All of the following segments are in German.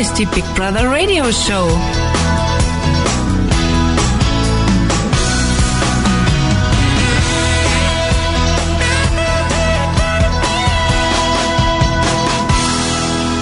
ist die Big Brother Radio Show.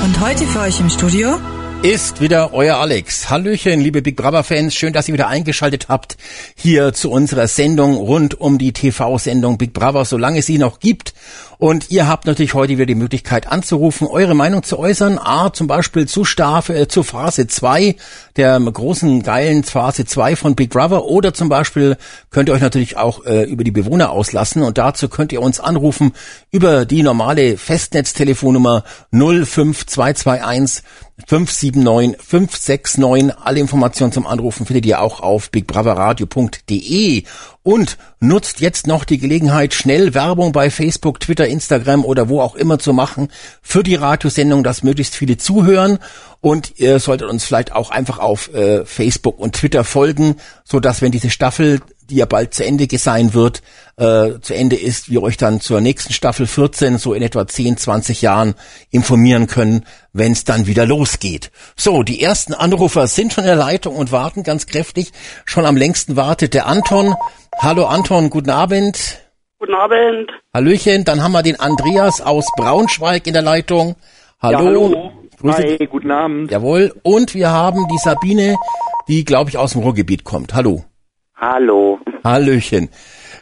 Und heute für euch im Studio ist wieder euer Alex. Hallöchen, liebe Big Brother Fans. Schön, dass ihr wieder eingeschaltet habt hier zu unserer Sendung rund um die TV-Sendung Big Brother, solange es sie noch gibt. Und ihr habt natürlich heute wieder die Möglichkeit anzurufen, eure Meinung zu äußern. A, zum Beispiel zu Staffel, äh, zu Phase 2, der großen, geilen Phase 2 von Big Brother. Oder zum Beispiel könnt ihr euch natürlich auch äh, über die Bewohner auslassen. Und dazu könnt ihr uns anrufen über die normale Festnetztelefonnummer 05221 579 569. Alle Informationen zum Anrufen findet ihr auch auf bigbrotherradio.de und nutzt jetzt noch die Gelegenheit, schnell Werbung bei Facebook, Twitter, Instagram oder wo auch immer zu machen für die Radiosendung, dass möglichst viele zuhören. Und ihr solltet uns vielleicht auch einfach auf äh, Facebook und Twitter folgen, so dass wenn diese Staffel, die ja bald zu Ende sein wird, äh, zu Ende ist, wir euch dann zur nächsten Staffel 14, so in etwa 10, 20 Jahren informieren können, wenn es dann wieder losgeht. So, die ersten Anrufer sind schon in der Leitung und warten ganz kräftig. Schon am längsten wartet der Anton. Hallo Anton, guten Abend. Guten Abend. Hallöchen, dann haben wir den Andreas aus Braunschweig in der Leitung. Hallo. Ja, hallo. Grüße. Hi, guten Abend. Jawohl. Und wir haben die Sabine, die, glaube ich, aus dem Ruhrgebiet kommt. Hallo. Hallo. Hallöchen.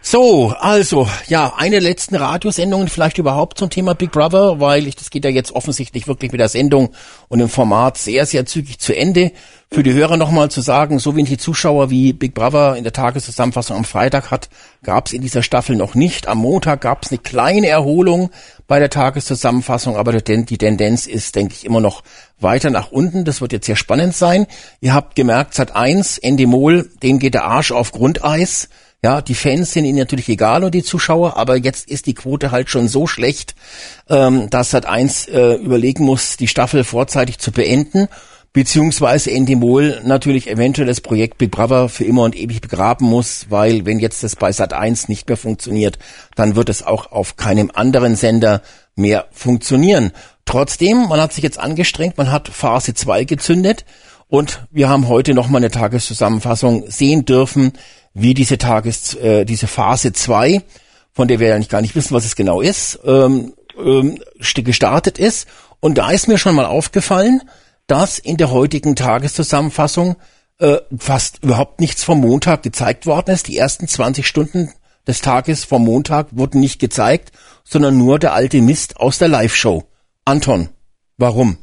So, also, ja, eine letzten Radiosendungen vielleicht überhaupt zum Thema Big Brother, weil ich, das geht ja jetzt offensichtlich wirklich mit der Sendung und im Format sehr, sehr zügig zu Ende. Für die Hörer nochmal zu sagen, so wenig Zuschauer wie Big Brother in der Tageszusammenfassung am Freitag hat, gab es in dieser Staffel noch nicht. Am Montag gab es eine kleine Erholung bei der Tageszusammenfassung, aber die Tendenz ist, denke ich, immer noch weiter nach unten. Das wird jetzt sehr spannend sein. Ihr habt gemerkt, seit eins, Endemol, denen geht der Arsch auf Grundeis. Ja, die Fans sind ihnen natürlich egal und die Zuschauer, aber jetzt ist die Quote halt schon so schlecht, ähm, dass Sat 1 äh, überlegen muss, die Staffel vorzeitig zu beenden, beziehungsweise Endemol natürlich eventuell das Projekt Big Brother für immer und ewig begraben muss, weil wenn jetzt das bei Sat 1 nicht mehr funktioniert, dann wird es auch auf keinem anderen Sender mehr funktionieren. Trotzdem, man hat sich jetzt angestrengt, man hat Phase 2 gezündet und wir haben heute nochmal eine Tageszusammenfassung sehen dürfen, wie diese Tages, äh, diese Phase 2, von der wir ja nicht gar nicht wissen, was es genau ist, ähm, ähm, gestartet ist. Und da ist mir schon mal aufgefallen, dass in der heutigen Tageszusammenfassung äh, fast überhaupt nichts vom Montag gezeigt worden ist. Die ersten 20 Stunden des Tages vom Montag wurden nicht gezeigt, sondern nur der alte Mist aus der Live-Show. Anton, warum?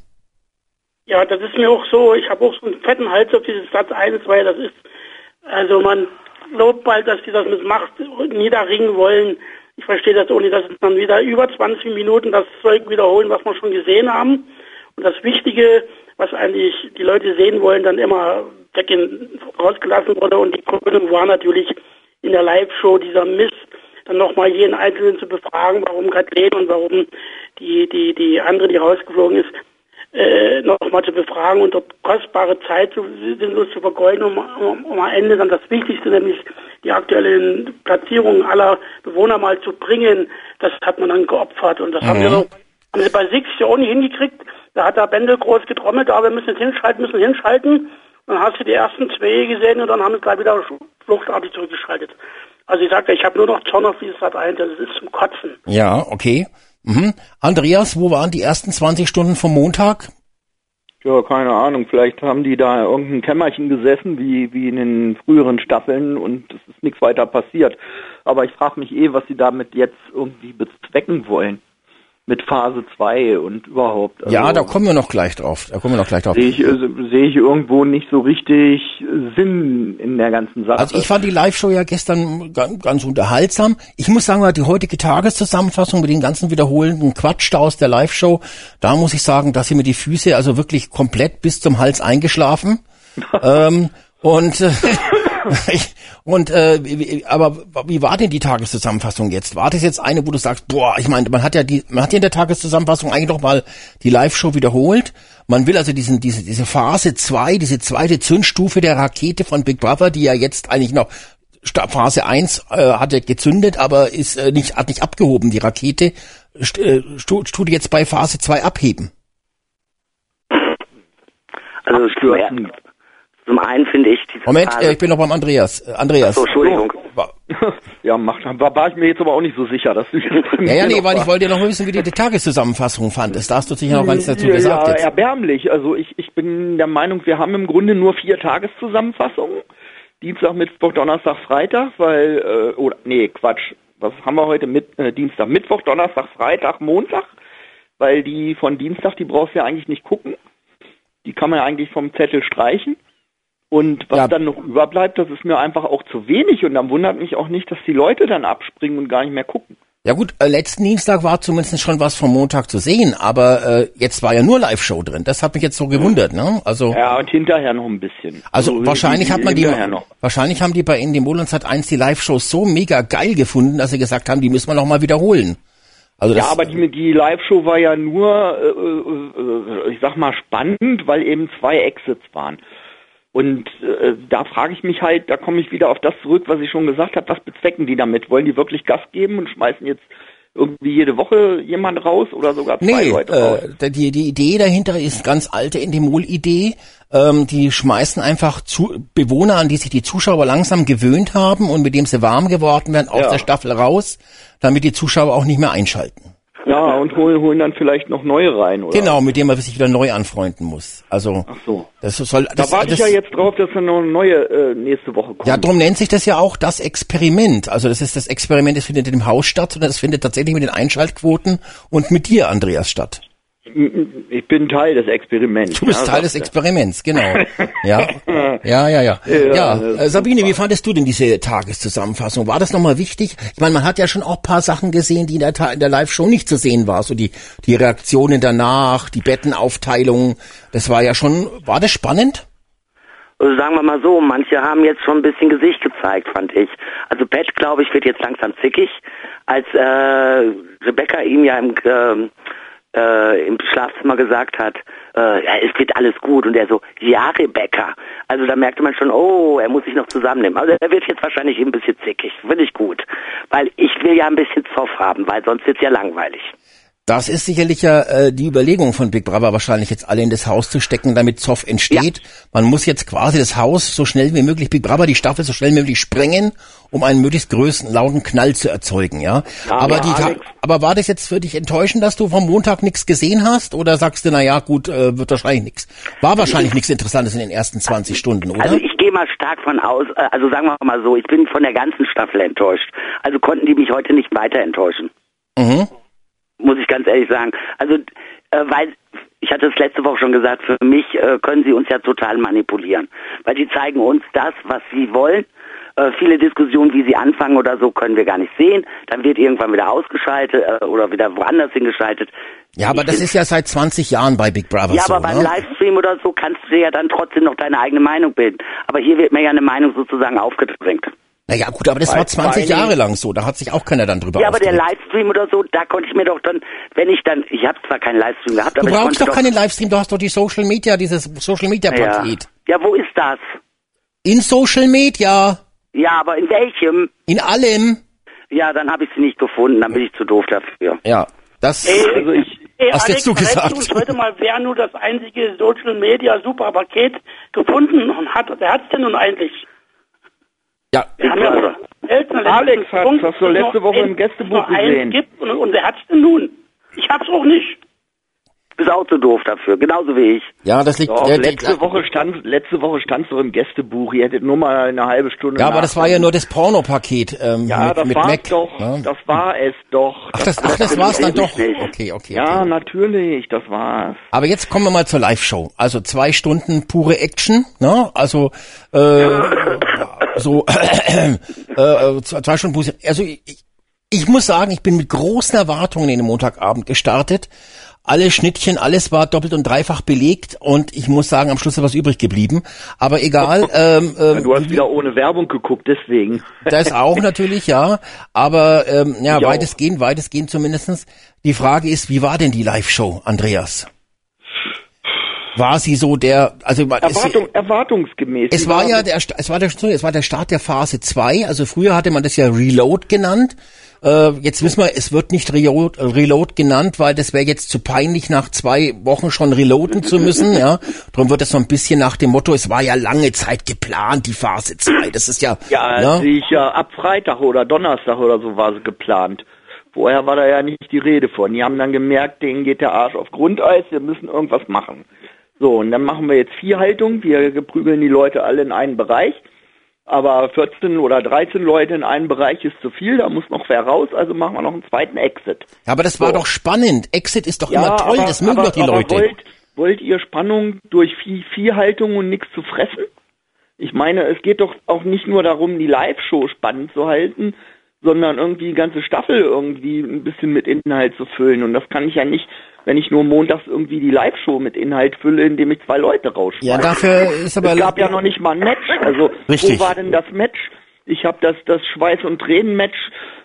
Ja, das ist mir auch so. Ich habe auch so einen fetten Hals auf dieses Satz 1, weil das ist, also man lobt bald, dass die das mit Macht niederringen wollen. Ich verstehe das nicht, dass dann wieder über 20 Minuten das Zeug wiederholen, was wir schon gesehen haben. Und das Wichtige, was eigentlich die Leute sehen wollen, dann immer weg in, rausgelassen wurde. Und die Krönung war natürlich in der Live-Show dieser Mist, dann nochmal jeden Einzelnen zu befragen, warum Kathleen und warum die, die, die andere, die rausgeflogen ist, äh, nochmal zu befragen und dort kostbare Zeit zu, sinnlos zu vergeuden, um, um, um am Ende dann das Wichtigste, nämlich die aktuellen Platzierungen aller Bewohner mal zu bringen, das hat man dann geopfert. Und das mhm. haben wir haben sie bei Six ja auch nicht hingekriegt. Da hat der Bendel groß getrommelt, aber wir müssen jetzt hinschalten, müssen hinschalten. Dann hast du die ersten zwei gesehen und dann haben sie gleich wieder fluchtartig zurückgeschaltet. Also ich sagte, ich habe nur noch Zorn auf dieses Sat 1, das ist zum Kotzen. Ja, okay. Mhm. Andreas, wo waren die ersten 20 Stunden vom Montag? Ja, keine Ahnung. Vielleicht haben die da irgendein Kämmerchen gesessen, wie, wie in den früheren Staffeln und es ist nichts weiter passiert. Aber ich frage mich eh, was sie damit jetzt irgendwie bezwecken wollen mit Phase 2 und überhaupt. Also ja, da kommen wir noch gleich drauf. Da kommen wir noch gleich drauf. Sehe ich, äh, sehe ich irgendwo nicht so richtig Sinn in der ganzen Sache. Also ich fand die Live-Show ja gestern ganz, ganz unterhaltsam. Ich muss sagen, die heutige Tageszusammenfassung mit den ganzen wiederholenden Quatsch da aus der Live-Show, da muss ich sagen, dass sie mir die Füße also wirklich komplett bis zum Hals eingeschlafen. ähm, und äh, und äh, aber wie war denn die Tageszusammenfassung jetzt? War das jetzt eine, wo du sagst, boah, ich meine, man hat ja die, man hat ja in der Tageszusammenfassung eigentlich noch mal die Live-Show wiederholt. Man will also diesen, diese, diese Phase 2, diese zweite Zündstufe der Rakete von Big Brother, die ja jetzt eigentlich noch Phase 1 äh, hat er gezündet, aber ist äh, nicht, hat nicht abgehoben, die Rakete. St äh, tut jetzt bei Phase 2 abheben. Also zum, zum einen finde ich die Moment, Phase, äh, ich bin noch beim Andreas. Äh, Andreas. So, Entschuldigung. Ja, macht, war, war ich mir jetzt aber auch nicht so sicher, dass du jetzt Ja, ja, nee, weil ich wollte ja noch wissen, wie du die Tageszusammenfassung fandest. Da hast du sicher noch gar nichts dazu ja, gesagt. Ja, jetzt. erbärmlich. Also ich, ich bin der Meinung, wir haben im Grunde nur vier Tageszusammenfassungen. Dienstag, Mittwoch, Donnerstag, Freitag, weil, äh, oder, nee, Quatsch. Was haben wir heute? Mit, äh, Dienstag, Mittwoch, Donnerstag, Freitag, Montag. Weil die von Dienstag, die brauchst du ja eigentlich nicht gucken. Die kann man ja eigentlich vom Zettel streichen. Und was ja. dann noch überbleibt, das ist mir einfach auch zu wenig. Und dann wundert mich auch nicht, dass die Leute dann abspringen und gar nicht mehr gucken. Ja gut, äh, letzten Dienstag war zumindest schon was vom Montag zu sehen, aber äh, jetzt war ja nur Live-Show drin. Das hat mich jetzt so gewundert, ne? Also ja und hinterher noch ein bisschen. Also, also wahrscheinlich hat man die, noch. wahrscheinlich haben die bei Indie Molens hat eins die Live-Shows so mega geil gefunden, dass sie gesagt haben, die müssen wir noch mal wiederholen. Also ja, aber die, die Live-Show war ja nur, äh, äh, äh ich sag mal, spannend, weil eben zwei Exits waren. Und äh, da frage ich mich halt, da komme ich wieder auf das zurück, was ich schon gesagt habe, was bezwecken die damit? Wollen die wirklich Gas geben und schmeißen jetzt irgendwie jede Woche jemand raus oder sogar zwei nee, Leute raus? Äh, die, die Idee dahinter ist ganz alte Endemol-Idee. Ähm, die schmeißen einfach zu, Bewohner, an die sich die Zuschauer langsam gewöhnt haben und mit dem sie warm geworden werden, aus ja. der Staffel raus, damit die Zuschauer auch nicht mehr einschalten. Ja, und holen, holen dann vielleicht noch neue rein, oder? Genau, mit dem man sich wieder neu anfreunden muss. Also, Ach so. Das soll, das, da warte das, ich ja jetzt drauf, dass dann noch eine neue äh, nächste Woche kommt. Ja, darum nennt sich das ja auch das Experiment. Also das ist das Experiment, das findet in dem Haus statt, sondern das findet tatsächlich mit den Einschaltquoten und mit dir, Andreas, statt. Ich bin Teil des Experiments. Du bist ja, Teil des Experiments, genau. ja, ja, ja, ja. Ja, ja. Äh, Sabine, wie fandest du denn diese Tageszusammenfassung? War das nochmal wichtig? Ich meine, man hat ja schon auch paar Sachen gesehen, die in der, in der Live-Show nicht zu sehen war. So die, die Reaktionen danach, die Bettenaufteilung. Das war ja schon, war das spannend? Also sagen wir mal so, manche haben jetzt schon ein bisschen Gesicht gezeigt, fand ich. Also Pat, glaube ich, wird jetzt langsam zickig, als äh, Rebecca ihm ja im äh, äh, im Schlafzimmer gesagt hat, äh, ja, es geht alles gut. Und er so, ja, Rebecca. Also da merkte man schon, oh, er muss sich noch zusammennehmen. Also er wird jetzt wahrscheinlich ein bisschen zickig. Finde ich gut. Weil ich will ja ein bisschen Zoff haben, weil sonst wird's ja langweilig. Das ist sicherlich ja äh, die Überlegung von Big Brother, wahrscheinlich jetzt alle in das Haus zu stecken, damit Zoff entsteht. Ja. Man muss jetzt quasi das Haus so schnell wie möglich, Big Brother die Staffel so schnell wie möglich sprengen, um einen möglichst größten, lauten Knall zu erzeugen, ja. ja aber, die, aber war das jetzt für dich enttäuschend, dass du vom Montag nichts gesehen hast? Oder sagst du, na ja, gut, äh, wird wahrscheinlich nichts. War wahrscheinlich nichts Interessantes in den ersten 20 Stunden, oder? Also ich gehe mal stark von aus, äh, also sagen wir mal so, ich bin von der ganzen Staffel enttäuscht. Also konnten die mich heute nicht weiter enttäuschen. Mhm muss ich ganz ehrlich sagen. Also, äh, weil, ich hatte es letzte Woche schon gesagt, für mich äh, können sie uns ja total manipulieren. Weil die zeigen uns das, was sie wollen. Äh, viele Diskussionen, wie sie anfangen oder so, können wir gar nicht sehen. Dann wird irgendwann wieder ausgeschaltet äh, oder wieder woanders hingeschaltet. Ja, aber ich das ist ja seit 20 Jahren bei Big Brother Ja, so, aber beim ne? Livestream oder so kannst du dir ja dann trotzdem noch deine eigene Meinung bilden. Aber hier wird mir ja eine Meinung sozusagen aufgedrängt. Naja, gut, aber das Weil war 20 Jahre lang so, da hat sich auch keiner dann drüber Ja, aber der Livestream oder so, da konnte ich mir doch dann, wenn ich dann, ich habe zwar keinen Livestream gehabt, aber du brauchst doch, doch keinen Livestream, du hast doch die Social Media, dieses Social Media Paket. Ja. ja, wo ist das? In Social Media. Ja, aber in welchem? In allem. Ja, dann habe ich sie nicht gefunden, dann bin ich zu doof dafür. Ja, das ey, also ich ey, hast Alex, jetzt du gesagt. Uns heute mal, wer nur das einzige Social Media super Paket gefunden hat. Wer hat's denn nun eigentlich? Ja. Wir haben ja Alex hat das so letzte Woche im Gästebuch gesehen. Gibt und, und wer hat's denn nun? Ich hab's auch nicht. Bist auch zu doof dafür, genauso wie ich. Ja, das liegt. Doch, der, letzte Woche stand, letzte Woche stand so im Gästebuch. Ihr hättet nur mal eine halbe Stunde. Ja, aber das war ja nur das Pornopaket ähm, ja, mit, das mit war Mac. Doch, ja? Das war es doch. Ach, das, ach, das war's dann doch. Okay, okay. Ja, okay. natürlich, das war's. Aber jetzt kommen wir mal zur Live-Show. Also zwei Stunden pure Action, ne? Also äh, so äh, äh, zwei Stunden pure. Also ich, ich muss sagen, ich bin mit großen Erwartungen in den Montagabend gestartet alle Schnittchen, alles war doppelt und dreifach belegt und ich muss sagen, am Schluss ist was übrig geblieben. Aber egal. Ähm, ähm, du hast wieder ohne Werbung geguckt, deswegen. Das auch natürlich, ja. Aber ähm, ja, ich weitestgehend, auch. weitestgehend zumindestens. Die Frage ist, wie war denn die Live-Show, Andreas? War sie so der, also Erwartung, es, erwartungsgemäß. Es war ja der, es war der, es war der Start der Phase 2. Also früher hatte man das ja Reload genannt. Äh, jetzt wissen wir, es wird nicht Reload, Reload genannt, weil das wäre jetzt zu peinlich, nach zwei Wochen schon reloaden zu müssen. ja, darum wird das so ein bisschen nach dem Motto: Es war ja lange Zeit geplant, die Phase 2. Das ist ja. Ja, ja? sicher. Ab Freitag oder Donnerstag oder so war es geplant. Vorher war da ja nicht die Rede von. Die haben dann gemerkt, denen geht der Arsch auf Grundeis, wir müssen irgendwas machen. So, und dann machen wir jetzt vier Haltungen. Wir prügeln die Leute alle in einen Bereich. Aber 14 oder 13 Leute in einem Bereich ist zu viel, da muss noch wer raus, also machen wir noch einen zweiten Exit. Ja, aber das war so. doch spannend. Exit ist doch ja, immer toll, aber, das mögen aber, doch die Leute. Wollt, wollt ihr Spannung durch Vieh Viehhaltung und nichts zu fressen? Ich meine, es geht doch auch nicht nur darum, die Live-Show spannend zu halten, sondern irgendwie die ganze Staffel irgendwie ein bisschen mit Inhalt zu füllen. Und das kann ich ja nicht wenn ich nur montags irgendwie die Live-Show mit Inhalt fülle, indem ich zwei Leute rausschmeiße. Ja, dafür ist aber... Es gab ja noch nicht mal ein Match. Also, Richtig. wo war denn das Match? Ich habe das, das Schweiß- und Tränen-Match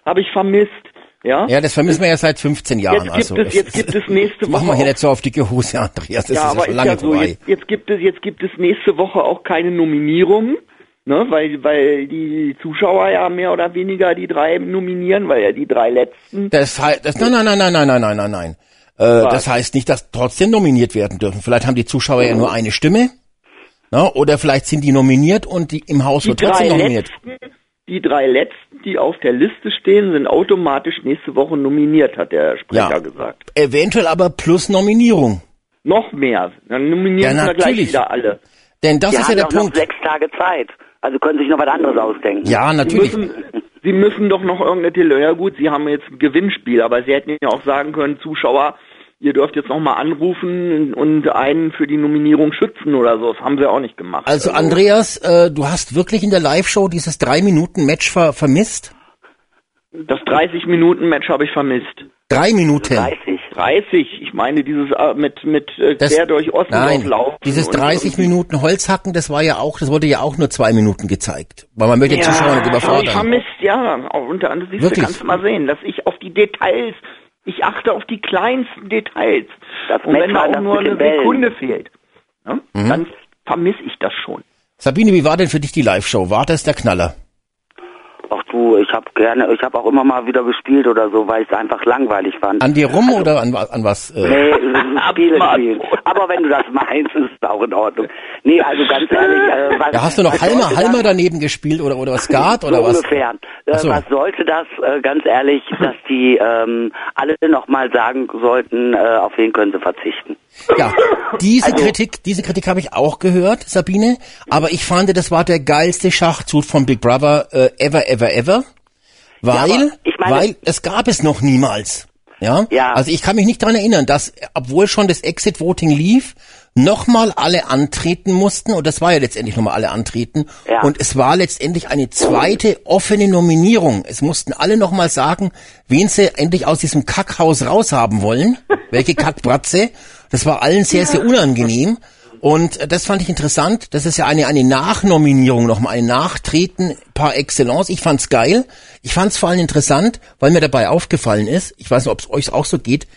habe ich vermisst. Ja? ja, das vermissen wir ja seit 15 Jahren. Jetzt gibt, also, es, jetzt gibt es nächste Woche. Machen wir hier nicht so auf dicke Hose, Andreas. Das ja, ist aber ja schon lange ja so, jetzt, jetzt, gibt es, jetzt gibt es nächste Woche auch keine Nominierungen. Ne, weil, weil die Zuschauer ja mehr oder weniger die drei nominieren, weil ja die drei letzten. Das heißt, das, nein, nein, nein, nein, nein, nein, nein, nein. Äh, das heißt nicht, dass trotzdem nominiert werden dürfen. Vielleicht haben die Zuschauer ja nur eine Stimme. Ne? Oder vielleicht sind die nominiert und die im Haus die wird trotzdem nominiert. Letzten, die drei letzten, die auf der Liste stehen, sind automatisch nächste Woche nominiert, hat der Sprecher ja. gesagt. Eventuell aber plus Nominierung. Noch mehr. Dann nominieren ja, wir gleich wieder alle. Denn das wir ist ja der Punkt. Noch sechs Tage Zeit. Also können Sie sich noch was anderes ausdenken. Ja, natürlich. Sie müssen, Sie müssen doch noch irgendeine Tele ja gut, Sie haben jetzt ein Gewinnspiel, aber Sie hätten ja auch sagen können, Zuschauer, ihr dürft jetzt noch mal anrufen und einen für die Nominierung schützen oder so. Das haben sie auch nicht gemacht. Also, also Andreas, äh, du hast wirklich in der Live-Show dieses drei Minuten Match ver vermisst? Das 30 Minuten Match habe ich vermisst. Drei Minuten. 30. 30. Ich meine dieses äh, mit mit äh, das, quer durch Ossendorf laufen. Dieses 30 Minuten Holzhacken, das war ja auch, das wurde ja auch nur zwei Minuten gezeigt, weil man möchte ja, Zuschauer nicht überfordern. Ich vermisst ja, und dann siehst Wirklich? du, kannst du mal sehen, dass ich auf die Details ich achte auf die kleinsten Details. Das und wenn da auch nur eine Sekunde fehlt, ne, mhm. dann vermisse ich das schon. Sabine, wie war denn für dich die Live-Show? War das der Knaller? Du, ich habe gerne, ich habe auch immer mal wieder gespielt oder so, weil ich es einfach langweilig fand. An dir rum also, oder an, an was? Äh? Nee, Spiele spielen. Aber wenn du das meinst, ist es auch in Ordnung. Nee, also ganz ehrlich. Äh, was, ja, hast du noch Halmer, Halmer daneben gespielt oder oder Skat oder was? Ungefähr. Äh, so. Was sollte das, äh, ganz ehrlich, dass die ähm, alle nochmal sagen sollten, äh, auf wen können sie verzichten? Ja, diese also, Kritik, diese Kritik habe ich auch gehört, Sabine. Aber ich fand, das war der geilste Schachzug von Big Brother äh, ever, ever, ever. Weil, ja, meine, weil es gab es noch niemals. Ja? ja. Also ich kann mich nicht dran erinnern, dass, obwohl schon das Exit Voting lief, nochmal alle antreten mussten, und das war ja letztendlich nochmal alle antreten, ja. und es war letztendlich eine zweite offene Nominierung. Es mussten alle nochmal sagen, wen sie endlich aus diesem Kackhaus raushaben wollen, welche Kackbratze. Das war allen sehr, sehr unangenehm. Und das fand ich interessant. Das ist ja eine, eine Nachnominierung, nochmal ein Nachtreten par excellence. Ich fand's geil. Ich fand's vor allem interessant, weil mir dabei aufgefallen ist, ich weiß nicht, ob es euch auch so geht,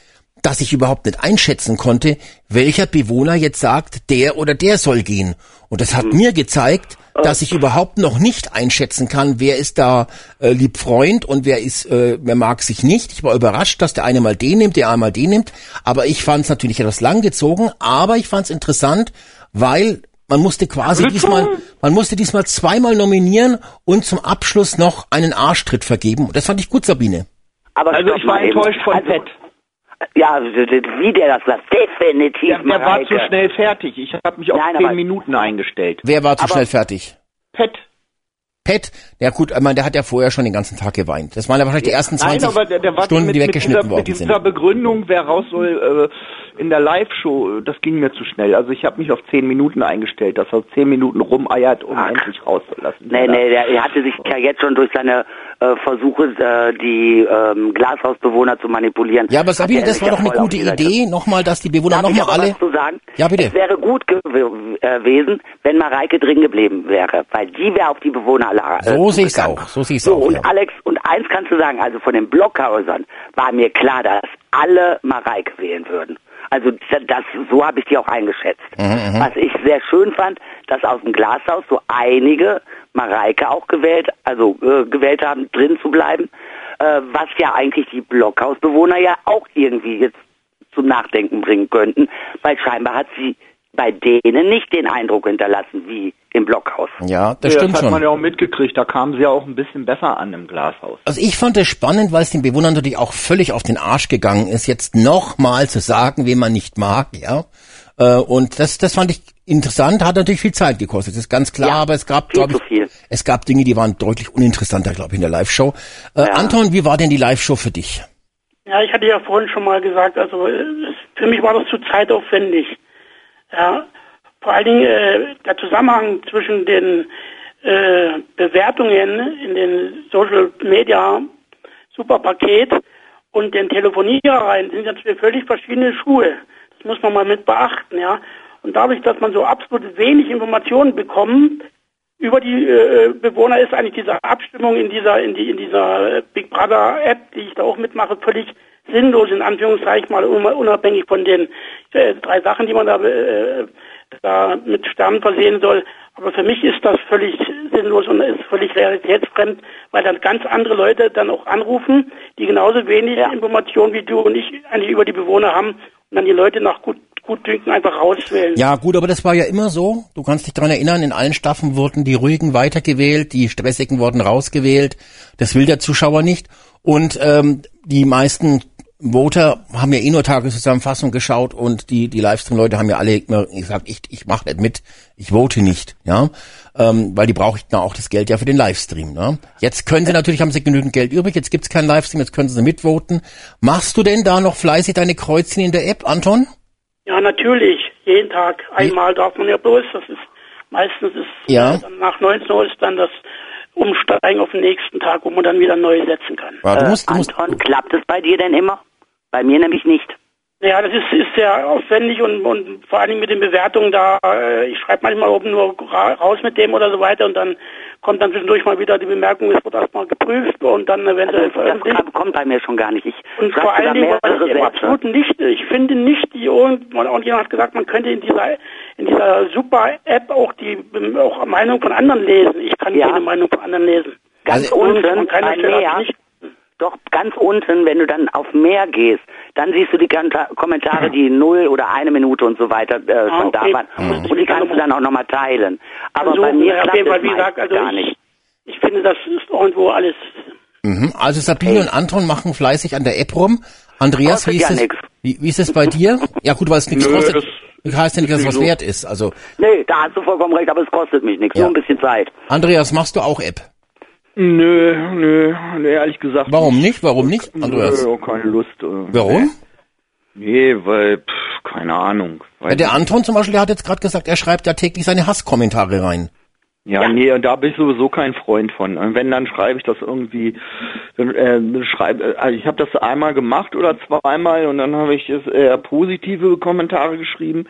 dass ich überhaupt nicht einschätzen konnte, welcher Bewohner jetzt sagt, der oder der soll gehen. Und das hat mhm. mir gezeigt, dass ich überhaupt noch nicht einschätzen kann, wer ist da äh, lieb Freund und wer ist, äh, wer mag sich nicht. Ich war überrascht, dass der eine mal den nimmt, der einmal den nimmt. Aber ich fand es natürlich etwas langgezogen, aber ich fand es interessant, weil man musste quasi diesmal, man musste diesmal zweimal nominieren und zum Abschluss noch einen Arschtritt vergeben. Und das fand ich gut, Sabine. Aber also ich war enttäuscht von also, Pet. Ja, wie der das lässt, definitiv. Ja, der war zu schnell fertig. Ich habe mich auf Nein, zehn Minuten eingestellt. Wer war zu aber schnell fertig? Pet. Pet, ja gut, ich meine, der hat ja vorher schon den ganzen Tag geweint. Das waren ja wahrscheinlich die ersten 20 Nein, aber der, der Stunden, mit, die weggeschnitten worden sind. Mit dieser Begründung, wer raus soll äh, in der Live-Show, das ging mir zu schnell. Also ich habe mich auf zehn Minuten eingestellt, dass er zehn Minuten rumeiert, um Ach. endlich rauszulassen. Nee, nee, der hatte sich ja jetzt schon durch seine äh, Versuche, äh, die ähm, Glashausbewohner zu manipulieren. Ja, aber Sabine, das war doch eine gute Idee, nochmal, dass die Bewohner nochmal alle... Was zu sagen? Ja, bitte. Es wäre gut äh, gewesen, wenn Mareike drin geblieben wäre, weil die wäre auf die Bewohner alle äh, So sehe ich auch, so sehe ich so, auch. Und ja. Alex, und eins kannst du sagen, also von den Blockhausern war mir klar, dass alle Mareike wählen würden. Also das, so habe ich die auch eingeschätzt. Mhm, Was ich sehr schön fand, dass aus dem Glashaus so einige Mareike auch gewählt, also äh, gewählt haben, drin zu bleiben, äh, was ja eigentlich die Blockhausbewohner ja auch irgendwie jetzt zum Nachdenken bringen könnten, weil scheinbar hat sie bei denen nicht den Eindruck hinterlassen wie im Blockhaus. Ja, das ja, stimmt das hat schon. man ja auch mitgekriegt. Da kamen sie ja auch ein bisschen besser an im Glashaus. Also ich fand es spannend, weil es den Bewohnern natürlich auch völlig auf den Arsch gegangen ist, jetzt nochmal zu sagen, wen man nicht mag, ja. Äh, Und das, das fand ich interessant, hat natürlich viel Zeit gekostet, ist ganz klar, Ja, aber es gab, glaube ich, es gab Dinge, die waren deutlich uninteressanter, glaube ich, in der Live-Show. Äh, Ja. Anton, wie war denn die Live-Show für dich? Ja, ich hatte ja vorhin schon mal gesagt, also äh, für mich war das zu zeitaufwendig. Ja, vor allen Dingen äh, der Zusammenhang zwischen den äh, Bewertungen in den Social Media Superpaket und den Telefoniereien sind zwei völlig verschiedene Schuhe. Das muss man mal mit beachten, ja. Und dadurch, dass man so absolut wenig Informationen bekommt über die äh, Bewohner, ist eigentlich diese Abstimmung in dieser in die in dieser Big Brother App, die ich da auch mitmache, völlig sinnlos in Anführungszeichen mal un- unabhängig von den äh, drei Sachen, die man da äh, da mit Sternen versehen soll. Aber für mich ist das völlig sinnlos und ist völlig realitätsfremd, weil dann ganz andere Leute dann auch anrufen, die genauso wenig. Informationen wie du und ich eigentlich über die Bewohner haben und dann die Leute nach gut Gutdünken einfach rauswählen. Ja, gut, aber das war ja immer so. Du kannst dich dran erinnern, in allen Staffeln wurden die ruhigen weitergewählt, die stressigen wurden rausgewählt. Das will der Zuschauer nicht. Und ähm, die meisten Voter haben ja eh nur Tageszusammenfassung geschaut und die die Livestream-Leute haben ja alle gesagt, ich ich mache nicht mit, ich vote nicht, ja, ähm, weil die brauchten auch das Geld ja für den Livestream. Ne? Jetzt können sie natürlich, haben sie genügend Geld übrig, jetzt gibt's keinen Livestream, jetzt können sie mitvoten. Machst du denn da noch fleißig deine Kreuzchen in der App, Anton? Ja, natürlich. Jeden Tag. Einmal darf man ja bloß. Das ist meistens ist Ja. äh, nach 19 Uhr ist dann das Umsteigen auf den nächsten Tag, wo man dann wieder neu setzen kann. Ja, du Äh, musst, du musst, Anton, klappt es bei dir denn immer? Bei mir nämlich nicht. Ja, das ist, ist sehr aufwendig und, und vor allen Dingen mit den Bewertungen da, äh, ich schreibe manchmal oben nur ra raus mit dem oder so weiter und dann kommt dann zwischendurch mal wieder die Bemerkung, es wird erstmal geprüft und dann eventuell Also, das veröffentlicht. kommt bei mir schon gar nicht. Ich Und vor allen Dingen, mehrere ich absoluten nicht, ich finde nicht, die irgendwann, und jemand hat gesagt, man könnte in dieser, in dieser super App auch die, auch Meinung von anderen lesen. Ich kann Ja. keine Meinung von anderen lesen. Ganz Also- Und unten an keiner doch ganz unten, wenn du dann auf mehr gehst, dann siehst du die Kommentare, die null oder eine Minute und so weiter äh, Ah, schon da okay. waren. Mhm. Und die kannst du dann auch nochmal teilen. Aber Also, bei mir auf klappt jeden Fall, wie gesagt, also gar ich, nicht. ich finde, das ist irgendwo alles. Mhm. Also Sabine und Anton machen fleißig an der App rum. Andreas, wie ist, ja es, wie, wie ist es bei dir? Ja gut, weil es nichts Nö, kostet. das heißt ja nicht, dass es was so. wert ist. Also Nee, da hast du vollkommen recht, aber es kostet mich nichts, Ja. nur ein bisschen Zeit. Andreas, machst du auch App? Nö, nö, nö, ehrlich gesagt. Warum nicht? Warum nicht, Andreas? Nö, keine Lust. äh, Warum? Nee, weil, pff, keine Ahnung. Ja, der. Anton zum Beispiel, der hat jetzt gerade gesagt, er schreibt ja täglich seine Hasskommentare rein. Ja, nee, und da bin ich sowieso kein Freund von. Und wenn, dann schreibe ich das irgendwie, dann, äh, schreibe, also ich habe das einmal gemacht oder zweimal und dann habe ich es eher positive Kommentare geschrieben.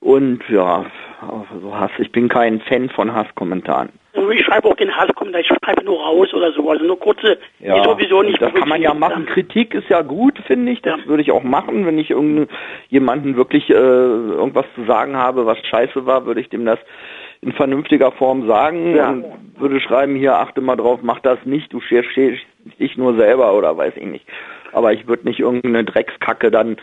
Und ja, so Hass. Ich bin kein Fan von Hasskommentaren. Und ich schreibe auch den Hasskommentar, ich schreibe nur raus oder so, also nur kurze, Ja, die sowieso nicht das kann man ja machen. Kritik ist ja gut, finde ich. Das Ja. würde ich auch machen, wenn ich irgendjemanden wirklich äh, irgendwas zu sagen habe, was scheiße war, würde ich dem das in vernünftiger Form sagen Ja. und würde schreiben, hier achte mal drauf, mach das nicht, du schäst dich nur selber oder weiß ich nicht. Aber ich würde nicht irgendeine Dreckskacke dann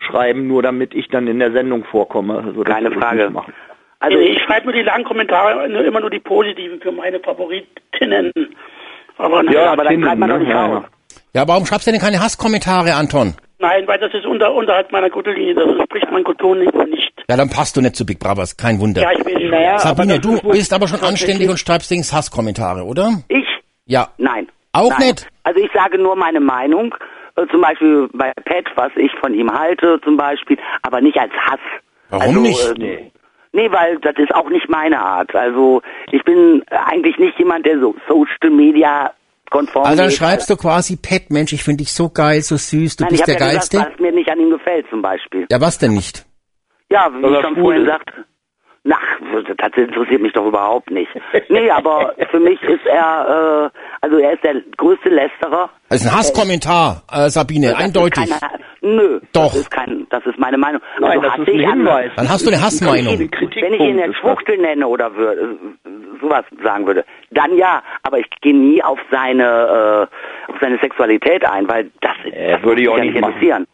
schreiben, nur damit ich dann in der Sendung vorkomme. Also Keine Frage. Also ich schreibe nur die langen Kommentare, nur, immer nur die positiven für meine Favoritinnen. Aber nein, Ja, aber dann schreibt man doch ne? nicht Ja. Ja, warum schreibst du denn keine Hasskommentare, Anton? nein, weil das ist unter, unterhalb meiner Gürtellinie, das entspricht mein Kultur nicht. nicht. Ja, dann passt du nicht zu Big Brothers, kein Wunder. Ja, ich will Naja, Sabine, du bist aber schon anständig und schreibst Dings Hasskommentare, oder? Ich? Ja. Nein. Auch Nein. nicht? Also ich sage nur meine Meinung, äh, zum Beispiel bei Pat, was ich von ihm halte zum Beispiel, aber nicht als Hass. Warum also, nicht? Äh, nee. Nee, weil das ist auch nicht meine Art. Also ich bin eigentlich nicht jemand, der so Social Media konform Also dann geht. schreibst du quasi, Pet, Mensch, ich finde dich so geil, so süß, du Nein, ich bist der ja Geilste. Gesagt, was mir nicht an ihm gefällt zum Beispiel. ja, was denn nicht? Ja, wie Dass ich er schon vorhin sagte. Ach, das interessiert mich doch überhaupt nicht. Nee, aber für mich ist er, äh, Also er ist der größte Lästerer. Das ist ein Hasskommentar, äh, Sabine, Das ist eindeutig. keine- nö, Doch. Das ist, kein, das ist meine Meinung. Nein, also das ist ein. Hinweis. Dann hast du eine Hassmeinung. Wenn ich, wenn ich ihn jetzt. Schwuchtel nenne oder würde, äh, sowas sagen würde, dann ja. Aber ich gehe nie auf seine, äh, auf seine Sexualität ein, weil das, Äh, das würde ich auch nicht machen. interessieren.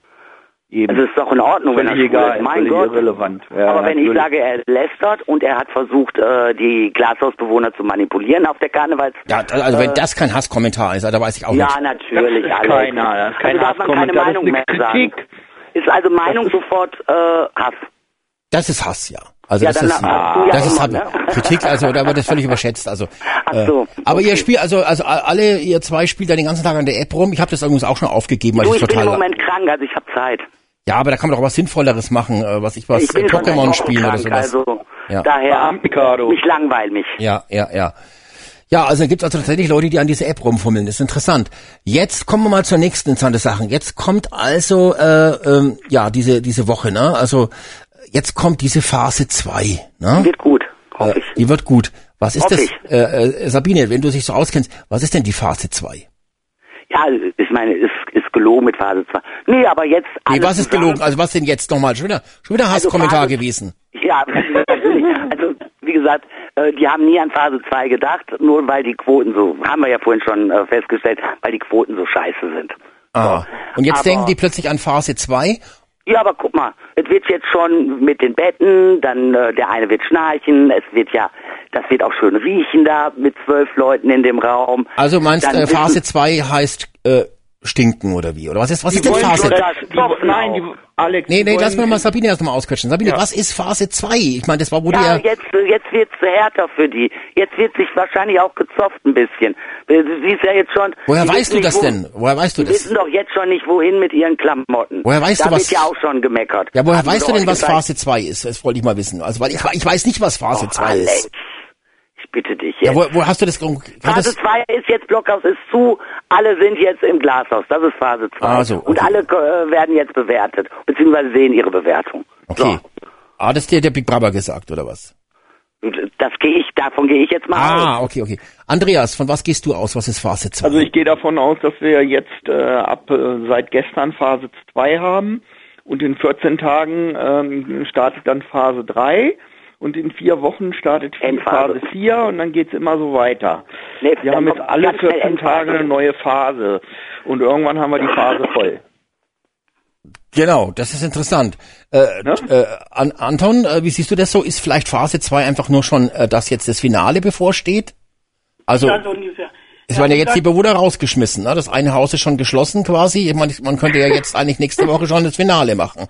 Eben. Also es ist doch in Ordnung, wenn er egal, ist. Mein Gott. irrelevant. Ja, Aber wenn ich natürlich. sage, er lästert und er hat versucht, äh, die Glashausbewohner zu manipulieren auf der Karnevals... Ja, also wenn äh, das kein Hasskommentar ist, da weiß ich auch Ja, nicht. natürlich. Das ist keiner, das ist kein also darf man keine Hasskommentar, das ist Meinung eine mehr Kritik. sagen. Ist also Meinung sofort äh, Hass. Das ist Hass, ja. Also Ja, das ist, ja das ist immer, ne? Kritik, also da wird das völlig überschätzt. Also, Ach so, aber ihr okay. spielt, also also alle ihr zwei spielt da den ganzen Tag an der App rum. Ich habe das übrigens auch schon aufgegeben, weil Du, ich ich bin total. im Moment krank, also ich habe Zeit. Ja, aber da kann man doch was Sinnvolleres machen, äh, was ich was ich Pokémon spielen oder sowas. Also Ja. daher, Beamtenkardo. mich langweilt mich. Ja, ja, ja. Ja, also gibt also tatsächlich Leute, die an dieser App rumfummeln. Das ist interessant. Jetzt kommen wir mal zur nächsten interessante Sache. Jetzt kommt also äh, ähm, ja diese diese Woche, ne? Also jetzt kommt diese Phase 2, ne? Wird gut, hoffe Äh, ich. die wird gut. Was ist Hoffe das? ich. Äh, äh, Sabine, wenn du dich so auskennst, was ist denn die Phase 2? Ja, ich meine, ist, ist gelogen mit Phase 2. Nee, aber jetzt Nee, was ist gelogen? Also was denn jetzt nochmal? Schon wieder, schon wieder Also Hasskommentar Phase- gewesen. Ja, natürlich. Also, wie gesagt, äh, die haben nie an Phase 2 gedacht, nur weil die Quoten so, haben wir ja vorhin schon äh, festgestellt, weil die Quoten so scheiße sind. Ah. Und jetzt Aber- denken die plötzlich an Phase 2. Ja, aber guck mal, es wird jetzt schon mit den Betten, dann äh, der eine wird schnarchen, es wird ja, das wird auch schön riechen da mit zwölf Leuten in dem Raum. Also meinst äh, Phase 2 heißt äh, stinken oder wie? Oder was ist was ist Die denn wollen Phase die, Topfen nein, auch. die, Alex, Nee, die nee, lass mir mal Sabine erst mal ausquetschen. Sabine, Ja. was ist Phase 2? Ich meine, das war, wo Ja, die ja, jetzt, jetzt wird's härter für die. Jetzt wird sich wahrscheinlich auch gezopft ein bisschen. Du siehst ja jetzt schon. Woher die weißt du das wo- denn? Woher weißt du Die das? wissen doch jetzt schon nicht, wohin mit ihren Klamotten. Woher weißt da du, was- wird ja auch schon gemeckert. Ja, woher Haben weißt sie du denn, doch was. Phase 2 ist? Das wollte ich mal wissen. Also, weil ich, ich weiß nicht, was Phase Och, 2 Alex, ist. Ich bitte dich Ja, jetzt. wo, wo hast du das? Phase das 2 ist jetzt Blockhaus ist zu, alle sind jetzt im Glashaus. Das ist Phase 2. Ah, so, Und okay. alle äh, werden jetzt bewertet, beziehungsweise sehen ihre Bewertung. okay. Ah, das ist dir der Big Brother gesagt, oder was? So. Und Das gehe ich, davon gehe ich jetzt mal aus. Ah, okay, okay. Andreas, von was gehst du aus? Was ist Phase 2? Also ich gehe davon aus, dass wir jetzt äh, ab äh, seit gestern Phase 2 haben und in 14 Tagen ähm, startet dann Phase 3 und in vier Wochen startet. Phase 4 und dann geht's immer so weiter. Nee, Wir haben jetzt alle ganz schnell 14 Endphase. Tage eine neue Phase und irgendwann haben wir die Phase voll. Genau, das ist interessant. Äh, Ne? äh, An Anton, äh, wie siehst du das so? Ist vielleicht Phase 2 einfach nur schon, äh, dass jetzt das Finale bevorsteht? Also, Ja, so es werden ja jetzt die Bewohner rausgeschmissen. Ne? Das eine Haus ist schon geschlossen quasi. Ich meine, man könnte ja jetzt eigentlich nächste Woche schon das Finale machen.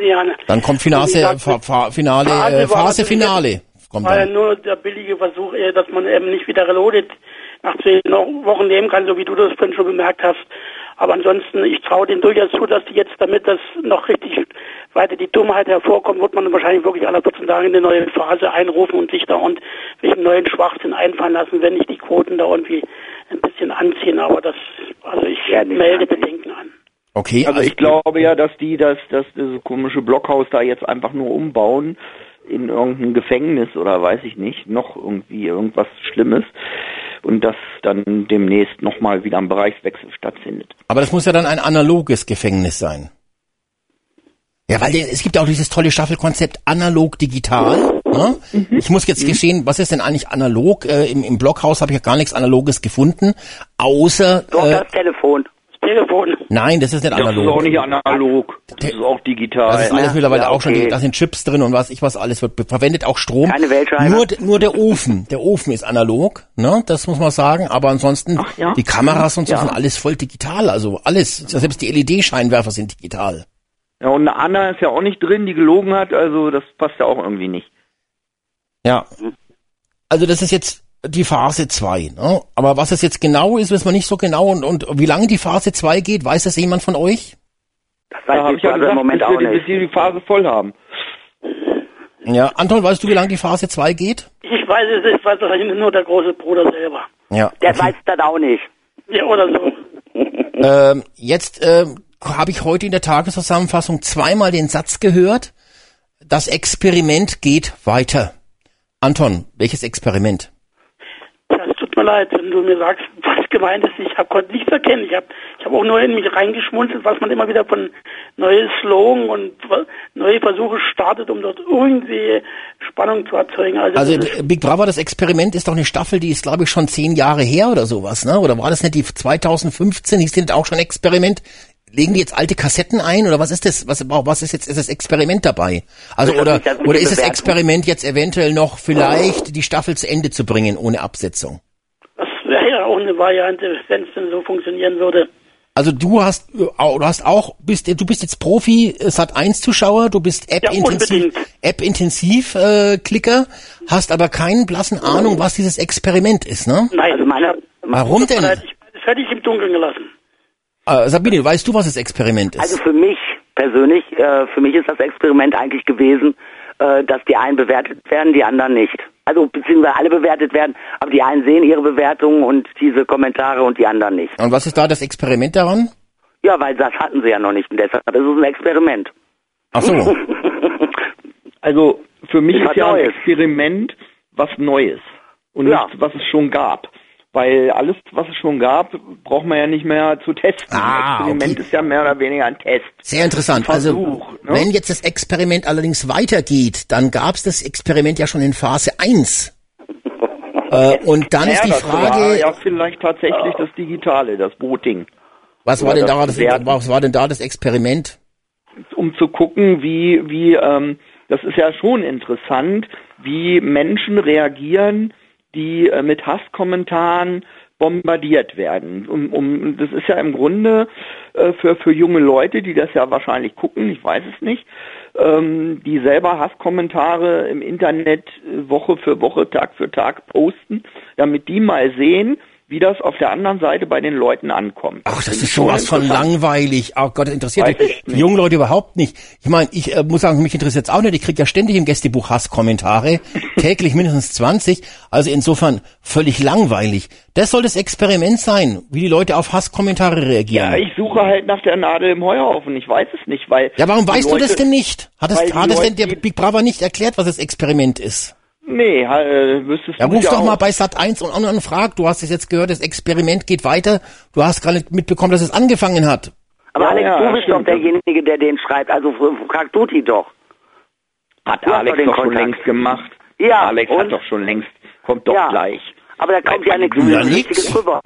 Ja, ne. Dann kommt Finale, Fa Fa Finale, Phase äh, Phase Finale. Kommt war ja dann. nur der billige Versuch, äh, dass man eben nicht wieder reloaded nach zehn Wochen nehmen kann, so wie du das vorhin schon bemerkt hast. Aber ansonsten, ich traue denen durchaus zu, dass die jetzt, damit das noch richtig weiter die Dummheit hervorkommt, wird man wahrscheinlich wirklich alle 14 Tage eine neue Phase einrufen und sich da und welchen neuen Schwachsinn einfallen lassen, wenn nicht die Quoten da irgendwie ein bisschen anziehen. Aber das, also ich Ja, melde. Bedenken an. Okay, Also ich glaube ja, dass die das, das diese komische Blockhaus da jetzt einfach nur umbauen in irgendein Gefängnis oder weiß ich nicht, noch irgendwie irgendwas Schlimmes und dass dann demnächst nochmal wieder ein Bereichswechsel stattfindet. Aber das muss ja dann ein analoges Gefängnis sein. Ja, weil es gibt ja auch dieses tolle Staffelkonzept analog-digital. Ne? Ich muss jetzt gestehen, was ist denn eigentlich analog? Äh, im, Im Blockhaus habe ich ja gar nichts Analoges gefunden, außer... Doch, Äh, das Telefon. Telefon. nein, das ist nicht Das ist analog. auch nicht analog, das ist auch digital. Das ist alles mittlerweile ja, auch schon, okay. da sind Chips drin und was ich was alles wird verwendet auch Strom. Keine Weltscheibe. Nur nur der Ofen, der Ofen ist analog, ne? Das muss man sagen, aber ansonsten Ach, ja. die Kameras und so Ja. sind alles voll digital, also alles, selbst die LED Scheinwerfer sind digital. Ja, und eine Anna ist ja auch nicht drin, die gelogen hat, also das passt ja auch irgendwie nicht. Ja. Also das ist jetzt die Phase 2, ne? Aber was es jetzt genau ist, wissen wir nicht so genau und, und wie lange die Phase 2 geht, weiß das jemand von euch? Das Da weiß habe ich ja also gesagt, im Moment bis, auch wir, die- bis nicht. wir die Phase voll haben. Ja, Anton, weißt du, wie lange die Phase 2 geht? Ich weiß es, ich weiß wahrscheinlich nur der große Bruder selber. Ja. Der weiß das auch nicht. Ja, oder so. Ähm, jetzt ähm, habe ich heute in der Tageszusammenfassung zweimal den Satz gehört, das Experiment geht weiter. Anton, welches Experiment? Mir leid, wenn du mir sagst, was gemeint ist. Ich hab, konnte nichts erkennen. Ich habe ich hab auch nur in mich reingeschmunzelt, was man immer wieder von neuen Slogan und neue Versuche startet, um dort irgendwie Spannung zu erzeugen. Also, also Big Brother, das Experiment ist doch eine Staffel, die ist glaube ich schon zehn Jahre her oder sowas, ne? Oder war das nicht die 2015? Die sind auch schon Experiment legen die jetzt alte Kassetten ein oder was ist das? Was, was ist jetzt ist das Experiment dabei? Also oder oder ist das Experiment jetzt eventuell noch vielleicht die Staffel zu Ende zu bringen ohne Absetzung? Das wäre ja auch eine Variante, wenn es denn so funktionieren würde. Also du hast du hast auch bist du bist jetzt Profi Sat 1 Zuschauer, du bist App ja, intensiv App intensiv äh, Klicker, hast aber keinen blassen Ahnung, was dieses Experiment ist, ne? Nein, also meine Warum denn? Das hätte ich im Dunkeln gelassen. Äh, Sabine, weißt du, was das Experiment ist? Also für mich persönlich, äh, für mich ist das Experiment eigentlich gewesen, äh, dass die einen bewertet werden, die anderen nicht. Also beziehungsweise alle bewertet werden, aber die einen sehen ihre Bewertungen und diese Kommentare und die anderen nicht. Und was ist da das Experiment daran? Ja, weil das hatten sie ja noch nicht und deshalb ist es ein Experiment. Ach so. also für mich ist ja ein Experiment was Neues und ja. nicht was es schon gab. Weil alles, was es schon gab, braucht man ja nicht mehr zu testen. Ah, Experiment okay. ist ja mehr oder weniger ein Test. Sehr interessant. Versuch, also, ne? wenn jetzt das Experiment allerdings weitergeht, dann gab es das Experiment ja schon in Phase 1. äh, und dann ja, ist die Frage. War ja, vielleicht tatsächlich das Digitale, das Voting. Was war, denn da das, was war denn da das Experiment? Um zu gucken, wie, wie, ähm, das ist ja schon interessant, wie Menschen reagieren, die äh, mit Hasskommentaren bombardiert werden. Um, um, das ist ja im Grunde äh, für, für junge Leute, die das ja wahrscheinlich gucken, ich weiß es nicht, ähm, die selber Hasskommentare im Internet äh, Woche für Woche, Tag für Tag posten, damit die mal sehen, wie das auf der anderen Seite bei den Leuten ankommt. Ach, das, das ist schon was von langweilig. Oh Gott, das interessiert mich. Die jungen Leute überhaupt nicht. Ich meine, ich äh, muss sagen, mich interessiert es auch nicht. Ich kriege ja ständig im Gästebuch Hasskommentare, täglich mindestens 20. Also insofern völlig langweilig. Das soll das Experiment sein, wie die Leute auf Hasskommentare reagieren. Ja, ich suche halt nach der Nadel im Heuhaufen. Ich weiß es nicht, weil... Ja, warum weißt Leute, du das denn nicht? Hat es, hat es denn der Big Brother nicht erklärt, was das Experiment ist? Nee, äh, wüsstest ja, du ruf ja doch auch. mal bei Sat 1 und, und frag, du hast es jetzt gehört, das Experiment geht weiter. Du hast gerade mitbekommen, dass es angefangen hat. Aber ja, Alex, ja, du bist doch derjenige, der den schreibt, also frag du die doch. Hat du Alex doch, doch schon längst gemacht. Ja. Alex und? hat doch schon längst, kommt doch ja. gleich. Aber da kommt ja nichts ja, Richtiges rüber.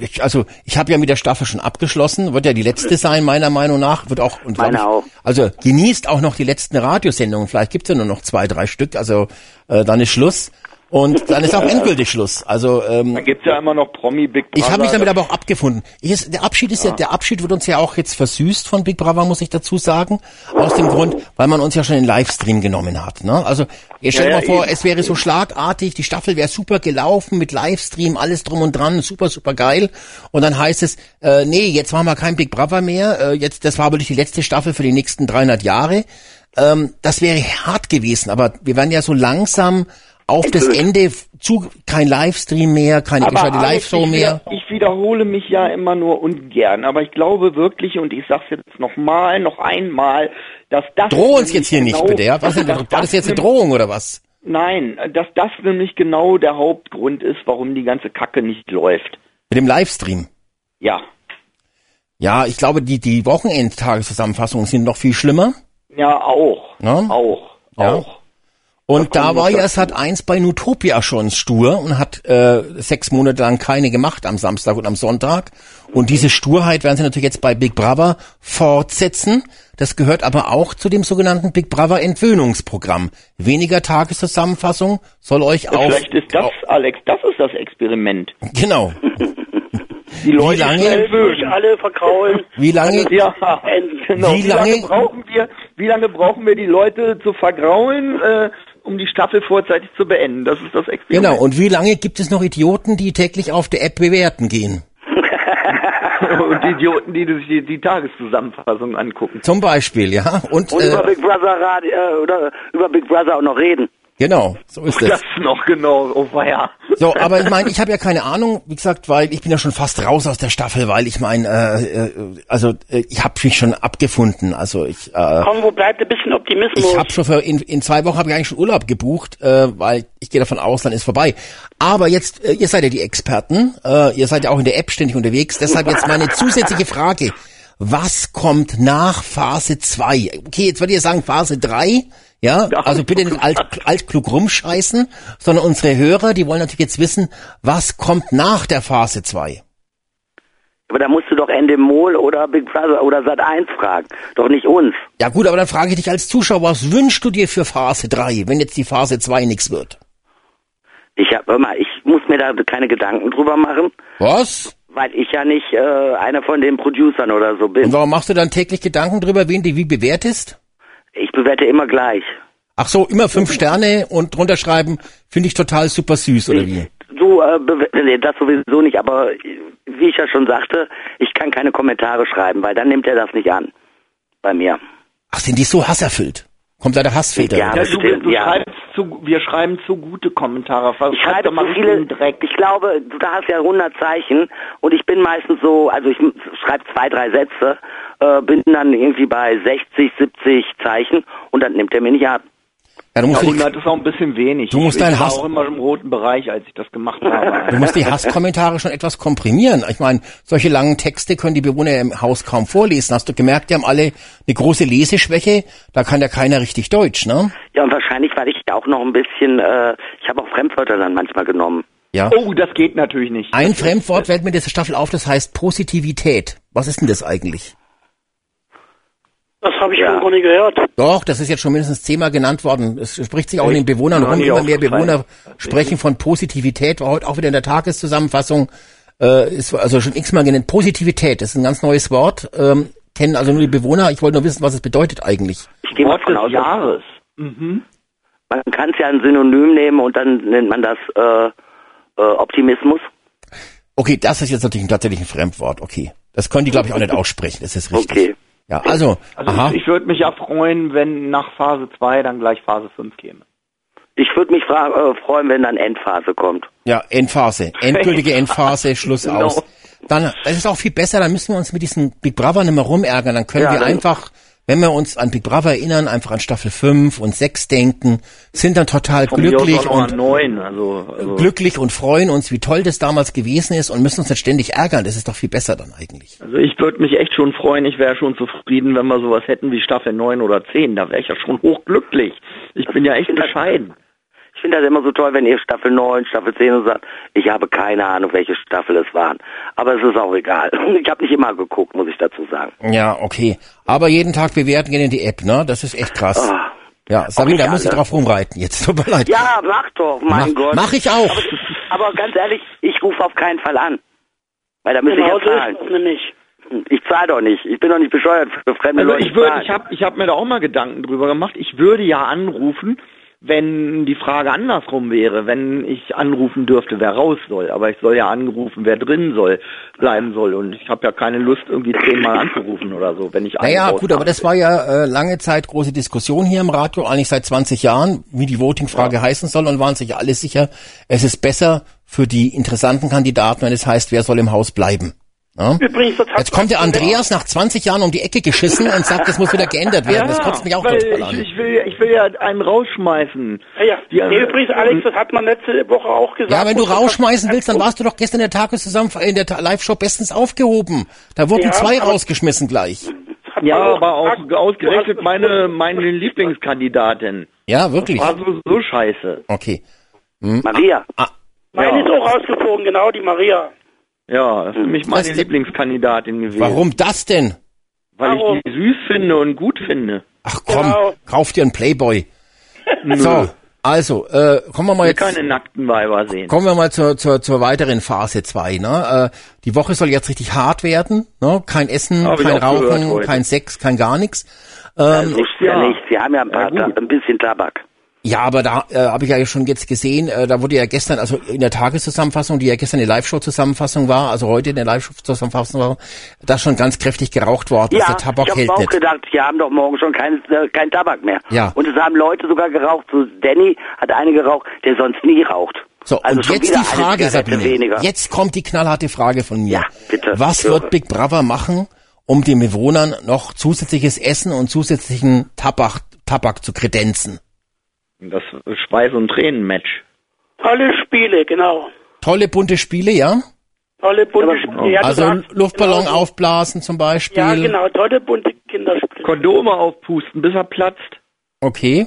Ich, also ich habe ja mit der Staffel schon abgeschlossen, wird ja die letzte sein, meiner Meinung nach. Wird auch, und Meine ich, auch. Also genießt auch noch die letzten Radiosendungen. Vielleicht gibt's ja nur noch zwei, drei Stück. Also äh, dann ist Schluss. Und dann ist auch endgültig Schluss. Also ähm, da gibt's ja immer noch Promi Big Brother. Ich habe mich damit aber auch abgefunden. Ich der Abschied ist ja. ja. der Abschied wird uns ja auch jetzt versüßt von Big Brother, muss ich dazu sagen, aus dem Grund, weil man uns ja schon in Livestream genommen hat. Ne? Also ihr stellt ja, mal vor, eben. es wäre so schlagartig, die Staffel wäre super gelaufen mit Livestream, alles drum und dran, super super geil. Und dann heißt es, äh, nee, jetzt machen wir kein Big Brother mehr. Äh, jetzt, das war aber die letzte Staffel für die nächsten 300 Jahre. Ähm, das wäre hart gewesen, aber wir werden ja so langsam auf das Ende zu kein Livestream mehr, keine gescheite Live-Show mehr. Ich wiederhole mich ja immer nur ungern, aber ich glaube wirklich, und ich sag's jetzt nochmal, noch einmal, dass das... Droh uns jetzt hier genau, nicht, bitte, ja? Was denn, war das jetzt eine Drohung oder was? Nein, dass das nämlich genau der Hauptgrund ist, warum die ganze Kacke nicht läuft. Mit dem Livestream? Ja. Ja, ich glaube, die, die Wochenendtageszusammenfassungen sind noch viel schlimmer. Ja, auch. Ja? Auch. Ja. Auch. Und da war ja Sat 1 bei Nutopia schon stur und hat äh, sechs Monate lang keine gemacht am Samstag und am Sonntag. Und diese Sturheit werden sie natürlich jetzt bei Big Brother fortsetzen. Das gehört aber auch zu dem sogenannten Big Brother Entwöhnungsprogramm. Weniger Tageszusammenfassung soll euch auch. Vielleicht ist das, Alex, das ist das Experiment. Genau. Die Leute wie lange, alle verkraulen. Wie lange? Ja, genau. Wie, wie lange, lange, brauchen wir? Wie lange brauchen wir die Leute zu vergraulen? Äh, um die Staffel vorzeitig zu beenden. Das ist das Experiment. Genau. Und wie lange gibt es noch Idioten, die täglich auf der App bewerten gehen? und Idioten, die sich die, die Tageszusammenfassung angucken. Zum Beispiel, ja. Und, und äh, über Big Brother Radio, äh, oder über Big Brother auch noch reden. Genau, so ist es. Das noch genau, oh ja. So, aber ich meine, ich habe ja keine Ahnung, wie gesagt, weil ich bin ja schon fast raus aus der Staffel, weil ich meine, äh, äh, also äh, ich habe mich schon abgefunden. Also ich. Äh, Komm, wo bleibt ein bisschen Optimismus? Ich habe schon für in, in zwei Wochen habe ich eigentlich schon Urlaub gebucht, äh, weil ich gehe davon aus, dann ist vorbei. Aber jetzt, äh, ihr seid ja die Experten, äh, ihr seid ja auch in der App ständig unterwegs. Deshalb jetzt meine zusätzliche Frage: Was kommt nach Phase 2? Okay, jetzt würde ich sagen Phase 3. Ja, also bitte nicht alt, altklug rumscheißen, sondern unsere Hörer, die wollen natürlich jetzt wissen, was kommt nach der Phase 2? Aber da musst du doch Endemol oder Big Brother oder Sat1 fragen, doch nicht uns. Ja gut, aber dann frage ich dich als Zuschauer, was wünschst du dir für Phase 3, wenn jetzt die Phase 2 nichts wird? Ich hab, hör mal, ich muss mir da keine Gedanken drüber machen, Was? weil ich ja nicht äh, einer von den Producern oder so bin. Und warum machst du dann täglich Gedanken drüber, wen du wie bewertest? Ich bewerte immer gleich. Ach so, immer fünf Sterne und drunter schreiben, finde ich total super süß, oder wie? Du, äh, nee, das sowieso nicht, aber äh, wie ich ja schon sagte, ich kann keine Kommentare schreiben, weil dann nimmt er das nicht an. Bei mir. Ach, sind die so hasserfüllt? Kommt da der Hassfilter? Ja, Ja, das du, stimmt, du ja. schreibst zu, wir schreiben zu gute Kommentare. Was Ich schreibe mal so viele, Dreck. ich glaube, du da hast ja 100 Zeichen und ich bin meistens so, also ich schreibe zwei, drei Sätze, äh, bin dann irgendwie bei 60, 70 Zeichen und dann nimmt er mir nicht ab. Ja, du Ja, musst, die, 100 ist auch ein bisschen wenig. Du musst ich deinen war Hass- auch immer im roten Bereich, als ich das gemacht habe. du musst die Hasskommentare schon etwas komprimieren. Ich meine, solche langen Texte können die Bewohner im Haus kaum vorlesen. Hast du gemerkt, die haben alle eine große Leseschwäche. Da kann ja keiner richtig Deutsch, ne? Ja, und wahrscheinlich, weil ich auch noch ein bisschen, äh, ich habe auch Fremdwörter dann manchmal genommen. Ja. oh, das geht natürlich nicht. Ein Fremdwort fällt mir in dieser Staffel auf, das heißt Positivität. Was ist denn das eigentlich? Das habe ich Ja. noch nie gehört. Doch, das ist jetzt schon mindestens zehnmal genannt worden. Es spricht sich auch in den Bewohnern rum. Immer mehr. Bewohner sprechen von Positivität. War heute auch wieder in der Tageszusammenfassung. Äh, ist also schon x-mal genannt. Positivität, das ist ein ganz neues Wort. Ähm, kennen also nur die Bewohner. Ich wollte nur wissen, was es bedeutet eigentlich. Ich gehe mal Wort von des aus, Jahres. Mhm. man kann es ja ein Synonym nehmen und dann nennt man das äh, äh, Optimismus. Okay, das ist jetzt natürlich ein, tatsächlich ein Fremdwort. Okay. Das können die, glaube ich, auch nicht aussprechen. Das ist richtig. Okay. Ja, also, Also aha. ich, ich würde mich ja freuen, wenn nach Phase 2 dann gleich Phase 5 käme. Ich würde mich äh, freuen, wenn dann Endphase kommt. Ja, Endphase. Endgültige Endphase, Schluss Genau. aus. Dann, das ist auch viel besser, dann müssen wir uns mit diesem Big Brother nicht mehr rumärgern. Dann können Ja, wir dann- einfach, wenn wir uns an Big Brother erinnern, einfach an Staffel 5 und 6 denken, sind dann total Von glücklich und an 9. Also, also glücklich und freuen uns, wie toll das damals gewesen ist und müssen uns nicht ständig ärgern. Das ist doch viel besser dann eigentlich. Also ich würde mich echt schon freuen, ich wäre schon zufrieden, wenn wir sowas hätten wie Staffel 9 oder 10. Da wäre ich ja schon hochglücklich. Ich bin ja echt bescheiden. Ich finde das immer so toll, wenn ihr Staffel 9, Staffel 10 und sagt, ich habe keine Ahnung, welche Staffel es waren. Aber es ist auch egal. Ich habe nicht immer geguckt, muss ich dazu sagen. Ja, okay. Aber jeden Tag bewerten gehen in die App, ne? Das ist echt krass. Ah. Ja, Sabine, da muss ich drauf rumreiten. Jetzt tut mir leid. Ja, mach doch, mein mach, Gott. mach ich auch. Aber ganz ehrlich, ich rufe auf keinen Fall an. Weil da müsste Genau ich ja zahlen. Ich zahle doch nicht. Ich bin doch nicht bescheuert für fremde Also Leute. ich ich habe ich hab mir da auch mal Gedanken drüber gemacht. Ich würde ja anrufen, wenn die Frage andersrum wäre, wenn ich anrufen dürfte, wer raus soll. Aber ich soll ja anrufen, wer drin soll, bleiben soll. Und ich habe ja keine Lust, irgendwie zehnmal anzurufen oder so, wenn ich Naja, gut, aber das war ja äh, lange Zeit große Diskussion hier im Radio, eigentlich seit 20 Jahren, wie die Voting-Frage heißen soll und waren sich alle sicher, es ist besser für die interessanten Kandidaten, wenn es heißt, wer soll im Haus bleiben. Ja? Übrigens, das hat Jetzt kommt der Andreas nach 20 Jahren um die Ecke geschissen und sagt, das muss wieder geändert werden. das kotzt mich auch weil total ich, an. ich, will, ich will ja einen rausschmeißen. Ja, ja. Die- nee, übrigens, Alex, das hat man letzte Woche auch gesagt. Ja, wenn du das rausschmeißen willst, dann warst du doch gestern in der Tageszusammenfassung in der Live-Show bestens aufgehoben. Da wurden Ja, zwei rausgeschmissen gleich. Ja, aber auch ausgerechnet meine, meine Lieblingskandidatin. Ja, wirklich. War so, so scheiße. Okay. Maria. Meine Ja. ist auch rausgeflogen, genau, die Maria. Ja, das ist für mich meine Was- Lieblingskandidatin gewesen. Warum das denn? Weil Warum? ich die süß finde und gut finde. Ach komm, Genau. kauf dir einen Playboy. So, also, äh, kommen wir mal will jetzt, keine nackten Weiber sehen. kommen wir mal zur, zur, zur weiteren Phase 2. Ne? Äh, die Woche soll jetzt richtig hart werden. Ne? Kein Essen, Hab kein Rauchen, kein Sex, kein gar nichts. Ähm, ja, ja. nicht. Sie haben ja ein paar, Ja, ein bisschen Tabak. Ja, aber da äh, habe ich ja schon jetzt gesehen, äh, da wurde ja gestern, also in der Tageszusammenfassung, die ja gestern eine Live-Show-Zusammenfassung war, also heute in der Live-Show-Zusammenfassung war, da schon ganz kräftig geraucht worden. Ja, also der Tabak ich habe hält auch nicht. gedacht, sie haben doch morgen schon kein, äh, kein Tabak mehr. Ja. Und es haben Leute sogar geraucht. So Danny hat eine geraucht, der sonst nie raucht. So, Also und jetzt die Frage, Sabine. weniger. Jetzt kommt die knallharte Frage von mir. Ja, bitte, Was wird Big Brother machen, um den Bewohnern noch zusätzliches Essen und zusätzlichen Tabak, Tabak zu kredenzen? Das Schweiß- und Tränen-Match. Tolle Spiele, genau. Tolle bunte Spiele, ja? Tolle bunte Spiele. Ja, Also sagst Luftballon genau aufblasen zum Beispiel. Ja, genau, tolle bunte Kinderspiele. Kondome aufpusten, bis er platzt. Okay.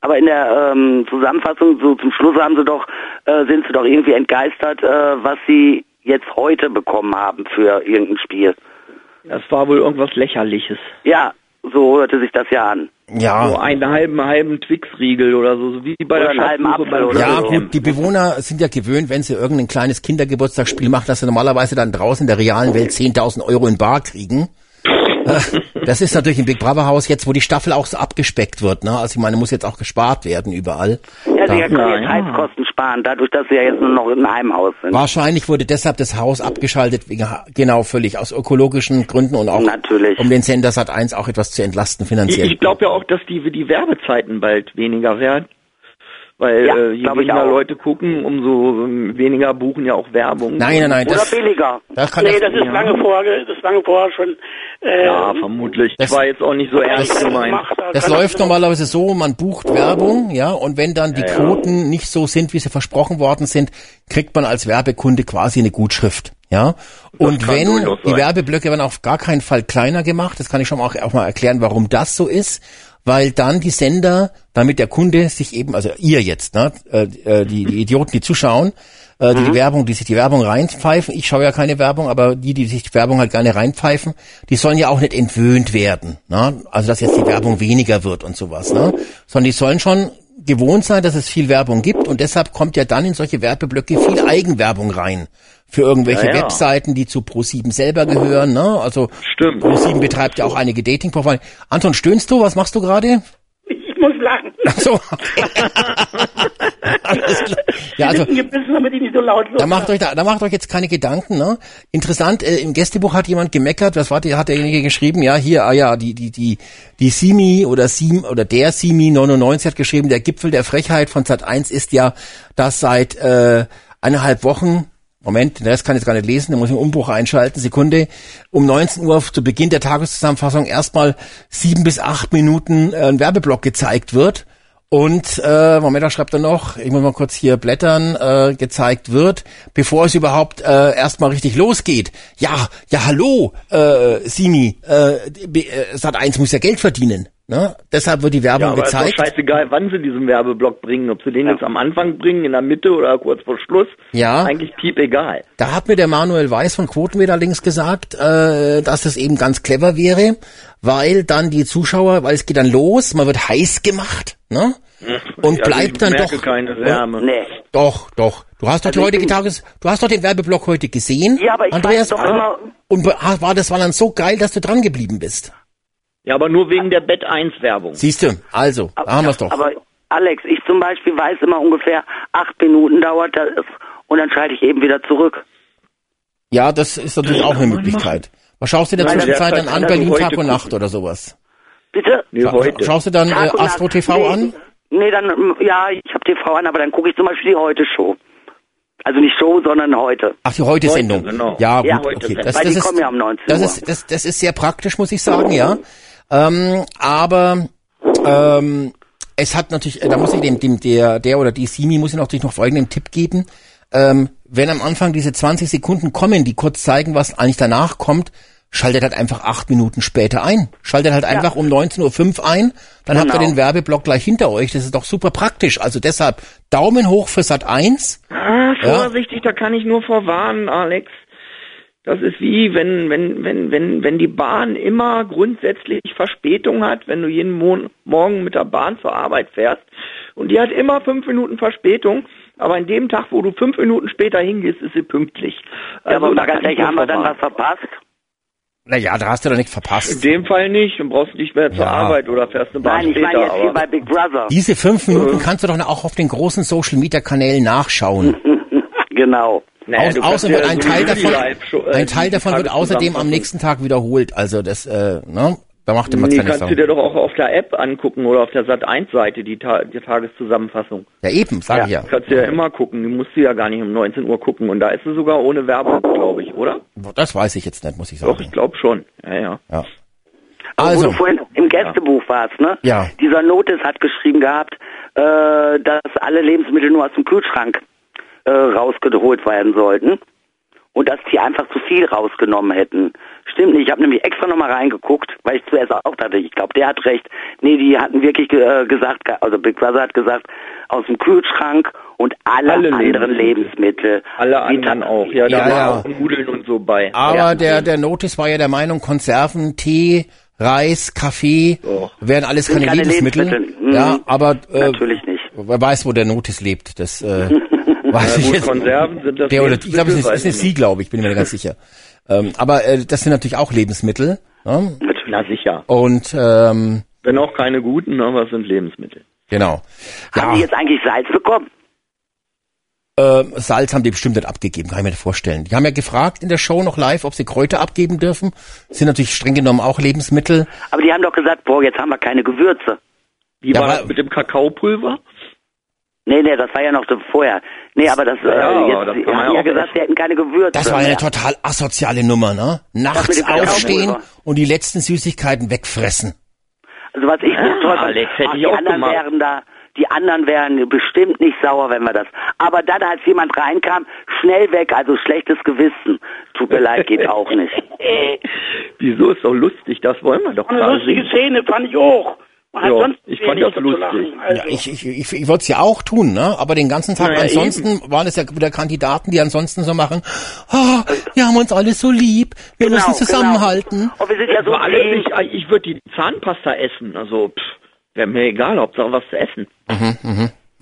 Aber in der ähm, Zusammenfassung, so zum Schluss haben sie doch, äh, sind sie doch irgendwie entgeistert, äh, was sie jetzt heute bekommen haben für irgendein Spiel. Das war wohl irgendwas Lächerliches. Ja, so hörte sich das ja an. Ja. So einen halben, halben Twix-Riegel oder so, so wie bei Oder der halben Apfel oder Ja, so. gut, die Bewohner sind ja gewöhnt, wenn sie irgendein kleines Kindergeburtstagsspiel machen, dass sie normalerweise dann draußen in der realen Welt 10.000 Euro in Bar kriegen. Das ist natürlich im Big Brother Haus jetzt, wo die Staffel auch so abgespeckt wird. Ne? Also ich meine, muss jetzt auch gespart werden überall. Ja, sie können Ja, jetzt ja. Heizkosten sparen, dadurch, dass sie ja jetzt nur noch in einem Heimhaus sind. Wahrscheinlich wurde deshalb das Haus abgeschaltet, wegen, genau, völlig aus ökologischen Gründen und auch Natürlich. um den Sender Sat 1 auch etwas zu entlasten Ich, finanziell. ich glaube ja auch, dass die, die Werbezeiten bald weniger werden. Weil Ja, äh, je weniger. Leute gucken, umso weniger buchen ja auch Werbung. nein, nein, nein, Oder das, billiger. das kann Nee, das, das ist lange vorher, das ist lange vorher schon. Äh, Ja, vermutlich. Das- Das war jetzt auch nicht so ernst das gemeint. Das kann läuft das- normalerweise so, man bucht Werbung, ja, und wenn dann die Quoten nicht so sind, wie sie versprochen worden sind, kriegt man als Werbekunde quasi eine Gutschrift, ja. Und wenn die. Werbeblöcke werden auf gar keinen Fall kleiner gemacht, das kann ich schon auch, auch mal erklären, warum das so ist, weil dann die Sender, damit der Kunde sich eben, also ihr jetzt, ne, äh, äh, die, die Idioten, die zuschauen, äh, die, die Werbung, die sich die Werbung reinpfeifen. Ich schaue ja keine Werbung, aber die, die sich die Werbung halt gerne reinpfeifen, die sollen ja auch nicht entwöhnt werden. Ne? Also dass jetzt die Werbung weniger wird und sowas, ne? Sondern die sollen schon gewohnt sein, dass es viel Werbung gibt und deshalb kommt ja dann in solche Werbeblöcke viel Eigenwerbung rein. Für irgendwelche Ja, ja. Webseiten, die zu Pro7 selber gehören, ne? Also Stimmt. Pro7 betreibt ja auch einige Dating-Profile. Anton, stöhnst du? Was machst du gerade? Ich muss lachen. Ach so, okay. Alles klar. Ja, also Lippen gebissen, damit ich nicht so laut da macht euch da, da macht euch jetzt keine Gedanken, ne? Interessant, äh, im Gästebuch hat jemand gemeckert, was war die, hat derjenige geschrieben, ja, hier, ah ja, die, die, die, die Simi oder Sim, oder der Simi 99 hat geschrieben, der Gipfel der Frechheit von Sat 1 ist ja, dass seit, äh, eineinhalb Wochen, Moment, den Rest kann ich jetzt gar nicht lesen, da muss ich einen Umbruch einschalten, Sekunde, um 19 Uhr zu Beginn der Tageszusammenfassung erstmal sieben bis acht Minuten äh, ein Werbeblock gezeigt wird. Und äh, Moment, da schreibt er noch, ich muss mal kurz hier blättern, äh, gezeigt wird, bevor es überhaupt äh, erstmal richtig losgeht. Ja, ja, hallo, äh, Simi, äh, äh, Sat1 muss ja Geld verdienen. Ne? Deshalb wird die Ja, Werbung aber ist doch gezeigt. scheißegal, wann sie diesen Werbeblock bringen. Ob sie den jetzt am Anfang bringen, in der Mitte oder kurz vor Schluss. Ja. Eigentlich piep egal. Da hat mir der Manuel Weiß von Quotenmeter links gesagt, äh, dass das eben ganz clever wäre, weil dann die Zuschauer, weil es geht dann los, man wird heiß gemacht, ne? Und Also bleibt ich dann merke doch. keine Wärme. Nee. Doch, doch. Du hast doch die Also heutige ich- Tages, du hast doch den Werbeblock heute gesehen, Ja, aber ich Andreas. weiß doch immer- und ah, war das war dann so geil, dass du dran geblieben bist. Ja, aber nur wegen der Bett 1 Werbung. Siehst du? Also, da haben wir's doch. Aber Alex, ich zum Beispiel weiß immer ungefähr acht Minuten dauert das und dann schalte ich eben wieder zurück. Ja, das ist natürlich auch eine Möglichkeit. Was schaust du in der Nein, Zwischenzeit dann an? er Berlin Tag und. Nacht oder sowas? Bitte? Nee, Scha- heute. Schaust du dann äh, Astro. TV nee, an? Nee, dann, ja, ich habe TV an, aber dann gucke ich zum Beispiel die Heute-Show. Also nicht Show, sondern heute. Ach, die heute Heute, Sendung. genau. Ja, Ja, gut, heute okay. Sendung. Das, Weil das die ist, kommen ja um 19 das ist, das, das ist sehr praktisch, muss ich sagen, ja. Ähm, aber ähm, es hat natürlich, äh, da muss ich dem, dem der, der oder die Simi muss ich natürlich noch folgenden Tipp geben. Ähm, wenn am Anfang diese 20 Sekunden kommen, die kurz zeigen, was eigentlich danach kommt, schaltet halt einfach acht Minuten später ein. Schaltet halt einfach um 19.05 Uhr ein, dann habt ihr Genau. den Werbeblock gleich hinter euch. Das ist doch super praktisch. Also deshalb Daumen hoch für Sat 1. Ah, Ja. vorsichtig, da kann ich nur vorwarnen, Alex. Das ist wie, wenn, wenn, wenn, wenn, wenn die Bahn immer grundsätzlich Verspätung hat, wenn du jeden Mon Morgen mit der Bahn zur Arbeit fährst und die hat immer fünf Minuten Verspätung, aber an dem Tag, wo du fünf Minuten später hingehst, ist sie pünktlich. ja, aber da ganz ehrlich, haben wir dann was verpasst? Naja, da hast du doch nichts In verpasst. dem Fall nicht, dann brauchst du nicht mehr zur Ja. Arbeit oder fährst eine Bahn Nein, ich meine jetzt hier bei Big Brother. Diese fünf Minuten kannst du doch auch auf den großen Social Media Kanälen nachschauen. genau. Naja, kannst außerdem wird ja ein so Teil davon, äh, ein Teil davon wird außerdem am nächsten Tag wiederholt. Also das, äh, ne? Da macht immer Die keine kannst du dir doch auch auf der App angucken oder auf der Sat 1 Seite die, Ta die Tageszusammenfassung. Ja, eben, sag ich ja. Kannst du ja immer gucken. Die musst du ja gar nicht um 19 Uhr gucken. Und da ist sie sogar ohne Werbung, glaube ich, oder? Das weiß ich jetzt nicht, muss ich Doch, sagen. ich glaube schon. Ja, ja. Ja. Aber wo Also, du vorhin im Gästebuch warst, ne? Ja. Dieser Notice hat geschrieben gehabt, äh, dass alle Lebensmittel nur aus dem Kühlschrank äh, rausgeholt werden sollten und dass die einfach zu viel rausgenommen hätten. Stimmt nicht. Ich habe nämlich extra nochmal reingeguckt, weil ich zuerst auch dachte, ich glaube, der hat recht. Nee, die hatten wirklich äh, gesagt, also Big Brother hat gesagt, aus dem Kühlschrank und alle, Alle anderen Lebensmittel. Lebensmittel. Alle anderen auch. Ja, da Ja, ja. auch Nudeln und so bei. aber ja. der, der Notice war ja der Meinung, Konserven, Tee, Reis, Kaffee Oh. wären alles keine, keine Lebensmittel. Lebensmittel. Mhm. Ja, aber äh, Natürlich nicht. wer weiß, wo der Notice lebt. Das äh, weiß ich jetzt. Konserven sind das Der oder, ich glaube, es ist, ist eine Sie, glaube ich, bin mir ganz sicher. Ähm, aber äh, das sind natürlich auch Lebensmittel. Ne? Na sicher. Und ähm, Wenn auch keine guten, aber es sind Lebensmittel. genau. Haben Ja, die jetzt eigentlich Salz bekommen? äh, Salz haben die bestimmt nicht abgegeben, kann ich mir nicht vorstellen. Die haben ja gefragt in der Show noch live, ob sie Kräuter abgeben dürfen. Sind natürlich streng genommen auch Lebensmittel. Aber die haben doch gesagt, boah, jetzt haben wir keine Gewürze. Wie Ja, war aber- das mit dem Kakaopulver? Nee, nee, das war ja noch so vorher. Nee, aber das, Ja, äh, jetzt, das die haben ja gesagt, sie hätten keine Gewürze Das war ja eine total asoziale Nummer, ne? Nachts aufstehen und die letzten Süßigkeiten wegfressen. Also was ich Ja, so toll Alex, hätte ach, ich die auch anderen gemacht. wären da, die anderen wären bestimmt nicht sauer, wenn wir das. Aber dann, als jemand reinkam, schnell weg, also schlechtes Gewissen. Tut mir leid, geht auch nicht. Wieso ist doch lustig? Das wollen wir doch Eine lustige sehen. Szene fand ich auch. Man hat Ja, sonst ich fand das lustig. lachen. Also, Ja, ich ich, ich, ich wollte es ja auch tun, ne? Aber den ganzen Tag Na ja, ansonsten waren es ja wieder Kandidaten, die ansonsten so machen, oh, wir haben uns alle so lieb, wir Genau, müssen zusammenhalten. Genau. Und wir sind ja so alles Team. nicht, ich würde die Zahnpasta essen. Also, pff, wäre mir egal, Hauptsache was zu essen.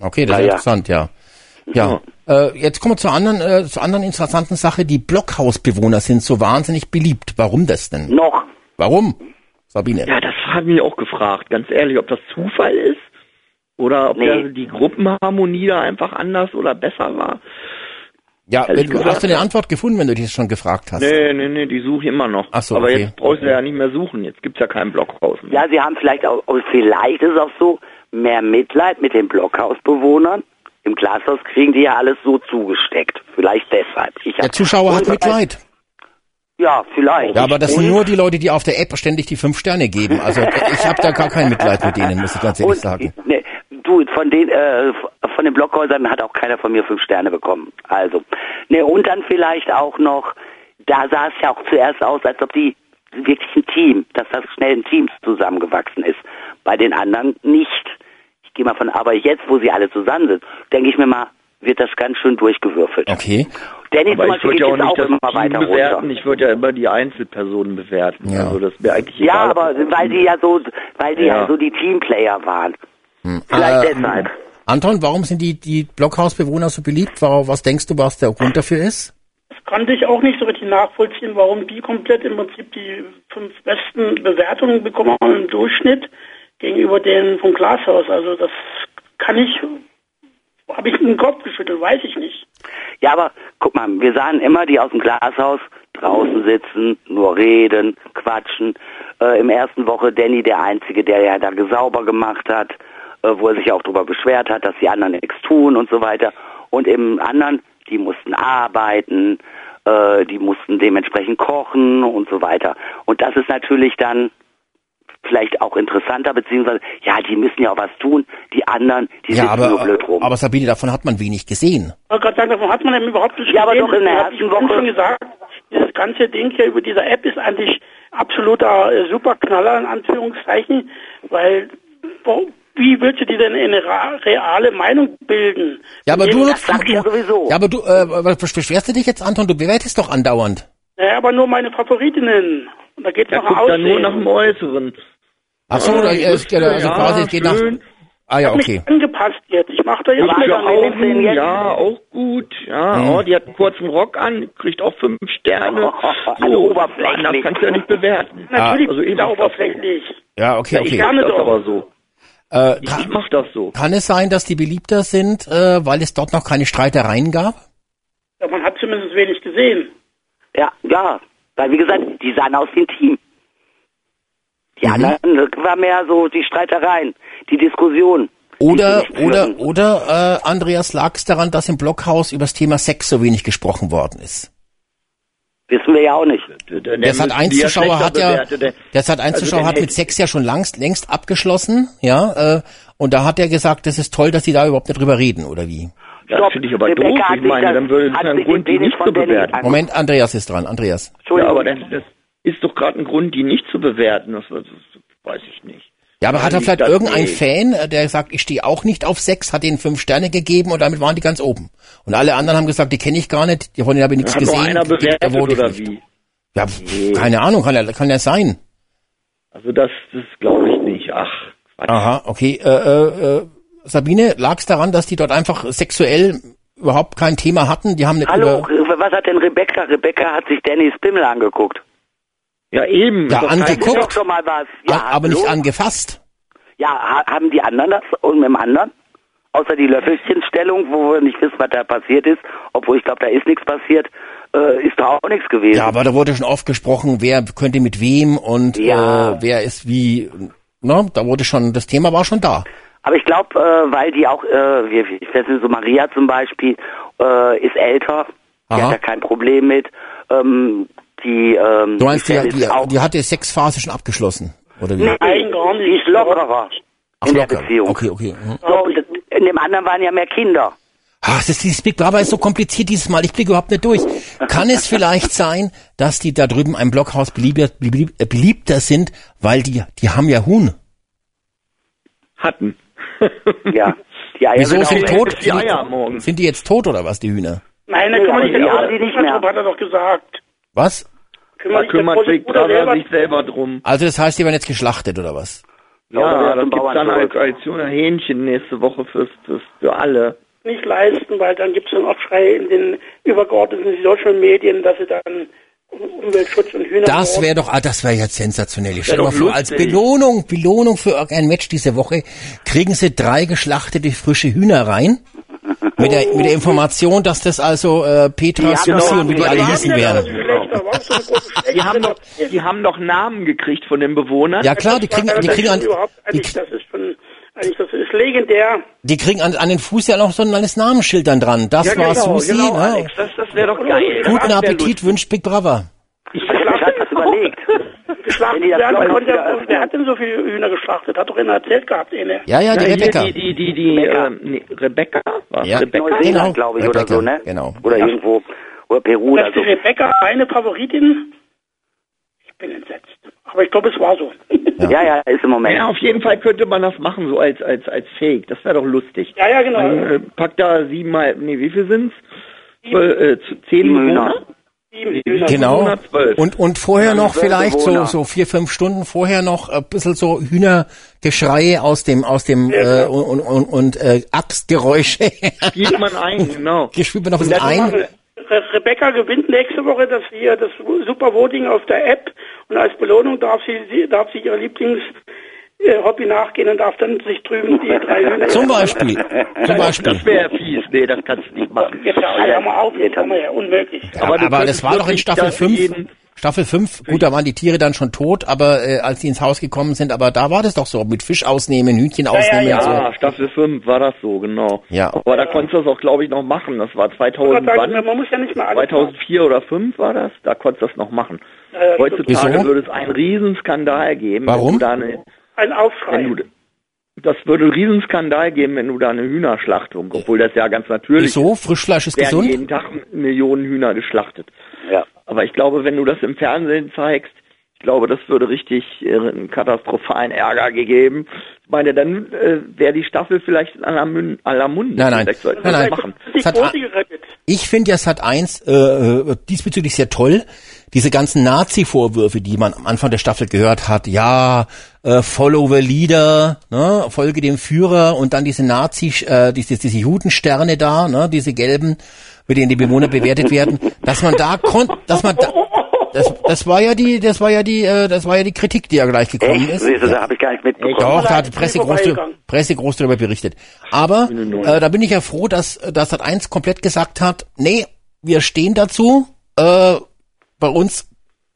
Okay, das ist ja. interessant, ja. Ja. Äh, jetzt kommen wir zur anderen, äh, zur anderen interessanten Sache. Die Blockhausbewohner sind so wahnsinnig beliebt. Warum das denn? Noch. Warum? Sabine. Ja, das habe ich mich auch gefragt. Ganz ehrlich, ob das Zufall ist oder ob Nee. der, die Gruppenharmonie da einfach anders oder besser war. Ja, wenn, du gesagt, hast du eine. Antwort gefunden, wenn du dich schon gefragt hast? Nee, nee, nee, die suche ich immer noch. Ach so, Aber okay. jetzt brauchst du ja nicht mehr suchen. Jetzt gibt's ja kein Blockhaus mehr. Ja, sie haben vielleicht auch, vielleicht ist es auch so, mehr Mitleid mit den Blockhausbewohnern. Im Glashaus kriegen die ja alles so zugesteckt. Vielleicht deshalb. Ich Der Zuschauer hat Mitleid. Ja, vielleicht. Ja, aber das Und- sind nur die Leute, die auf der App ständig die fünf Sterne geben. Also ich habe da gar kein Mitleid mit denen, muss ich ganz ehrlich Und, sagen. Nee, du, von den, äh, von den Blockhäusern hat auch keiner von mir fünf Sterne bekommen. Also, nee, und dann vielleicht auch noch, da sah es ja auch zuerst aus, als ob die wirklich ein Team, dass das schnell ein Team zusammengewachsen ist. Bei den anderen nicht. Ich gehe mal von, aber jetzt, wo sie alle zusammen sind, denke ich mir mal, wird das ganz schön durchgewürfelt. Okay. Danny zum Aber ich würde ja auch nicht auch das immer Team weiter bewerten, runter. ich würde ja immer die Einzelpersonen bewerten. Ja. Also das wäre eigentlich Ja, egal. aber weil die ja so, weil die ja, Ja. so die Teamplayer waren. Vielleicht Äh, deshalb. Anton, warum sind die, die Blockhausbewohner so beliebt? Warum, was denkst du, was der Grund dafür ist? Das konnte ich auch nicht so richtig nachvollziehen, warum die komplett im Prinzip die fünf besten Bewertungen bekommen haben im Durchschnitt gegenüber denen vom Glashaus. Also das kann ich, habe ich den Kopf geschüttelt, weiß ich nicht. Ja, aber guck mal, wir sahen immer die aus dem Glashaus draußen sitzen, nur reden, quatschen. Äh, Im ersten Woche Danny der Einzige, der ja da gesauber gemacht hat, äh, wo er sich auch darüber beschwert hat, dass die anderen nichts tun und so weiter. Und im anderen, die mussten arbeiten, äh, die mussten dementsprechend kochen und so weiter. Und das ist natürlich dann vielleicht auch interessanter, beziehungsweise, ja, die müssen ja auch was tun, die anderen, die Ja, sitzen nur aber, blöd rum. aber Sabine, davon hat man wenig gesehen. Aber Gott sei Dank, davon hat man eben überhaupt nicht Ja, aber gesehen. doch in der Das ich ersten Woche- schon gesagt, dieses ganze Ding hier über diese App ist eigentlich absoluter äh, Superknaller in Anführungszeichen, weil wo, wie willst du dir denn eine reale Meinung bilden? Ja, aber du, das sag ich ja sowieso. ja, aber du, äh, was beschwerst du dich jetzt, Anton? Du bewertest doch andauernd. Naja, aber nur meine Favoritinnen. Und da geht es Der noch guckt dann nur Aussehen. nach dem Äußeren. Ach so, da, äh, es geht, also Ja, quasi, es geht nach, ah ja, Ich okay. mich angepasst jetzt. Ich mache da jetzt also, denn Augen, jetzt? ja, auch gut. Ja, Mhm. oh, die hat einen kurzen Rock an, kriegt auch fünf Sterne. Also oberflächlich. Das kannst du ja nicht bewerten. Natürlich also bin ich ich da mach das so. oberflächlich. Ja, okay, Ich okay. mach Gerne das doch. aber so. Äh, Ich, kann, ich mach das so. kann es sein, dass die beliebter sind, äh, weil es dort noch keine Streitereien gab? Ja, man hat zumindest wenig gesehen. Ja, ja. Weil wie gesagt, die sahen aus wie ein Team. Die anderen äh, war mehr so die Streitereien, die Diskussion. Oder, die oder, oder, äh, Andreas, lag es daran, dass im Blockhaus über das Thema Sex so wenig gesprochen worden ist? Wissen wir ja auch nicht. Der Sat 1 Zuschauer hat ja, der Sat 1 Zuschauer hat mit Sex ja schon langst, längst abgeschlossen, ja, äh, und da hat er gesagt, das ist toll, dass sie da überhaupt nicht drüber reden, oder wie? Das Stopp. finde ich aber Rebecca doof. Ich meine, das- dann würde es hat einen Grund, die wenig nicht von zu bewerten. Moment, Andreas ist dran, Andreas. Ja, Entschuldigung. aber das, das ist doch gerade ein Grund, die nicht zu bewerten. Das, das, das weiß ich nicht. Ja, aber hat er vielleicht irgendein nee. Fan, äh, der sagt, ich stehe auch nicht auf Sex, hat ihnen fünf Sterne gegeben und damit waren die ganz oben. Und alle anderen haben gesagt, die kenne ich gar nicht, die von denen habe ich nichts Hat gesehen. einer die- die bewertet ich oder wie? Ja, pf, keine Ahnung, kann ja, kann ja sein. Also das, das glaube ich nicht. Ach, Quatsch. Aha, okay. Äh, äh, äh, Sabine, lag es daran, dass die dort einfach sexuell überhaupt kein Thema hatten? Die haben nicht Hallo, über, was hat denn Rebecca? Rebecca hat sich Dannys Pimmel angeguckt. Ja, eben. Ja, kein- angeguckt. Doch schon mal was. Ja, a- aber nicht hallo? angefasst. Ja, ha haben die anderen das und mit dem anderen? Außer die Löffelchenstellung, wo wir nicht wissen, was da passiert ist, obwohl ich glaube, da ist nichts passiert, äh, ist da auch nichts gewesen. Ja, aber da wurde schon oft gesprochen, wer könnte mit wem und Ja. äh, wer ist wie. Ne? Da wurde schon, das Thema war schon da. Aber ich glaube, äh, weil die auch, äh, wie- ich weiß nicht, so Maria zum Beispiel, äh, ist älter, die Aha. hat da kein Problem mit. Ähm, die, ähm, Du meinst, die, die, auch, die hat die Sexphase schon abgeschlossen, oder wie? Nein, nicht. die ist lockerer Ach, in der locker. Beziehung. Okay, okay. mhm. So, und in dem anderen waren ja mehr Kinder. Ah, das ist dieses Big Brother ist so kompliziert dieses Mal. Ich blicke überhaupt nicht durch. Kann es vielleicht sein, dass die da drüben im Blockhaus beliebter, belieb, beliebter sind, weil die, die haben ja Huhn. Hatten. Ja. Die Eier Wieso sind sind tot? Die Eier morgen. Sind die jetzt tot oder was, die Hühner? Nein, da kümmert aber sich die die nicht mehr. Hat er doch gesagt. Was? Kümmert Da sich der kümmert Bruder Brother selber. sich selber drum. Also das heißt, die werden jetzt geschlachtet oder was? Ja, Ja, das Bauern dann als, als junger Hähnchen nächste Woche fürs, fürs, für alle. nicht leisten, weil dann gibt es einen Aufschrei in den übergeordneten Social Medien, dass sie dann Umweltschutz und Hühner Das wäre doch, ah, das wäre jetzt sensationell. Ich stell mal vor, als. Belohnung, Belohnung für irgendein Match diese Woche kriegen sie drei geschlachtete frische Hühner rein. Mit der, mit der Information, dass das also äh, Petra, Susi und wie die alle hießen Schlechte? Die haben doch, die haben doch Namen gekriegt von den Bewohnern. Ja klar, die kriegen, die kriegen an, die, eigentlich, das ist schon, eigentlich, das ist legendär. die kriegen an, an den Fuß ja noch so ein kleines Namensschild dann dran. Das Ja, war genau, Susi. genau, ne? Alex, das, das wäre doch geil. Guten Appetit wünscht Big Brother. Ich hab das überlegt. Geschlachtet die werden, konnte ja, ja, wer hat denn so viele Hühner geschlachtet? Hat doch einer erzählt gehabt, eine. Ja, ja, die Ja, Rebecca. Die, die, die, die, Rebecca. äh, nee, Rebecca? Was? Ja. Rebecca? Genau. Glaube ich, oder Rebecca, so, ne? genau. Oder Ja. irgendwo, oder Peru Das oder ist so. Rebecca meine Favoritin. Ich bin entsetzt. Aber ich glaube, es war so. Ja, ja, ist im Moment. Ja, auf jeden Fall könnte man das machen, so als, als, als Fake. Das wäre doch lustig. Ja, ja, genau. Man äh, packt da siebenmal, nee, wie viel sind's? Zwölf, äh, zehn Sieben? Hühner. Genau. 112. Und, und vorher noch vielleicht so, so vier, fünf Stunden vorher noch ein bisschen so Hühnergeschreie aus dem, aus dem, Ja, äh, und, und, und äh, Axtgeräusche. Gibt man ein, genau. Gespielt man noch ein bisschen ein. Re Rebecca gewinnt nächste Woche das hier das Super Voting auf der App und als Belohnung darf sie, darf sie ihr Lieblings Hobby nachgehen und darf dann sich drüben die drei Hühner Zum Beispiel. Zum Beispiel. Das wäre fies. Nee, das kannst du nicht machen. Jetzt ja, ja mal auf, jetzt haben wir ja unmöglich. Aber, aber das war doch in Staffel da 5. jeden- Staffel 5, gut, da waren die Tiere dann schon tot, aber äh, als die ins Haus gekommen sind, aber da war das doch so, mit Fisch ausnehmen, Hühnchen ausnehmen ja, und so. Ja, Staffel 5 war das so, genau. Ja. Aber da konntest du das auch, glaube ich, noch machen. Das war Ich 2000, wollte sagen, wann? man muss ja nicht mal alles 2004 oder 5 war das? Da konntest du das noch machen. Ja, ja, Heutzutage Wieso? würde es einen Riesenskandal geben. Warum? Wenn du da eine, ein Aufschrei. du, das würde einen Riesenskandal geben, wenn du da eine Hühnerschlachtung, obwohl das ja ganz natürlich Wieso? Frischfleisch ist ist, werden gesund? jeden Tag Millionen Hühner geschlachtet. Ja. Aber ich glaube, wenn du das im Fernsehen zeigst, ich glaube, das würde richtig äh, einen katastrophalen Ärger gegeben. Ich meine, dann äh, wäre die Staffel vielleicht in aller, Mün aller Munde. Nein, nein. Sollten Nein, nein. das machen. Ich finde ja Sat 1 äh, äh, diesbezüglich sehr toll. Diese ganzen Nazi-Vorwürfe, die man am Anfang der Staffel gehört hat, ja, äh, follow the leader, ne, folge dem Führer und dann diese Nazi, äh, diese, diese Judensterne da, ne, diese gelben, mit denen die Bewohner bewertet werden, dass man da kon dass man da, das, das war ja die, das war ja die, äh, das war ja die Kritik, die ja gleich gekommen Echt? ist. Siehst du, Ja. da habe ich gar nicht mitbekommen. Doch, da hat die Presse groß. Presse groß darüber berichtet. Aber äh, da bin ich ja froh, dass dass Sat 1 komplett gesagt hat, nee, wir stehen dazu. Äh, bei uns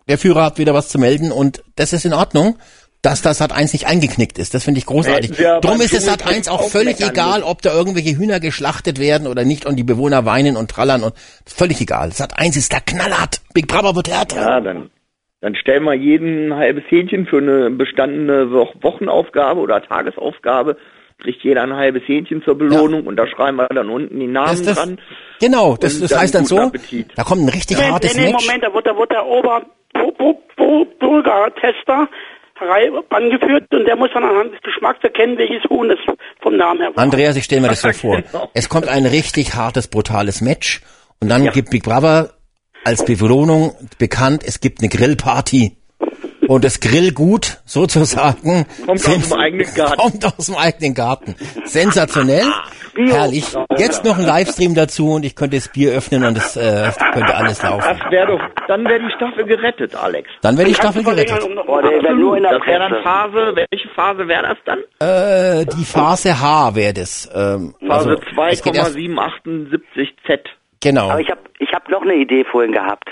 der Führer hat wieder was zu melden und das ist in Ordnung. dass das Sat 1 nicht eingeknickt ist. Das finde ich großartig. Wir Drum ist es Sat Dschungelcamp 1 auch völlig egal, ob da irgendwelche Hühner geschlachtet werden oder nicht und die Bewohner weinen und trallern und völlig egal. Sat 1 ist da knallhart. Big Brother wird härter. Ja, dann, dann stellen wir jeden ein halbes Hähnchen für eine bestandene Wo Wochenaufgabe oder Tagesaufgabe. Kriegt jeder ein halbes Hähnchen zur Belohnung und da schreiben wir dann unten die Namen Das, das, dran. Genau, das, das heißt dann so, Appetit. da kommt ein richtig Nee, hartes nee, nee, Match. Moment, da wird, da wird der Ober Bürgertester angeführt und der muss dann anhand des Geschmacks erkennen, welches Huhn es vom Namen her war. Andreas, ich stelle mir das so vor. Genau. Es kommt ein richtig hartes, brutales Match und dann gibt Big Brother als Belohnung bekannt, es gibt eine Grillparty. Und das Grillgut sozusagen Kommt aus dem eigenen Garten. Kommt aus dem eigenen Garten. Sensationell. herrlich. Jetzt noch ein Livestream dazu und ich könnte das Bier öffnen und es äh, könnte alles laufen. Das wäre doch, dann wäre die Staffel gerettet, Alex. Dann wäre die Staffel gerettet. um Boah, der wäre nur in der Das wäre dann. Phase, welche Phase wäre das dann? Äh, die Phase H wäre das. Ähm, Phase also, es geht erst- 2,778Z. Genau. Aber ich habe ich hab noch eine Idee vorhin gehabt.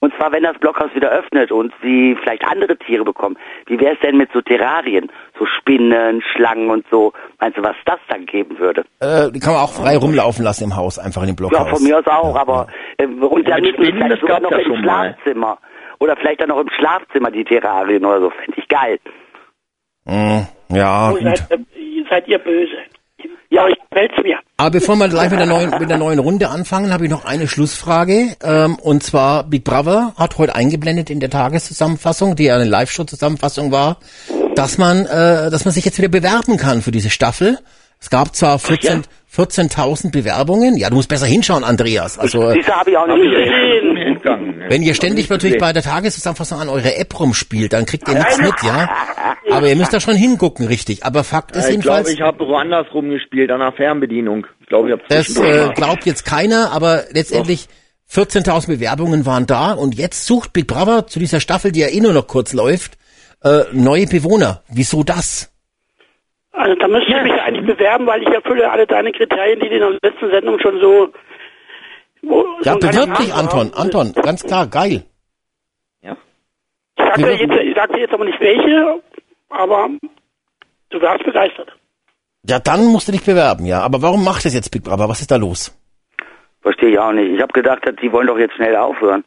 Und zwar, wenn das Blockhaus wieder öffnet und sie vielleicht andere Tiere bekommen, wie wäre es denn mit so Terrarien? So Spinnen, Schlangen und so. Meinst du, was das dann geben würde? Äh, die kann man auch frei rumlaufen lassen im Haus, einfach in dem Blockhaus. Ja, von mir aus auch, aber äh, und dann müssen wir vielleicht sogar noch ja im schon mal. Schlafzimmer. Oder vielleicht dann noch im Schlafzimmer die Terrarien oder so. Fände ich geil. Mm, ja, Oh, gut. seid, äh, seid ihr böse. Ja, ich fällt's mir. Aber bevor wir gleich mit der neuen, mit der neuen Runde anfangen, habe ich noch eine Schlussfrage. Ähm, und zwar Big Brother hat heute eingeblendet in der Tageszusammenfassung, die ja eine Live-Show-Zusammenfassung war, dass man, äh, dass man sich jetzt wieder bewerben kann für diese Staffel. Es gab zwar 14 14.000 Bewerbungen. Ja, du musst besser hinschauen, Andreas. Also Diese habe ich auch nicht ich gesehen. entgangen. ne? wenn ihr ständig ich natürlich bei der Tageszusammenfassung an eure App rumspielt, dann kriegt ihr nichts mit, ja. Aber ihr müsst da schon hingucken, richtig. Aber Fakt ist Ja, ich jedenfalls. glaube, ich habe woanders rumgespielt, an der Fernbedienung. Ich glaube, ich habe Das äh, glaubt jetzt keiner, aber letztendlich 14.000 Bewerbungen waren da und jetzt sucht Big Brother zu dieser Staffel, die ja eh nur noch kurz läuft, äh, neue Bewohner. Wieso das? Also da müsste ich mich eigentlich bewerben, weil ich erfülle alle deine Kriterien, die du in der letzten Sendung schon so... Wo, Ja, so bewirb dich, Anton. Anton, ganz klar, geil. ja. Ich sagte, bewirb- jetzt, ich sagte jetzt aber nicht welche, aber du wärst begeistert. Ja, dann musst du dich bewerben, ja. Aber warum macht das jetzt Big Brother? Was ist da los? Verstehe ich auch nicht. Ich habe gedacht, die wollen doch jetzt schnell aufhören.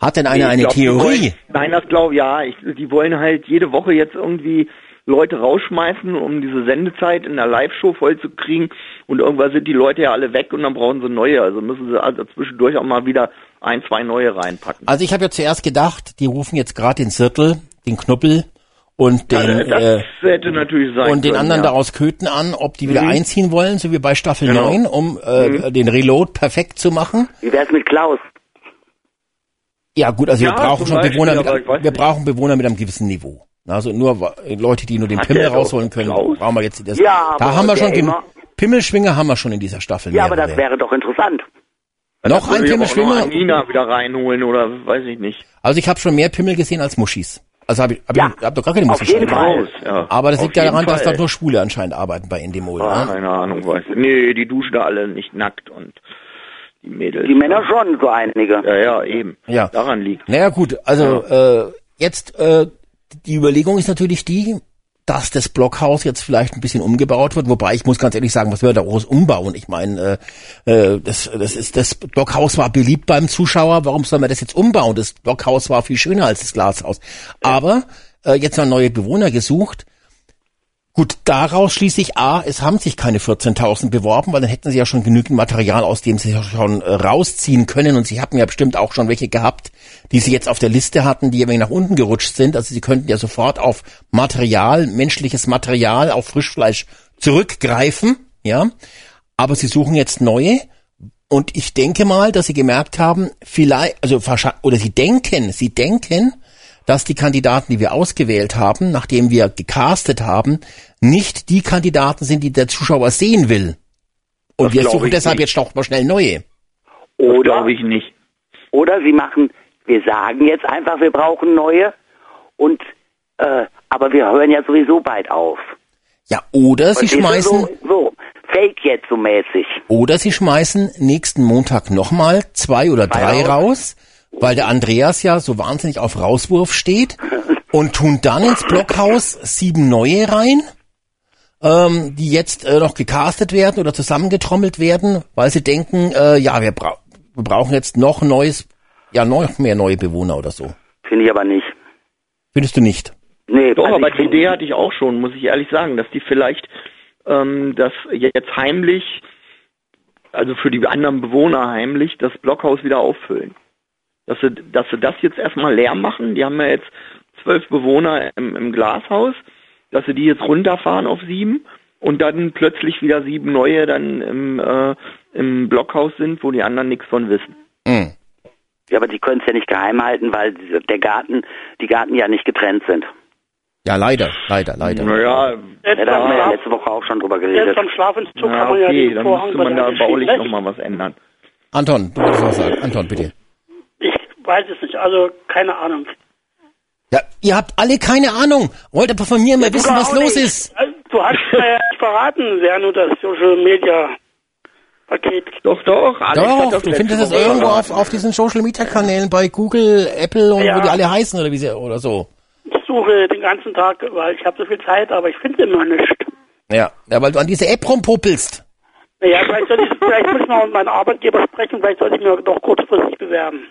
Hat denn Nee, einer ich eine glaub, Theorie? Wollen, nein, das glaube ja. Ich, die wollen halt jede Woche jetzt irgendwie Leute rausschmeißen, um diese Sendezeit in der Live-Show voll zu kriegen. Und irgendwann sind die Leute ja alle weg und dann brauchen sie neue. Also müssen sie also zwischendurch auch mal wieder ein, zwei neue reinpacken. Also ich habe ja zuerst gedacht, die rufen jetzt gerade den Zirkel, den Knuppel und den das äh, hätte natürlich sein und den anderen ja. da aus Köthen an, ob die wieder einziehen wollen, so wie bei Staffel Genau. 9, um äh, den Reload perfekt zu machen. Wie wär's mit Klaus? Ja gut, also Ja, wir brauchen schon Beispiel, Bewohner mit, wir brauchen Bewohner mit einem gewissen Niveau. Also nur Leute, die nur den Hat Pimmel rausholen können, Klaus? brauchen wir jetzt das. Ja, da aber haben wir schon immer- Pimmelschwinger haben wir schon in dieser Staffel. Ja, aber das wäre doch interessant. noch ein Pimmelschwinger. Nina wieder reinholen oder weiß ich nicht. Also ich habe schon mehr Pimmel gesehen als Muschis. Also habe ich, hab Ja, ich hab doch gar keine auf Muschis. jeden gesehen. Fall. Raus, ja. Aber das Auf liegt ja jeden daran, dass da nur Schwule anscheinend arbeiten bei Endemol. Ah, ne? keine Ahnung, weiß ich. Nee, die duschen da alle nicht nackt und Mädels. Die Männer schon, so einige. Ja, ja, eben. Ja. Daran liegt. Naja gut, also äh, jetzt äh, die Überlegung ist natürlich die, dass das Blockhaus jetzt vielleicht ein bisschen umgebaut wird, wobei ich muss ganz ehrlich sagen, was wir da groß umbauen? Ich meine, äh, äh, das, das ist das Blockhaus war beliebt beim Zuschauer, warum soll man das jetzt umbauen? Das Blockhaus war viel schöner als das Glashaus. Aber äh, jetzt haben neue Bewohner gesucht. Gut, daraus schließe ich A, es haben sich keine 14.000 beworben, weil dann hätten sie ja schon genügend Material, aus dem sie schon äh, rausziehen können. Und sie hatten ja bestimmt auch schon welche gehabt, die sie jetzt auf der Liste hatten, die wenig nach unten gerutscht sind. Also sie könnten ja sofort auf Material, menschliches Material, auf Frischfleisch zurückgreifen, ja. Aber sie suchen jetzt neue. Und ich denke mal, dass sie gemerkt haben, vielleicht, also oder sie denken, sie denken, dass die Kandidaten, die wir ausgewählt haben, nachdem wir gecastet haben, nicht die Kandidaten sind, die der Zuschauer sehen will. Und Das wir suchen deshalb nicht. jetzt doch mal schnell neue. Oder, glaube ich nicht. oder sie machen, wir sagen jetzt einfach, wir brauchen neue und äh, aber wir hören ja sowieso bald auf. Ja, oder sie Verstehst du? schmeißen, so, so Fake jetzt so mäßig. oder sie schmeißen nächsten Montag nochmal zwei oder Zwei drei raus. raus, weil der Andreas ja so wahnsinnig auf Rauswurf steht. und tun dann ins Blockhaus sieben neue rein, ähm, die jetzt äh, noch gecastet werden oder zusammengetrommelt werden, weil sie denken, äh, ja, wir, bra wir brauchen jetzt noch neues, ja, noch mehr neue Bewohner oder so. Finde ich aber nicht. Findest du nicht? Nee, Doch, also aber die Idee hatte ich auch schon, muss ich ehrlich sagen, dass die vielleicht ähm, das jetzt heimlich, also für die anderen Bewohner heimlich, das Blockhaus wieder auffüllen. Dass sie, dass sie das jetzt erstmal leer machen. Die haben ja jetzt zwölf Bewohner im, im Glashaus, dass sie die jetzt runterfahren auf sieben und dann plötzlich wieder sieben neue dann im, äh, im Blockhaus sind, wo die anderen nichts von wissen. Hm. Ja, aber die können es ja nicht geheim halten, weil der Garten, die Garten ja nicht getrennt sind. Ja, leider, leider, leider. Naja, Ja, da haben wir ja Schlaf- letzte Woche auch schon drüber Jetzt geredet. am Schlafenszug na, kann man ja okay, den dann Vorhang müsste man da baulich nochmal was ändern. Anton, du wolltest was sagen. Anton, bitte. Ich weiß es nicht, also keine Ahnung. Ja, ihr habt alle keine Ahnung. Wollt aber von mir mal wissen, Du was los nicht. ist. Also, Du hast mir ja nicht verraten, wer nur das Social Media Paket. Doch, doch, Alex hat Doch, das du findest es irgendwo auf, auf diesen Social Media Kanälen bei Google, Apple und Ja. wo die alle heißen oder wie sie oder so. Ich suche den ganzen Tag, weil ich habe so viel Zeit, aber ich finde immer nicht. Ja, ja, weil du an diese App rumpuppelst. Naja, vielleicht, soll ich, vielleicht muss ich mal mit meinem Arbeitgeber sprechen, vielleicht sollte ich mir doch kurzfristig bewerben.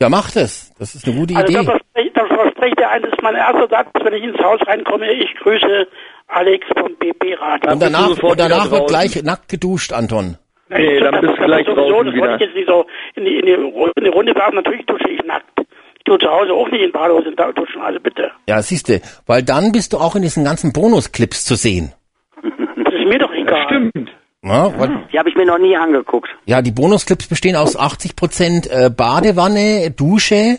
Ja, mach das. Das ist eine gute Also Idee. das verspricht, das verspricht der eine, das ist mein erster Satz, wenn ich ins Haus reinkomme, ich grüße Alex vom BB Radio. Und danach, du und danach wird gleich nackt geduscht, Anton. Nee, dann bist du das gleich sowieso, draußen Das wieder. wollte ich jetzt nicht so in die, in die, Ru- in die Runde werfen, natürlich dusche ich nackt. Ich tue zu Hause auch nicht in Badehose duschen, also bitte. Ja, siehste, weil dann bist du auch in diesen ganzen Bonusclips zu sehen. Das ist mir doch egal. Stimmt. Ja, weil, Die habe ich mir noch nie angeguckt. ja die Bonusclips bestehen aus 80% äh, Badewanne, Dusche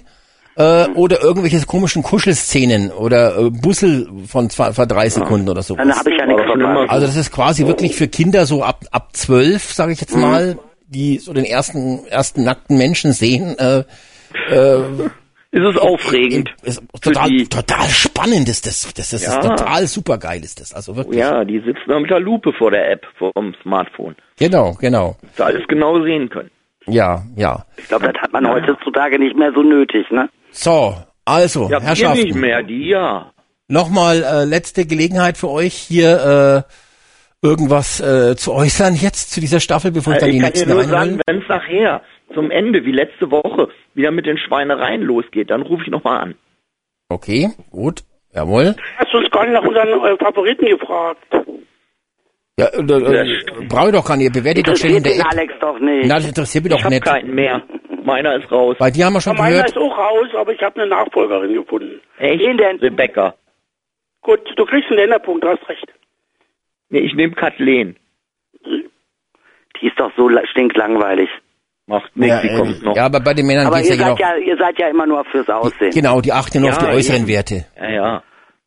äh, oder irgendwelche komischen Kuschelszenen oder äh, Bussel von, zwei, von drei Sekunden oder so. Dann habe ich ja nichts Also das ist quasi wirklich für Kinder so ab ab zwölf, sage ich jetzt mal, die so den ersten ersten nackten Menschen sehen. Äh, Ist es aufregend. ist Für total die- total spannend ist das. Das ist, Ja. total super geil ist das. Also wirklich. Ja, die sitzen da mit der Lupe vor der App, vom Smartphone. Genau, genau. Dass sie alles genau sehen können. Ja, ja. Ich glaube, das hat man heutzutage nicht mehr so nötig, ne? So, also Ja, wir nicht Herrschaften, mehr, die ja. nochmal äh, letzte Gelegenheit für euch hier äh, irgendwas äh, zu äußern jetzt zu dieser Staffel, bevor ich dann Äh, Ich die kann dir nächsten nur sagen, wenn es nachher zum Ende, wie letzte Woche, wieder mit den Schweinereien losgeht, dann rufe ich nochmal an. Okay, gut, jawohl. Hast du uns gar nicht nach unseren äh, Favoriten gefragt? Ja, äh, äh, brauche ich doch gar nicht. Bewertet doch ständig in der den App. Alex doch nicht. Na, das interessiert mich Ich doch habe nicht. keinen mehr. Meiner ist raus. Bei dir haben wir Ja, schon meiner gehört. ist auch raus, aber ich habe eine Nachfolgerin gefunden. Echt? Wen denn? Rebecca. Gut, du kriegst einen Länderpunkt, du hast recht. Nee, ich nehme Kathleen. Die ist doch so la- stinklangweilig. Macht nichts, Ja, die kommt noch. ja, aber bei den Männern Aber geht's ihr ja seid genau. ja, ihr seid ja immer nur fürs Aussehen. Genau, die achten nur auf die Ja, äußeren eben. Werte. Ja, ja.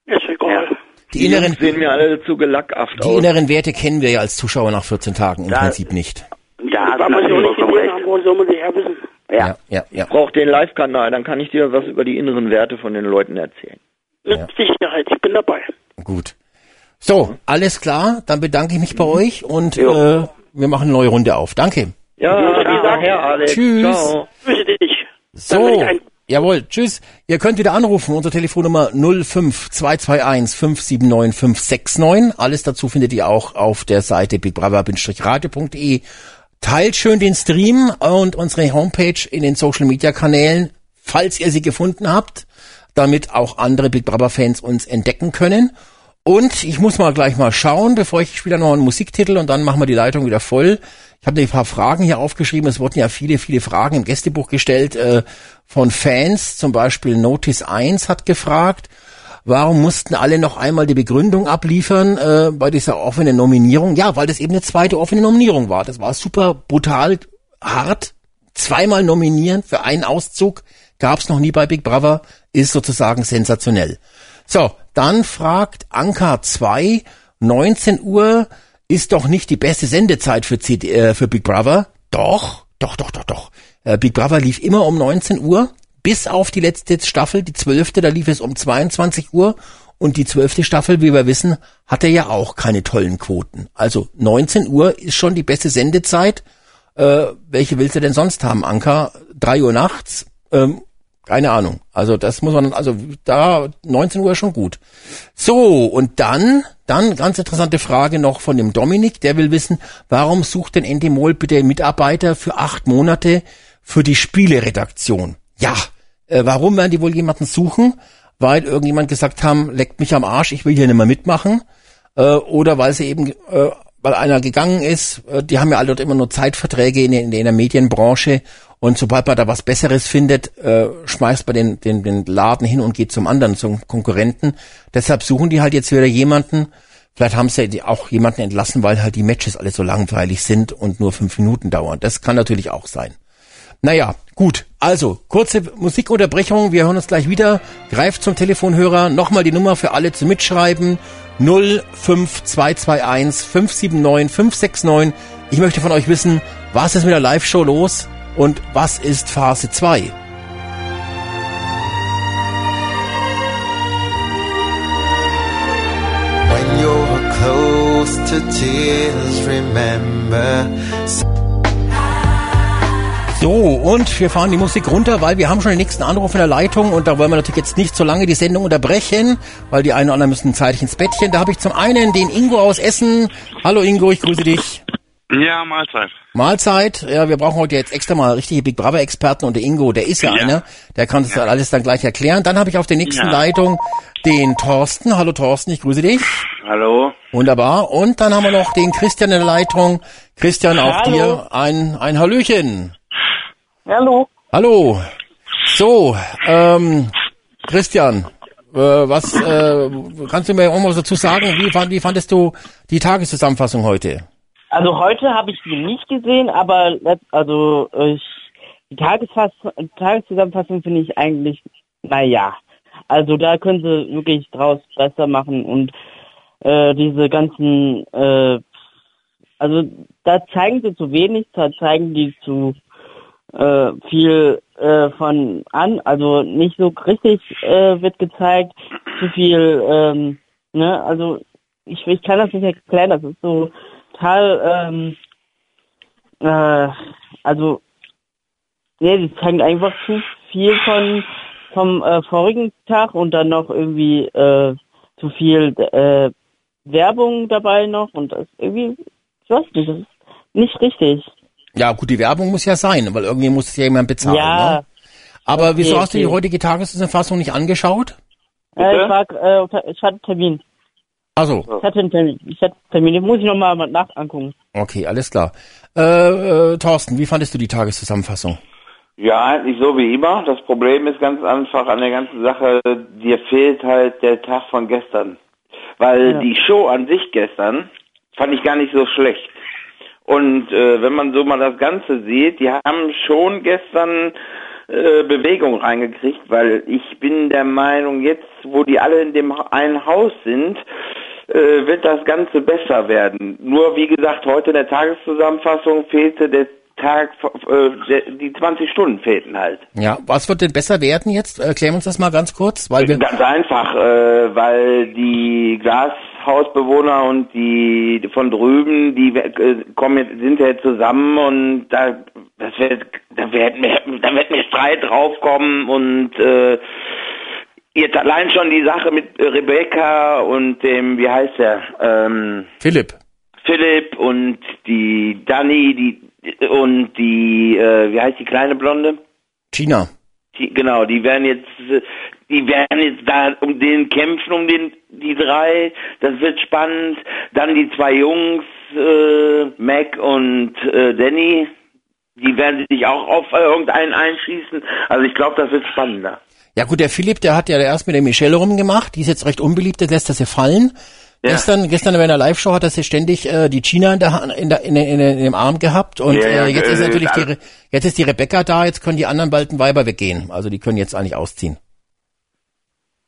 Ist egal. Ja. Die inneren, sehen mir alle zu gelackaft die aus. inneren Werte kennen wir ja als Zuschauer nach 14 Tagen im Da- Prinzip nicht. Da Weil man sie auch nicht gesehen haben, wo soll man sie her wissen? Ja. ja, ja. Brauch den Live-Kanal, dann kann ich dir was über die inneren Werte von den Leuten erzählen. Mit Sicherheit, ich bin dabei. Gut. So, alles klar. Dann bedanke ich mich bei euch und Jo. äh, wir machen eine neue Runde auf. Danke. Ja, bis nachher, Alex. Tschüss. Ciao. Grüße dich. So, jawohl, tschüss. Ihr könnt wieder anrufen, unsere Telefonnummer 05221 579 569. Alles dazu findet ihr auch auf der Seite bigbrother-radio.de. Teilt schön den Stream und unsere Homepage in den Social Media Kanälen, falls ihr sie gefunden habt, damit auch andere Big Brother Fans uns entdecken können. Und ich muss mal gleich mal schauen, bevor ich spiele noch einen Musiktitel und dann machen wir die Leitung wieder voll. Ich habe ein paar Fragen hier aufgeschrieben. Es wurden ja viele, viele Fragen im Gästebuch gestellt äh, von Fans. Zum Beispiel Notice 1 hat gefragt, warum mussten alle noch einmal die Begründung abliefern äh, bei dieser offenen Nominierung? Ja, weil das eben eine zweite offene Nominierung war. Das war super brutal hart. Zweimal nominieren für einen Auszug gab's noch nie bei Big Brother, ist sozusagen sensationell. So, dann fragt Anka 2, 19 Uhr ist doch nicht die beste Sendezeit für, CD, äh, für Big Brother. Doch, doch, doch, doch, doch. Äh, Big Brother lief immer um 19 Uhr, bis auf die letzte Staffel, die zwölfte, da lief es um 22 Uhr. Und die zwölfte Staffel, wie wir wissen, hatte ja auch keine tollen Quoten. Also 19 Uhr ist schon die beste Sendezeit. Äh, welche willst du denn sonst haben, Anka? 3 Uhr nachts? Ähm, Keine Ahnung. Also das muss man, also da 19 Uhr schon gut. So, und dann, dann ganz interessante Frage noch von dem Dominik, der will wissen, warum sucht denn Endemol bitte Mitarbeiter für acht Monate für die Spieleredaktion? Ja, äh, warum werden die wohl jemanden suchen? Weil irgendjemand gesagt haben, leckt mich am Arsch, ich will hier nicht mehr mitmachen. Äh, oder weil sie eben äh, weil einer gegangen ist, äh, die haben ja alle dort immer nur Zeitverträge in, in, in der Medienbranche und sobald man da was Besseres findet, äh, schmeißt man den, den, den Laden hin und geht zum anderen, zum Konkurrenten. Deshalb suchen die halt jetzt wieder jemanden, vielleicht haben sie auch jemanden entlassen, weil halt die Matches alle so langweilig sind und nur fünf Minuten dauern. Das kann natürlich auch sein. Naja, gut. Also, kurze Musikunterbrechung. Wir hören uns gleich wieder. Greift zum Telefonhörer. Nochmal die Nummer für alle zum Mitschreiben. 05221 579 569. Ich möchte von euch wissen, was ist mit der Live-Show los und was ist Phase 2? When you're close to tears, remember so, und wir fahren die Musik runter, weil wir haben schon den nächsten Anruf in der Leitung und da wollen wir natürlich jetzt nicht so lange die Sendung unterbrechen, weil die einen oder anderen müssen zeitig ins Bettchen. Da habe ich zum einen den Ingo aus Essen. Hallo Ingo, ich grüße dich. Ja, Mahlzeit. Mahlzeit. Ja, wir brauchen heute jetzt extra mal richtige Big Brother Experten und der Ingo, der ist ja, ja. einer, der kann das ja. alles dann gleich erklären. Dann habe ich auf der nächsten ja. Leitung den Thorsten. Hallo Thorsten, ich grüße dich. Hallo. Wunderbar. Und dann haben wir noch den Christian in der Leitung. Christian, auch Hallo. dir ein, ein Hallöchen. Hallo. Hallo. So, ähm, Christian, äh, was äh, kannst du mir irgendwas dazu sagen? Wie, fand, wie fandest du die Tageszusammenfassung heute? Also heute habe ich die nicht gesehen, aber also ich, die Tagesfass Tageszusammenfassung finde ich eigentlich, naja. Also da können sie wirklich draus besser machen und äh, diese ganzen, äh, also da zeigen sie zu wenig, da zeigen die zu äh, viel äh, von an, also nicht so richtig äh, wird gezeigt, zu viel, ähm, ne, also ich, ich kann das nicht erklären, das ist so total, ähm, äh, also, nee, die zeigen einfach zu viel von vom äh, vorigen Tag und dann noch irgendwie äh, zu viel äh, Werbung dabei noch und das irgendwie, ich weiß nicht, das ist nicht richtig. Ja, gut, die Werbung muss ja sein, weil irgendwie muss es ja jemand bezahlen. Ja. Ne? Aber okay, wieso hast du die heutige Tageszusammenfassung nicht angeschaut? Äh, ich, war, äh, ich hatte einen Termin. Also. Ich hatte einen Termin. Ich hatte einen Termin. Den muss ich nochmal nach angucken. Okay, alles klar. Äh, äh, Thorsten, wie fandest du die Tageszusammenfassung? Ja, eigentlich so wie immer. Das Problem ist ganz einfach an der ganzen Sache, dir fehlt halt der Tag von gestern. Weil ja. die Show an sich gestern fand ich gar nicht so schlecht. Und äh, wenn man so mal das Ganze sieht, die haben schon gestern äh, Bewegung reingekriegt, weil ich bin der Meinung, jetzt, wo die alle in dem einen Haus sind, äh, wird das Ganze besser werden. Nur wie gesagt, heute in der Tageszusammenfassung fehlte der Tag, äh, die 20 Stunden fehlten halt. Ja, was wird denn besser werden jetzt? Erklären uns das mal ganz kurz. Weil wir ganz einfach, äh, weil die Glas Hausbewohner und die von drüben, die äh, kommen jetzt, sind ja jetzt zusammen und da das wird da wird mir da wird mir Streit draufkommen und äh, jetzt allein schon die Sache mit Rebecca und dem wie heißt er ähm, Philipp Philipp und die Dani die und die äh, wie heißt die kleine Blonde China die, genau, die werden jetzt, die werden jetzt da um den kämpfen, um den, die drei. Das wird spannend. Dann die zwei Jungs, äh, Mac und äh, Danny, die werden sich auch auf äh, irgendeinen einschießen. Also ich glaube, das wird spannender. Ja gut, der Philipp, der hat ja erst mit der Michelle rumgemacht, die ist jetzt recht unbeliebt, der lässt das ja fallen. Ja. Gestern, gestern in einer Live-Show hat er sich ständig äh, die China in, der, in, der, in, in, in dem Arm gehabt und ja, ja, äh, jetzt ist natürlich die, jetzt ist die Rebecca da, jetzt können die anderen bald ein Weiber weggehen. Also die können jetzt eigentlich ausziehen.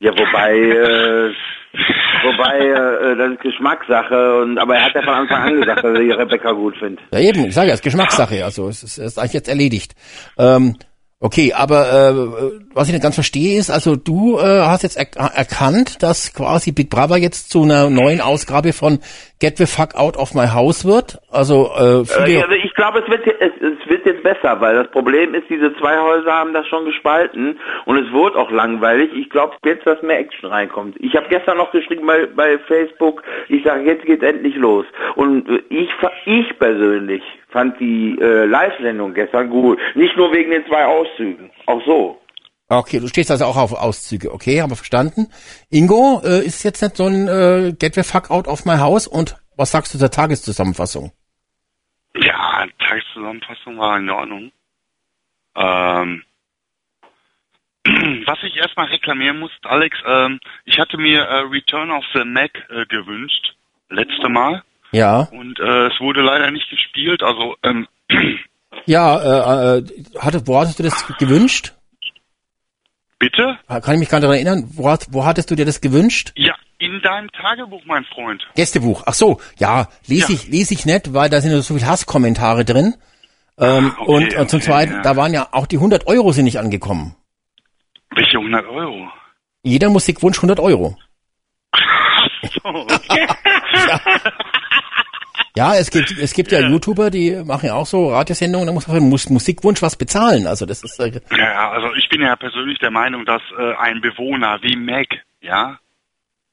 Ja, wobei, äh, wobei, äh, das ist Geschmackssache und aber er hat ja von Anfang an gesagt, dass er die Rebecca gut findet. Ja eben, ich sage ja, es ist Geschmackssache, also es ist, es ist eigentlich jetzt erledigt. Ähm, Okay, aber äh, was ich nicht ganz verstehe ist, also du äh, hast jetzt er erkannt, dass quasi Big Brother jetzt zu einer neuen Ausgabe von Get the fuck out of my house wird. Also äh, viele, Äh, also ich glaube, es wird, es, es wird jetzt besser, weil das Problem ist, diese zwei Häuser haben das schon gespalten und es wurde auch langweilig. Ich glaube jetzt, dass mehr Action reinkommt. Ich habe gestern noch geschrieben bei, bei Facebook, ich sage, jetzt geht endlich los. Und äh, ich, ich persönlich fand die äh, Live-Sendung gestern gut. Nicht nur wegen den zwei Auszügen, auch so. Okay, du stehst also auch auf Auszüge. Okay, haben wir verstanden. Ingo, äh, ist jetzt nicht so ein äh, Get the fuck out of my house und was sagst du zur Tageszusammenfassung? Ja, Tageszusammenfassung war in Ordnung. Ähm, was ich erstmal reklamieren muss, Alex, ähm, ich hatte mir äh, Return of the Mac äh, gewünscht, letzte Mal, Ja, und äh, es wurde leider nicht gespielt, also ähm, ja, äh, äh, hatte, wo hattest du das gewünscht? Bitte? Kann ich mich gar nicht daran erinnern. Wo, hat, wo hattest du dir das gewünscht? Ja, in deinem Tagebuch, mein Freund. Gästebuch. Ach so, ja, lese Ja. ich, lese ich nicht, weil da sind so viele Hasskommentare drin. Ähm, Ah, okay, und, und zum okay, Zweiten, ja. da waren ja auch die 100 Euro sind nicht angekommen. Welche 100 Euro? Jeder Musikwunsch 100 Euro. So, okay. Ja, es gibt, es gibt ja, YouTuber, die machen ja auch so Radiosendungen, da muss man für den Mus Musikwunsch was bezahlen. Also das ist, äh, ja, also ich bin ja persönlich der Meinung, dass äh, ein Bewohner wie Mac, ja,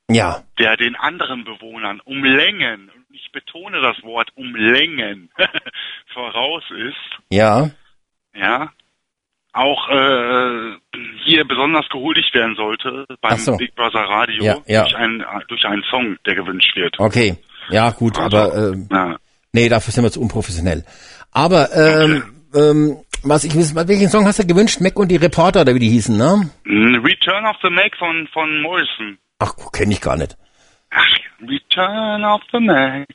ja, der den anderen Bewohnern um Längen, und ich betone das Wort um Längen, voraus ist, ja, ja, auch äh, hier besonders gehuldigt werden sollte beim so. Big Brother Radio Ja, ja. Durch, einen, durch einen Song, der gewünscht wird. okay. Ja, gut, Also, aber ähm, ja. nee, dafür sind wir zu unprofessionell. Aber ähm, ähm, was ich wissen, welchen Song hast du gewünscht? Mac und die Reporter, oder wie die hießen, ne? Return of the Mac von, von Morrison. Ach, kenne ich gar nicht. Ach, Return of the Mac.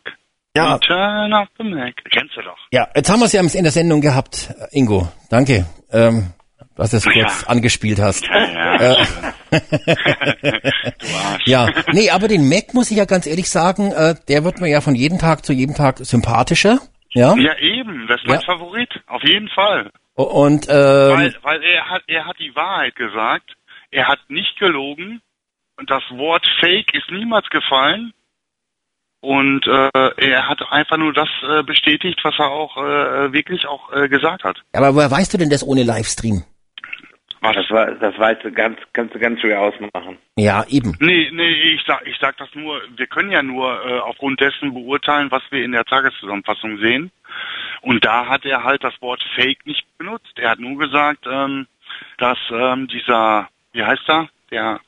Ja. Return of the Mac. Kennst du doch. Ja, jetzt haben wir es ja in der Sendung gehabt, äh, Ingo. Danke, ähm, dass du es kurz Ja. angespielt hast. Ja, ja. Äh. Du Arsch. Ja, nee, aber den Mac muss ich ja ganz ehrlich sagen, äh, der wird mir ja von jedem Tag zu jedem Tag sympathischer. Ja. Ja, eben. Das ist mein Ja. Favorit. Auf jeden Fall. Und ähm, Weil, weil er hat, er hat die Wahrheit gesagt. Er hat nicht gelogen. Und das Wort Fake ist niemals gefallen. Und äh, er hat einfach nur das äh, bestätigt, was er auch äh, wirklich auch äh, gesagt hat. aber woher weißt du denn das ohne Livestream? Ah, das war, das weißt du ganz, kannst du ganz schwer ausmachen. Ja, eben. Nee, nee, ich sag, ich sag das nur, wir können ja nur äh, aufgrund dessen beurteilen, was wir in der Tageszusammenfassung sehen. Und da hat er halt das Wort Fake nicht benutzt. Er hat nur gesagt, ähm, dass ähm, dieser, wie heißt er, der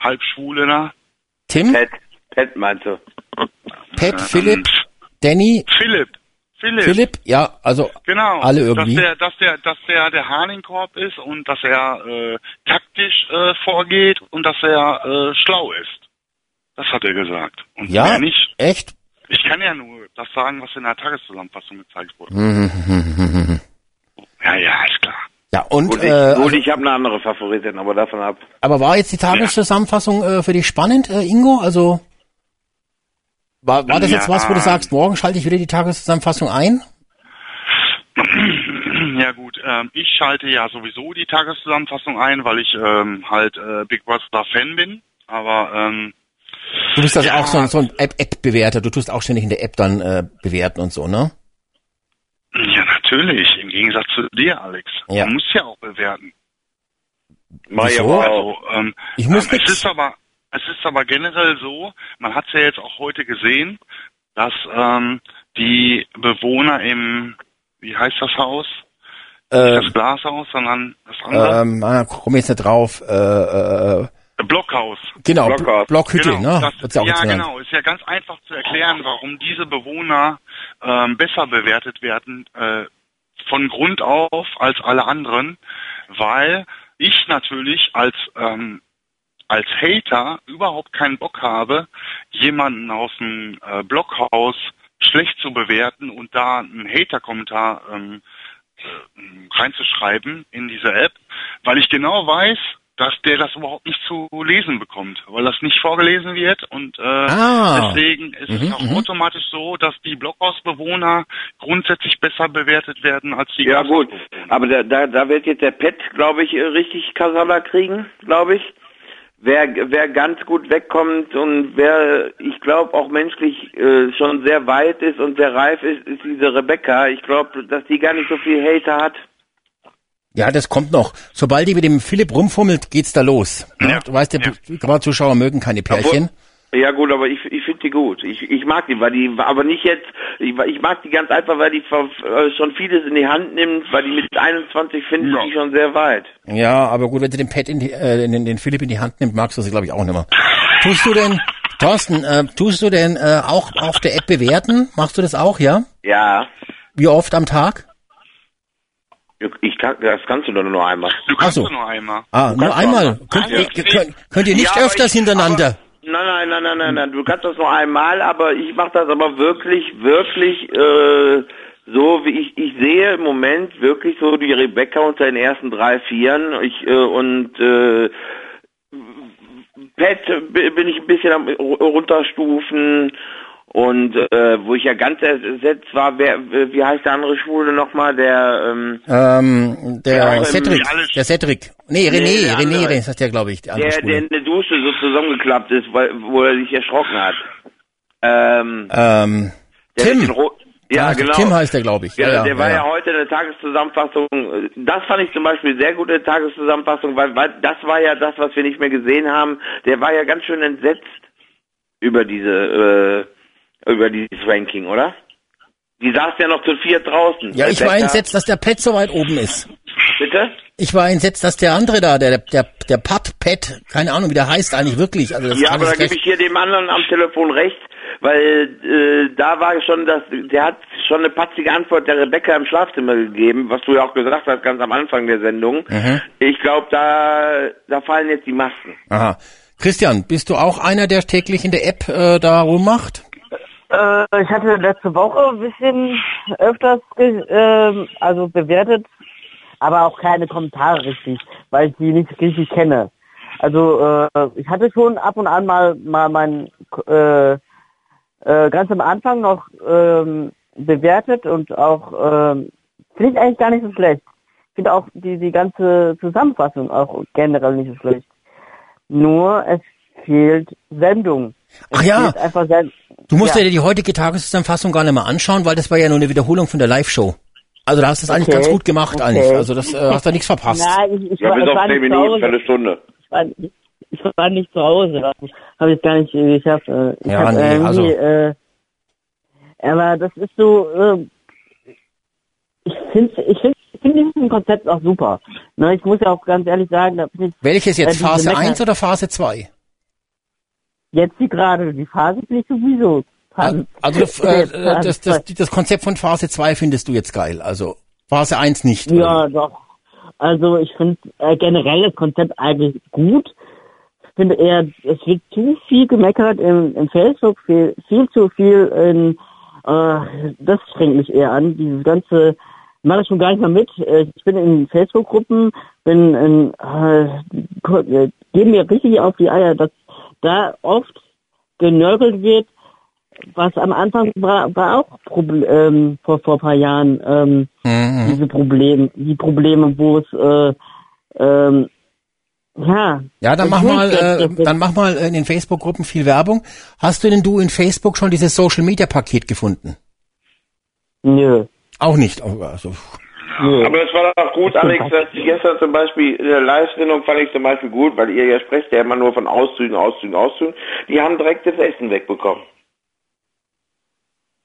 Halbschwule da? Tim, Pat, Pat meinst du? Pat, Ähm, Philipp, Danny, Philipp. Philipp. Philipp, ja, also Genau. alle irgendwie. Dass der, dass der, dass der der Hahnenkorb ist und dass er äh, taktisch äh, vorgeht und dass er äh, schlau ist. Das hat er gesagt. Und ja, mehr nicht. echt? Ich kann ja nur das sagen, was in der Tageszusammenfassung gezeigt wurde. Mhm. Ja, ja, ist klar. Ja, und Gut, ich, äh, gut, also, ich habe eine andere Favoritin, aber davon ab. aber war jetzt die Tageszusammenfassung äh, für dich spannend, äh, Ingo? Also war, war das jetzt Ja. was, wo du sagst, morgen schalte ich wieder die Tageszusammenfassung ein? Ja gut, ähm, ich schalte ja sowieso die Tageszusammenfassung ein, weil ich ähm, halt äh, Big Brother Fan bin. Aber ähm, Du bist also Ja. auch so ein, so ein App-Bewerter. Du tust auch ständig in der App dann äh, bewerten und so, ne? ja natürlich, im Gegensatz zu dir, Alex. Ja. Man muss ja auch bewerten. Wieso? Also, ähm, Ich muss ähm, es ist aber es ist aber generell so, man hat es ja jetzt auch heute gesehen, dass ähm, die Bewohner im wie heißt das Haus? Äh, Nicht das Glashaus, sondern das andere ähm, ah, komm jetzt nicht drauf. Äh, äh, Blockhaus. genau, Blockhaus. Blockhütte, Genau, ne? das, Wird's ja auch ja genau. Ist ja ganz einfach zu erklären, warum diese Bewohner ähm, besser bewertet werden äh, von Grund auf als alle anderen, weil ich natürlich als ähm, als Hater überhaupt keinen Bock habe, jemanden aus dem äh, Blockhaus schlecht zu bewerten und da einen Hater-Kommentar ähm, äh, reinzuschreiben in diese App, weil ich genau weiß, dass der das überhaupt nicht zu lesen bekommt, weil das nicht vorgelesen wird und äh, Ah. deswegen ist Mhm, es auch mhm. automatisch so, dass die Blockhausbewohner grundsätzlich besser bewertet werden als die Ja gut, aber da, da, da wird jetzt der Pet, glaube ich, äh, richtig Kasala kriegen, glaube ich. Wer, wer ganz gut wegkommt und wer, ich glaube, auch menschlich äh, schon sehr weit ist und sehr reif ist, ist diese Rebecca. Ich glaube, dass die gar nicht so viel Hater hat. Ja, das kommt noch. Sobald die mit dem Philipp rumfummelt, geht's da los. Ja. Du weißt, der Ja. gerade Zuschauer mögen keine Pärchen. Ja gut, aber ich, ich finde die gut. Ich, ich mag die, weil die, aber nicht jetzt, ich, ich mag die ganz einfach, weil die äh, schon vieles in die Hand nimmt, weil die mit 21 finde ich Ja. die schon sehr weit. Ja, aber gut, wenn du den Pet in die, äh, den, den Philipp in die Hand nimmt, magst du sie, glaube ich, auch nicht mehr. Tust du denn, Thorsten, äh, tust du denn äh, auch auf der App bewerten? Machst du das auch, ja? Ja, Wie oft am Tag? ich kann, das kannst du doch nur einmal. Du kannst Ach so. nur einmal. Ah, nur einmal. Könnt, Ja. ihr, könnt, könnt ihr nicht Ja, öfters ich- hintereinander? aber- Nein, nein, nein, nein, nein, nein. Du kannst das nur einmal, aber ich mache das aber wirklich, wirklich äh, so, wie ich ich sehe im Moment wirklich so die Rebecca unter den ersten drei, vieren. Ich äh, und äh, Pet bin ich ein bisschen am ru- runterstufen und äh, wo ich ja ganz ersetzt war, wer, wie heißt der andere Schwule nochmal, der ähm, Ähm, der Ja, ähm, Cedric, der Cedric. Nee, René, Nee, der René, andere. das ist der, glaube ich, der andere der, der Schwule. in der Dusche so zusammengeklappt ist, weil, wo er sich erschrocken hat. Ähm, Ähm, der Tim. Ja, Ah, genau. Tim heißt der, glaube ich. Ja, der war ja, ja. heute in der Tageszusammenfassung. Das fand ich zum Beispiel sehr gut in der Tageszusammenfassung, weil, weil das war ja das, was wir nicht mehr gesehen haben. Der war ja ganz schön entsetzt über diese, äh, über dieses Ranking, oder? Die saß ja noch zu viert draußen. Ja, ich war entsetzt, dass der Pet so weit oben ist. Bitte? Ich war entsetzt, dass der andere da, der, der, der Pat, Pet, keine Ahnung, wie der heißt eigentlich wirklich. Also das Ja, aber da gebe ich hier dem anderen am Telefon recht, weil äh, da war schon das, der hat schon eine patzige Antwort der Rebecca im Schlafzimmer gegeben, was du ja auch gesagt hast, ganz am Anfang der Sendung. Mhm. Ich glaube, da, da fallen jetzt die Masken. Aha. Christian, bist du auch einer, der täglich in der App äh, da rummacht? Äh, ich hatte letzte Woche ein bisschen öfters ähm, also bewertet, aber auch keine Kommentare richtig, weil ich die nicht richtig kenne. Also äh, ich hatte schon ab und an mal mal mein äh, äh, ganz am Anfang noch ähm, bewertet und auch ähm, finde ich eigentlich gar nicht so schlecht. Ich finde auch die die ganze Zusammenfassung auch generell nicht so schlecht. Nur es fehlt Sendung. Ach ja. Send Du musst Ja. dir die heutige Tageszusammenfassung gar nicht mal anschauen, weil das war ja nur eine Wiederholung von der Live-Show. Also da hast du es eigentlich Okay. ganz gut gemacht Okay. eigentlich. Also das äh, hast du nichts verpasst. Nein, ich, ich, Ja, war, bis ich auf war 10 nicht zu Minuten, Hause. Viertelstunde. Ich war, ich war nicht zu Hause. Habe ich gar nicht äh, geschafft. Äh, Ich Ja, hab, nee, irgendwie, also- äh, aber das ist so, äh, ich finde ich find, ich find dieses Konzept auch super. Ne, ich muss ja auch ganz ehrlich sagen, da bin ich Welches jetzt? Äh, Phase Mecker- 1 oder Phase 2? Jetzt die gerade, die Phase finde ich sowieso. Phase- Also das, äh, Phase das, das, das Konzept von Phase 2 findest du jetzt geil. Also Phase 1 nicht. Ja, doch. Also ich finde äh, generell das Konzept eigentlich gut. Ich finde eher, es wird zu viel gemeckert im, im Facebook, viel, viel zu viel in, äh, das strengt mich eher an. Dieses ganze, mache ich schon gar nicht mehr mit. Äh, Ich bin in Facebook-Gruppen, bin in, äh, äh, geben mir richtig auf die Eier, dass da oft genörgelt wird, was am Anfang war, war auch Proble ähm, vor, vor ein paar Jahren, ähm, Mhm. diese Probleme, die Probleme, wo es äh, ähm, ja. Ja, dann mach mal, äh, dann mach mal in den Facebook-Gruppen viel Werbung. Hast du denn du in Facebook schon dieses Social-Media-Paket gefunden? Nö. Auch nicht. Also, nö. Aber das war doch gut, Alex, dass die gestern zum Beispiel in der Live-Sendung fand ich zum Beispiel gut, weil ihr ja sprecht ja immer nur von Auszügen, Auszügen, Auszügen. Die haben direkt das Essen wegbekommen.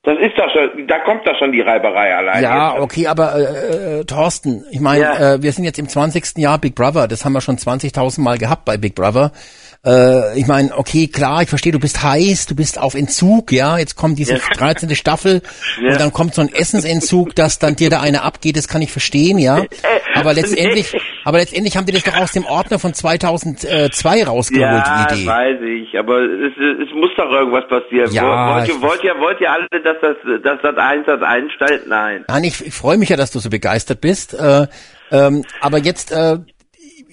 Das ist doch schon, da kommt doch schon die Reiberei allein. ja, okay, aber äh, äh, Thorsten, ich meine, Ja. äh, wir sind jetzt im 20. Jahr Big Brother. Das haben wir schon 20.000 Mal gehabt bei Big Brother. Äh, ich meine, okay, klar, ich verstehe, du bist heiß, du bist auf Entzug, ja. Jetzt kommt diese Ja. 13. Staffel Ja. und dann kommt so ein Essensentzug, dass dann dir da eine abgeht. Das kann ich verstehen, ja. Aber letztendlich, aber letztendlich haben die das doch aus dem Ordner von 2002 rausgeholt, Ja, die Idee. weiß ich, aber es, es muss doch irgendwas passieren. Ja, wollt, ihr, wollt, ihr, wollt ihr alle, dass das, dass das eins das einstellt? Nein. Nein, ich, ich freue mich ja, dass du so begeistert bist. Äh, ähm, aber jetzt, äh,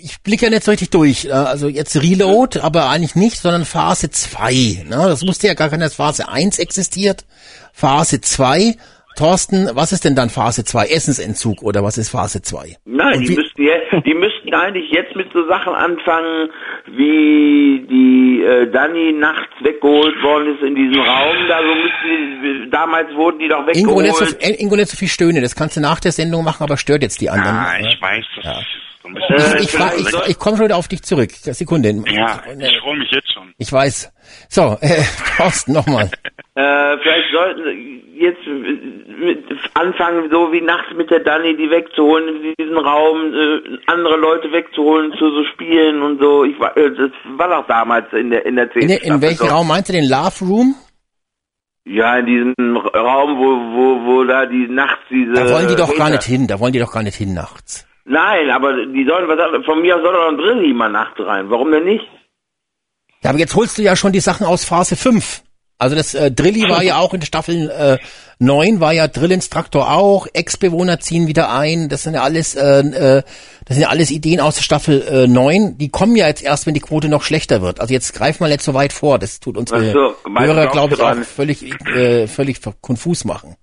ich blicke ja nicht so richtig durch. Äh, also jetzt Reload, aber eigentlich nicht, sondern Phase 2. Ne? Das wusste ja gar keiner, dass Phase 1 existiert. Phase 2. Thorsten, was ist denn dann Phase 2? Essensentzug oder was ist Phase 2? Nein, die müssten, jetzt, die müssten eigentlich jetzt mit so Sachen anfangen, wie die äh, Dani nachts weggeholt worden ist in diesem Raum. Da so müssten die, damals wurden die doch Ingo nicht, so, weggeholt. Ingo nicht so viel Stöhne, das kannst du nach der Sendung machen, aber stört jetzt die anderen. Ja, Ja. ich weiß, das ist so ein Ich, bisschen... ich, fra- ich, ich komme schon wieder auf dich zurück. Sekunde. ja, ich freue mich jetzt schon. Ich weiß. So, äh, Thorsten, nochmal. Äh, vielleicht sollten sie jetzt mit, anfangen, so wie nachts mit der Dani, die wegzuholen in diesen Raum, äh, andere Leute wegzuholen zu so Spielen und so. Ich war, äh, das war doch damals in der in der In, zehnten der- in Staffel welchem so. Raum meinst du den Love Room? Ja, in diesem Raum, wo wo wo da die nachts diese. Da wollen die doch gar Hater- nicht hin, da wollen die doch gar nicht hin nachts. Nein, aber die sollen was von mir aus soll doch ein Drilli mal nachts rein. Warum denn nicht? Ja, aber jetzt holst du ja schon die Sachen aus Phase 5. Also das äh, Drilli war ja auch in Staffel äh, 9, war ja Drillinstruktor auch, Ex-Bewohner ziehen wieder ein, das sind ja alles, äh, äh, das sind ja alles Ideen aus der Staffel äh, 9, die kommen ja jetzt erst, wenn die Quote noch schlechter wird. Also jetzt greif mal nicht so weit vor, das tut unsere so, Hörer, glaube ich, auch völlig, äh, völlig konfus machen.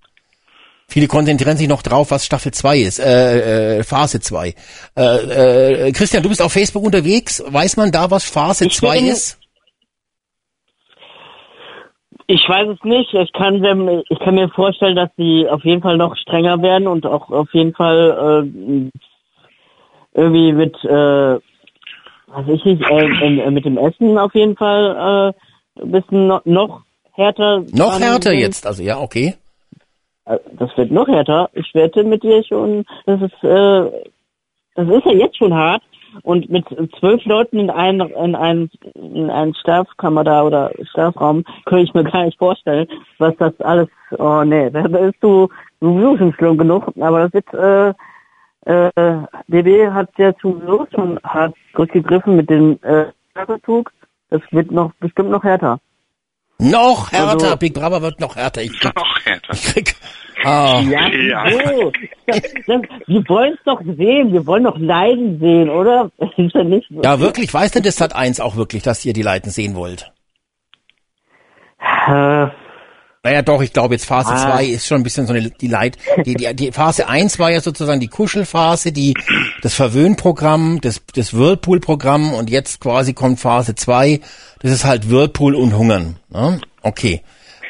Viele konzentrieren sich noch drauf, was Staffel 2 ist, äh, äh, Phase 2. Äh, äh, Christian, du bist auf Facebook unterwegs, weiß man da, was Phase Ich 2 bin- ist? Ich weiß es nicht. Ich kann, mir- ich kann mir vorstellen, dass sie auf jeden Fall noch strenger werden und auch auf jeden Fall äh, irgendwie mit, äh, weiß ich nicht, äh, äh, mit dem Essen auf jeden Fall äh, ein bisschen no, noch härter. Noch härter sind. jetzt, also ja, okay. Äh, Das wird noch härter. Ich wette mit dir schon, das ist, äh, das ist ja jetzt schon hart. Und mit zwölf Leuten in einem, in einem, in einem Schlafkammer da oder Schlafraum, könnte ich mir gar nicht vorstellen, was das alles, oh nee, da ist du sowieso schon schlimm genug. Aber das wird, äh, äh, DB hat ja sowieso schon hart zurückgegriffen mit dem, äh, Schlafzug. Das wird noch, bestimmt noch härter. Noch härter, Also- Big Brother wird noch härter. Ich krieg, Noch härter. ich krieg, ah, Ja, Ja. Das, das, wir wollen es doch sehen, wir wollen doch Leiden sehen, oder? Das ist ja nicht so. ja wirklich, weiß denn das Sat 1 auch wirklich, dass ihr die Leiten sehen wollt? Naja, doch, ich glaube jetzt Phase Ah. 2 ist schon ein bisschen so eine, die Leid, die, die, die Phase 1 war ja sozusagen die Kuschelphase, die, das Verwöhnprogramm, das, das Whirlpool-Programm und jetzt quasi kommt Phase 2, das ist halt Whirlpool und Hungern, ne? Okay.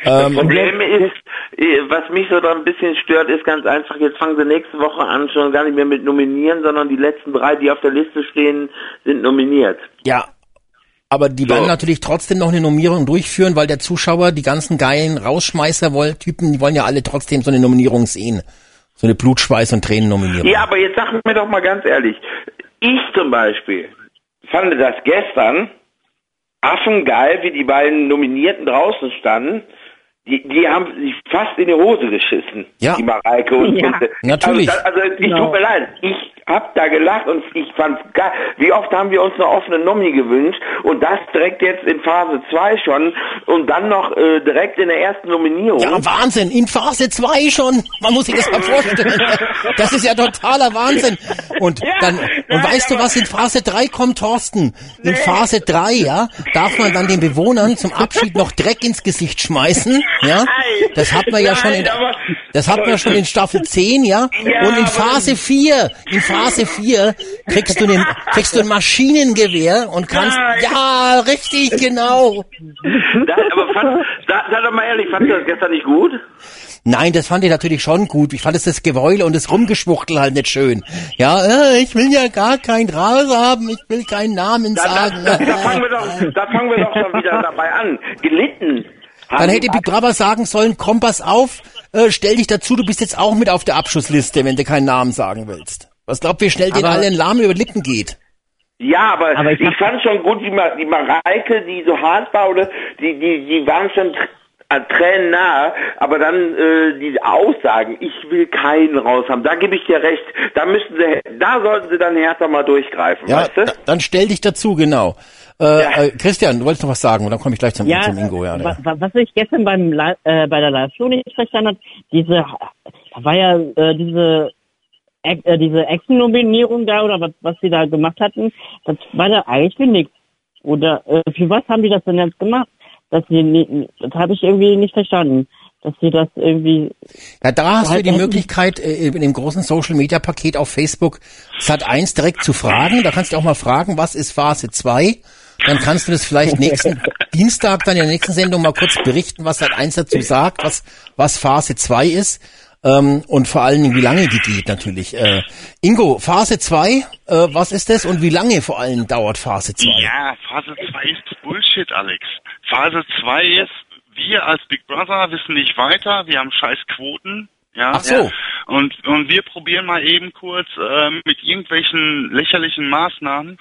Das Ähm, Problem ist, äh, was mich so da ein bisschen stört, ist ganz einfach, jetzt fangen sie nächste Woche an, schon gar nicht mehr mit nominieren, sondern die letzten drei, die auf der Liste stehen, sind nominiert. Ja. Aber die werden natürlich trotzdem noch eine Nominierung durchführen, weil der Zuschauer, die ganzen geilen Rausschmeißer-Typen, die wollen ja alle trotzdem so eine Nominierung sehen. So eine Blutschweiß- und Tränennominierung. Ja, aber jetzt sag mir doch mal ganz ehrlich, ich zum Beispiel fand das gestern affengeil, wie die beiden Nominierten draußen standen. Die, die haben sich fast in die Hose geschissen, Ja. die Mareike und Ja. Natürlich. Also, also ich Genau. tut mir leid, ich hab da gelacht und ich fand's geil. Wie oft haben wir uns eine offene Nomi gewünscht und das direkt jetzt in Phase 2 schon und dann noch äh, direkt in der ersten Nominierung. Ja, Wahnsinn, in Phase 2 schon. Man muss sich das mal vorstellen. Das ist ja totaler Wahnsinn. Und dann, und nein, weißt du, was in Phase 3 kommt, Thorsten? In Phase 3, ja, darf man dann den Bewohnern zum Abschied noch Dreck ins Gesicht schmeißen, ja? Das hat man ja schon in, das hat man schon in Staffel 10, ja? Und in Phase 4, in Phase 4 kriegst du den, kriegst du ein Maschinengewehr und kannst, ja, richtig, genau. Da, aber fand, da, sei doch mal ehrlich, fandst du das gestern nicht gut? Nein, das fand ich natürlich schon gut. Ich fand es das Geweule und das Rumgeschwuchtel halt nicht schön. Ja, äh, ich will ja gar kein Raus haben, ich will keinen Namen Da, da, sagen. da, da, fangen wir doch, da fangen wir doch schon wieder dabei an. Gelitten. Dann hätte Big Brother sagen sollen, komm, pass auf, äh, stell dich dazu, du bist jetzt auch mit auf der Abschussliste, wenn du keinen Namen sagen willst. Was glaubt, wie schnell den allen Lahmen über die Lippen geht? Ja, aber, Aber ich ich, fand schon gut, die, Ma die Mareike, die so hart war, oder die, die, die waren schon Tränen nahe, aber dann äh, diese Aussagen, ich will keinen raus haben, da gebe ich dir recht, da müssten sie, da sollten sie dann härter mal durchgreifen, Ja, weißt du? da- dann stell dich dazu, genau. Äh, Ja. äh, Christian, du wolltest noch was sagen, und dann komme ich gleich zum, Ja, zum Ingo. Ja, wa- wa- was ich gestern beim äh, bei der Live-Show nicht verstanden habe, diese, da war ja äh, diese Ex- äh, diese Ex-Nominierung da oder was, was sie da gemacht hatten, das war da eigentlich für nichts. Oder äh, für was haben die das denn jetzt gemacht? Dass sie das habe ich irgendwie nicht verstanden. dass sie das irgendwie. Ja, da hast du die Möglichkeit, äh, in dem großen Social Media Paket auf Facebook Sat 1 direkt zu fragen. Da kannst du auch mal fragen, was ist Phase 2? Dann kannst du das vielleicht nächsten Dienstag dann in der nächsten Sendung mal kurz berichten, was Sat 1 dazu sagt, was, was Phase 2 ist. Ähm, und vor allen Dingen, wie lange die geht natürlich. Äh, Ingo, Phase 2, äh, was ist das und wie lange vor allem dauert Phase 2? Ja, Phase 2 ist Bullshit, Alex. Phase 2 ist, wir als Big Brother wissen nicht weiter, wir haben scheiß Quoten. Ja, Ach so. Ja. Und, und wir probieren mal eben kurz ähm, mit irgendwelchen lächerlichen Maßnahmen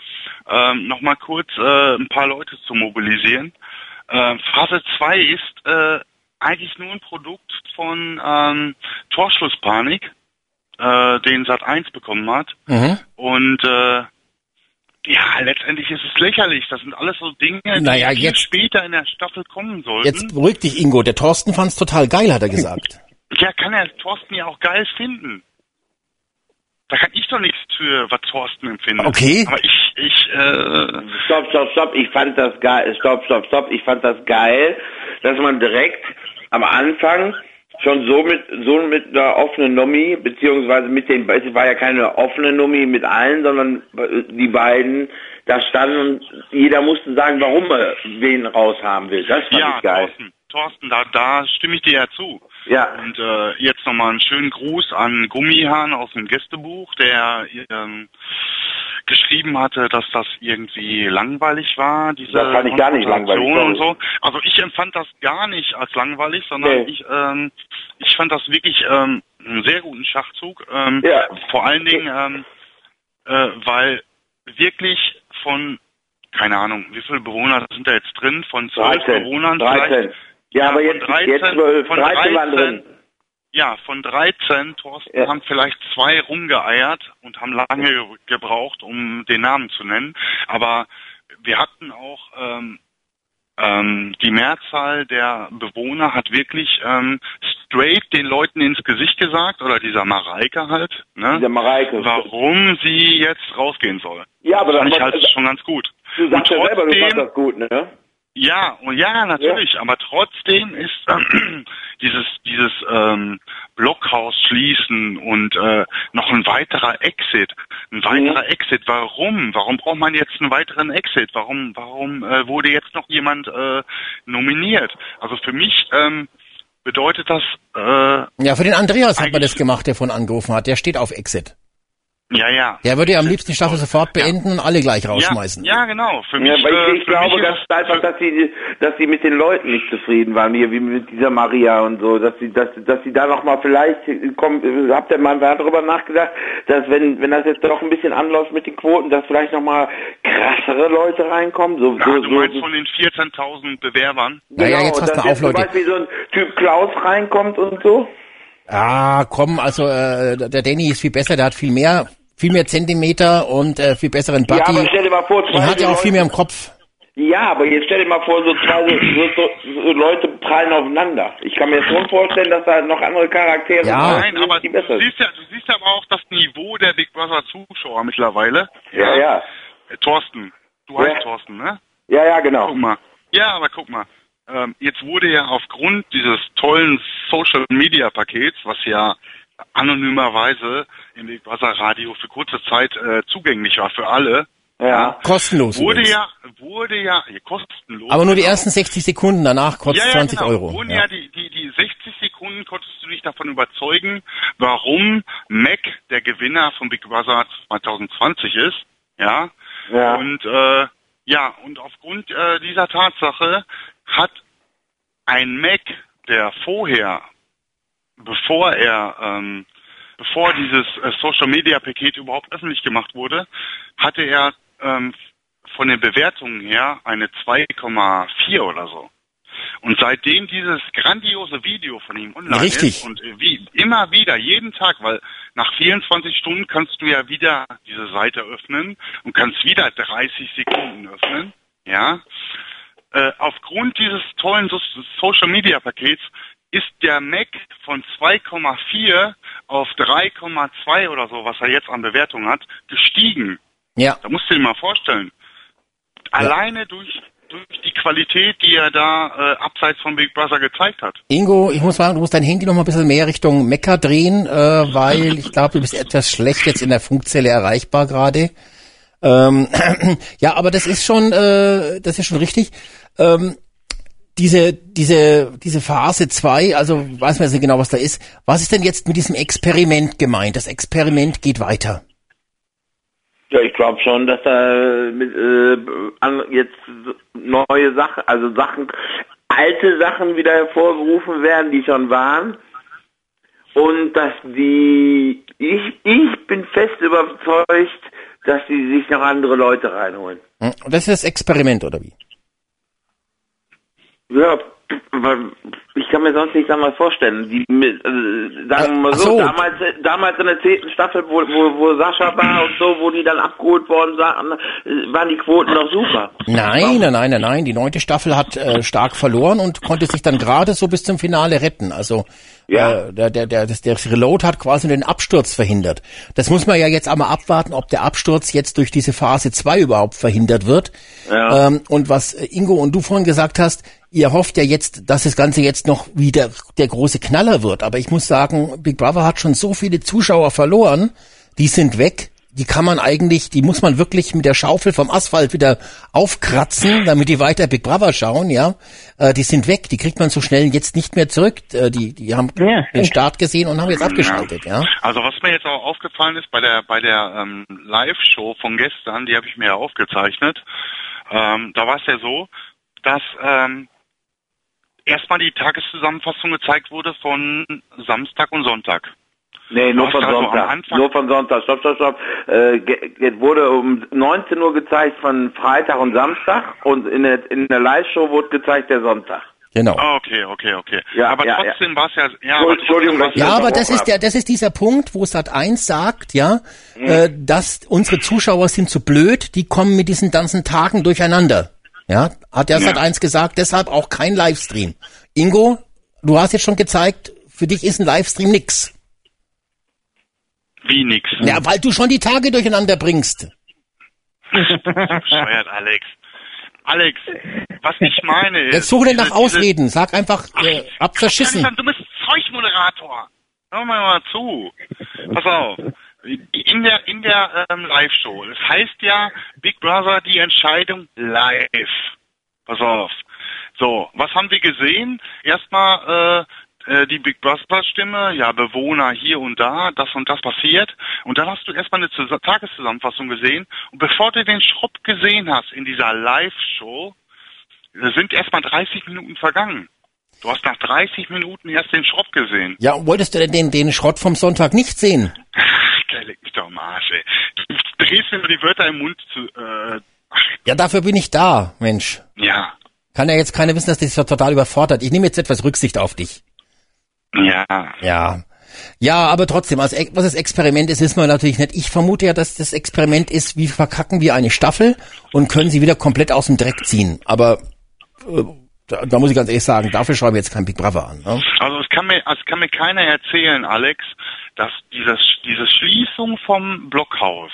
ähm, nochmal kurz äh, ein paar Leute zu mobilisieren. Äh, Phase 2 ist äh, eigentlich nur ein Produkt von ähm, Torschlusspanik, äh, den Sat 1 bekommen hat. Mhm. Und äh, ja, letztendlich ist es lächerlich. Das sind alles so Dinge, die Naja, jetzt- später in der Staffel kommen sollten. Jetzt beruhig dich, Ingo. Der Thorsten fand's total geil, hat er gesagt. Ja, kann er Thorsten ja auch geil finden. Da kann ich doch nichts für, was Thorsten empfindet. Okay. Aber ich, ich, äh, Stopp, stopp, stopp. Ich fand das geil. Stopp, stopp, stopp. Ich fand das geil, dass man direkt am Anfang schon so mit so mit einer offenen Nomi, beziehungsweise mit den, es war ja keine offene Nomi mit allen, sondern die beiden da standen und jeder musste sagen, warum er wen raushaben will. Das fand ja, ich geil. Thorsten, Thorsten, da, da stimme ich dir ja zu. Ja. Und äh, jetzt nochmal einen schönen Gruß an Gummihahn aus dem Gästebuch, der ähm, geschrieben hatte, dass das irgendwie langweilig war, diese Das fand ich gar nicht langweilig, und so. Also ich empfand das gar nicht als langweilig, sondern Nee. ich, ähm, ich fand das wirklich ähm, einen sehr guten Schachzug. Ähm, Ja. Vor allen Dingen, ähm, äh, weil wirklich von keine Ahnung, wie viele Bewohner sind da jetzt drin? Von zwölf 13. Bewohnern 13. vielleicht? Ja, aber von jetzt, jetzt 12. von 13 waren drin. Ja, von 13, Thorsten, Ja. haben vielleicht zwei rumgeeiert und haben lange ge- gebraucht, um den Namen zu nennen. Aber wir hatten auch ähm, ähm, die Mehrzahl der Bewohner hat wirklich ähm, straight den Leuten ins Gesicht gesagt, oder dieser Mareike halt, ne? Dieser Mareike. warum sie jetzt rausgehen soll. Ja, aber das fand ich halt schon ganz gut. Du Und sagst ja selber, du fandst das gut, ne? Ja, und ja, natürlich, aber trotzdem ist ähm, dieses dieses ähm, Blockhaus schließen und äh, noch ein weiterer Exit, ein weiterer Exit. Warum? Warum braucht man jetzt einen weiteren Exit? Warum warum äh, wurde jetzt noch jemand äh, nominiert? Also für mich ähm, bedeutet das äh, Ja, für den Andreas hat man das gemacht, der von angerufen hat. Der steht auf Exit. Ja ja. Der würde ja am liebsten die Staffel sofort beenden und alle gleich rausschmeißen. Ja, ja, genau. Für Ja, mich, weil äh, ich, ich für glaube ganz ist einfach, dass sie, dass sie mit den Leuten nicht zufrieden waren, hier, wie mit dieser Maria und so, dass sie, dass, dass sie da noch mal vielleicht, kommt, habt ihr mal darüber nachgedacht, dass wenn, wenn das jetzt doch ein bisschen anläuft mit den Quoten, dass vielleicht noch mal krassere Leute reinkommen, so, ja, so, du so, meinst so von den 14.000 Bewerbern? Ja, ja, jetzt passt dass mal auf, jetzt zum Leute. Beispiel so ein Typ Klaus reinkommt und so. Ah, komm, also äh, der Danny ist viel besser, der hat viel mehr, viel mehr Zentimeter und äh, viel besseren Ja, Buddy aber stell dir mal vor, zwei und hat ja auch viel mehr im Kopf. Ja, aber jetzt stell dir mal vor, so zwei so, so, so Leute prallen aufeinander. Ich kann mir schon vorstellen, dass da noch andere Charaktere Ja. Nein, sind, aber die du siehst ja, du siehst aber auch das Niveau der Big Brother Zuschauer mittlerweile. Ja, ja. Äh, Thorsten, du Ja. heißt Thorsten, ne? Ja, ja, genau. Guck mal. Ja, aber guck mal. Ähm, jetzt wurde ja aufgrund dieses tollen Social Media Pakets, was ja anonymerweise im Big Brother Radio für kurze Zeit äh, zugänglich war für alle, Ja. Kostenlos. wurde übrigens. ja, wurde ja, ja kostenlos. Aber nur die genau. ersten 60 Sekunden, danach kostet ja, ja, 20 genau. Euro. Wurden Ja. ja, die, die, die 60 Sekunden konntest du dich davon überzeugen, warum Mac der Gewinner von Big Brother 2020 ist. Ja. Ja. Und äh, ja, und aufgrund äh, dieser Tatsache hat ein Mac, der vorher, bevor er, ähm, bevor dieses äh, Social Media Paket überhaupt öffentlich gemacht wurde, hatte er ähm, von den Bewertungen her eine 2,4 oder so. Und seitdem dieses grandiose Video von ihm online Richtig. ist und äh, wie immer wieder, jeden Tag, weil nach 24 Stunden kannst du ja wieder diese Seite öffnen und kannst wieder 30 Sekunden öffnen, ja. Äh, aufgrund dieses tollen so Social Media Pakets ist der Mac von 2,4 auf 3,2 oder so, was er jetzt an Bewertung hat, gestiegen. ja. Da musst du dir mal vorstellen. Alleine durch durch die Qualität, die er da äh, abseits von Big Brother gezeigt hat. Ingo, ich muss sagen, du musst dein Handy noch mal ein bisschen mehr Richtung Mecker drehen, äh, weil ich glaube, du bist etwas schlecht jetzt in der Funkzelle erreichbar gerade. Ähm, ja, aber das ist schon, äh, das ist schon richtig. Ähm, diese, diese, diese Phase 2, also weiß man jetzt nicht genau, was da ist. Was ist denn jetzt mit diesem Experiment gemeint? Das Experiment geht weiter. Ja, ich glaube schon, dass da mit, äh, an, jetzt neue Sachen, also Sachen, alte Sachen wieder hervorgerufen werden, die schon waren. Und dass die, ich, ich bin fest überzeugt, dass die sich noch andere Leute reinholen. Hm? Und das ist das Experiment, oder wie? Ja, weil ich kann mir sonst nichts anderes vorstellen. Die, äh, sagen wir mal so, so. damals, damals in der zehnten Staffel, wo, wo, wo Sascha war und so, wo die dann abgeholt worden waren, äh, waren die Quoten noch super. Nein, nein, nein, nein, nein. Die neunte Staffel hat äh, stark verloren und konnte sich dann gerade so bis zum Finale retten. Also Ja. äh, der, der, der, das, der Reload hat quasi den Absturz verhindert. Das muss man ja jetzt einmal abwarten, ob der Absturz jetzt durch diese Phase 2 überhaupt verhindert wird. Ja. Ähm, und was äh, Ingo und du vorhin gesagt hast, ihr hofft ja jetzt, dass das Ganze jetzt noch wieder der große Knaller wird. Aber ich muss sagen, Big Brother hat schon so viele Zuschauer verloren, die sind weg. Die kann man eigentlich, die muss man wirklich mit der Schaufel vom Asphalt wieder aufkratzen, damit die weiter Big Brother schauen, ja. Äh, die sind weg, die kriegt man so schnell jetzt nicht mehr zurück. Äh, die, die haben Ja. den Start gesehen und haben jetzt abgeschaltet, ja. Also was mir jetzt auch aufgefallen ist bei der bei der ähm, Live-Show von gestern, die habe ich mir ja aufgezeichnet. Ähm, da war es ja so, dass ähm, erstmal die Tageszusammenfassung gezeigt wurde von Samstag und Sonntag. Nee, nur von also Sonntag. Nur von Sonntag. Stopp, stopp, stopp. Äh, ge- wurde um 19 Uhr gezeigt von Freitag und Samstag und in der, in der Live-Show wurde gezeigt der Sonntag. Genau. Ah, okay, okay, okay. Ja, aber ja, trotzdem war es ja, ja, aber Entschuldigung, dass Ja, das aber das ist der, das ist dieser Punkt, wo Sat 1 sagt, ja, äh, dass unsere Zuschauer sind zu blöd, die kommen mit diesen ganzen Tagen durcheinander. Ja, hat der Ja. 1 gesagt, deshalb auch kein Livestream. Ingo, du hast jetzt schon gezeigt, für dich ist ein Livestream nix. wie nix. Ja, weil du schon die Tage durcheinander bringst. Bescheuert, Alex. Alex, was ich meine ist... Jetzt suche denn nach Ausreden, sag einfach, äh, hab verschissen. Du bist Zeugmoderator. Hör mal mal zu. Pass auf. In der, in der ähm, Live-Show. Das heißt ja Big Brother die Entscheidung live. Pass auf. So, was haben wir gesehen? Erstmal äh, äh, die Big Brother Stimme, ja, Bewohner hier und da, das und das passiert. Und dann hast du erstmal eine Zus- Tageszusammenfassung gesehen. Und bevor du den Schrott gesehen hast in dieser Live-Show, sind erstmal 30 Minuten vergangen. Du hast nach 30 Minuten erst den Schrott gesehen. Ja, und wolltest du denn den, den Schrott vom Sonntag nicht sehen? Geil, leck mich doch am Arsch, ey. Du drehst mir die Wörter im Mund zu, äh, ach, Ja, dafür bin ich da, Mensch. ja, Kann ja jetzt keiner wissen, dass dich das total überfordert. Ich nehme jetzt etwas Rücksicht auf dich. ja. Ja. Ja, aber trotzdem, ex- was das Experiment ist, wissen wir natürlich nicht. Ich vermute ja, dass das Experiment ist, wie verkacken wir eine Staffel und können sie wieder komplett aus dem Dreck ziehen. Aber äh, da, da muss ich ganz ehrlich sagen, dafür schreiben wir jetzt kein Big Brother an. Ne? Also es kann mir, es kann mir keiner erzählen, Alex, dass dieses, diese Schließung vom Blockhaus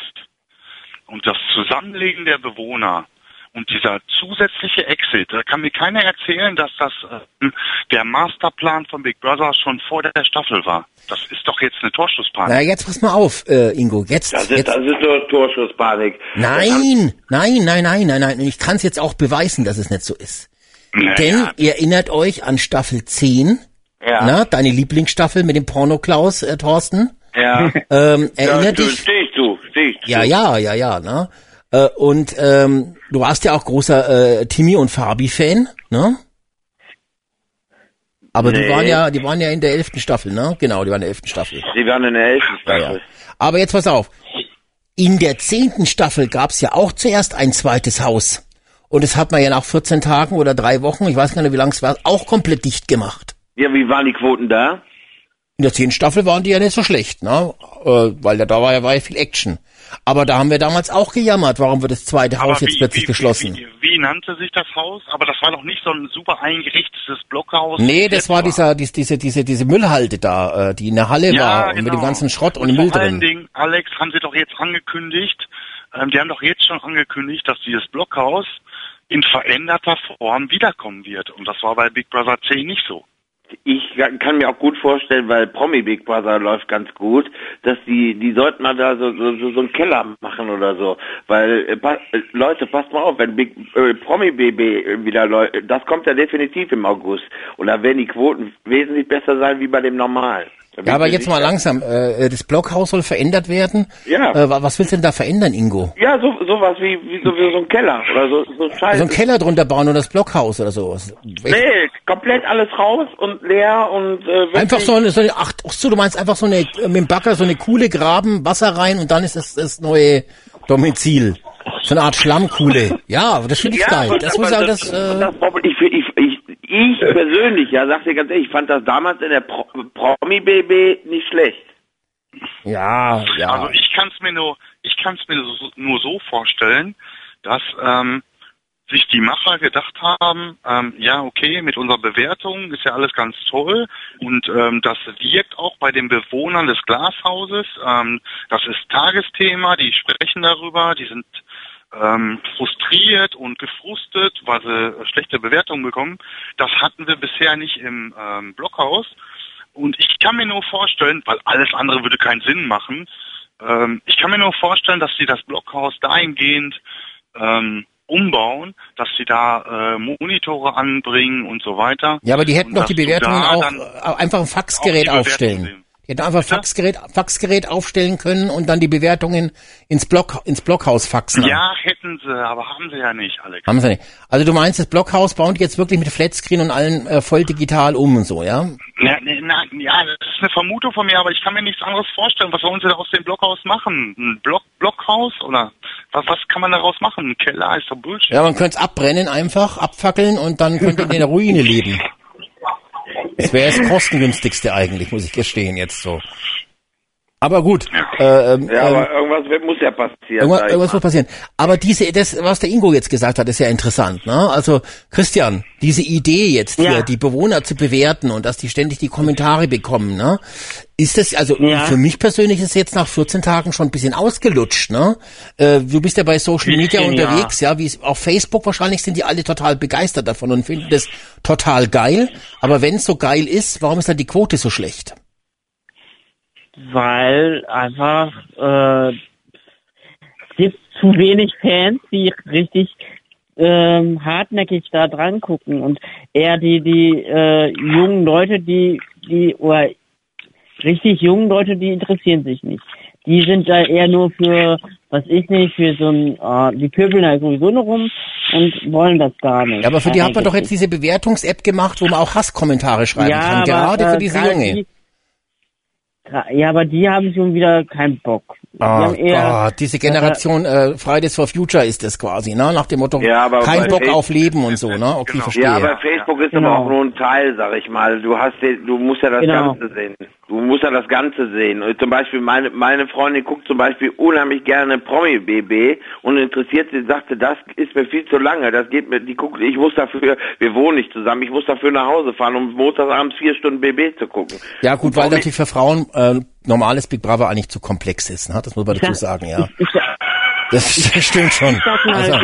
und das Zusammenlegen der Bewohner und dieser zusätzliche Exit, da kann mir keiner erzählen, dass das äh, der Masterplan von Big Brother schon vor der Staffel war. Das ist doch jetzt eine Torschusspanik. Na, jetzt pass mal auf, äh, Ingo. Jetzt, Das ist, jetzt. das ist nur Torschusspanik. Nein, nein, nein, nein, nein, nein. Ich kann es jetzt auch beweisen, dass es nicht so ist. Naja, Denn ihr erinnert euch an Staffel 10, Ja. na, deine Lieblingsstaffel mit dem Porno-Klaus, äh, Thorsten. Ja. Ähm, ja erinnert du, dich? steh ich zu, steh ich zu. Ja, ja, ja, ja, ne? Äh, und ähm, du warst ja auch großer äh, Timmy und Fabi-Fan, ne? Aber die Nee. waren ja, die waren ja in der elften Staffel, ne? Genau, die waren in der elften Staffel. Die waren in der elften Ja, Staffel. ja. Aber jetzt pass auf. In der zehnten Staffel gab's ja auch zuerst ein zweites Haus. Und das hat man ja nach 14 Tagen oder drei Wochen, ich weiß gar nicht, wie lang es war, auch komplett dicht gemacht. Ja, wie waren die Quoten da? In der zehnten Staffel waren die ja nicht so schlecht, ne? Äh, weil da, da war ja, war ja viel Action. Aber da haben wir damals auch gejammert, warum wird das zweite Aber Haus jetzt wie- plötzlich wie, geschlossen. Wie, wie, wie nannte sich das Haus? Aber das war doch nicht so ein super eingerichtetes Blockhaus. Nee, das jetzt war dieser, dies- diese, diese, diese Müllhalde da, äh, die in der Halle Ja, war und genau. mit dem ganzen Schrott und, und Müll vor allen drin. Dingen, Alex, haben sie doch jetzt angekündigt, ähm, die haben doch jetzt schon angekündigt, dass dieses Blockhaus in veränderter Form wiederkommen wird. Und das war bei Big Brother 10 nicht so. Ich kann mir auch gut vorstellen, weil Promi Big Brother läuft ganz gut, dass die, die sollten mal da so, so, so einen Keller machen oder so. Weil, äh, äh, Leute, passt mal auf, wenn Big, äh, Promi BB wieder läuft, das kommt ja definitiv im August. Und da werden die Quoten wesentlich besser sein wie bei dem normalen. Ja, aber jetzt mal langsam. Äh, das Blockhaus soll verändert werden. Ja. Äh, was willst du denn da verändern, Ingo? Ja, so sowas wie, wie, so, wie so ein Keller oder so, so Scheiße. So ein Keller drunter bauen oder das Blockhaus oder sowas. Nee, komplett alles raus und leer und äh, einfach so eine, so eine ach, ach so, du meinst einfach so eine äh, mit dem Bagger so eine coole Graben, Wasser rein und dann ist das das neue Domizil. So eine Art Schlammkuhle. Ja, das finde ich ja, geil. Das muss ich sagen, das, das, äh, das ich, ich, ich, ich persönlich, ja, sag dir ganz ehrlich, ich fand das damals in der Pro Promi-BB nicht schlecht. Ja, ja. Also ich kann es mir nur, ich kann es mir so, nur so vorstellen, dass ähm, sich die Macher gedacht haben, ähm, ja okay, mit unserer Bewertung ist ja alles ganz toll und ähm, das wirkt auch bei den Bewohnern des Glashauses. Ähm, das ist Tagesthema, die sprechen darüber, die sind ähm, frustriert und gefrustet, weil sie schlechte Bewertungen bekommen. Das hatten wir bisher nicht im ähm, Blockhaus. Und ich kann mir nur vorstellen, weil alles andere würde keinen Sinn machen, ähm, ich kann mir nur vorstellen, dass sie das Blockhaus dahingehend ähm, umbauen, dass sie da äh, Monitore anbringen und so weiter. Ja, aber die hätten doch die Bewertungen auch äh, einfach ein Faxgerät aufstellen. Die hätten einfach ein Faxgerät, Faxgerät aufstellen können und dann die Bewertungen ins Block, ins Blockhaus faxen. Ja, hätten sie, aber haben sie ja nicht, Alex. Haben sie nicht. Also du meinst, das Blockhaus bauen die jetzt wirklich mit Flatscreen und allen äh, voll digital um und so, ja? Ja, ne, na, ja, das ist eine Vermutung von mir, aber ich kann mir nichts anderes vorstellen. Was sollen sie da aus dem Blockhaus machen? Ein Block, Blockhaus oder was, was kann man daraus machen? Ein Keller ist doch Bullshit. Ja, man könnte es abbrennen einfach, abfackeln und dann könnte in der Ruine leben. Das wäre das kostengünstigste eigentlich, muss ich gestehen jetzt so. Aber gut. Äh, ähm, Ja, aber ähm, irgendwas wird- muss ja passieren. Irgendwas, irgendwas muss passieren. Aber diese, das, was der Ingo jetzt gesagt hat, ist ja interessant. Ne? Also Christian, diese Idee jetzt hier, Ja. die Bewohner zu bewerten und dass die ständig die Kommentare bekommen, ne? Ist das, also Ja. für mich persönlich ist jetzt nach 14 Tagen schon ein bisschen ausgelutscht, ne? Äh, du bist ja bei Social Media Bisschen, unterwegs, ja, wie es auf Facebook wahrscheinlich sind die alle total begeistert davon und finden das total geil. Aber wenn es so geil ist, warum ist dann die Quote so schlecht? Weil einfach äh, es gibt zu wenig Fans, die richtig ähm, hartnäckig da dran gucken und eher die die äh, jungen Leute, die die oder richtig jungen Leute, die interessieren sich nicht. Die sind da eher nur für, was ich nicht, für so ein, äh, die pöbeln da sowieso nur rum und wollen das gar nicht. Ja, aber für die hat man doch jetzt diese Bewertungs-App gemacht, wo man auch Hasskommentare schreiben Ja, kann. Gerade äh, für diese gerade Junge. die- Ja, aber die haben schon wieder keinen Bock. Die Oh eher- Gott, diese Generation äh, Fridays for Future ist das quasi, ne? Nach dem Motto, Ja, aber kein Bock Facebook- auf Leben und so, ne? Okay, Genau. verstehe. Ja, aber Facebook ist Genau. aber auch nur ein Teil, sag ich mal. Du hast den, du musst ja das Genau. Ganze sehen. Du musst ja das Ganze sehen. Und zum Beispiel meine meine Freundin guckt zum Beispiel unheimlich gerne Promi BB und interessiert sie, sagte, das ist mir viel zu lange. Das geht mir, die guckt, ich muss dafür, wir wohnen nicht zusammen, ich muss dafür nach Hause fahren, um montagsabends vier Stunden BB zu gucken. ja gut, weil natürlich für Frauen äh, normales Big Brother eigentlich zu komplex ist, ne? Das muss man dazu sagen, ja. Das, das stimmt schon. ich sag mal, Also,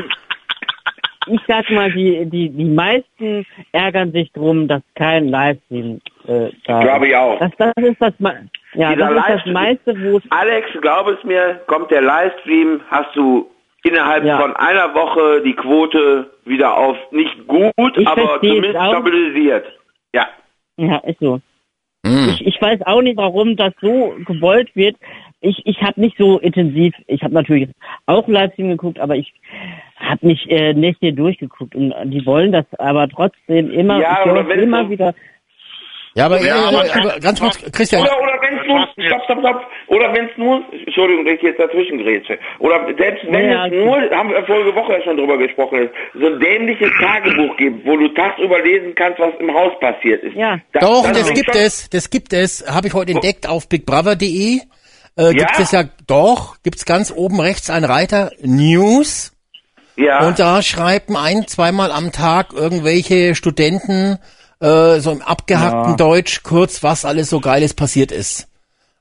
ich sag mal, die, die, die meisten ärgern sich drum, dass kein Livestream äh, da Glaube ich auch. Das, das ist das, ja, Dieser das ist das meiste, wo es Alex, glaub es mir, kommt der Livestream, hast du innerhalb Ja. von einer Woche die Quote wieder auf nicht gut, Ich aber zumindest stabilisiert. Ja. Ja, ist so. Mh. Ich, ich weiß auch nicht, warum das so gewollt wird. Ich, ich habe nicht so intensiv, ich habe natürlich auch Livestream geguckt, aber ich habe nicht äh, Nächte durchgeguckt und die wollen das aber trotzdem immer, Ja, immer so- wieder. Ja, aber, Ja, ja, aber- aber, aber ganz kurz, Christian, Oder, oder wenn es nur, stopp, stopp, stopp, oder wenn es nur, Entschuldigung, dass ich jetzt dazwischen grätsche, oder selbst wenn Ja, es nur, haben wir vorige Woche ja schon drüber gesprochen, so ein dämliches Tagebuch gibt, wo du tagsüber lesen kannst, was im Haus passiert ist. Ja. Da- Doch, das gibt es, das gibt es, habe ich heute entdeckt auf bigbrother.de. Äh, gibt Ja? es ja, doch, gibt's ganz oben rechts einen Reiter News Ja. und da schreiben ein, zweimal am Tag irgendwelche Studenten äh, so im abgehackten Ja. Deutsch kurz, was alles so Geiles passiert ist.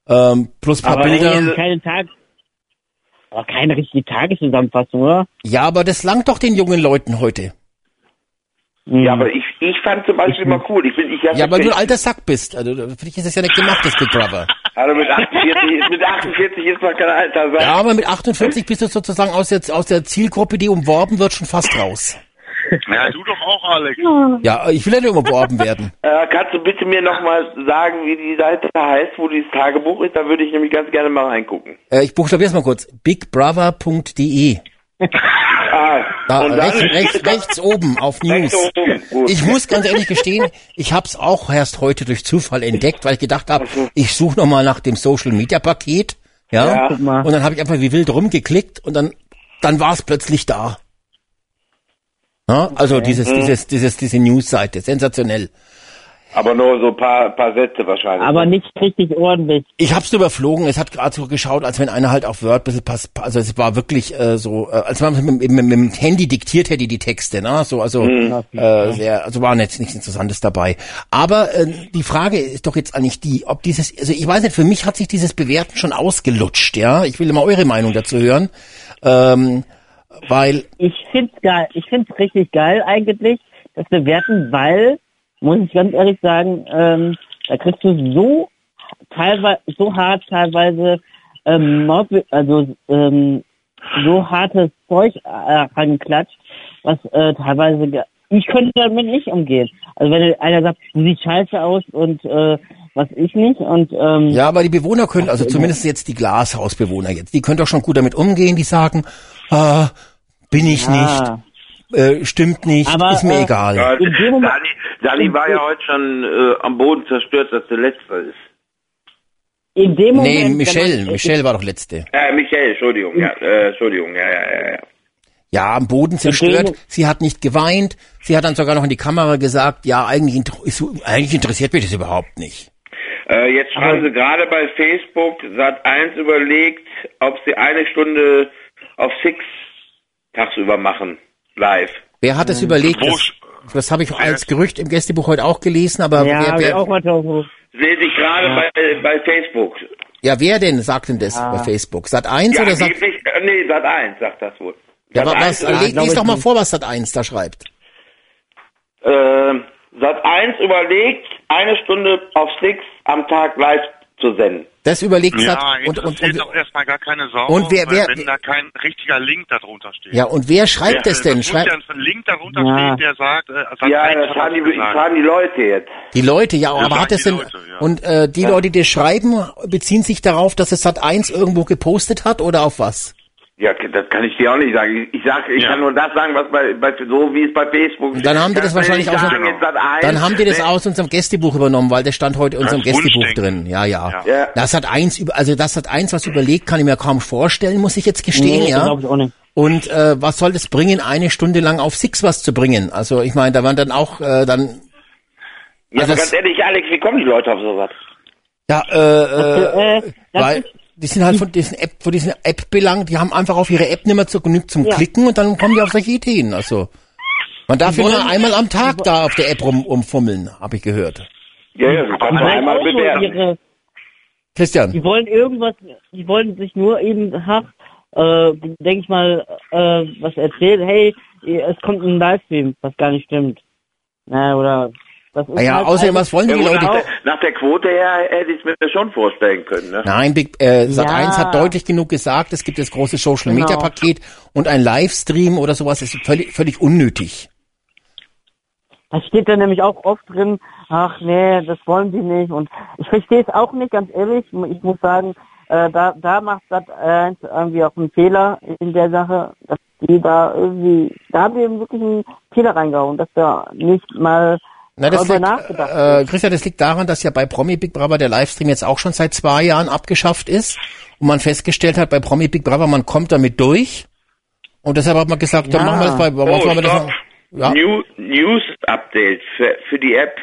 Ähm, plus paar Aber Bilder. keine, keine Tag, aber keine richtige Tageszusammenfassung, oder? Ja, aber das langt doch den jungen Leuten heute. Ja, aber ich, ich fand zum Beispiel mal cool. Ich bin, ich Ja, weil du ein alter Sack bist. Also, für dich ist es ja nicht gemacht, das Big Brother. also mit 48, mit 48 ist man kein alter Sack. Ja, aber mit 48 bist du sozusagen aus der, aus der Zielgruppe, die umworben wird, schon fast raus. Ja, du doch auch, Alex. Ja, ich will ja nicht umworben werden. Äh, kannst du bitte mir nochmal sagen, wie die Seite heißt, wo dieses Tagebuch ist? Da würde ich nämlich ganz gerne mal reingucken. Äh, ich buchstabiere es mal kurz. bigbrother.de. Ah, Da rechts, rechts, rechts oben auf News. Oben. Ich muss ganz ehrlich gestehen, ich habe es auch erst heute durch Zufall entdeckt, weil ich gedacht habe, ich suche noch mal nach dem Social Media Paket, ja, Ja. Guck mal. und dann habe ich einfach wie wild rumgeklickt und dann dann war es plötzlich da. Ja, also dieses Mhm. dieses dieses diese News-Seite, sensationell. Aber nur so ein paar, paar Sätze wahrscheinlich. Aber nicht richtig ordentlich. Ich hab's überflogen, es hat gerade so geschaut, als wenn einer halt auf Word ein bisschen pass, also es war wirklich äh, so, äh, als wenn man mit, mit, mit dem Handy diktiert hätte die Texte, ne? So, also Mhm. äh, sehr, also war jetzt nichts Interessantes dabei. Aber äh, die Frage ist doch jetzt eigentlich die, ob dieses, also ich weiß nicht, für mich hat sich dieses Bewerten schon ausgelutscht, ja. Ich will immer eure Meinung dazu hören. Ähm, weil, Ich find's geil. Ich find's richtig geil eigentlich, das Bewerten, weil, muss ich ganz ehrlich sagen, ähm, da kriegst du so teilweise, so hart teilweise, ähm, Mob, also ähm, so hartes Zeug äh, ranklatscht, was äh, teilweise, ich könnte damit nicht umgehen. Also wenn einer sagt, du siehst scheiße aus und äh, was ich nicht und ähm, ja, aber die Bewohner können, also zumindest jetzt die Glashausbewohner jetzt, die können doch schon gut damit umgehen, die sagen, ah, bin ich Ja. nicht, äh, stimmt nicht, Aber, ist mir äh, egal. Ja, Dani, Dani war ja heute schon äh, am Boden zerstört, dass der Letzte ist. in dem Moment... Nee, Michelle, man- Michelle war doch letzte. Äh, Michael, Entschuldigung, ja, äh, Entschuldigung, ja, ja, ja, ja. Ja, am Boden zerstört. Sie hat nicht geweint. Sie hat dann sogar noch in die Kamera gesagt, ja, eigentlich, ist, eigentlich interessiert mich das überhaupt nicht. Äh, jetzt schreiben sie gerade bei Facebook, Sat 1 überlegt, ob sie eine Stunde auf Six tagsüber machen, live. Wer hat es überlegt? Wo Das, das habe ich als Gerücht im Gästebuch heute auch gelesen, aber Ja, wer, wer, auch mal. Sehe ich gerade bei, bei Facebook. ja, wer denn sagt denn das bei Facebook? Sat 1 Ja, oder Sat, angeblich, äh, nee, Sat 1 sagt das wohl. ja, Sat. wa- was, 1, leg, lies doch mal nicht. vor, was Sat 1 da schreibt. äh, Sat 1 überlegt, eine Stunde auf Six am Tag live zu senden. Das überlegt Ja, Sat und, und, und, doch erstmal gar keine Sau, Und wer- weil wer- wenn da kein richtiger Link darunter steht. ja, und wer schreibt Wer- das denn? Schreibt ja ein Link darunter Ja. stehen, der sagt, äh. Ja, 1 das fahren die, fahren die Leute jetzt. die Leute, ja, aber hat es die denn, Leute, ja. und äh, die Leute, die das schreiben, beziehen sich darauf, dass es Sat 1 irgendwo gepostet hat oder auf was? Ja, das kann ich dir auch nicht sagen. Ich, ich sag, ich Ja. kann nur das sagen, was bei, bei so wie es bei Facebook Und dann haben die das wahrscheinlich auch sagen, 1, Dann haben die das ne? aus unserem Gästebuch übernommen, weil das stand heute in unserem Gästebuch drin. Ja, ja. Ja. Ja. Das hat eins, über- also das hat eins, was überlegt, kann ich mir kaum vorstellen, muss ich jetzt gestehen, Nee, ja. glaube ich auch nicht. Und äh, was soll das bringen, eine Stunde lang auf Six was zu bringen? Also ich meine, da waren dann auch äh, dann Ja, Also ganz ehrlich, Alex, wie kommen die Leute auf sowas? ja äh, äh, Äh, das weil ist- die sind halt von diesen App, von diesen App belangt, die haben einfach auf ihre App nicht mehr zu genügt zum Ja. Klicken und dann kommen die auf solche Ideen. Also man darf ja nur einmal am Tag da auf der App rum, rumfummeln, habe ich gehört. Ja, ja, Die nur wollen einmal bewerten. Christian. die wollen irgendwas, die wollen sich nur eben, ach, äh, denke ich mal, äh, was erzählen, hey, es kommt ein Livestream, was gar nicht stimmt. Na, oder, das ist Ah ja, halt außerdem, was wollen Ja, die gut, Leute? nach, der, nach der Quote her hätte ich es mir schon vorstellen können. Ne? Nein, Big, äh, Sat1 Ja. hat deutlich genug gesagt, es gibt das große Social Genau. Media Paket und ein Livestream oder sowas ist völlig, völlig unnötig. Da steht da nämlich auch oft drin, ach nee, das wollen sie nicht. Und ich verstehe es auch nicht, ganz ehrlich. Ich muss sagen, äh, da, da macht Sat 1 irgendwie auch einen Fehler in der Sache, dass die da irgendwie, da haben die eben wirklich einen Fehler reingehauen, dass da nicht mal Na, das liegt, äh. Christian, das liegt daran, dass ja bei Promi Big Brother der Livestream jetzt auch schon seit zwei Jahren abgeschafft ist und man festgestellt hat, bei Promi Big Brother, man kommt damit durch. Und deshalb hat man gesagt, dann Ja. machen wir das bei, Oh, machen wir das stopp. noch- ja. New, News Update für, für die App.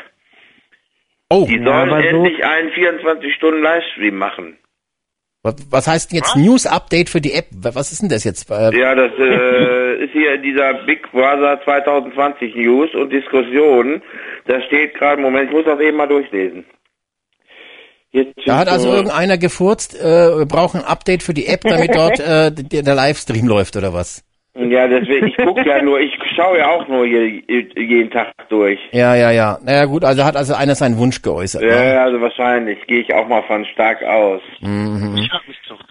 Oh, Die Ja, sollen aber so- endlich einen 24-Stunden-Livestream machen. Was, was heißt denn jetzt News Update für die App? Was ist denn das jetzt? Äh, Ja, das äh, ist hier dieser Big Brother 2020 News und Diskussion. Da steht gerade, Moment, ich muss das eben mal durchlesen. Jetzt Da hat also so- irgendeiner gefurzt, äh, wir brauchen ein Update für die App, damit dort äh, der Livestream läuft oder was? Ja, deswegen, ich gucke ja nur, ich schaue ja auch nur hier jeden Tag durch. Ja, ja, ja. Naja gut, also hat also einer seinen Wunsch geäußert. Ne? Ja, also wahrscheinlich, gehe ich auch mal von stark aus. Mhm. Ich mich zurück.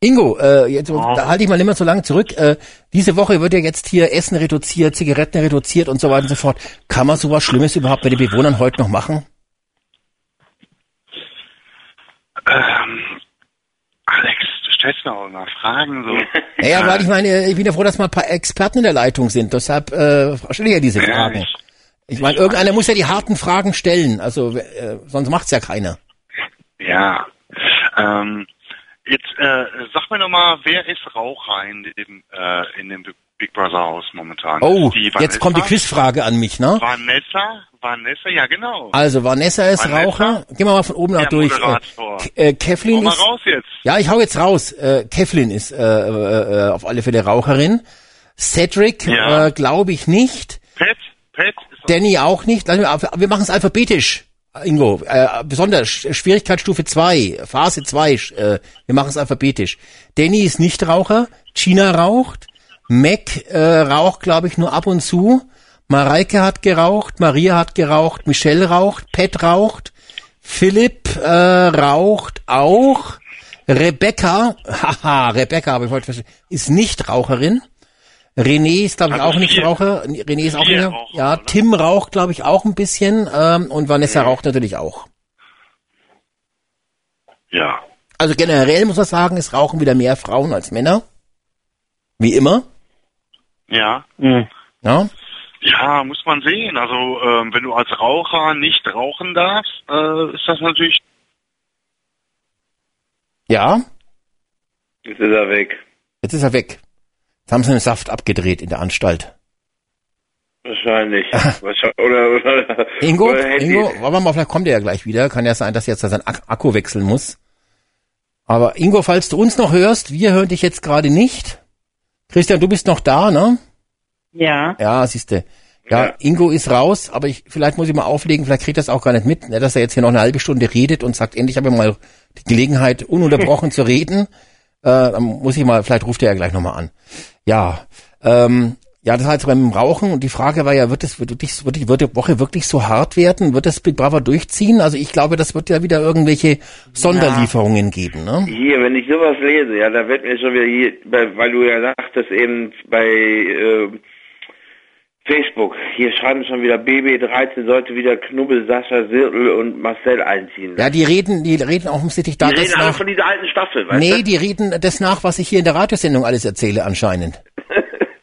Ingo, äh, jetzt da halte ich mal nicht mehr so lange zurück. Äh, diese Woche wird ja jetzt hier Essen reduziert, Zigaretten reduziert und so weiter und so fort. Kann man sowas Schlimmes überhaupt bei den Bewohnern heute noch machen? Ähm, Alex, stellst mir auch immer Fragen so. Naja, weil ich meine, ich bin ja froh, dass mal ein paar Experten in der Leitung sind. Deshalb äh, stelle ich ja diese Ja, Fragen. ich- Ich meine, irgendeiner muss ja die harten Fragen stellen. Also äh, sonst macht's ja keiner. Ja. Ähm, jetzt äh, sag mir noch mal, wer ist Raucher in dem äh, in dem Big Brother Haus momentan? Oh, jetzt kommt die? Quizfrage an mich, ne? Vanessa, Vanessa, ja genau. Also Vanessa ist Vanessa? Raucher. Gehen wir mal von oben nach Der durch. Äh, K- äh, Kevlin Hau mal ist. raus jetzt. Ja, ich hau jetzt raus. Äh, Kevlin ist äh, äh, äh, auf alle Fälle Raucherin. Cedric Ja. äh, glaube ich nicht. Pat, Pat Danny auch nicht. Wir machen es alphabetisch. Ingo, äh, besonders Sch- Schwierigkeitsstufe 2, Phase 2, äh, wir machen es alphabetisch. Danny ist nicht Raucher, Gina raucht, Mac äh, raucht, glaube ich, nur ab und zu, Mareike hat geraucht, Maria hat geraucht, Michelle raucht, Pat raucht, Philipp äh, raucht auch, Rebecca, haha, Rebecca, habe ich heute verstanden, ist nicht Raucherin. René ist, glaube ich, Also auch nicht Raucher. René ist auch nicht. Ja, oder? Tim raucht, glaube ich, auch ein bisschen. Ähm, und Vanessa raucht natürlich auch. ja. Also generell muss man sagen, es rauchen wieder mehr Frauen als Männer. Wie immer. Ja. Ja. Ja, muss man sehen. Also ähm, wenn du als Raucher nicht rauchen darfst, äh, ist das natürlich Ja. Jetzt ist er weg. Jetzt ist er weg. Jetzt haben sie den Saft abgedreht in der Anstalt. Wahrscheinlich. Wahrscheinlich. Oder, oder, Ingo, oder. Ingo, wollen wir mal, vielleicht kommt er ja gleich wieder. Kann ja sein, dass jetzt sein Ak Akku wechseln muss. Aber Ingo, falls du uns noch hörst, wir hören dich jetzt gerade nicht. Christian, du bist noch da, ne? Ja. Ja, siehste. Ja, Ja. Ingo ist raus, aber ich, vielleicht muss ich mal auflegen, vielleicht kriegt er das auch gar nicht mit, ne, dass er jetzt hier noch eine halbe Stunde redet und sagt, endlich habe ich mal die Gelegenheit, ununterbrochen zu reden. Äh, dann muss ich mal, vielleicht ruft er ja gleich nochmal an. Ja, ähm, ja, das heißt beim Rauchen und die Frage war ja, wird es wird, wirklich- wird, die- wird die Woche wirklich so hart werden? Wird das Big Brother durchziehen? Also ich glaube, das wird ja wieder irgendwelche Sonderlieferungen geben, ne? Hier, wenn ich sowas lese, ja, da wird mir schon wieder hier, weil du ja sagtest eben bei äh, Facebook, hier schreiben schon wieder BB13 sollte wieder Knubbel, Sascha, Sirtel und Marcel einziehen. Ja, die reden, die reden offensichtlich da die reden alle nach. von dieser alten Staffel, weißt Nee, du? die reden das nach, was ich hier in der Radiosendung alles erzähle anscheinend.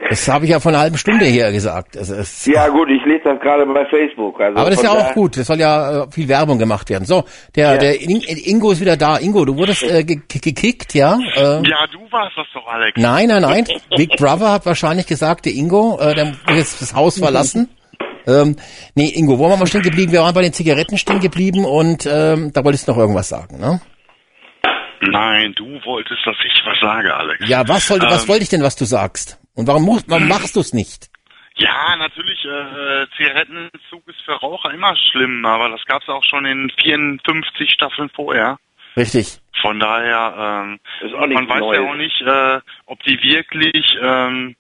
Das habe ich ja vor einer halben Stunde her gesagt. Also es, Ja gut, ich lese das gerade bei Facebook. Also aber das ist ja auch gut. Das soll ja äh, viel Werbung gemacht werden. So, der, Ja. der In Ingo ist wieder da. Ingo, du wurdest äh, ge ge- gekickt, ja? Äh, Ja, du warst das doch, Alex. Nein, nein, nein. Big Brother hat wahrscheinlich gesagt, der Ingo, äh, der muss jetzt das Haus verlassen. Ähm, nee, Ingo, wo waren wir stehen geblieben? Wir waren bei den Zigaretten stehen geblieben und ähm, da wolltest du noch irgendwas sagen, ne? Nein, du wolltest, dass ich was sage, Alex. Ja, was, soll, was Ähm, wollte ich denn, was du sagst? Und warum, mu- warum machst du es nicht? Ja, natürlich, äh, Zigarettenentzug ist für Raucher immer schlimm, aber das gab's auch schon in 54 Staffeln vorher. Richtig. Von daher, ähm, Das ist auch nichts man weiß ja Neues. auch nicht, äh, ob die wirklich, ähm,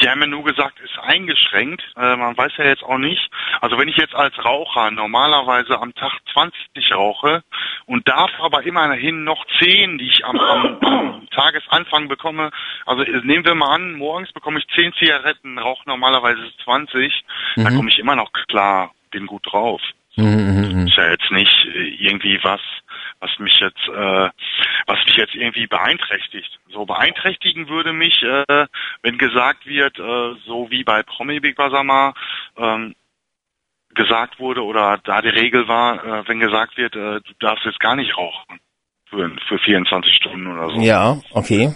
die haben ja nur gesagt, ist eingeschränkt. Äh, man weiß ja jetzt auch nicht. Also wenn ich jetzt als Raucher normalerweise am Tag 20 rauche und darf aber immerhin noch 10, die ich am, am, am Tagesanfang bekomme, also nehmen wir mal an, morgens bekomme ich 10 Zigaretten, rauche normalerweise 20, dann komme ich immer noch klar, bin gut drauf. Mhm, Ist ja jetzt nicht äh, irgendwie was, was mich jetzt, äh, was mich jetzt irgendwie beeinträchtigt. So beeinträchtigen würde mich, äh, wenn gesagt wird, äh, so wie bei Promi Big Brother mal ähm, gesagt wurde oder da die Regel war, äh, wenn gesagt wird, äh, du darfst jetzt gar nicht rauchen für, für 24 Stunden oder so. Ja, okay.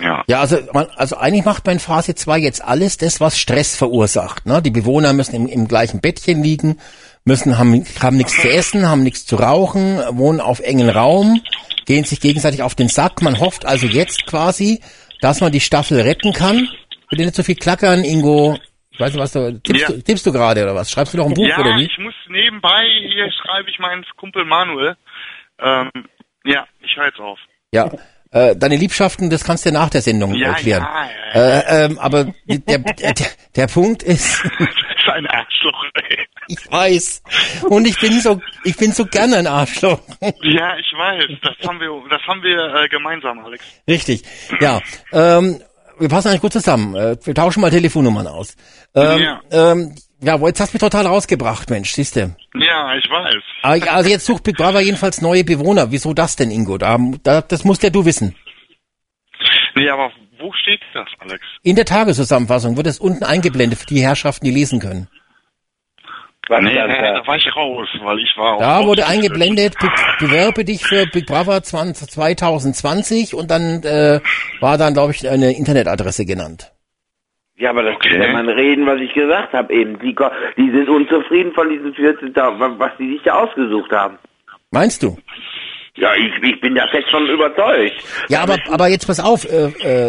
ja. Ja, also, man, also eigentlich macht man in Phase 2 jetzt alles das, was Stress verursacht. Ne? Die Bewohner müssen im, im gleichen Bettchen liegen, müssen haben, haben nichts zu essen, haben nichts zu rauchen, wohnen auf engen Raum, gehen sich gegenseitig auf den Sack. Man hofft also jetzt quasi, dass man die Staffel retten kann. Bitte nicht so viel klackern, Ingo. Ich weiß nicht, was du tippst, Ja. du, tippst du gerade oder was? Schreibst du noch ein Buch ja, oder wie? ich muss nebenbei, hier schreibe ich meinen Kumpel Manuel, Ähm, ja, ich höre jetzt auf. Ja. Äh, deine Liebschaften, das kannst du nach der Sendung Ja, erklären. ja, ja, Äh, ähm, aber der, der, der Punkt ist, ist ein Arschloch, ey. ich weiß. Und ich bin so, ich bin so gerne ein Arschloch. Ja, ich weiß. Das haben wir, das haben wir äh, gemeinsam, Alex. Richtig. Ja. Ähm, wir passen eigentlich gut zusammen. Äh, wir tauschen mal Telefonnummern aus. Ähm, Ja. ähm, ja, jetzt hast du mich total rausgebracht, Mensch, siehst du. Ja, ich weiß. Aber- Also jetzt sucht Big Brother jedenfalls neue Bewohner. Wieso das denn, Ingo? Da, da, das musst ja du wissen. Nee, aber wo steht das, Alex? In der Tageszusammenfassung wird es unten eingeblendet für die Herrschaften, die lesen können. Was Nee, nee, da? war ich raus, weil ich war Da auch wurde raus- eingeblendet, be bewerbe dich für Big Brother 20, 2020 und dann äh, war dann, glaube ich, eine Internetadresse genannt. Ja, aber das Okay. kann man reden, was ich gesagt habe eben. Die, die sind unzufrieden von diesen 14.000, wa- was die sich da ausgesucht haben. Meinst du? Ja, ich, ich bin da fest von überzeugt. Ja, aber, aber jetzt pass auf, äh,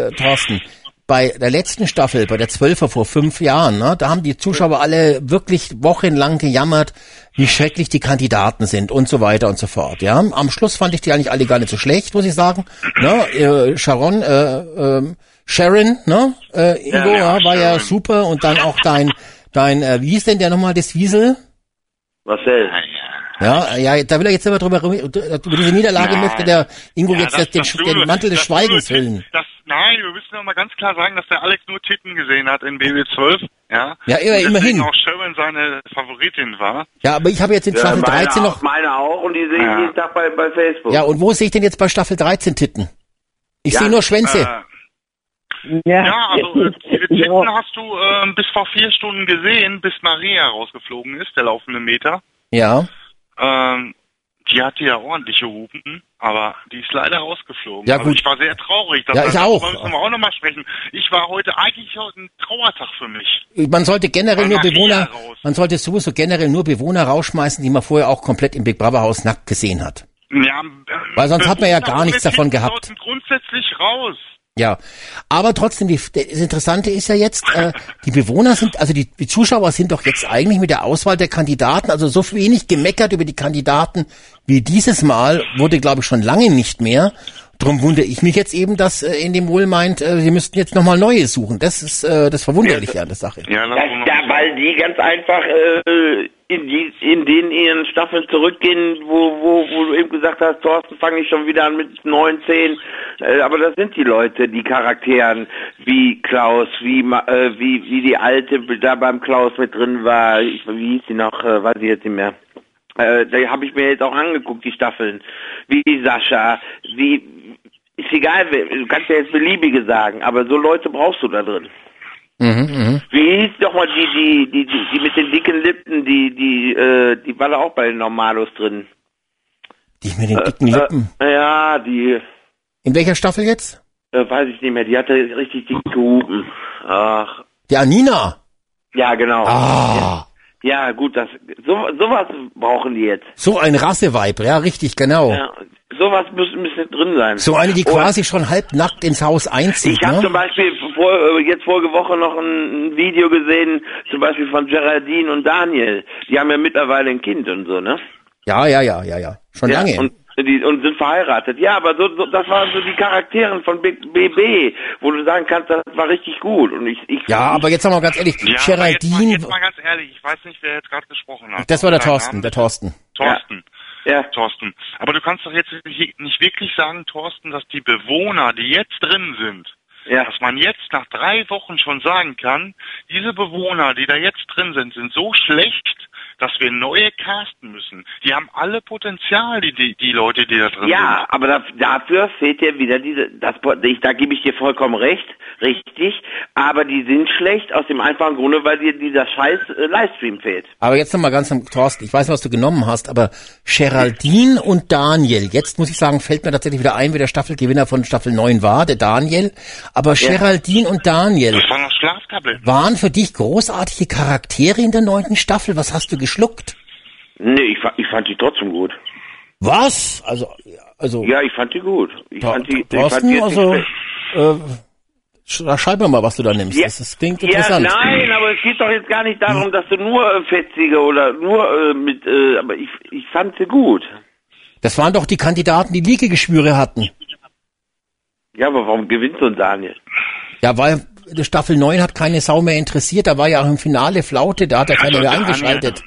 äh, Thorsten. Bei der letzten Staffel, bei der Zwölfer vor fünf Jahren, ne, da haben die Zuschauer alle wirklich wochenlang gejammert, wie schrecklich die Kandidaten sind und so weiter und so fort. Ja, am Schluss fand ich die eigentlich alle gar nicht so schlecht, muss ich sagen. Ne, äh, Sharon, äh, ähm, Sharon, ne, äh, Ingo, Ja, ja, war ja Sharon. super und dann auch dein, dein, äh, wie hieß denn der nochmal, das Wiesel? Marcel. Ja, ja. Ja, ja, da will er jetzt immer drüber, über diese Niederlage Nein. möchte der Ingo Ja, jetzt das- den, das den Mantel des Schweigens hüllen. Das, nein, wir müssen noch mal ganz klar sagen, dass der Alex nur Titten gesehen hat in BB12. Ja, Ja, immerhin. auch Sharon seine Favoritin war. Ja, aber ich habe jetzt in Ja, Staffel meine 13 auch, noch. Meine auch und die sehe ich Ja. jeden Tag bei, bei Facebook. Ja, und wo sehe ich denn jetzt bei Staffel 13 Titten? Ich Ja, sehe nur Schwänze. Äh, Ja, ja, also äh, Titten ja. hast du ähm, bis vor vier Stunden gesehen, bis Maria rausgeflogen ist, der laufende Meter. ja. Ähm, die hatte ja ordentliche Hupen, aber die ist leider rausgeflogen. Ja, also gut. ich war sehr traurig. Ja, ich auch. Darüber müssen wir auch nochmal sprechen. Ich war heute eigentlich heute ein Trauertag für mich. Man sollte generell nur Bewohner, raus. man sollte sowieso generell nur Bewohner rausschmeißen, die man vorher auch komplett im Big Brother Haus nackt gesehen hat. Ja, Weil sonst hat man ja gar nichts davon gehabt. grundsätzlich raus. Ja, aber trotzdem, die, das Interessante ist ja jetzt, äh, die Bewohner sind, also die, die Zuschauer sind doch jetzt eigentlich mit der Auswahl der Kandidaten, also so wenig gemeckert über die Kandidaten wie dieses Mal wurde, glaube ich, schon lange nicht mehr. Drum wundere ich mich jetzt eben, dass äh, in dem Wohl meint, äh, sie müssten jetzt nochmal neue suchen. Das ist äh, das Verwunderliche an der Sache. Ja, Das, ja, mal- weil die ganz einfach äh, in, die, in den ihren Staffeln zurückgehen, wo, wo, wo du eben gesagt hast, Thorsten, fange ich schon wieder an mit 19. Äh, aber das sind die Leute, die Charakteren, wie Klaus, wie äh, wie wie die alte da beim Klaus mit drin war. Ich, wie hieß sie noch? Äh, weiß ich jetzt nicht mehr. Äh, da habe ich mir jetzt auch angeguckt, die Staffeln. Wie Sascha, wie ist egal, du kannst ja jetzt beliebige sagen, aber so Leute brauchst du da drin. Mhm, mhm. Wie hieß doch mal die, die, die, die, die mit den dicken Lippen, die, die, äh, die war da auch bei den Normalos drin. Die mit den dicken Lippen. Äh, ja, die, In welcher Staffel jetzt? äh, weiß ich nicht mehr, die hatte richtig dicke Hupen. Ach, Die Anina. ja, genau. Ah, Ja, gut, das, so, sowas brauchen die jetzt. so ein Rasseweib, ja, richtig, genau. Ja, sowas muss, müsste drin sein. So eine, die Und quasi schon halbnackt ins Haus einzieht, Ich habe zum ne? Beispiel vor, äh, jetzt vorige Woche noch ein, Video gesehen, zum Beispiel von Geraldine und Daniel. Die haben ja mittlerweile ein Kind und so, ne? Ja, ja, ja, ja, ja. Schon Ja, lange. Und, die, und sind verheiratet. Ja, aber so, so, das waren so die Charakteren von Big BB, wo du sagen kannst, das war richtig gut. Und ich, ich ja, aber jetzt mal ganz ehrlich, ja, aber jetzt, mal, Geraldine, jetzt mal ganz ehrlich, ich weiß nicht, wer jetzt gerade gesprochen hat. das war der Thorsten, der Thorsten. Thorsten. ja, Thorsten. Aber du kannst doch jetzt nicht nicht wirklich sagen, Thorsten, dass die Bewohner, die jetzt drin sind, ja, dass man jetzt nach drei Wochen schon sagen kann, diese Bewohner, die da jetzt drin sind, sind so schlecht, dass wir neue casten müssen. Die haben alle Potenzial, die, die, die Leute, die da drin ja, aber da, dafür fehlt dir wieder diese, das, ich, da gebe ich dir vollkommen recht, richtig, aber die sind schlecht aus dem einfachen Grunde, weil dir dieser scheiß äh, Livestream fehlt. Aber jetzt nochmal ganz am Thorsten, ich weiß nicht, was du genommen hast, aber Geraldine und Daniel, jetzt muss ich sagen, fällt mir tatsächlich wieder ein, wer der Staffelgewinner von Staffel 9 war, der Daniel. Aber Geraldine und Daniel sind. Das waren waren für dich großartige Charaktere in der neunten Staffel. Was hast du geschluckt? Nee, ich, ich fand die trotzdem gut. Was? Also, also, Ja, ich fand die gut. Ich fand die, ich fand die Thorsten, also, äh, sch- schreib mir mal, was du da nimmst. Das, das klingt ja, interessant. nein, aber es geht doch jetzt gar nicht darum, dass du nur äh, fetzige oder nur äh, mit, äh, aber ich, ich fand sie gut. Das waren doch die Kandidaten, die Liegegeschwüre hatten. Ja, aber warum gewinnt so ein Daniel? Ja, weil Staffel 9 hat keine Sau mehr interessiert. Da war ja auch im Finale Flaute, da hat ja keiner mehr eingeschaltet.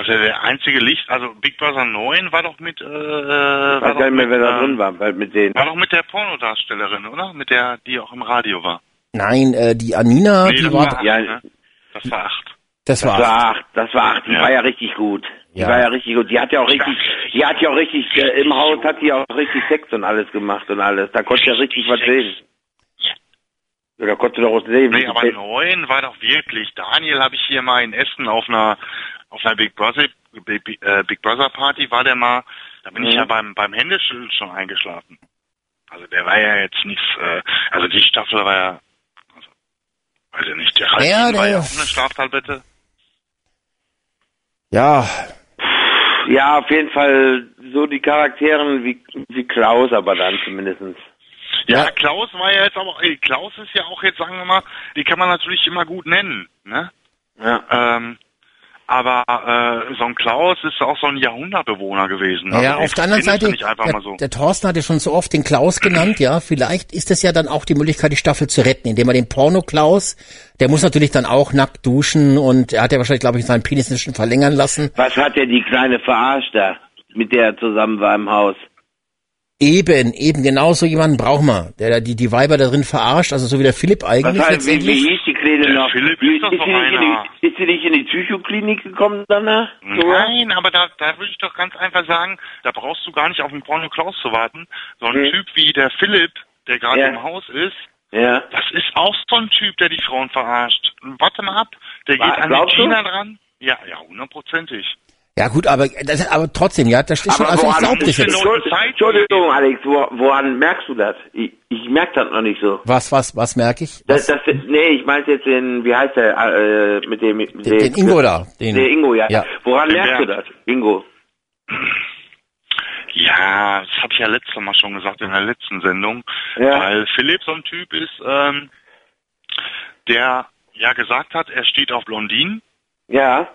Also der einzige Licht, also Big Brother 9 war doch mit, äh, war, doch mehr, mit, wer da äh, drin war, weil mit denen. war doch mit der Pornodarstellerin, oder? Mit der, die auch im Radio war. Nein, äh, die Anina, Nee, die das war, war acht, ja. ne? Das war acht. das Das war, war acht, das war acht, die Ja. war ja richtig gut. Die Ja. war ja richtig gut. Die hat ja auch richtig, die hat ja auch richtig, äh, im Haus hat die auch richtig Sex und alles gemacht und alles. Da konnte ja richtig was sehen. Ja, da konnte doch was sehen. Nee, aber neun war doch wirklich. Daniel habe ich hier mal in Essen auf einer auf einer Big Brother Big, äh, Big Brother Party war der mal. Da bin ich Mhm. ja beim beim Händeschütteln schon eingeschlafen. Also der war ja jetzt nichts. Äh, also die Staffel war ja. Also, weiß ich nicht. Der Ja, Halbchen war der- ja auch eine Schlaftablette. ja, Ja, auf jeden Fall so die Charakteren wie, wie Klaus, aber dann zumindestens. Ja, Ja. Klaus war ja jetzt aber. Ey, Klaus ist ja auch jetzt sagen wir mal. Die kann man natürlich immer gut nennen. Ne? Ja. Ähm, aber äh, so ein Klaus ist auch so ein Jahrhundertbewohner gewesen. ja, Also, auf der anderen Seite, der, so. der Thorsten hatte schon so oft den Klaus genannt, ja, vielleicht ist es ja dann auch die Möglichkeit, die Staffel zu retten, indem er den Porno-Klaus, der muss natürlich dann auch nackt duschen und er hat ja wahrscheinlich, glaube ich, seinen Penis nicht schon verlängern lassen. Was hat der die kleine verarscht da, mit der er zusammen war im Haus? Eben, eben, genau so jemanden brauchen wir, der da die, die Weiber da drin verarscht, also so wie der Philipp Was eigentlich heißt, wie, wie hieß die Kleine Der noch? Philipp Wie- ist doch sie so nicht in einer. die, ist sie nicht in die Psychoklinik gekommen danach? Nein, aber da, da würde ich doch ganz einfach sagen, da brauchst du gar nicht auf den Porno Klaus zu warten. So ein Mhm. Typ wie der Philipp, der gerade Ja. im Haus ist, Ja. das ist auch so ein Typ, der die Frauen verarscht. Warte mal ab, der Wa- geht an die du? Gina dran. Ja, ja, hundertprozentig. Ja gut, aber, das, aber trotzdem, ja, das ist schon, also ich das muss jetzt. Entschuldigung, Alex, wo, woran merkst du das? Ich, ich merk das noch nicht so. Was, was, was merke ich? Das, das, nee, ich meine jetzt den, wie heißt der, äh, mit dem, mit Den, den Ingo da. Den, Der Ingo, ja. Ja. Woran Den merkst du Bernd. das, Ingo? Ja, das habe ich ja letztes Mal schon gesagt in der letzten Sendung, Ja. weil Philipp so ein Typ ist, ähm, der ja gesagt hat, er steht auf Blondinen Ja.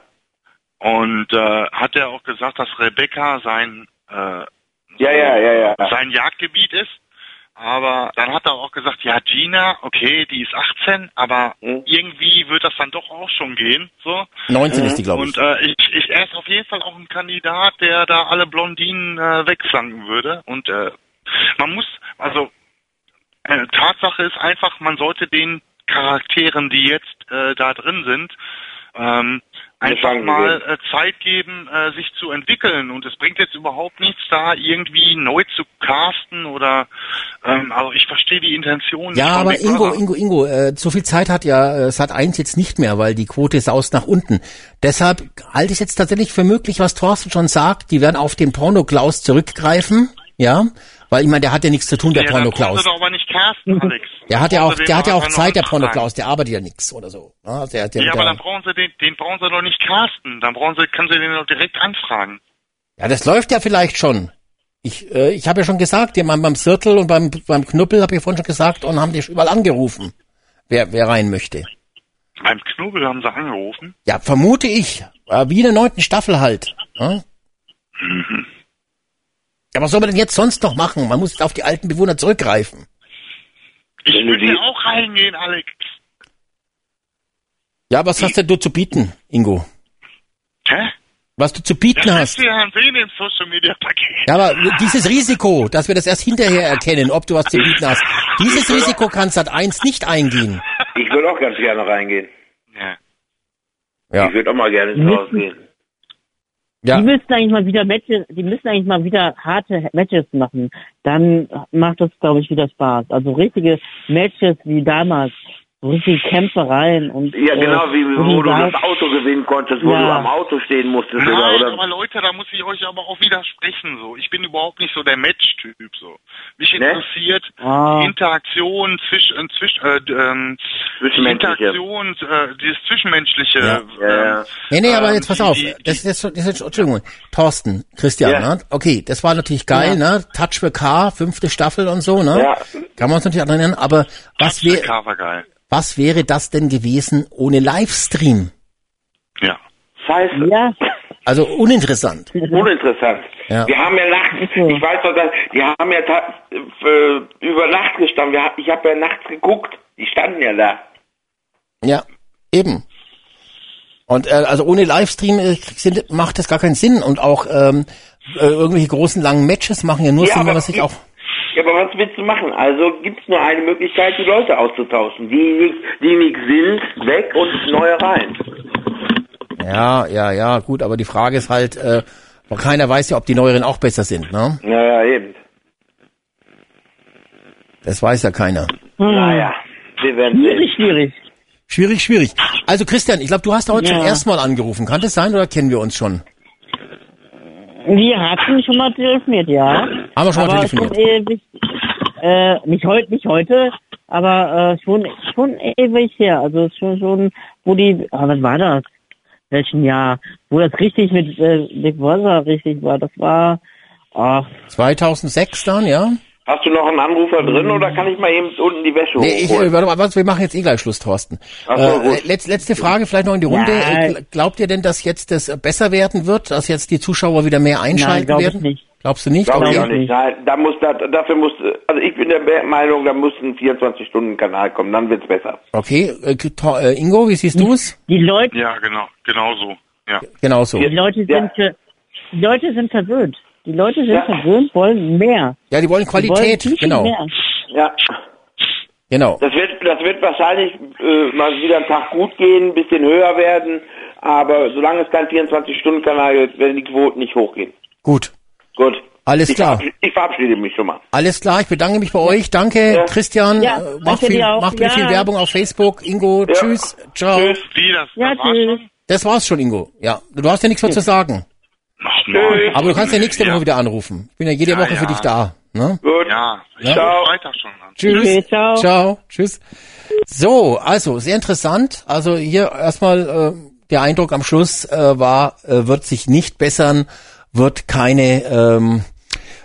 Und äh, hat er auch gesagt, dass Rebecca sein äh, Ja, ja, ja, ja. sein Jagdgebiet ist. Aber dann hat er auch gesagt, ja, Gina, okay, die ist 18, aber Mhm. irgendwie wird das dann doch auch schon gehen, so. 19 ist die, glaube ich. Und äh, ich, ich, er ist auf jeden Fall auch ein Kandidat, der da alle Blondinen äh, wegflanken würde. Und äh, man muss, also äh, Tatsache ist einfach, man sollte den Charakteren, die jetzt äh, da drin sind, ähm, einfach mal äh, Zeit geben, äh, sich zu entwickeln. Und es bringt jetzt überhaupt nichts, da irgendwie neu zu casten oder ähm, also ich verstehe die Intention. Ja, aber Ingo. Ingo, Ingo, äh, so viel Zeit hat ja äh, Sat 1 jetzt nicht mehr, weil die Quote saust nach unten. Deshalb halte ich jetzt tatsächlich für möglich, was Thorsten schon sagt, die werden auf den Porno-Klaus zurückgreifen, ja, weil ich meine, der hat ja nichts zu tun, der ja, Porno-Klaus. sie doch aber nicht casten, Alex. Der hat ja auch, der hat ja auch Zeit, der anfragen. Porno-Klaus, der arbeitet ja nix oder so. Ja, der, der, Ja, aber der, dann brauchen sie den, den brauchen sie doch nicht casten. Dann brauchen sie, können sie den doch direkt anfragen. ja, das läuft ja vielleicht schon. Ich, äh, ich habe ja schon gesagt, beim, beim Sirtel und beim, beim Knuppel habe ich vorhin schon gesagt und haben die überall angerufen, wer, wer rein möchte. Beim Knubbel haben sie angerufen. Ja, vermute ich. Äh, Wie in der neunten Staffel halt. Ja? Ja, was soll man denn jetzt sonst noch machen? Man muss jetzt auf die alten Bewohner zurückgreifen. Ich würde die- auch reingehen, Alex. Ja, was hast denn du zu bieten, Ingo? Hä? Was du zu bieten Das hast. ja sehen im Social Media Paket. Ja, aber dieses Risiko, dass wir das erst hinterher erkennen, ob du was zu bieten hast, dieses Risiko kann Sat 1 nicht eingehen. Ich würde auch ganz gerne reingehen. Ja. Ja. Ich würde auch mal gerne ins Haus gehen. Ja. Die müssen eigentlich mal wieder Matches, die müssen eigentlich mal wieder harte Matches machen. Dann macht das, glaube ich, wieder Spaß. Also richtige Matches wie damals. So richtige Kämpfereien und Ja, genau, wie, äh, wo die du das Auto gewinnen konntest, wo Ja. du am Auto stehen musstest Nein, oder, oder aber Leute, da muss ich euch aber auch widersprechen. So, ich bin überhaupt nicht so der Match-Typ. So, mich Ne? interessiert Ah. die Interaktion zwischen, zwischen äh, d- ähm, die. Interaktion, äh, dieses zwischenmenschliche. Ja. Ja, ja. Ähm, Nee, nee, aber ähm, jetzt pass die- auf. die- Das, das, das, das, Entschuldigung. Thorsten, Christian, Ja. ne? Okay, das war natürlich geil, ne? Touch for Car, fünfte Staffel und so, ne? Ja. Kann man uns natürlich erinnern, aber was, der wär, Cover geil. Was wäre das denn gewesen ohne Livestream? Ja. Scheiße. Ja, Also uninteressant. Uninteressant. Ja. Wir haben ja nachts, ich weiß doch, dass, die haben ja ta- äh, über Nacht gestanden. Ich habe ja nachts geguckt. Die standen ja da. Ja, eben. Und äh, also ohne Livestream äh, sind, macht das gar keinen Sinn. Und auch ähm, äh, irgendwelche großen langen Matches machen ja nur Ja, Sinn, wenn man sich ich- auch. Ja, aber was willst du machen? Also gibt's nur eine Möglichkeit, die Leute auszutauschen. Die nicht, die nicht sind, weg und neue rein. Ja, ja, ja, gut, aber die Frage ist halt, äh, keiner weiß ja, ob die neueren auch besser sind, ne? Naja, eben. Das weiß ja keiner. Naja, wir werden Schwierig, sehen. schwierig. Schwierig, schwierig. Also Christian, ich glaube, du hast heute Ja. schon erstmal angerufen. Kann das sein oder kennen wir uns schon? Wir hatten schon mal telefoniert, ja. Haben wir schon mal aber telefoniert? Schon ewig, äh, nicht heute, nicht heute, aber äh, schon schon ewig her. Also schon schon, wo die, ah, was war das? Welchen Jahr? Wo das richtig mit äh, Big Brother richtig war. Das war, ach, 2006 dann, ja? Hast du noch einen Anrufer drin oder kann ich mal eben unten die Wäsche Nee, ich, äh, warte mal, was, wir machen jetzt eh gleich Schluss, Thorsten. Ach so, äh, letz, letzte Frage vielleicht noch in die Runde. Ja. Äh, gl- Glaubt ihr denn, dass jetzt das äh, besser werden wird, dass jetzt die Zuschauer wieder mehr einschalten glaub ich werden? nicht. Glaubst du nicht? Glaube ich auch nicht. Nein, da muss, da, dafür muss, also ich bin der Meinung, da muss ein 24-Stunden-Kanal kommen, dann wird's besser. Okay, äh, äh, Ingo, wie siehst du es? die Leute, Ja, genau, genau so. Ja. Genauso. die Leute sind, Ja. Leute sind verwöhnt. Die Leute sind Ja. verwöhnt, wollen mehr. Ja, die wollen Die wollen Qualität, viel, viel genau. Mehr. Ja, Genau. das wird, das wird wahrscheinlich äh, mal wieder ein Tag gut gehen, ein bisschen höher werden, aber solange es kein 24-Stunden-Kanal gibt, werden die Quoten nicht hochgehen. Gut. Gut. Alles ich klar. verabschiede- Ich verabschiede mich schon mal. Alles klar, ich bedanke mich bei euch. Danke, Ja. Christian. Ja, äh, macht viel, macht Ja. viel Werbung auf Facebook. Ingo, tschüss. Ciao. Tschüss. Wie, das, Ja, das war's schon? Das war's schon, Ingo. Ja, du hast ja nichts mehr zu sagen. Ach, nein. Aber du kannst ja nächste Ja. Woche wieder anrufen. Ich bin ja jede Ja, Woche für ja. dich da. Ne? Gut. Ja, ich Ja. ja. Freitag schon an. Tschüss. Okay, ciao. Ciao. Tschüss. So, also sehr interessant. Also hier erstmal äh, der Eindruck am Schluss äh, war, äh, wird sich nicht bessern, wird keine ähm,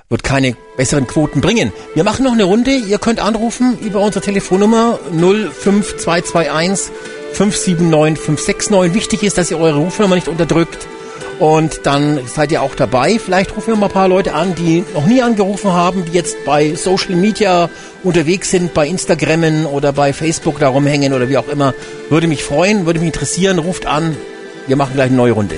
wird keine besseren Quoten bringen. Wir machen noch eine Runde. Ihr könnt anrufen über unsere Telefonnummer 05221 579 569. Wichtig ist, dass ihr eure Rufnummer nicht unterdrückt. Und dann seid ihr auch dabei. Vielleicht rufen wir mal ein paar Leute an, die noch nie angerufen haben, die jetzt bei Social Media unterwegs sind, bei Instagrammen oder bei Facebook da rumhängen oder wie auch immer. Würde mich freuen, würde mich interessieren. Ruft an. Wir machen gleich eine neue Runde.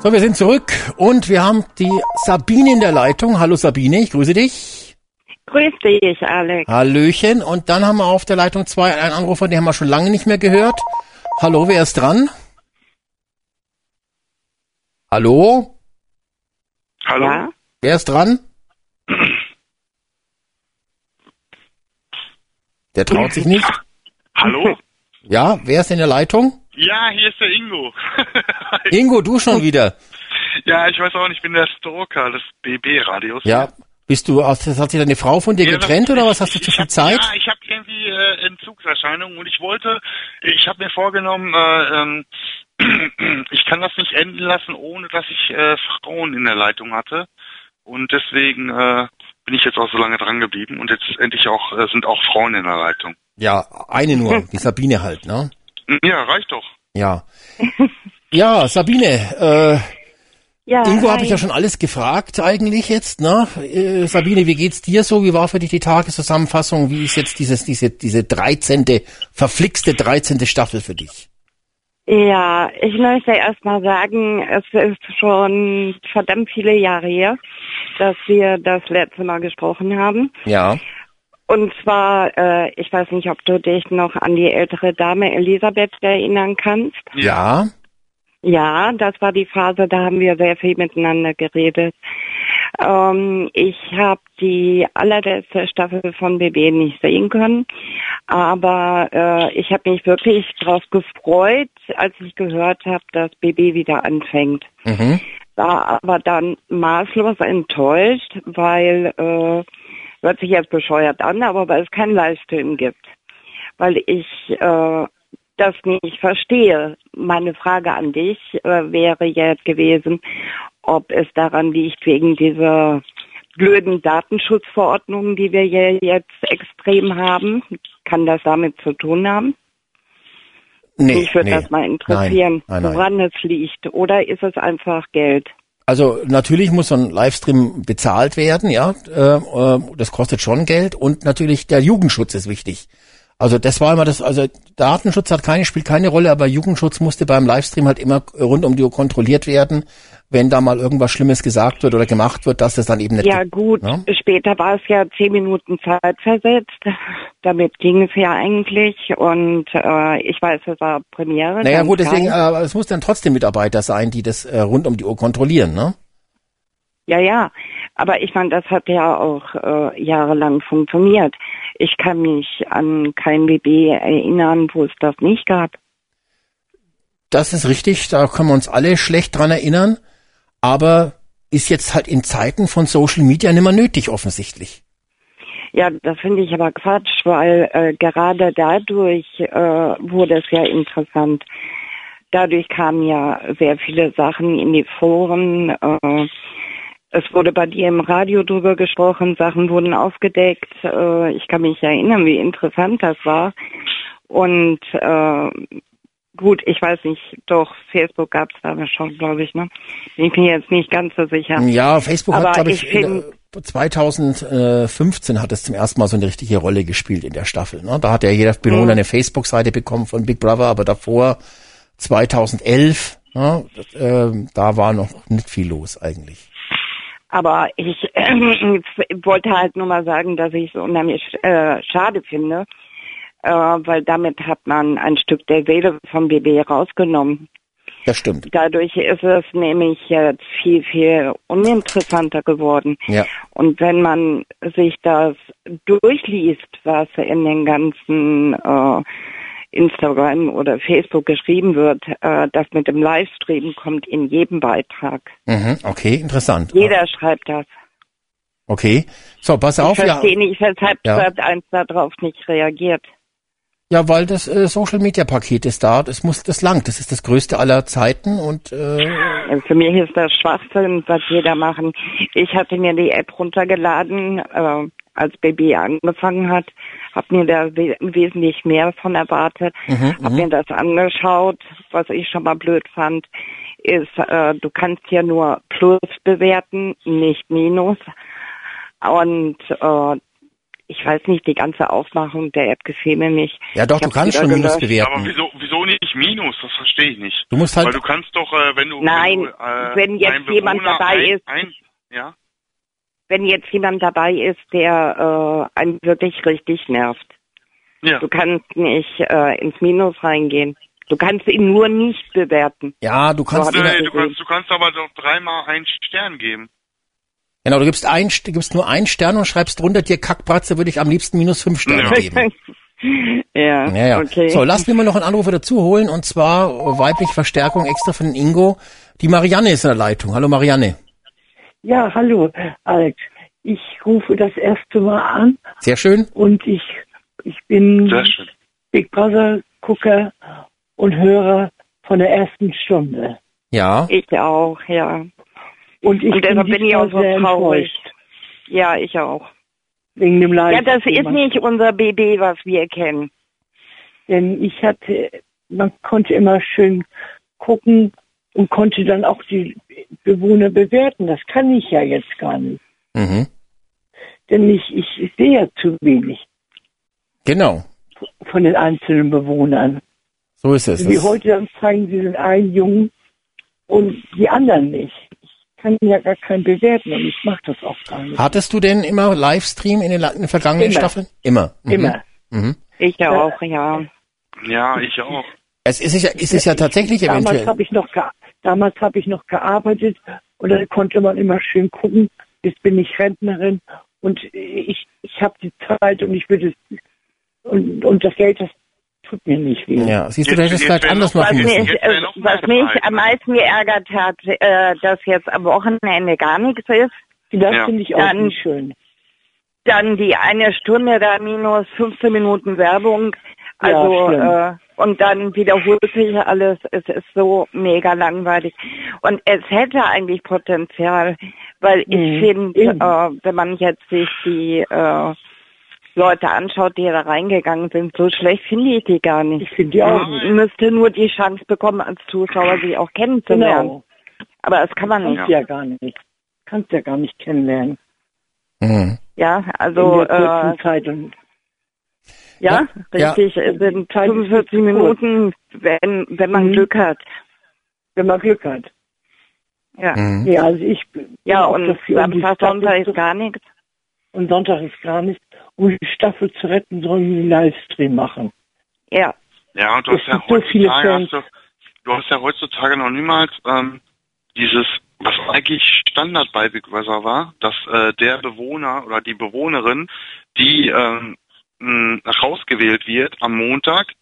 So, wir sind zurück und wir haben die Sabine in der Leitung. Hallo Sabine, ich grüße dich. Grüß dich, Alex. Hallöchen. Und dann haben wir auf der Leitung zwei einen Anrufer, den haben wir schon lange nicht mehr gehört. Hallo, wer ist dran? Hallo? Hallo? Ja? Wer ist dran? Der traut sich nicht. Hallo? Ja, wer ist in der Leitung? Ja, hier ist der Ingo. Ingo, du schon wieder. ja, ich weiß auch nicht, ich bin der Stalker des BB-Radios. Ja. Bist du, hat sich deine Frau von dir Ja, getrennt oder was? Hast du zu viel hab, Zeit? Ja, ich habe irgendwie äh, Entzugserscheinungen und ich wollte, ich habe mir vorgenommen, äh, ähm, ich kann das nicht enden lassen, ohne dass ich äh, Frauen in der Leitung hatte. Und deswegen äh, bin ich jetzt auch so lange dran geblieben und jetzt endlich auch äh, sind auch Frauen in der Leitung. Ja, eine nur, die Sabine halt, ne? Ja, reicht doch. Ja. Ja, Sabine, äh, Ja, Ingo habe ich ja schon alles gefragt eigentlich jetzt, ne? Äh, Sabine, wie geht's dir so? Wie war für dich die Tageszusammenfassung? Wie ist jetzt dieses, diese, diese 13., verflixte 13. Staffel für dich? Ja, ich möchte erstmal sagen, es ist schon verdammt viele Jahre her, dass wir das letzte Mal gesprochen haben. Ja. Und zwar, äh, ich weiß nicht, ob du dich noch an die ältere Dame Elisabeth erinnern kannst. Ja. Ja, das war die Phase, da haben wir sehr viel miteinander geredet. Ähm, ich habe die allerletzte Staffel von BB nicht sehen können, aber äh, ich habe mich wirklich darauf gefreut, als ich gehört habe, dass BB wieder anfängt. Mhm. War aber dann maßlos enttäuscht, weil äh, hört sich jetzt bescheuert an, aber weil es keinen Livestream gibt, weil ich äh, das nicht verstehe. Meine Frage an dich äh, wäre jetzt gewesen, ob es daran liegt wegen dieser blöden Datenschutzverordnungen, die wir jetzt extrem haben. Kann das damit zu tun haben? Nee, Mich würde nee. das mal interessieren, Nein, nein, nein. woran es liegt. Oder ist es einfach Geld? Also natürlich muss so ein Livestream bezahlt werden, ja. Äh, äh, das kostet schon Geld und natürlich der Jugendschutz ist wichtig. Also das war immer das, also Datenschutz hat keine, spielt keine Rolle, aber Jugendschutz musste beim Livestream halt immer rund um die Uhr kontrolliert werden, wenn da mal irgendwas Schlimmes gesagt wird oder gemacht wird, dass das dann eben nicht. Ja gut, ne? später war es ja zehn Minuten Zeit versetzt. Damit ging es ja eigentlich und äh, ich weiß, es war Premiere. Naja gut, deswegen, aber es muss dann trotzdem Mitarbeiter sein, die das äh, rund um die Uhr kontrollieren, ne? Ja, ja. Aber ich meine, das hat ja auch äh, jahrelang funktioniert. Ich kann mich an kein BB erinnern, wo es das nicht gab. Das ist richtig, da können wir uns alle schlecht dran erinnern, aber ist jetzt halt in Zeiten von Social Media nicht mehr nötig offensichtlich. Ja, das finde ich aber Quatsch, weil äh, gerade dadurch äh, wurde es ja interessant. Dadurch kamen ja sehr viele Sachen in die Foren. Äh, es wurde bei dir im Radio drüber gesprochen, Sachen wurden aufgedeckt. Äh, ich kann mich erinnern, wie interessant das war. Und äh, gut, ich weiß nicht, doch, Facebook gab es da schon, glaube ich, ne? Bin ich mir jetzt nicht ganz so sicher. Ja, Facebook aber hat, glaube ich ich, äh, 2015 hat es zum ersten Mal so eine richtige Rolle gespielt in der Staffel. Ne? Da hat ja jeder Bewohner Mhm. eine Facebook-Seite bekommen von Big Brother, aber davor 2011, ne, äh, da war noch nicht viel los eigentlich. Aber ich äh, wollte halt nur mal sagen, dass ich es unheimlich äh, schade finde, äh, weil damit hat man ein Stück der Seele vom BB rausgenommen. Das stimmt. Dadurch ist es nämlich jetzt viel, viel uninteressanter geworden. Ja. Und wenn man sich das durchliest, was in den ganzen äh, Instagram oder Facebook geschrieben wird, äh, das mit dem Livestream kommt in jedem Beitrag. Mhm, okay, interessant. Jeder schreibt das. Okay. So, pass auf, ich ja. verstehe nicht, weshalb Ja. Sat 1 darauf nicht reagiert. Ja, weil das äh, Social Media Paket ist da, das muss das langt, das ist das größte aller Zeiten und äh, Für mich ist das Schwachsinn, was jeder machen. Ich hatte mir die App runtergeladen, äh, als Baby angefangen hat, habe mir da we wesentlich mehr von erwartet, Mhm, habe mir das angeschaut. Was ich schon mal blöd fand, ist, äh, du kannst hier nur Plus bewerten, nicht Minus. Und äh, ich weiß nicht, die ganze Aufmachung der App gefiel mir nicht. Ja, doch, du kannst schon Minus bewerten. Aber wieso, wieso nicht Minus? Das verstehe ich nicht. Du musst halt- Weil du kannst doch, äh, wenn du. Nein, wenn, du, äh, wenn jetzt jemand dabei ein, ist. Ein, ja? Wenn jetzt jemand dabei ist, der äh, einen wirklich richtig nervt. Ja. Du kannst nicht äh, ins Minus reingehen. Du kannst ihn nur nicht bewerten. Ja, du kannst So Nee, du kannst, du kannst aber doch dreimal einen Stern geben. Genau, du gibst ein, du gibst nur einen Stern und schreibst drunter dir Kackbratze, würde ich am liebsten minus fünf Sterne geben. ja, Ja, ja. okay. So, lass mir mal noch einen Anrufer dazu holen und zwar weibliche Verstärkung extra von Ingo. Die Marianne ist in der Leitung. Hallo Marianne. Ja, hallo, Alex. Ich rufe das erste Mal an Sehr schön. und ich, ich bin. Big Brother Gucker und Hörer von der ersten Stunde. Ja. Ich auch, ja. Und ich Und deshalb bin ich auch so sehr traurig. enttäuscht Ja, ich auch. Wegen dem Live. Ja, das ist nicht unser BB, was wir kennen. Denn ich hatte, man konnte immer schön gucken und konnte dann auch die Bewohner bewerten. Das kann ich ja jetzt gar nicht. Mhm. Denn ich, ich sehe ja zu wenig Genau. von den einzelnen Bewohnern. So ist es. Wie heute dann zeigen sie den einen Jungen und die anderen nicht. Ich kann ja gar keinen bewerten und ich mache das auch gar nicht. Hattest du denn immer Livestream in den, in den vergangenen Immer. Staffeln? Immer. Mhm. Immer. Mhm. Ich auch, ja. Ja, ich auch. Es ist, ja, ist es ja tatsächlich Damals eventuell. habe ich noch damals habe ich noch gearbeitet und dann konnte man immer schön gucken. Jetzt bin ich Rentnerin und ich ich habe die Zeit und ich würde und und das Geld das tut mir nicht weh. Ja, siehst du, Jetzt- du hättest vielleicht anders machen müssen. mich, äh, was mich am ne? meisten geärgert hat, äh, dass jetzt am Wochenende gar nichts ist. Das Ja. finde ich auch Dann- nicht schön. Dann die eine Stunde da minus 15 Minuten Werbung. Also schlimm. Äh, und dann wiederholt sich alles. Es ist so mega langweilig. Und es hätte eigentlich Potenzial, Weil ich Mhm. finde, äh, wenn man jetzt sich die äh, Leute anschaut, die da reingegangen sind, so schlecht finde ich die gar nicht. Ich finde die auch Man müsste nur die Chance bekommen, als Zuschauer sie auch kennenzulernen. Genau. Aber das kann man Kannst nicht. ja gar nicht. Kannst ja gar nicht kennenlernen. Mhm. Ja, also in der kurzen äh, Zeit und ja, Ja. richtig. Es sind Zeit ist 45 kurz. Minuten, wenn wenn man Mhm. Glück hat. wenn man Glück hat. Ja. Mhm. Ja, also ich bin Ja, und Samstag, Sonntag ist gar nichts. und Sonntag ist gar nicht. Um die Staffel zu retten, sollen wir einen Livestream machen. Ja. Ja, und du Es hast ja gibt so viele heutzutage, Fans. hast du, du hast ja heutzutage noch niemals ähm, dieses, was eigentlich Standard bei Big Brother war, dass äh, der Bewohner oder die Bewohnerin, die ähm, mh, rausgewählt wird am Montag,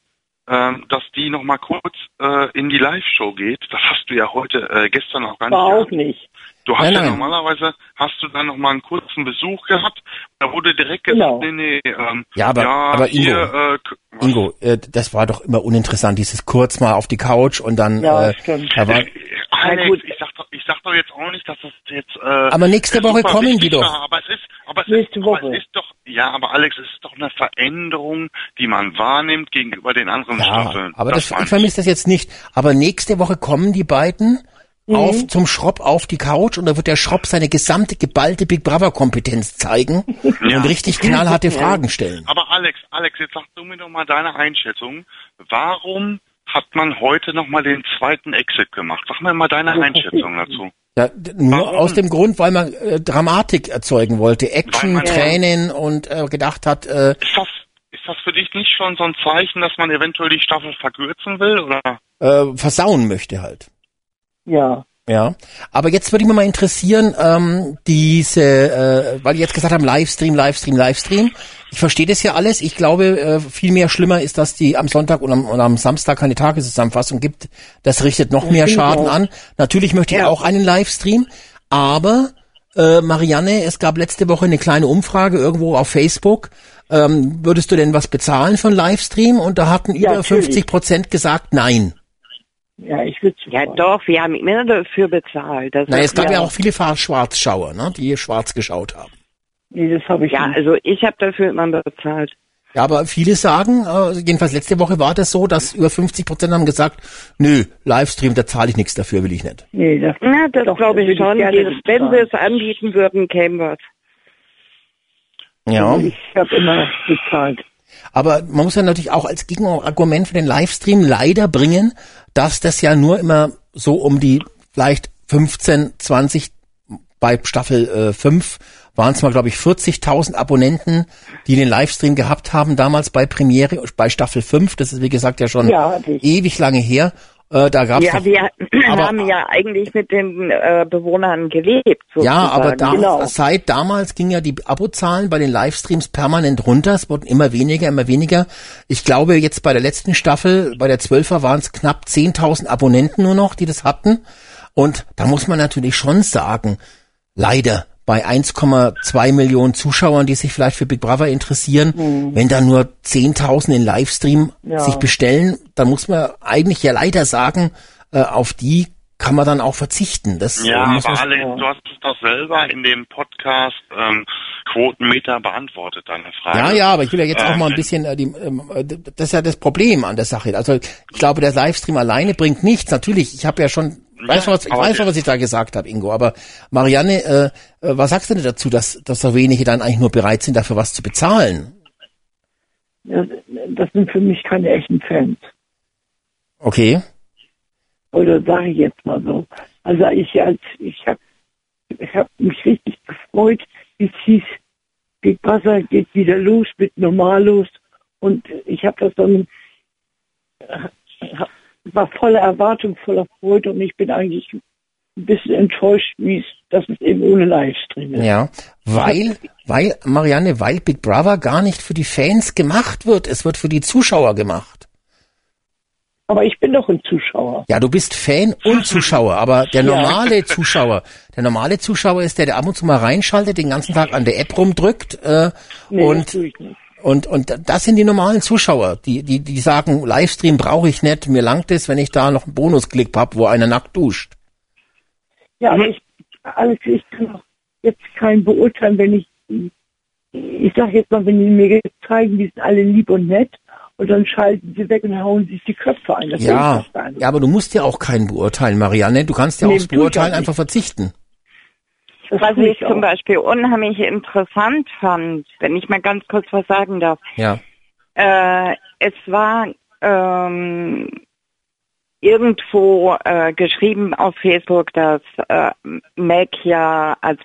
ähm, dass die noch mal kurz äh, in die Live-Show geht. Das hast du ja heute, äh, gestern auch gar nicht. Gehabt. nicht. Du hast Nein, ja nein. normalerweise, hast du dann noch mal einen kurzen Besuch gehabt. Da wurde direkt gesagt, Genau. nee, nee, ähm, Ja, aber- aber Ingo, hier, äh? Ingo, äh, das war doch immer uninteressant, dieses kurz mal auf die Couch und dann, Ja, äh, stimmt. da war, Alex, gut. ich sag doch, ich sag doch jetzt auch nicht, dass das jetzt. Äh, Aber nächste Woche kommen die doch. War, aber es ist, aber es Nächste ist, Woche. Aber es ist doch, ja, aber Alex, es ist doch eine Veränderung, die man wahrnimmt gegenüber den anderen ja, Staffeln. aber das, meine ich vermisse das jetzt nicht. Aber nächste Woche kommen die beiden auf zum Schropp auf die Couch und da wird der Schropp seine gesamte geballte Big Brother Kompetenz zeigen Ja. und richtig knallharte Fragen stellen. Aber Alex, Alex, jetzt sag du mir doch mal deine Einschätzung. Warum hat man heute noch mal den zweiten Exit gemacht? Sag mir mal deine Einschätzung dazu. Ja, nur Warum? aus dem Grund, weil man äh, Dramatik erzeugen wollte, Action, man- Tränen und äh, gedacht hat, äh, Ist das, ist das für dich nicht schon so ein Zeichen, dass man eventuell die Staffel verkürzen will, oder? äh, versauen möchte halt. Ja. Ja, aber jetzt würde mich mal interessieren, ähm, diese, äh, weil die jetzt gesagt haben, Livestream, Livestream, Livestream. Ich verstehe das ja alles. Ich glaube, äh, viel mehr schlimmer ist, dass die am Sonntag und am, und am Samstag keine Tageszusammenfassung gibt. Das richtet noch mehr finde ich Schaden auch. an. Natürlich möchte ich Ja. auch einen Livestream, aber äh, Marianne, es gab letzte Woche eine kleine Umfrage irgendwo auf Facebook. Ähm, würdest du denn was bezahlen für einen Livestream? Und da hatten Ja, über natürlich. 50 Prozent gesagt, nein. Ja, ich würde Ja, doch, wir haben immer dafür bezahlt. Das Na, ist- es gab ja, auch viele Schwarzschauer, ne, die schwarz geschaut haben. Nee, das habe ich ja, nicht. also ich habe dafür immer bezahlt. Ja, aber viele sagen, äh, jedenfalls letzte Woche war das so, dass über 50 Prozent haben gesagt, nö, Livestream, da zahle ich nichts dafür, will ich nicht. Nee, das, Na, das Doch, glaube das ich ich schon. gerne Die- Wenn sie es anbieten würden, käme was. Ja, ich habe immer bezahlt. aber man muss ja natürlich auch als Gegenargument für den Livestream leider bringen, dass das ja nur immer so um die vielleicht 15, 20 bei Staffel äh, 5 waren es mal, glaube ich, 40.000 Abonnenten, die den Livestream gehabt haben, damals bei Premiere, bei Staffel 5. Das ist, wie gesagt, ja schon Ja, ewig lange her. Äh, da gab's Ja, doch, wir aber- haben ja eigentlich mit den äh, Bewohnern gelebt. Sozusagen. Ja, aber da, Genau. seit damals ging ja die Abozahlen bei den Livestreams permanent runter. Es wurden immer weniger, immer weniger. Ich glaube, jetzt bei der letzten Staffel, bei der Zwölfer, waren es knapp 10.000 Abonnenten nur noch, die das hatten. Und da muss man natürlich schon sagen, leider bei 1,2 Millionen Zuschauern, die sich vielleicht für Big Brother interessieren, wenn da nur 10.000 in Livestream Ja. sich bestellen, dann muss man eigentlich ja leider sagen, äh, auf die kann man dann auch verzichten. Das Ja, äh, muss aber Alex, du hast es doch selber in dem Podcast ähm, Quotenmeter beantwortet, deine Frage. Ja, ja, aber ich will ja jetzt auch Ähm, mal ein bisschen, äh, die, ähm, äh, das ist ja das Problem an der Sache. Also ich glaube, der Livestream alleine bringt nichts. Natürlich, ich habe ja schon, weiß schon, was, ich weiß schon, was ich da gesagt habe, Ingo. Aber Marianne, äh, äh, was sagst du denn dazu, dass, dass so wenige dann eigentlich nur bereit sind, dafür was zu bezahlen? Das, das sind für mich keine echten Fans. Okay. Oder sage ich jetzt mal so. Also ich als ich habe ich hab mich richtig gefreut, wie es hieß, Big Brother geht wieder los mit Normalos und ich habe das dann äh, war voller Erwartung, voller Freude und ich bin eigentlich ein bisschen enttäuscht, wie es, dass es eben ohne Livestream ist. Ja, weil, weil, Marianne, weil Big Brother gar nicht für die Fans gemacht wird. Es wird für die Zuschauer gemacht. Aber ich bin doch ein Zuschauer. Ja, du bist Fan und Zuschauer, aber der normale Zuschauer, der normale Zuschauer ist der, der ab und zu mal reinschaltet, den ganzen Tag an der App rumdrückt äh, Nee, das und tue ich nicht. Und und das sind die normalen Zuschauer, die die die sagen, Livestream brauche ich nicht, mir langt es, wenn ich da noch einen Bonusklick hab, wo einer nackt duscht. Ja, aber ich, Alex, ich kann doch jetzt keinen beurteilen, wenn ich, ich sag jetzt mal, wenn die mir jetzt zeigen, die sind alle lieb und nett und dann schalten sie weg und hauen sich die Köpfe ein. Das Ja, ja, aber du musst ja auch keinen beurteilen, Marianne. Du kannst ja Nee, aufs Beurteilen auch einfach verzichten. Das Was ich zum auch. Beispiel unheimlich interessant fand, wenn ich mal ganz kurz was sagen darf. Ja. Äh, es war ähm, irgendwo äh, geschrieben auf Facebook, dass äh, Mac ja als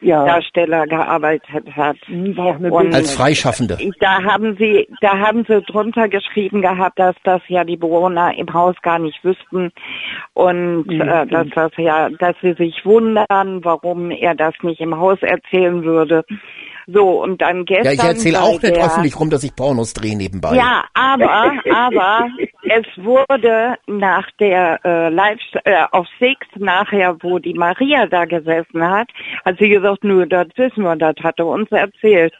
Pornodarsteller gearbeitet hat. Bild- Als Freischaffende. da haben sie, da haben sie drunter geschrieben gehabt, dass das ja die Bewohner im Haus gar nicht wüssten und Ja, äh, dass das ja, dass sie sich wundern, warum er das nicht im Haus erzählen würde. So und dann gestern. Ja, ich erzähle auch nicht der, öffentlich rum, dass ich Pornos drehe nebenbei. Ja, aber, aber es wurde nach der äh, Live äh, auf Six nachher, wo die Maria da gesessen hat, hat sie gesagt, nur das wissen wir, das hat er uns erzählt.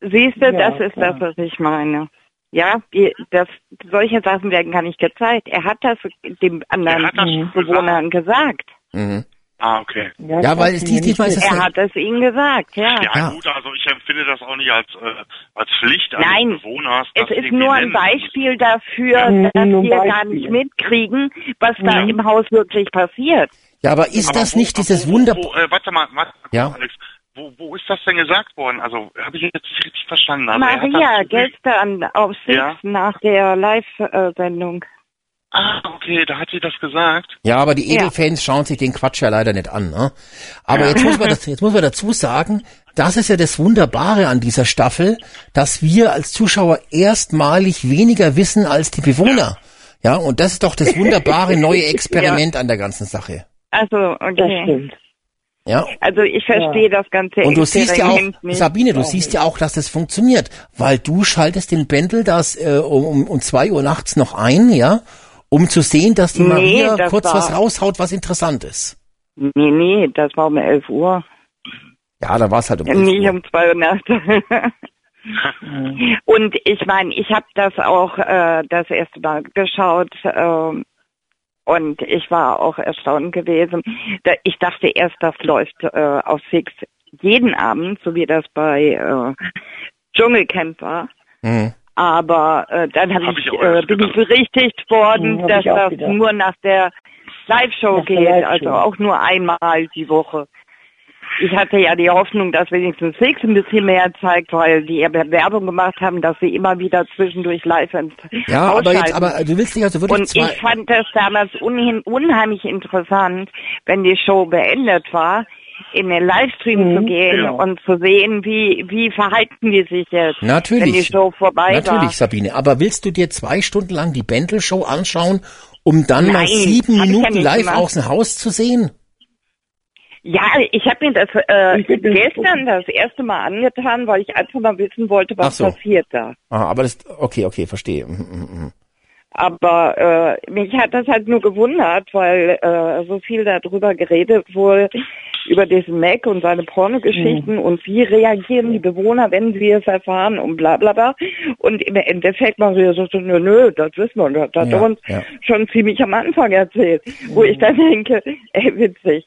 Siehst du, Ja, das ist klar. das, was ich meine. Ja, die, das, solche Sachen werden gar nicht gezeigt. Er hat das dem anderen Er das Bewohnern gesagt. Mhm. Ah, okay. Ja, Ja, weil weiß es dies, nicht. diesmal ist es Er hat es ihnen gesagt, ja. Ja, Ja. gut, also ich empfinde das auch nicht als, äh, als Pflicht eines Nein, Bewohners. Es ist nur ein. Beispiel dafür, Ja, dass nur wir gar Beispiel. nicht mitkriegen, was da Ja. im Haus wirklich passiert. Ja, aber ist Aber das wo- nicht dieses wo, Wunder... Wo, äh, warte mal, warte Ja. mal, Alex. Wo, wo ist das denn gesagt worden? Also, habe ich jetzt richtig verstanden. Maria, gestern auf Six Ja. nach der Live-Sendung. Ah, okay, da hat sie das gesagt. Ja, aber die Ja. Edelfans schauen sich den Quatsch ja leider nicht an. Ne? Aber jetzt muss man das, jetzt muss man dazu sagen, das ist ja das Wunderbare an dieser Staffel, dass wir als Zuschauer erstmalig weniger wissen als die Bewohner. Ja, und das ist doch das wunderbare neue Experiment an der ganzen Sache. Also, Das okay. stimmt. Ja. Also ich verstehe das ganze Und du siehst ja auch, nicht. Sabine, du siehst ja auch, dass das funktioniert, weil du schaltest den Bändel das äh, um, um, um zwei Uhr nachts noch ein, ja, um zu sehen, dass die Nee, Maria das kurz war- was raushaut, was interessant ist. Nee, nee, das war um 11 Uhr. Ja, da war es halt um 11 Nicht Uhr. um zwei Uhr nachts. Und ich meine, ich habe das auch äh, das erste Mal geschaut ähm, und ich war auch erstaunt gewesen. Da, ich dachte erst, das läuft äh, auf Six jeden Abend, so wie das bei äh, Dschungelcamp war. Mhm. Aber äh, dann hab Hab ich, ich äh, bin ich berichtigt worden, hab dass das gedacht. nur nach der Live-Show Nach der geht, Live-Show. also auch nur einmal die Woche. Ich hatte ja die Hoffnung, dass wenigstens Six ein bisschen mehr zeigt, weil die ja Werbung gemacht haben, dass sie immer wieder zwischendurch live ins Ja, aber jetzt, aber du willst dich also wirklich Und zwei, ich fand das damals unhin, unheimlich interessant, wenn die Show beendet war, in den Livestream Mhm, zu gehen genau. und zu sehen, wie, wie verhalten die sich jetzt, Natürlich. wenn die Show vorbei natürlich, war. Sabine, aber willst du dir zwei Stunden lang die Bändel-Show anschauen, um dann mal Nein, sieben ich ja Minuten nicht live gemacht. aus dem Haus zu sehen? Ja, ich habe mir das äh, gestern das erste Mal angetan, weil ich einfach mal wissen wollte, was so. passiert da. Ah, aber das, okay, okay, verstehe. Mhm, mhm, mhm. Aber äh, mich hat das halt nur gewundert, weil äh, so viel darüber geredet wurde, über diesen Mac und seine Pornogeschichten und wie reagieren die Bewohner, wenn sie es erfahren und bla bla bla. Und im Endeffekt Maria sagte, nö, nö, das wissen wir, das hat Ja, er uns ja. schon ziemlich am Anfang erzählt. Wo ich dann denke, ey, witzig.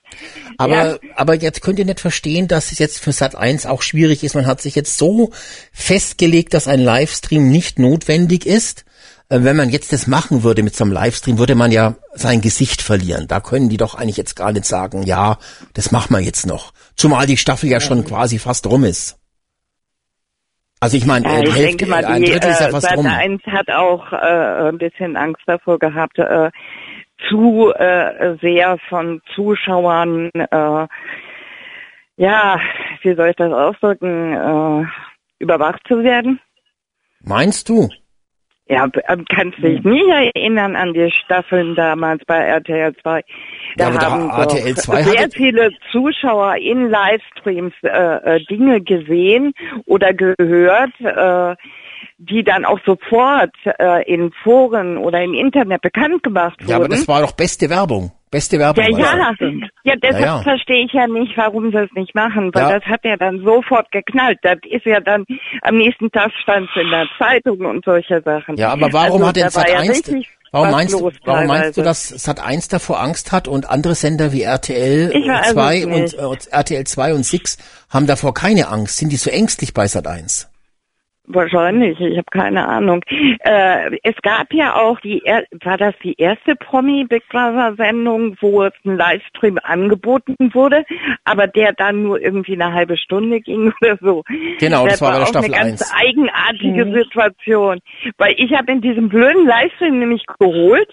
Aber, Ja. aber jetzt könnt ihr nicht verstehen, dass es jetzt für Sat 1 auch schwierig ist. Man hat sich jetzt so festgelegt, dass ein Livestream nicht notwendig ist. Äh, Wenn man jetzt das machen würde mit so einem Livestream, würde man ja sein Gesicht verlieren. Da können die doch eigentlich jetzt gar nicht sagen, ja, das machen wir jetzt noch. Zumal die Staffel ja schon quasi fast rum ist. Also ich meine, Ja, die ich Hälfte, denke mal, ein die Drittel ist ja äh, fast Seite rum. 1 hat auch äh, ein bisschen Angst davor gehabt, äh, zu äh, sehr von Zuschauern, äh, ja, wie soll ich das ausdrücken, äh, überwacht zu werden. Meinst du? Ja, ähm, kannst dich nicht erinnern an die Staffeln damals bei RTL 2. Da Ja, aber da haben RTL doch 2 sehr viele Zuschauer in Livestreams äh, äh, Dinge gesehen oder gehört, äh, die dann auch sofort äh, in Foren oder im Internet bekannt gemacht wurden. Ja, aber das war doch beste Werbung. Beste Werbung. Ja, ja. Ja, deshalb Ja, ja. verstehe ich ja nicht, warum sie es nicht machen, weil Ja. das hat ja dann sofort geknallt. Das ist ja dann, am nächsten Tag stand es in der Zeitung und solche Sachen. Ja, aber warum also, hat denn Sat ja 1 richtig, Warum meinst, du, warum meinst du, dass Sat 1 davor Angst hat und andere Sender wie RTL Ich weiß es 2 und äh, RTL 2 und 6 haben davor keine Angst? Sind die so ängstlich bei Sat 1? Wahrscheinlich, ich habe keine Ahnung. Äh, es gab ja auch die, er war das die erste Promi Big Brother Sendung, wo es ein Livestream angeboten wurde, aber der dann nur irgendwie eine halbe Stunde ging oder so. Genau, das war bei der Staffel eine ganz 1. eigenartige Mhm. Situation, weil ich habe in diesem blöden Livestream nämlich geholt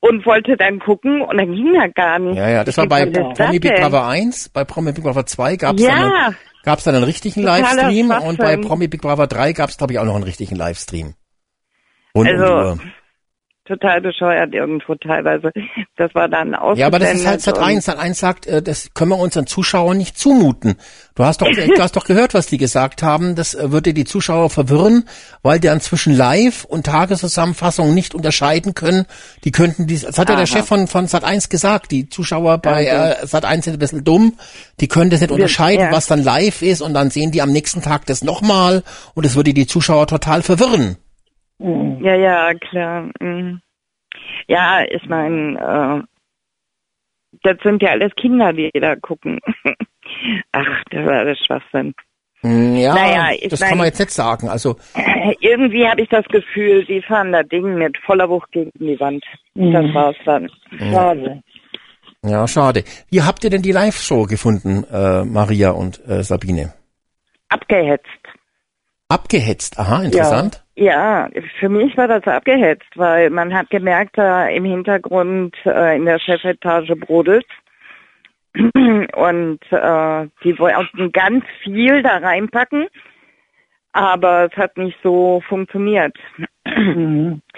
und wollte dann gucken und dann ging er gar nicht. Ja, ja, das war bei das Promi Big? Brother 1, bei Promi Big Brother 2 gab es Ja. dann, einen- gab's dann einen richtigen Totaler Livestream und bei Schwachsinn. Promi Big Brother 3 gab es, glaube ich, auch noch einen richtigen Livestream. Rund um die Also, Uhr. Total bescheuert irgendwo teilweise. Das war dann Ja, aber das ist halt Sat 1. Sat 1 sagt, äh, das können wir unseren Zuschauern nicht zumuten. Du hast doch, du hast doch gehört, was die gesagt haben. Das äh, würde die Zuschauer verwirren, weil die dann zwischen Live und Tageszusammenfassung nicht unterscheiden können. Die könnten dies, das hat ja der Aha. Chef von, von Sat 1 gesagt. Die Zuschauer bei Okay. äh, Sat 1 sind ein bisschen dumm. Die können das nicht unterscheiden, ja. was dann live ist und dann sehen die am nächsten Tag das nochmal und es würde die Zuschauer total verwirren. Ja, ja, klar. Mhm. Ja, ich meine, äh, das sind ja alles Kinder, die da gucken. Ach, das war alles Schwachsinn. Hm, Ja, Naja, ich das mein- kann man jetzt nicht sagen. Also, Irgendwie habe ich das Gefühl, die fahren das Ding mit voller Wucht gegen die Wand. Mhm. Das war's dann. Schade. ja, schade. Wie habt ihr denn die Live-Show gefunden, äh, Maria und äh, Sabine? Abgehetzt. Abgehetzt, aha, interessant. Ja, für mich war das abgehetzt, weil man hat gemerkt, da im Hintergrund äh, in der Chefetage brodelt. Und äh, die wollten ganz viel da reinpacken, aber es hat nicht so funktioniert.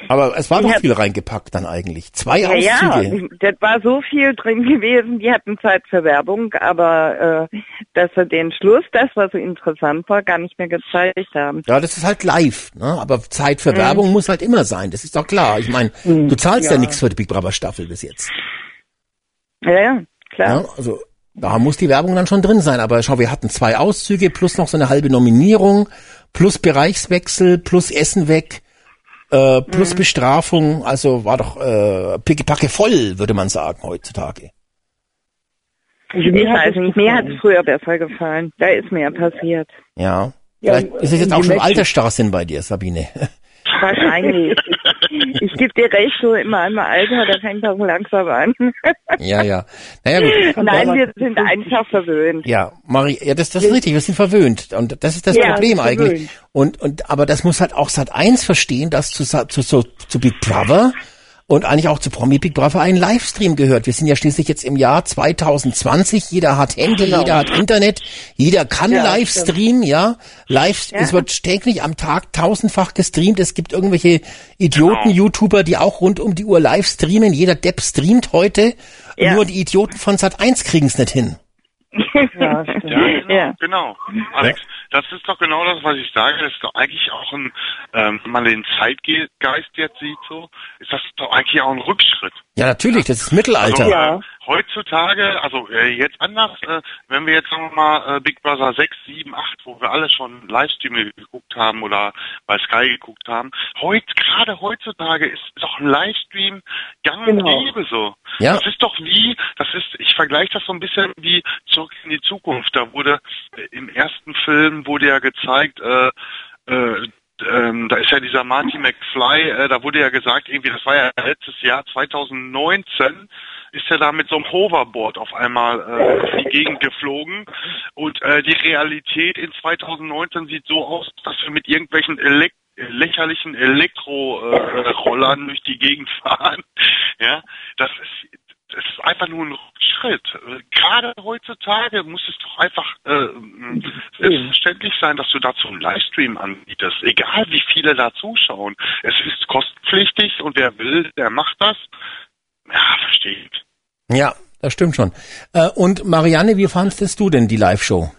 Aber es war doch viel reingepackt dann eigentlich. Zwei Ja, ja, Auszüge. das war so viel drin gewesen, die hatten Zeit für Werbung, aber äh, dass sie den Schluss, das, was so interessant war, gar nicht mehr gezeigt haben. Ja, das ist halt live, ne? Aber Zeit für Mhm. Werbung muss halt immer sein. Das ist doch klar. Ich meine, du zahlst ja, ja. nichts für die Big Brother Staffel bis jetzt. Ja, ja, klar. Ja, also da muss die Werbung dann schon drin sein. Aber schau, wir hatten zwei Auszüge plus noch so eine halbe Nominierung, plus Bereichswechsel, plus Essen weg, äh, plus Mhm. Bestrafung. Also war doch äh, pickepacke voll, würde man sagen heutzutage. Also Ich mir hat weiß es nicht, mir hat gefallen. es früher besser gefallen. Da ist mehr passiert. Ja. Ja, Vielleicht ist es jetzt auch schon Altersstarrsinn bei dir, Sabine. Wahrscheinlich. ich gebe dir recht, so in meinem Alter, da fängt das langsam an. ja, ja. Naja, gut. Nein, wir sind einfach verwöhnt. Ja, Marie, ja, das, das ist richtig, wir sind verwöhnt. Und das ist das Ja, Problem verwöhnt. eigentlich. Und, und, aber das muss halt auch Sat 1 verstehen, dass zu, Sa- zu, zu, zu Big Brother und eigentlich auch zu Promi Big Brother ein Livestream gehört. Wir sind ja schließlich jetzt im Jahr 2020. Jeder hat Handy, jeder hat Internet, jeder kann Ja, live stimmt. streamen, ja. Live, Ja. es wird täglich am Tag tausendfach gestreamt. Es gibt irgendwelche Idioten-YouTuber, die auch rund um die Uhr live streamen. Jeder Depp streamt heute. Ja. Nur die Idioten von Sat 1 kriegen es nicht hin. Ja, genau, Ja. genau. Alex, das ist doch genau das, was ich sage. Das ist doch eigentlich auch ein, ähm, wenn man den Zeitgeist jetzt sieht, so, ist das doch eigentlich auch ein Rückschritt. Ja, natürlich, das ist Mittelalter. Also, Ja. Heutzutage, also äh, jetzt anders, äh, wenn wir jetzt sagen wir mal äh, Big Brother 6, 7, 8, wo wir alle schon Livestream geguckt haben oder bei Sky geguckt haben, heut, gerade heutzutage ist doch ein Livestream gang und Genau. gäbe so. Ja. Das ist doch wie, das ist, ich vergleiche das so ein bisschen wie zurück in die Zukunft. Da wurde äh, im ersten Film wurde ja gezeigt, äh, äh, ähm, da ist ja dieser Marty McFly, äh, da wurde ja gesagt, irgendwie, das war ja letztes Jahr, 2019, ist er da mit so einem Hoverboard auf einmal äh, durch die Gegend geflogen. Und äh, die Realität in 2019 sieht so aus, dass wir mit irgendwelchen Elek lächerlichen Elektrorollern durch die Gegend fahren. Ja, das ist das ist einfach nur ein Schritt. Gerade heutzutage muss es doch einfach äh, selbstverständlich sein, dass du dazu einen Livestream anbietest, egal wie viele da zuschauen. Es ist kostenpflichtig und wer will, der macht das. Ja, verstehe ich. Ja, das stimmt schon. Äh, und Marianne, wie fandest du denn die Live-Show?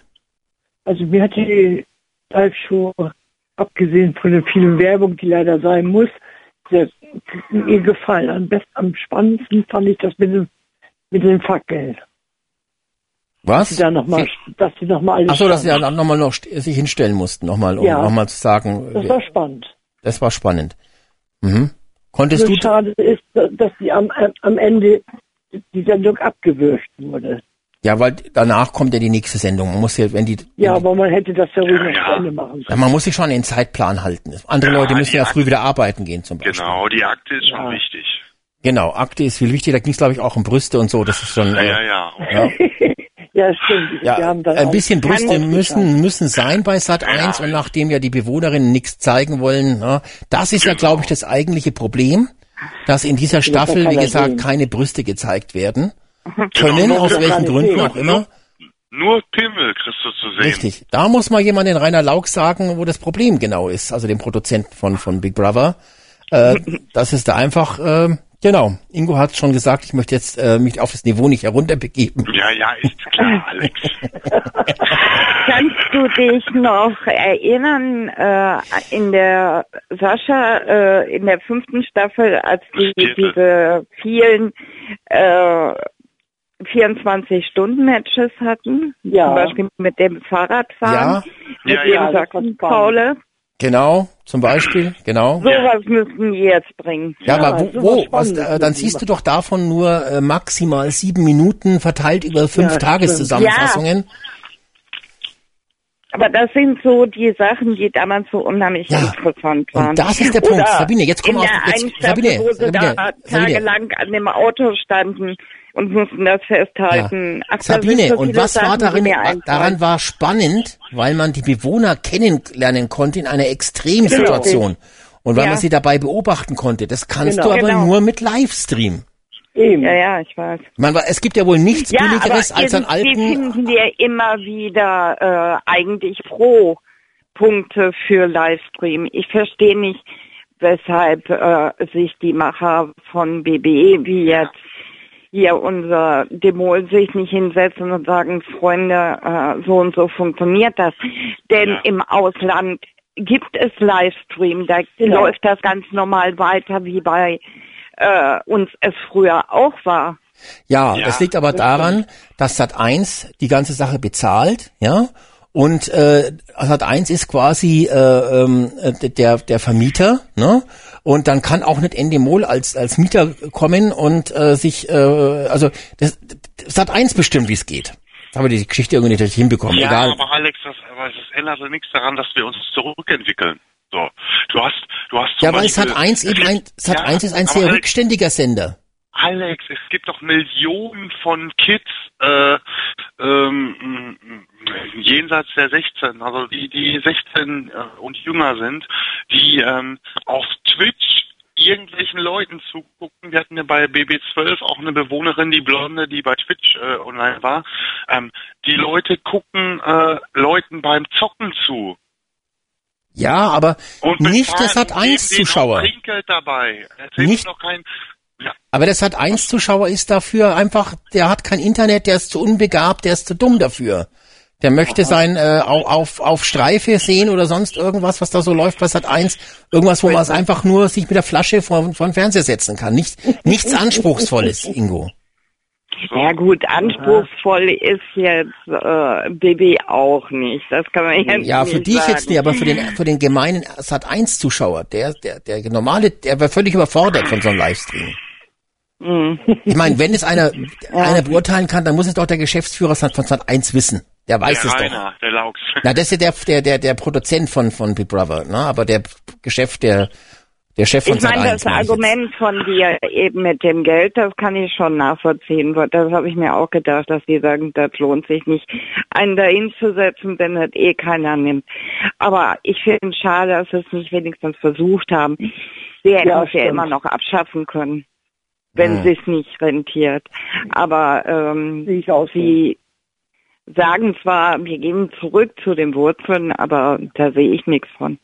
Also mir hat die Live-Show, abgesehen von der vielen Werbung, die leider sein muss, sehr, mir gefallen. Am besten, am spannendsten fand ich das mit dem, mit den Fackeln. Was? Die da noch mal, dass die nochmal alles. Ach so, dass sie dann nochmal noch sich hinstellen mussten, nochmal, um Ja. nochmal zu sagen. Das wir- war spannend. das war spannend. Mhm. Konntest Nur du, schade ist, dass die am, am Ende die Sendung abgewürgt wurde. ja, weil danach kommt ja die nächste Sendung. Man muss ja, wenn die, Ja, aber man hätte das ja ruhig noch Ja. zu Ende machen ja, man muss sich schon den Zeitplan halten. Andere Ja, Leute müssen ja Ak- früh wieder arbeiten gehen zum Beispiel. Genau, die Akte ist schon wichtig. Genau, Akte ist viel wichtiger. Da ging es, glaube ich, auch um Brüste und so. Das ist schon, Ja, äh, ja, ja. ja, Ja, stimmt. Wir ja haben dann ein bisschen Brüste müssen, müssen sein bei Sat 1 Ja. und nachdem ja die Bewohnerinnen nichts zeigen wollen, ja, das ist ja, glaube ich, das eigentliche Problem, dass in dieser Staffel, wie gesagt, sehen. keine Brüste gezeigt werden können, Genau. aus welchen Gründen sehen. auch immer. Nur Pimmel kriegst du zu sehen. Richtig. Da muss mal jemand den Rainer Lauk sagen, wo das Problem genau ist, also dem Produzenten von, von Big Brother. Äh, das ist da einfach, äh, genau. Ingo hat schon gesagt, ich möchte jetzt äh, mich auf das Niveau nicht herunterbegeben. Ja, ja, ist klar, Alex. Kannst du dich noch erinnern, äh, in der Sascha, äh, in der fünften Staffel, als die diese vielen äh, 24-Stunden-Matches hatten? Ja. Zum Beispiel mit dem Fahrradfahren, mit Ja, dem ja, Sachsen-Paule. Genau, zum Beispiel, genau. Sowas müssten die jetzt bringen. Ja, aber sowas wo, wo was, äh, dann müssen siehst wir du doch davon nur äh, maximal sieben Minuten verteilt über fünf Ja, Tageszusammenfassungen. Aber das sind so die Sachen, die damals so unheimlich Ja. interessant waren. Und das ist der Punkt. Oder Sabine, jetzt komm in auf- Sabine, Sabine, Sabine. tagelang an dem Auto standen und mussten das festhalten. Ach, da sind Sabine, so und was war Sachen, darin, daran war spannend, weil man die Bewohner kennenlernen konnte in einer Extremsituation. Und weil Ja. man sie dabei beobachten konnte. Das kannst Genau. du aber Genau. nur mit Livestream. Eben. Ja, ja, ich weiß. Man, es gibt ja wohl nichts Ja, Billigeres als an alten finden wir immer wieder äh, eigentlich pro Punkte für Livestream. Ich verstehe nicht, weshalb äh, sich die Macher von BB, wie jetzt hier unser Demol, sich nicht hinsetzen und sagen, Freunde, äh, so und so funktioniert das. Denn Ja. im Ausland gibt es Livestream, da Genau. läuft das ganz normal weiter, wie bei äh, uns es früher auch war. Ja, Ja, das liegt aber daran, dass Sat 1 die ganze Sache bezahlt, ja. Und äh, Sat 1 ist quasi äh, äh, der der Vermieter, ne? Und dann kann auch nicht Endemol als als Mieter kommen und äh, sich äh, also das, Sat 1 bestimmt, wie es geht. Jetzt haben wir die Geschichte irgendwie nicht hinbekommen. Ja, Egal. aber Alex, das, aber das ändert ja nichts daran, dass wir uns zurückentwickeln. So, du hast, du hast Ja, weil Sat 1 eben ein Sat Ja, 1 ist ein sehr Alex, rückständiger Sender. Alex, es gibt doch Millionen von Kids äh, ähm, jenseits der 16, also die die 16 äh, und jünger sind, die ähm, auf Twitch irgendwelchen Leuten zugucken. Wir hatten ja bei BB12 auch eine Bewohnerin, die Blonde, die bei Twitch äh, online war. Ähm, die Leute gucken äh, Leuten beim Zocken zu. Ja, aber Und nicht 1 denen auch Zuschauer. Dabei. Nicht- doch kein, ja, Aber der Sat 1 Zuschauer ist dafür einfach, der hat kein Internet, der ist zu unbegabt, der ist zu dumm dafür. Der möchte sein äh, auf, auf, Streife sehen oder sonst irgendwas, was da so läuft bei Sat 1. Irgendwas, wo man es einfach nur sich mit der Flasche vor, vor den Fernseher setzen kann. Nicht, nichts Anspruchsvolles, Ingo. Ja gut, anspruchsvoll ist jetzt äh, BB auch nicht. Das kann man jetzt Ja, nicht für dich sagen. jetzt nicht, aber für den, für den gemeinen Sat 1 Zuschauer, der, der, der normale, der war völlig überfordert von so einem Livestream. Mhm. Ich meine, wenn es einer, einer beurteilen kann, dann muss es doch der Geschäftsführer von Sat 1 wissen. Der weiß der es doch. Rainer, der Laux. Na, das ist ja der, der, der, der Produzent von, von Big Brother, ne? Aber der Geschäft, der, der Chef von Ich meine, Sat.1, das Argument von dir eben mit dem Geld, das kann ich schon nachvollziehen. Das habe ich mir auch gedacht, dass die sagen, das lohnt sich nicht, einen dahin zu setzen, wenn das eh keiner nimmt. Aber ich finde es schade, dass sie es nicht wenigstens versucht haben. Sie hätten Ja, es ja immer noch abschaffen können, wenn sie es nicht rentiert. Aber ähm, sie sagen zwar, wir gehen zurück zu den Wurzeln, aber da sehe ich nichts von.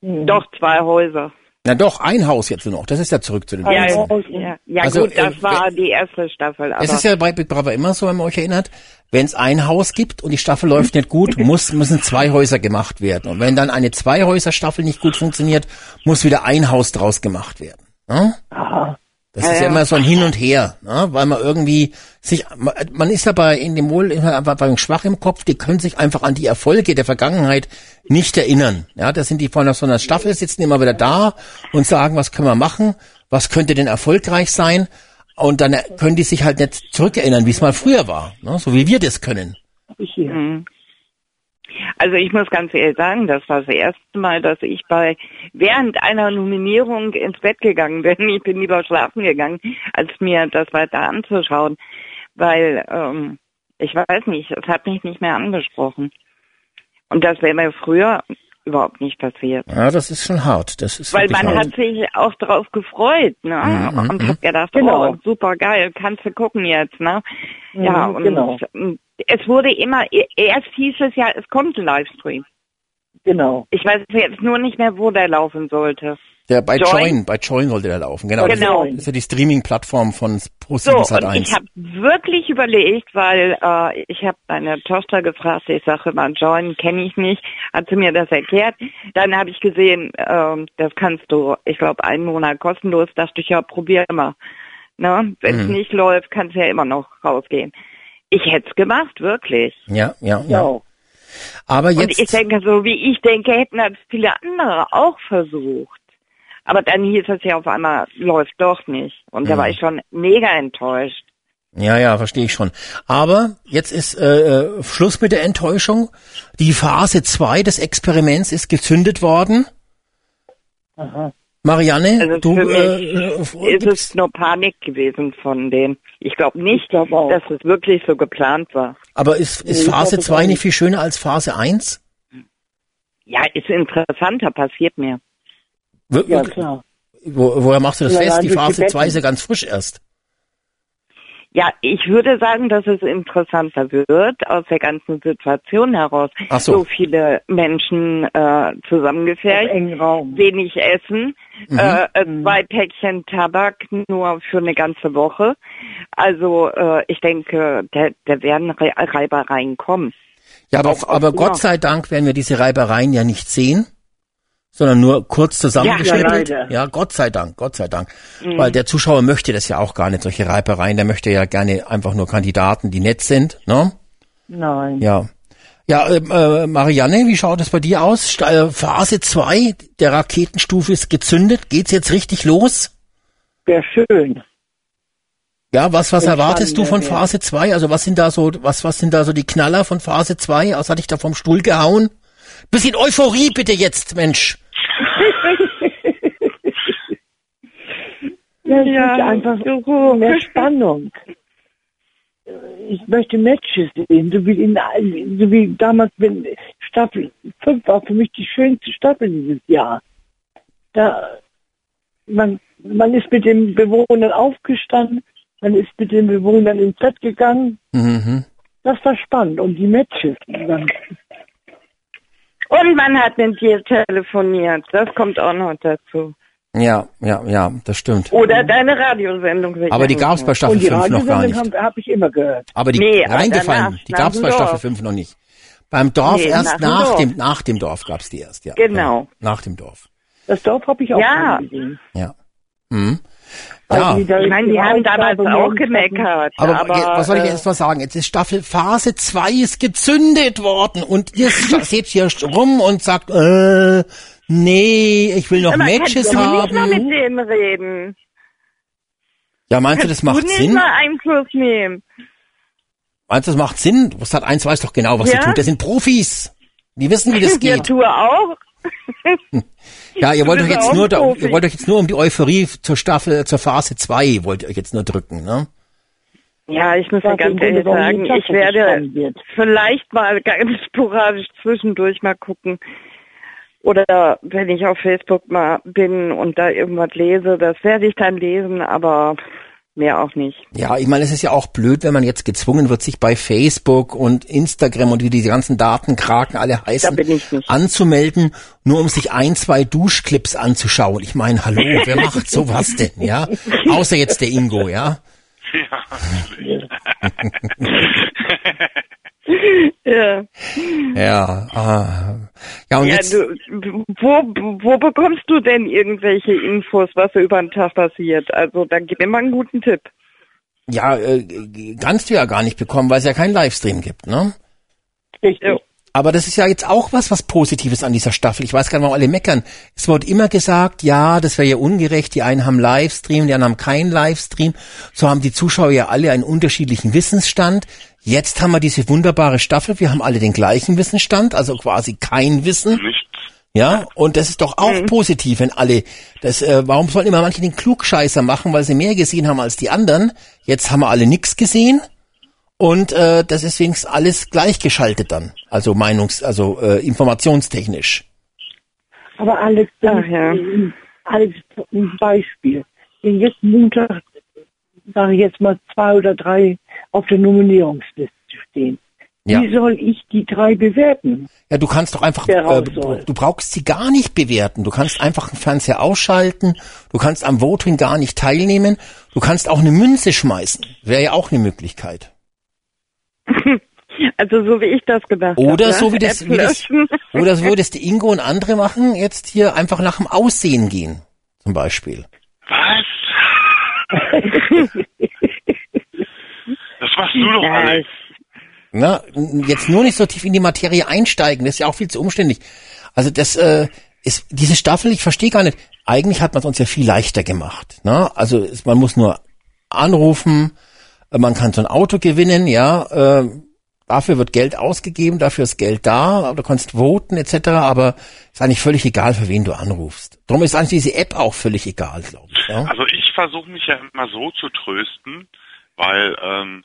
Mhm. Doch zwei Häuser. Na doch, ein Haus jetzt nur noch. Das ist ja zurück zu den Ein Ja, ja, ja Also, gut, das äh, war die erste Staffel. Aber Es ist ja bei Big Brother immer so, wenn man euch erinnert, wenn es ein Haus gibt und die Staffel läuft nicht gut, muss, müssen zwei Häuser gemacht werden. Und wenn dann eine Zweihäuser-Staffel nicht gut funktioniert, muss wieder ein Haus draus gemacht werden. Ne? Aha. Das ist ja immer so ein Hin und Her, ne? weil man irgendwie sich, man ist dabei in dem Wohl einfach schwach im Kopf, die können sich einfach an die Erfolge der Vergangenheit nicht erinnern. Ja, da sind die von so einer Staffel, sitzen immer wieder da und sagen, was können wir machen, was könnte denn erfolgreich sein und dann können die sich halt nicht zurückerinnern, wie es mal früher war, ne? so wie wir das können. Mhm. Also ich muss ganz ehrlich sagen, das war das erste Mal, dass ich bei während einer Nominierung ins Bett gegangen bin. Ich bin lieber schlafen gegangen, als mir das weiter anzuschauen, weil ähm, ich weiß nicht, es hat mich nicht mehr angesprochen. Und das wäre mir früher überhaupt nicht passiert. Ja, das ist schon hart. Das ist Weil man hart. hat sich auch drauf gefreut, ne? Mhm, und mhm. hat gedacht, Genau. oh, super geil, kannst du gucken jetzt, ne? ja, Mhm, und genau. es wurde immer, erst hieß es ja, es kommt ein Livestream. Genau. Ich weiß jetzt nur nicht mehr, wo der laufen sollte. Der bei Join? Join, bei Join sollte der laufen, genau. Genau. Das ist ja die Streaming-Plattform von So, Pro7 und Sat1. ich habe wirklich überlegt, weil äh, ich habe meine Tochter gefragt, ich sage immer, Join kenne ich nicht, hat sie mir das erklärt. Dann habe ich gesehen, ähm, das kannst du, ich glaube, einen Monat kostenlos, dachte ich, ja, probier mal. Ne? Wenn es Mhm. nicht läuft, kannst du ja immer noch rausgehen. Ich hätte es gemacht, wirklich. Ja, ja, ja. Ja. Aber Und jetzt, ich denke, so wie ich denke, hätten das viele andere auch versucht. Aber dann hieß es ja auf einmal, läuft doch nicht. Und da Mhm. war ich schon mega enttäuscht. ja, ja, verstehe ich schon. Aber jetzt ist äh, äh, Schluss mit der Enttäuschung. Die Phase 2 des Experiments ist gezündet worden. Aha. Marianne, Also du für mich äh, äh, ist es nur Panik gewesen von denen. Ich glaube nicht, Ich glaub dass es wirklich so geplant war. aber ist, ist Nee, Phase glaub es 2 auch nicht nicht. viel schöner als Phase 1? Ja, ist interessanter, passiert mir. Wir- Ja, klar. Wo, woher machst du das Ja, fest? Die Phase 2 Betten. ist ja ganz frisch erst. Ja, ich würde sagen, dass es interessanter wird aus der ganzen Situation heraus. Ach so. viele Menschen äh, Raum. wenig Essen, Mhm. äh, äh, zwei Päckchen Tabak nur für eine ganze Woche. Also äh, ich denke, da, da werden Re Reibereien kommen. Ja, aber, Auch- aber. Gott sei Dank werden wir diese Reibereien ja nicht sehen, sondern nur kurz zusammengeschnippelt. Ja, Ja. Gott sei Dank, Gott sei Dank. Mhm. Weil der Zuschauer möchte das ja auch gar nicht, solche Reibereien. Der möchte ja gerne einfach nur Kandidaten, die nett sind. Ne? Nein. Ja. Ja, ähm, äh, Marianne, wie schaut es bei dir aus? Äh, Phase 2 der Raketenstufe ist gezündet. Geht's jetzt richtig los? Wäre schön. Ja, was, was erwartest du von. Phase 2? Also was sind da so, was, was sind da so die Knaller von Phase 2? Was hat dich da vom Stuhl gehauen? Bisschen Euphorie bitte jetzt, Mensch. Ja, es Ja, ist einfach so. mehr Spannung. Ich möchte Matches sehen, so wie, in, so wie damals, wenn Staffel 5 war für mich die schönste Staffel dieses Jahr. Da, man, man ist mit den Bewohnern aufgestanden, man ist mit den Bewohnern ins Bett gegangen. Mhm. Das war spannend. Und die Matches, dann, Und man hat mit dir telefoniert. Das kommt auch noch dazu. Ja, ja, ja, das stimmt. Oder deine Radiosendung. Aber die gab's bei angehört. Staffel und die 5 noch gar Radiosendung nicht. habe hab ich immer gehört. Aber die Nee, reingefallen, danach, die gab's dem bei Staffel Dorf. 5 noch nicht. Beim Dorf Nee, erst nach dem nach Dorf. dem, nach dem Dorf gab's die erst, ja. Genau. Ja, nach dem Dorf. Das Dorf habe ich auch Ja. gesehen. Ja. Mhm. Ja. Ich meine, die haben damals auch gemeckert. Aber, Aber, jetzt, was soll ich äh, jetzt mal sagen? Jetzt ist Staffel Phase 2 ist gezündet worden und ihr seht hier rum und sagt, äh, nee, ich will noch aber Matches kannst du nicht mal mit haben. denen reden? Ja, meinst du, das macht du nicht Sinn? mal Einfluss nehmen? Meinst du, das macht Sinn? Sat 1 weiß doch genau, was Ja? sie tut. Das sind Profis. Die wissen, wie das Ja, geht. tue auch. Ja, ihr wollt euch jetzt nur, Profi. ihr wollt euch jetzt nur um die Euphorie zur Staffel, zur Phase 2 wollt ihr euch jetzt nur drücken, ne? Ja, ich muss Was ganz ehrlich sagen, ich werde vielleicht mal ganz sporadisch zwischendurch mal gucken. Oder wenn ich auf Facebook mal bin und da irgendwas lese, das werde ich dann lesen, aber mehr auch nicht. Ja, ich meine, es ist ja auch blöd, wenn man jetzt gezwungen wird, sich bei Facebook und Instagram und wie diese ganzen Datenkraken alle heißen, anzumelden, nur um sich ein, zwei Duschclips anzuschauen. Ich meine, hallo, wer macht sowas denn, ja? Außer jetzt der Ingo, ja? Ja, Ja, ah. ja und ja jetzt, du, wo, wo bekommst du denn irgendwelche Infos, was so über den Tag passiert? Also, dann gib mir mal einen guten Tipp. Ja, äh, kannst du ja gar nicht bekommen, weil es ja keinen Livestream gibt, ne? Richtig. Aber das ist ja jetzt auch was, was Positives an dieser Staffel. Ich weiß gar nicht, warum alle meckern. Es wird immer gesagt, ja, das wäre ja ungerecht. Die einen haben Livestream, die anderen haben keinen Livestream. So haben die Zuschauer ja alle einen unterschiedlichen Wissensstand. Jetzt haben wir diese wunderbare Staffel. Wir haben alle den gleichen Wissensstand, also quasi kein Wissen. Ja, und das ist doch auch positiv, wenn alle das, äh, warum sollen immer manche den Klugscheißer machen, weil sie mehr gesehen haben als die anderen? Jetzt haben wir alle nix gesehen und äh, das ist wenigstens alles gleichgeschaltet dann, also Meinungs-, also äh, informationstechnisch. Aber Alex, Ach, ja. Alex, ein Beispiel. Wenn jetzt Montag, sage ich jetzt mal, zwei oder drei auf der Nominierungsliste stehen. Ja. Wie soll ich die drei bewerten? Ja, du kannst doch einfach, äh, du, brauchst sie gar nicht bewerten. Du kannst einfach den Fernseher ausschalten. Du kannst am Voting gar nicht teilnehmen. Du kannst auch eine Münze schmeißen. Wäre ja auch eine Möglichkeit. Also, so wie ich das gedacht habe. Oder ne? so wie das, App wie das, oder so die Ingo und andere machen, jetzt hier einfach nach dem Aussehen gehen. Zum Beispiel. Was? Machst du doch, Ja, Alex. Na, jetzt nur nicht so tief in die Materie einsteigen, das ist ja auch viel zu umständlich. Also das äh, ist diese Staffel, ich verstehe gar nicht. Eigentlich hat man es uns ja viel leichter gemacht. Ne? Also es, man muss nur anrufen, äh, man kann so ein Auto gewinnen, ja. Äh, dafür wird Geld ausgegeben, dafür ist Geld da, du kannst voten etc. Aber ist eigentlich völlig egal, für wen du anrufst. Darum ist eigentlich diese App auch völlig egal, glaube ich. Ja? Also ich versuche mich ja immer so zu trösten, weil ähm,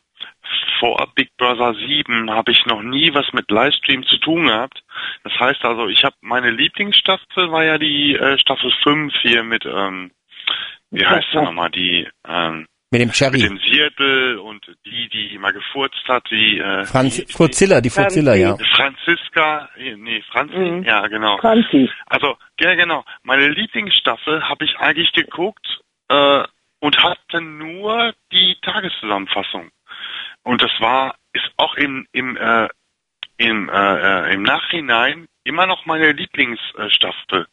vor Big Brother 7 habe ich noch nie was mit Livestream zu tun gehabt. Das heißt also, ich habe meine Lieblingsstaffel war ja die äh, Staffel 5 hier mit, ähm, wie heißt sie nochmal, die ähm, Mit dem mit Cherry. dem Seattle und die, die immer gefurzt hat, die äh, Franz, die, Furzilla, die Furzilla, ja. Franziska, äh, nee, Franzi, Mhm. ja genau. Franzi. Also, ja genau. Meine Lieblingsstaffel habe ich eigentlich geguckt äh, und hatte nur die Tageszusammenfassung. Und das war, ist auch im, im, äh, im, äh, äh, im Nachhinein immer noch meine Lieblingsstaffel.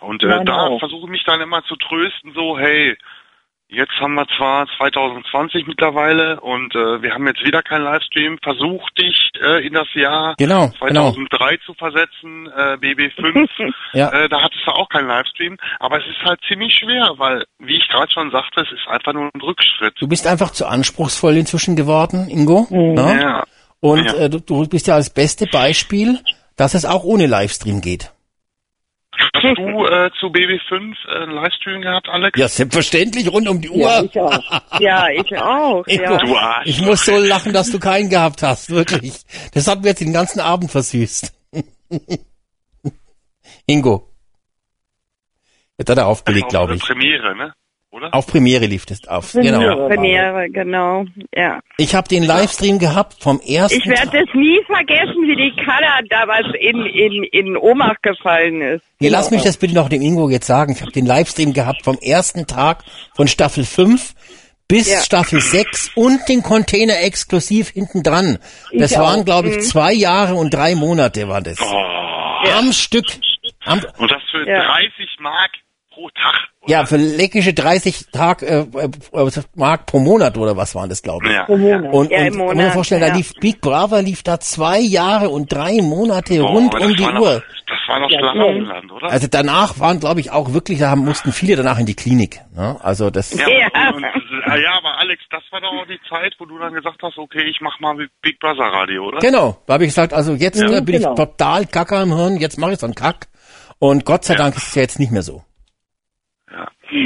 Und äh, da versuche ich mich dann immer zu trösten, so, hey, jetzt haben wir zwar 2020 mittlerweile und äh, wir haben jetzt wieder keinen Livestream. Versuch dich äh, in das Jahr Genau, genau. 2003 zu versetzen, äh, BB5. Ja. äh, da hattest du auch keinen Livestream. Aber es ist halt ziemlich schwer, weil, wie ich gerade schon sagte, es ist einfach nur ein Rückschritt. Du bist einfach zu anspruchsvoll inzwischen geworden, Ingo. Ne? Ja. Und Ja. äh, du, du bist ja das beste Beispiel, dass es auch ohne Livestream geht. Hast du äh, zu BB5 äh, einen Livestream gehabt, Alex? Ja, selbstverständlich, rund um die Uhr. Ja, ich auch. Ja, ich auch. Ingo, Ja. Du Arsch. ich muss so lachen, dass du keinen gehabt hast, wirklich. Das hat mir jetzt den ganzen Abend versüßt. Ingo. Jetzt hat er aufgelegt, Auf, glaube ich. Premiere, ne? Oder? Auf Premiere lief das auf. Premiere. Genau. Premiere, genau. Ja. Ich habe den Livestream gehabt vom ersten Ich werde es nie vergessen, wie die Kalle damals in, in, in Ohnmacht gefallen ist. Nee, lass mich das bitte noch dem Ingo jetzt sagen. Ich habe den Livestream gehabt vom ersten Tag von Staffel 5 bis Ja. Staffel 6 und den Container exklusiv hinten dran. Das Ich waren, glaube ich, zwei Jahre und drei Monate war das. Oh. Am Stück. Am, Und das für Ja. 30 Mark pro Tag. oder? ja, für leckische 30 Tag äh, äh, Mark pro Monat oder was waren das, glaube ich. Ja. Pro Monat. Und, Ja, und im muss man Monat, vorstellen, da ja. lief Big Brother lief da zwei Jahre und drei Monate Boah, rund um die Uhr. Noch, das war noch Ja, Schlaraffenland, oder? Also danach waren, glaube ich, auch wirklich, da haben, mussten viele danach in die Klinik. Ne? Also das. Ja, Ja. Und, und, äh, ja, aber Alex, das war doch auch die Zeit, wo du dann gesagt hast, okay, ich mach mal Big Brother Radio, oder? Genau, da habe ich gesagt, also jetzt Ja, äh, bin genau. ich total kacker im Hirn, jetzt mache ich so einen Kack. Und Gott sei Dank ist es ja jetzt nicht mehr so.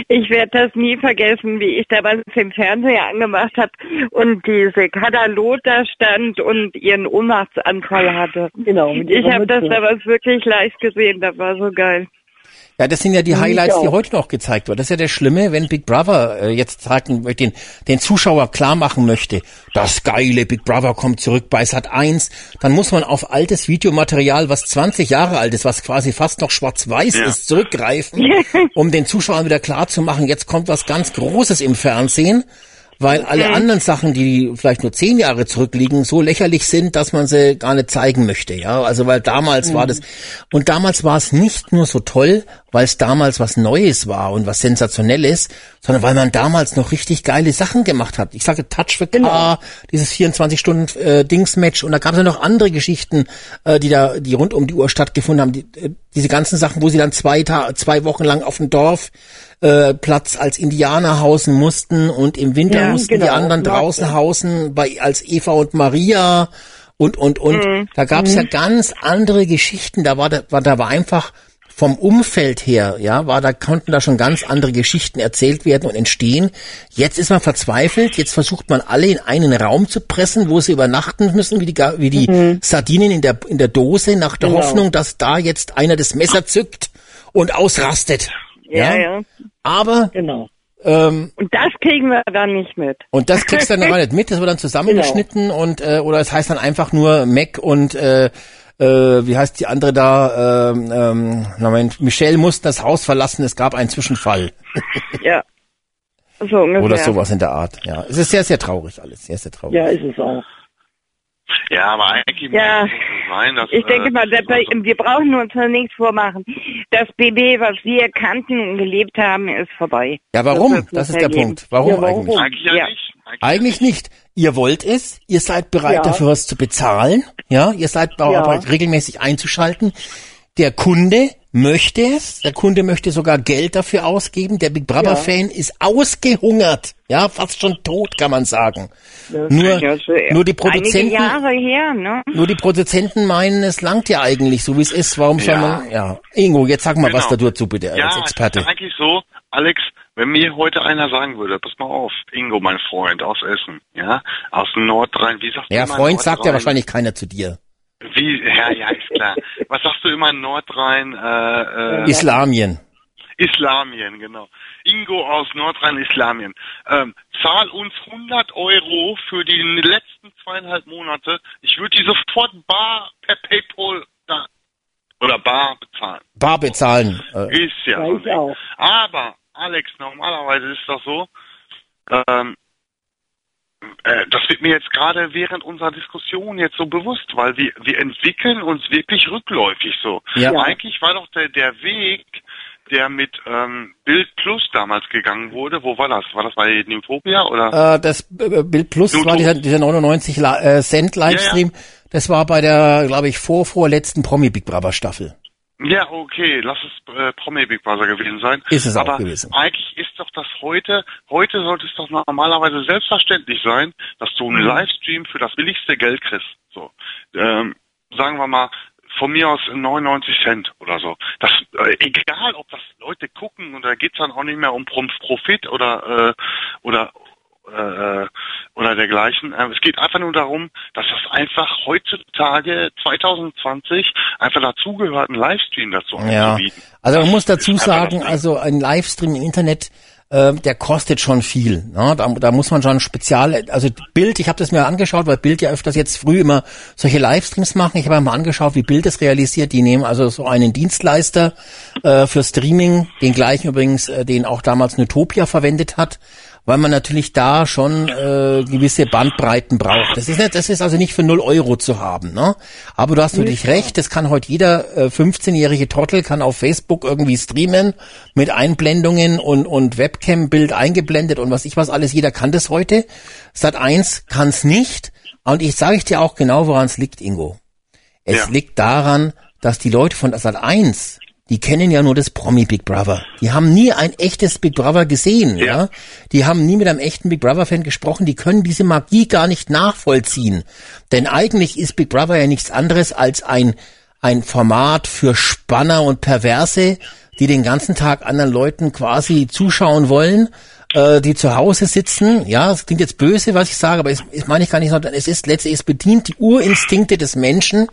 Ich werde das nie vergessen, wie ich damals den Fernseher angemacht habe und diese Katalog da stand und ihren Ohnmachtsanfall hatte. Genau. Ich habe das damals wirklich live gesehen, das war so geil. Ja, das sind ja die Highlights, die heute noch gezeigt werden. Das ist ja das Schlimme, wenn Big Brother äh, jetzt sagen, den, den Zuschauer klar machen möchte, das geile Big Brother kommt zurück bei Sat 1, dann muss man auf altes Videomaterial, was 20 Jahre alt ist, was quasi fast noch schwarz-weiß Ja. ist, zurückgreifen, um den Zuschauern wieder klar zu machen, jetzt kommt was ganz Großes im Fernsehen. weil alle Mhm. anderen Sachen, die vielleicht nur zehn Jahre zurückliegen, so lächerlich sind, dass man sie gar nicht zeigen möchte. Ja, also weil damals war Mhm. das und damals war es nicht nur so toll, weil es damals was Neues war und was sensationelles, sondern weil man damals noch richtig geile Sachen gemacht hat. Ich sage Touch for Car, dieses 24 Stunden äh, Dings-Match und da gab es ja noch andere Geschichten, äh, die da, die rund um die Uhr stattgefunden haben. Die, äh, diese ganzen Sachen, wo sie dann zwei, Ta zwei Wochen lang auf dem Dorf äh, Platz als Indianer hausen mussten und im Winter Ja, mussten die genau, anderen mag draußen ich. hausen bei als Eva und Maria und und und Mhm. da gab es ja Mhm. ganz andere Geschichten. Da war da war da war einfach vom Umfeld her, ja, war da konnten da schon ganz andere Geschichten erzählt werden und entstehen. Jetzt ist man verzweifelt. Jetzt versucht man alle in einen Raum zu pressen, wo sie übernachten müssen, wie die wie die Sardinen in der in der Dose nach der Genau. Hoffnung, dass da jetzt einer das Messer zückt und ausrastet. Ja, ja. Aber genau. ähm, Und das kriegen wir dann nicht mit. und das kriegst du dann gar nicht mit, das wird dann zusammengeschnitten und äh, oder es heißt dann einfach nur Mac und äh, äh, wie heißt die andere da? Ähm, ähm, Moment, Michelle musste das Haus verlassen, es gab einen Zwischenfall Ja. So ungefähr. oder sowas in der Art. Ja, es ist sehr sehr traurig alles, sehr sehr traurig. Ja, ist es auch. Ja, aber eigentlich Ja. muss es sein, dass, Ich denke äh, mal, der, wir brauchen uns nur nichts vormachen. Das BB, was wir kannten und gelebt haben, ist vorbei. Ja, warum? Das nicht ist der. Punkt. Warum Ja, eigentlich? Eigentlich ja, Ja. nicht. Eigentlich Eigentlich nicht. Ihr wollt es, ihr seid bereit Ja. dafür was zu bezahlen, ja, ihr seid Ja. bereit regelmäßig einzuschalten. Der Kunde möchte es, der Kunde möchte sogar Geld dafür ausgeben. Der Big Brother Ja. Fan ist ausgehungert, ja, fast schon tot, kann man sagen. Nur, Ja, so, nur die Produzenten, Jahre her, ne? nur die Produzenten meinen, es langt ja eigentlich, so wie es ist. Warum soll Ja. man, ja, Ingo, jetzt sag mal was Genau. dazu bitte Ja, als Experte. ist eigentlich so, Alex, wenn mir heute einer sagen würde, pass mal auf, Ingo, mein Freund aus Essen, ja, aus Nordrhein, wie sagt Ja, Freund sagt ja wahrscheinlich keiner zu dir. Wie, ja, ja, ist klar. Was sagst du immer Nordrhein, äh, äh, Islamien. Islamien, genau. Ingo aus Nordrhein-Islamien. Ähm, zahl uns 100 Euro für die letzten zweieinhalb Monate. Ich würde die sofort bar per Paypal da, oder bar bezahlen. Bar bezahlen. Äh, Ist ja. Ja, so auch. Aber, Alex, normalerweise ist das so, ähm, äh, das wird mir jetzt gerade während unserer Diskussion jetzt so bewusst, weil wir, wir entwickeln uns wirklich rückläufig so. Ja. Eigentlich war doch der, der Weg, der mit ähm, Bild Plus damals gegangen wurde, wo war das? War das bei Newtopia oder? Äh, das äh, Bild Plus YouTube. war dieser, dieser 99 La äh, Cent Livestream. Das war bei der, glaube ich, vor vorletzten Promi Big Brother Staffel. Ja, okay, lass es äh, Promi Big Brother gewesen sein. Ist es auch Aber gewesen. eigentlich ist doch das heute, heute sollte es doch normalerweise selbstverständlich sein, dass du einen Livestream für das billigste Geld kriegst. So, ähm, sagen wir mal, von mir aus 99 Cent oder so. Das, äh, egal, ob das Leute gucken und da geht's dann auch nicht mehr um Profit oder äh, oder äh, oder dergleichen. Äh, Es geht einfach nur darum, dass das einfach heutzutage 2020 einfach dazugehört, einen Livestream dazu Ja. anzubieten. Also man muss dazu sagen, also ein Livestream im Internet, äh, der kostet schon viel. Ne? Da, da muss man schon spezial, also Bild, ich habe das mir angeschaut, weil Bild ja öfters jetzt früh immer solche Livestreams machen. Ich habe mir mal angeschaut, wie Bild das realisiert. Die nehmen also so einen Dienstleister äh, für Streaming, den gleichen übrigens, äh, den auch damals Nutopia verwendet hat weil man natürlich da schon äh, gewisse Bandbreiten braucht. Das ist nicht, das ist also nicht für null Euro zu haben, ne? Aber du hast natürlich recht, das kann heute jeder äh, 15-jährige Trottel kann auf Facebook irgendwie streamen mit Einblendungen und und Webcam-Bild eingeblendet und was ich was alles. Jeder kann das heute. Sat 1 kann es nicht. Und ich sage ich dir auch genau, woran es liegt, Ingo. Es Ja. liegt daran, dass die Leute von Sat 1 die kennen ja nur das Promi Big Brother. Die haben nie ein echtes Big Brother gesehen, ja. Die haben nie mit einem echten Big Brother Fan gesprochen. Die können diese Magie gar nicht nachvollziehen. Denn eigentlich ist Big Brother ja nichts anderes als ein, ein Format für Spanner und Perverse, die den ganzen Tag anderen Leuten quasi zuschauen wollen, äh, die zu Hause sitzen. Ja, es klingt jetzt böse, was ich sage, aber es, es meine ich gar nicht, sondern es ist letztlich, es bedient die Urinstinkte des Menschen,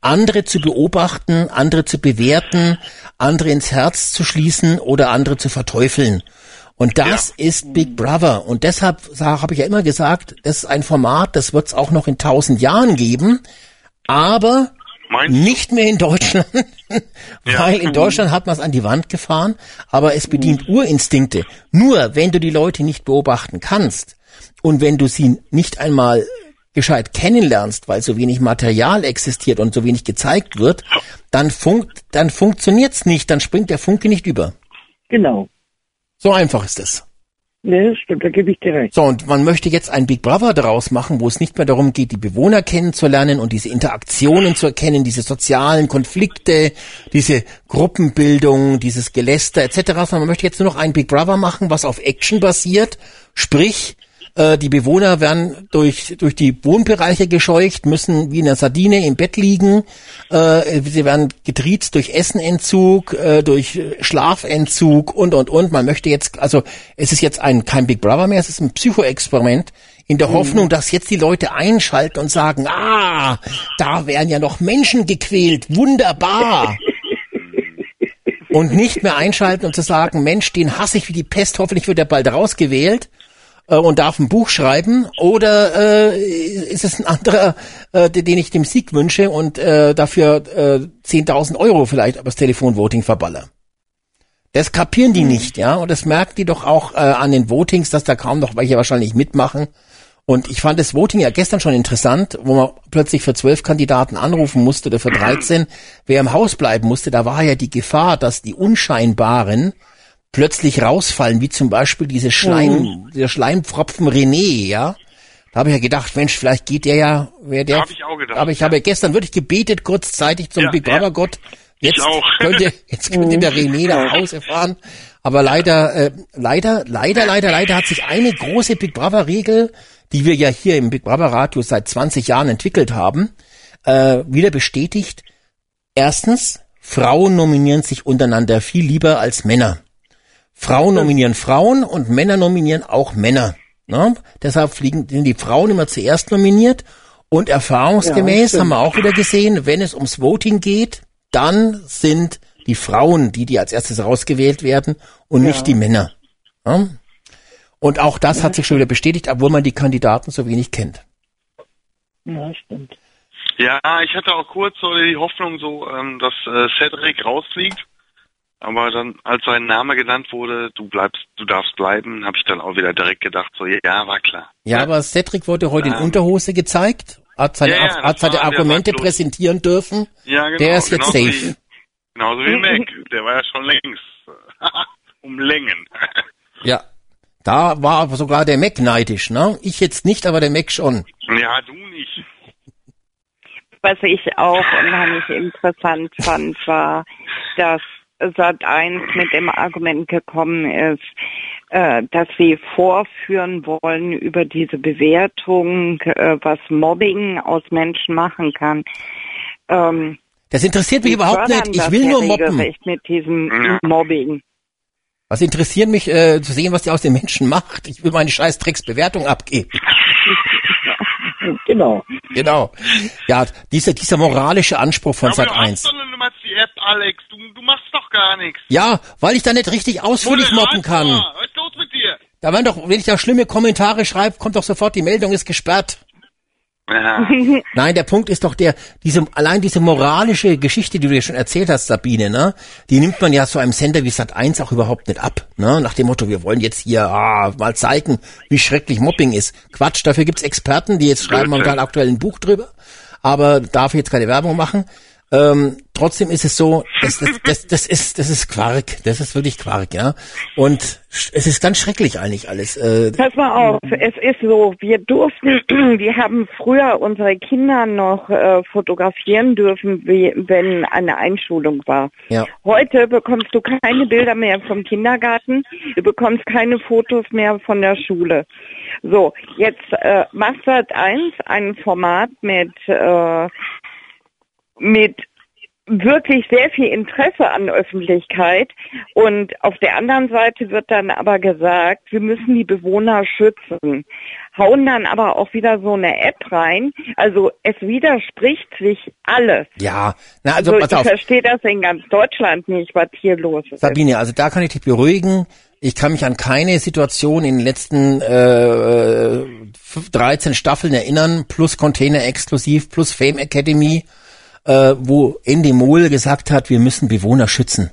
andere zu beobachten, andere zu bewerten, andere ins Herz zu schließen oder andere zu verteufeln. Und das ist Big Brother. Und deshalb habe ich ja immer gesagt, das ist ein Format, das wird es auch noch in tausend Jahren geben, aber nicht mehr in Deutschland, weil in Deutschland hat man es an die Wand gefahren, aber es bedient Urinstinkte. Nur wenn du die Leute nicht beobachten kannst Und wenn du sie nicht einmal gescheit kennenlernst, weil so wenig Material existiert und so wenig gezeigt wird, dann funkt, dann funktioniert's nicht, dann springt der Funke nicht über. Genau. So einfach ist es. Ne, stimmt, da gebe ich dir recht. So, und man möchte jetzt ein Big Brother daraus machen, wo es nicht mehr darum geht, die Bewohner kennenzulernen und diese Interaktionen zu erkennen, diese sozialen Konflikte, diese Gruppenbildung, dieses Geläster etc., sondern man möchte jetzt nur noch ein Big Brother machen, was auf Action basiert, sprich, äh, die Bewohner werden durch, durch die Wohnbereiche gescheucht, müssen wie in der Sardine im Bett liegen. Äh, sie werden getriezt durch Essenentzug, äh, durch Schlafentzug und, und, und. Man möchte jetzt, also es ist jetzt ein, kein Big Brother mehr, es ist ein Psychoexperiment in der Hoffnung, dass jetzt die Leute einschalten und sagen, ah, da werden ja noch Menschen gequält, wunderbar. Und nicht mehr einschalten und zu sagen, Mensch, den hasse ich wie die Pest, hoffentlich wird er bald rausgewählt äh, und darf ein Buch schreiben oder äh, ist es ein anderer, äh, den ich dem Sieg wünsche und äh, dafür äh, 10.000 Euro vielleicht übers Telefonvoting verballer? Das kapieren die nicht, ja, und das merken die doch auch äh, an den Votings, dass da kaum noch welche wahrscheinlich mitmachen. Und ich fand das Voting ja gestern schon interessant, wo man plötzlich für zwölf Kandidaten anrufen musste oder für 13, wer im Haus bleiben musste. Da war ja die Gefahr, dass die Unscheinbaren plötzlich rausfallen, wie zum Beispiel diese Schleim, Mhm. der Schleimpfropfen René, ja. Da habe ich ja gedacht, Mensch, vielleicht geht der ja, wer der. Hab ich auch gedacht, Aber ich habe gestern wirklich gebetet, kurzzeitig zum Ja, Big ja. Brother Gott. Jetzt könnte, jetzt könnte der René nach Hause fahren. Aber leider, äh, leider, leider, leider, leider hat sich eine große Big Brother Regel, die wir ja hier im Big Brother Radio seit 20 Jahren entwickelt haben, äh, wieder bestätigt. Erstens, Frauen nominieren sich untereinander viel lieber als Männer. Frauen nominieren Frauen und Männer nominieren auch Männer. Ne? Deshalb fliegen, sind die Frauen immer zuerst nominiert. Und erfahrungsgemäß Ja, haben wir auch wieder gesehen, wenn es ums Voting geht, dann sind die Frauen, die, die als erstes rausgewählt werden und nicht die Männer. Ne? Und auch das hat sich schon wieder bestätigt, obwohl man die Kandidaten so wenig kennt. Ja, stimmt. Ja, ich hatte auch kurz so die Hoffnung, so, ähm, dass äh, Cedric rausfliegt. Aber dann, als sein Name genannt wurde, du bleibst, du darfst bleiben, habe ich dann auch wieder direkt gedacht, so, ja, war klar. Ja, aber Cedric wurde heute in Ähm. Unterhose gezeigt, hat seine, Ja, ja, hat seine Argumente präsentieren dürfen. Ja, genau. Der ist jetzt genauso safe. Wie, genauso wie Mac. Der war ja schon längst. um Längen. Ja. Da war aber sogar der Mac neidisch, ne? Ich jetzt nicht, aber der Mac schon. ja, du nicht. Was ich auch unheimlich interessant fand, war, dass Sat 1 mit dem Argument gekommen ist, äh, dass sie vorführen wollen über diese Bewertung, äh, was Mobbing aus Menschen machen kann. Ähm, Das interessiert mich sie überhaupt nicht. Ich will nur mobben. mit diesem. Mobbing. Was interessiert mich, äh, zu sehen, was die aus den Menschen macht? Ich will meine scheiß Drecksbewertung abgeben. Genau. Genau. Ja, dieser, dieser moralische Anspruch von Sat du hast 1. die App, Alex. Du, du machst doch gar nichts. Ja, weil ich da nicht richtig ausführlich mobben kann. Was ist los mit dir? Da werden doch, wenn ich da schlimme Kommentare schreibe, kommt doch sofort die Meldung, ist gesperrt. Ja. Nein, der Punkt ist doch der, diese, allein diese moralische Geschichte, die du dir schon erzählt hast, Sabine, ne, die nimmt man ja so einem Sender wie Sat 1 auch überhaupt nicht ab, ne, nach dem Motto, wir wollen jetzt hier, ah, mal zeigen, wie schrecklich Mobbing ist. Quatsch, dafür gibt's Experten, die jetzt schreiben momentan aktuell ein Buch drüber, aber darf jetzt keine Werbung machen. Ähm, trotzdem ist es so, das, das, das, das ist, das ist Quark, das ist wirklich Quark, ja. Und sch- es ist ganz schrecklich eigentlich alles. Äh, Pass mal auf, es ist so, wir durften, wir haben früher unsere Kinder noch äh, fotografieren dürfen, wie, wenn eine Einschulung war. ja. Heute bekommst du keine Bilder mehr vom Kindergarten, du bekommst keine Fotos mehr von der Schule. So, jetzt äh, macht Sat 1 ein Format mit, äh, mit wirklich sehr viel Interesse an Öffentlichkeit und auf der anderen Seite wird dann aber gesagt, wir müssen die Bewohner schützen, hauen dann aber auch wieder so eine App rein. Also es widerspricht sich alles. Ja, na also, Also, pass ich auf. verstehe das in ganz Deutschland nicht, was hier los ist. Sabine, also da kann ich dich beruhigen. Ich kann mich an keine Situation in den letzten äh, 13 Staffeln erinnern, plus Container exklusiv, plus Fame Academy, äh, wo Endemol gesagt hat, wir müssen Bewohner schützen.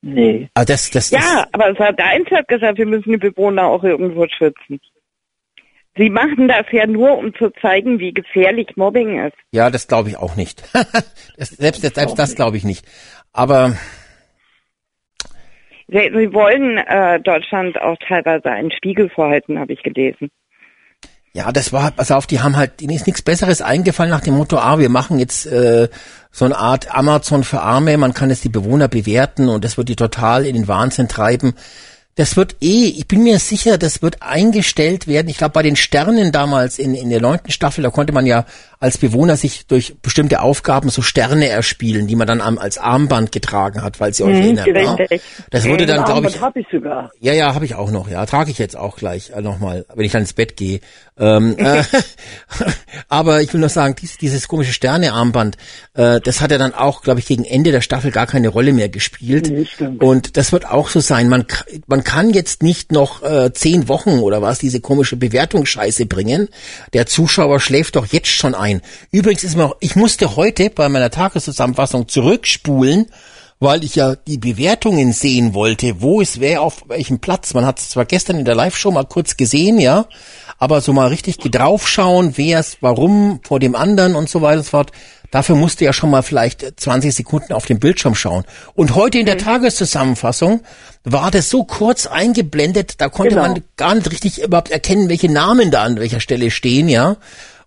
Nee. Also das, das, das, Ja, aber Sat 1 hat gesagt, wir müssen die Bewohner auch irgendwo schützen. Sie machen das ja nur, um zu zeigen, wie gefährlich Mobbing ist. Ja, das glaube ich auch nicht. das, selbst, selbst das glaube ich nicht. Aber Sie, Sie wollen äh, Deutschland auch teilweise einen Spiegel vorhalten, habe ich gelesen. Ja, das war, pass auf, die haben halt, ihnen ist nichts Besseres eingefallen nach dem Motto, ah, wir machen jetzt äh, so eine Art Amazon für Arme, man kann jetzt die Bewohner bewerten und das wird die total in den Wahnsinn treiben das wird eh, ich bin mir sicher, das wird eingestellt werden. Ich glaube, bei den Sternen damals in, in der neunten Staffel, da konnte man ja als Bewohner sich durch bestimmte Aufgaben so Sterne erspielen, die man dann am, als Armband getragen hat, weil sie euch Mhm, erinnert. Ja? Das wurde dann, glaube ich, habe ich sogar. ja, ja, habe ich auch noch. Ja, trage ich jetzt auch gleich äh, nochmal, wenn ich dann ins Bett gehe. Ähm, äh, aber ich will noch sagen, dieses, dieses komische Sternearmband, äh, das hat ja dann auch, glaube ich, gegen Ende der Staffel gar keine Rolle mehr gespielt. Und das wird auch so sein. Man, man kann jetzt nicht noch äh, zehn Wochen oder was diese komische Bewertungsscheiße bringen. Der Zuschauer schläft doch jetzt schon ein. Übrigens ist mir auch, ich musste heute bei meiner Tageszusammenfassung zurückspulen, weil ich ja die Bewertungen sehen wollte, wo es wer auf welchem Platz. Man hat es zwar gestern in der Live-Show mal kurz gesehen, ja, aber so mal richtig draufschauen, wer es, warum vor dem anderen und so weiter und so fort. Dafür musste ja schon mal vielleicht 20 Sekunden auf den Bildschirm schauen. Und heute in der Tageszusammenfassung war das so kurz eingeblendet, da konnte Genau. man gar nicht richtig überhaupt erkennen, welche Namen da an welcher Stelle stehen, ja.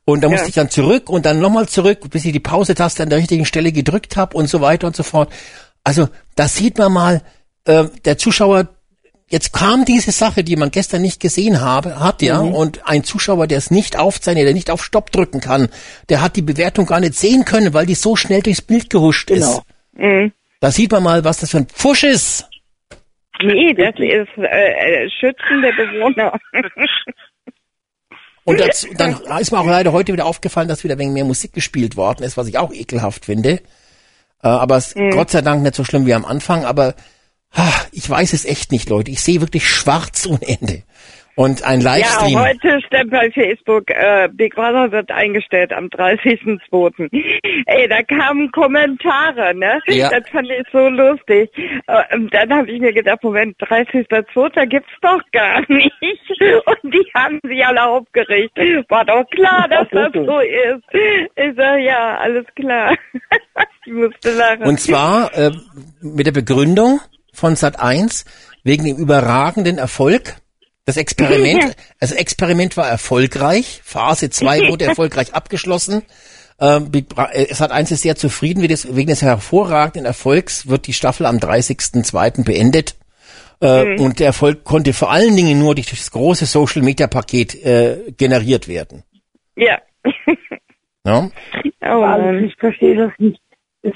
Und da musste Ja. ich dann zurück und dann nochmal zurück, bis ich die Pause-Taste an der richtigen Stelle gedrückt habe und so weiter und so fort. Also da sieht man mal, äh, der Zuschauer, jetzt kam diese Sache, die man gestern nicht gesehen habe, hat, ja, Mhm. und ein Zuschauer, der es nicht aufzeichnet, der nicht auf Stopp drücken kann, der hat die Bewertung gar nicht sehen können, weil die so schnell durchs Bild gehuscht Genau. ist. Mhm. Da sieht man mal, was das für ein Pfusch ist. Nee, das ist äh, äh, Schützen der Bewohner. Und dazu, dann ist mir auch leider heute wieder aufgefallen, dass wieder wegen mehr Musik gespielt worden ist, was ich auch ekelhaft finde. Äh, aber es Mhm. Gott sei Dank nicht so schlimm wie am Anfang. Aber ich weiß es echt nicht, Leute. Ich sehe wirklich schwarz ohne Ende. Und ein Livestream. Ja, heute stand bei Facebook, äh, Big Brother wird eingestellt am 30.02. Ey, da kamen Kommentare, ne? Ja. Das fand ich so lustig. Äh, und dann habe ich mir gedacht, Moment, 30.02. gibt's doch gar nicht. Und die haben sich alle aufgeregt. War doch klar, dass das so ist. Ich sag, ja, alles klar. ich musste lachen. Und zwar äh, mit der Begründung von Sat 1 wegen dem überragenden Erfolg. Das Experiment, das Experiment war erfolgreich. Phase 2 wurde erfolgreich abgeschlossen. Ähm, äh, Sat 1 ist sehr zufrieden wegen des, hervorragenden Erfolgs wird die Staffel am 30.02. beendet. Äh, Mhm. Und der Erfolg konnte vor allen Dingen nur durch das große Social Media Paket äh, generiert werden. ja. Ja? Oh, Mann. ich verstehe das nicht. Das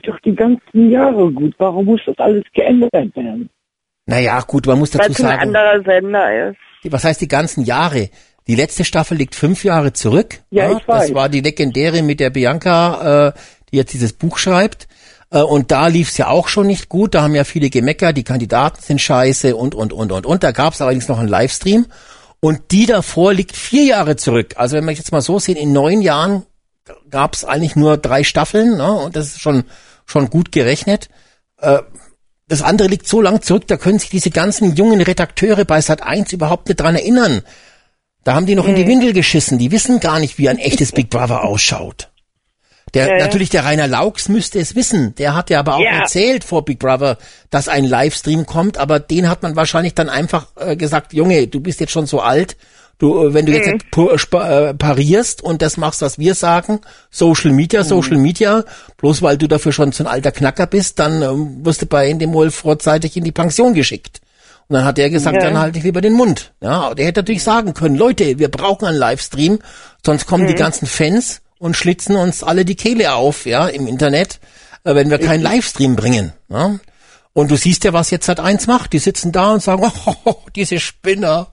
ist doch die ganzen Jahre gut. Warum muss das alles geändert werden? Naja, gut, man muss Weil dazu es ein sagen. anderer Sender ist. Was heißt die ganzen Jahre? Die letzte Staffel liegt fünf Jahre zurück. Ja, ich weiß. Das war die legendäre mit der Bianca, äh, die jetzt dieses Buch schreibt. Äh, und da lief's ja auch schon nicht gut. Da haben ja viele gemeckert, die Kandidaten sind scheiße und, und, und, und, und. Da gab's allerdings noch einen Livestream. Und die davor liegt vier Jahre zurück. Also wenn wir jetzt mal so sehen, in neun Jahren gab's eigentlich nur drei Staffeln. Ne? Und das ist schon, schon gut gerechnet. Äh, das andere liegt so lang zurück, da können sich diese ganzen jungen Redakteure bei Sat 1 überhaupt nicht dran erinnern. Da haben die noch in die Windel geschissen. Die wissen gar nicht, wie ein echtes Big Brother ausschaut. Der, Ja, ja. natürlich der Rainer Laux müsste es wissen. Der hat ja aber auch Ja. erzählt vor Big Brother, dass ein Livestream kommt, aber den hat man wahrscheinlich dann einfach äh, gesagt, Junge, du bist jetzt schon so alt. Du, äh, wenn du jetzt Mhm. parierst und das machst, was wir sagen, Social Media, Social Media, bloß weil du dafür schon so ein alter Knacker bist, dann ähm, wirst du bei Endemol vorzeitig in die Pension geschickt. Und dann hat er gesagt, Ja. dann halte ich lieber den Mund. Ja, der hätte natürlich sagen können, Leute, wir brauchen einen Livestream, sonst kommen die ganzen Fans und schlitzen uns alle die Kehle auf, ja, im Internet, wenn wir keinen Livestream bringen. Ja? Und du siehst ja, was jetzt Sat 1 macht. Die sitzen da und sagen, oh, diese Spinner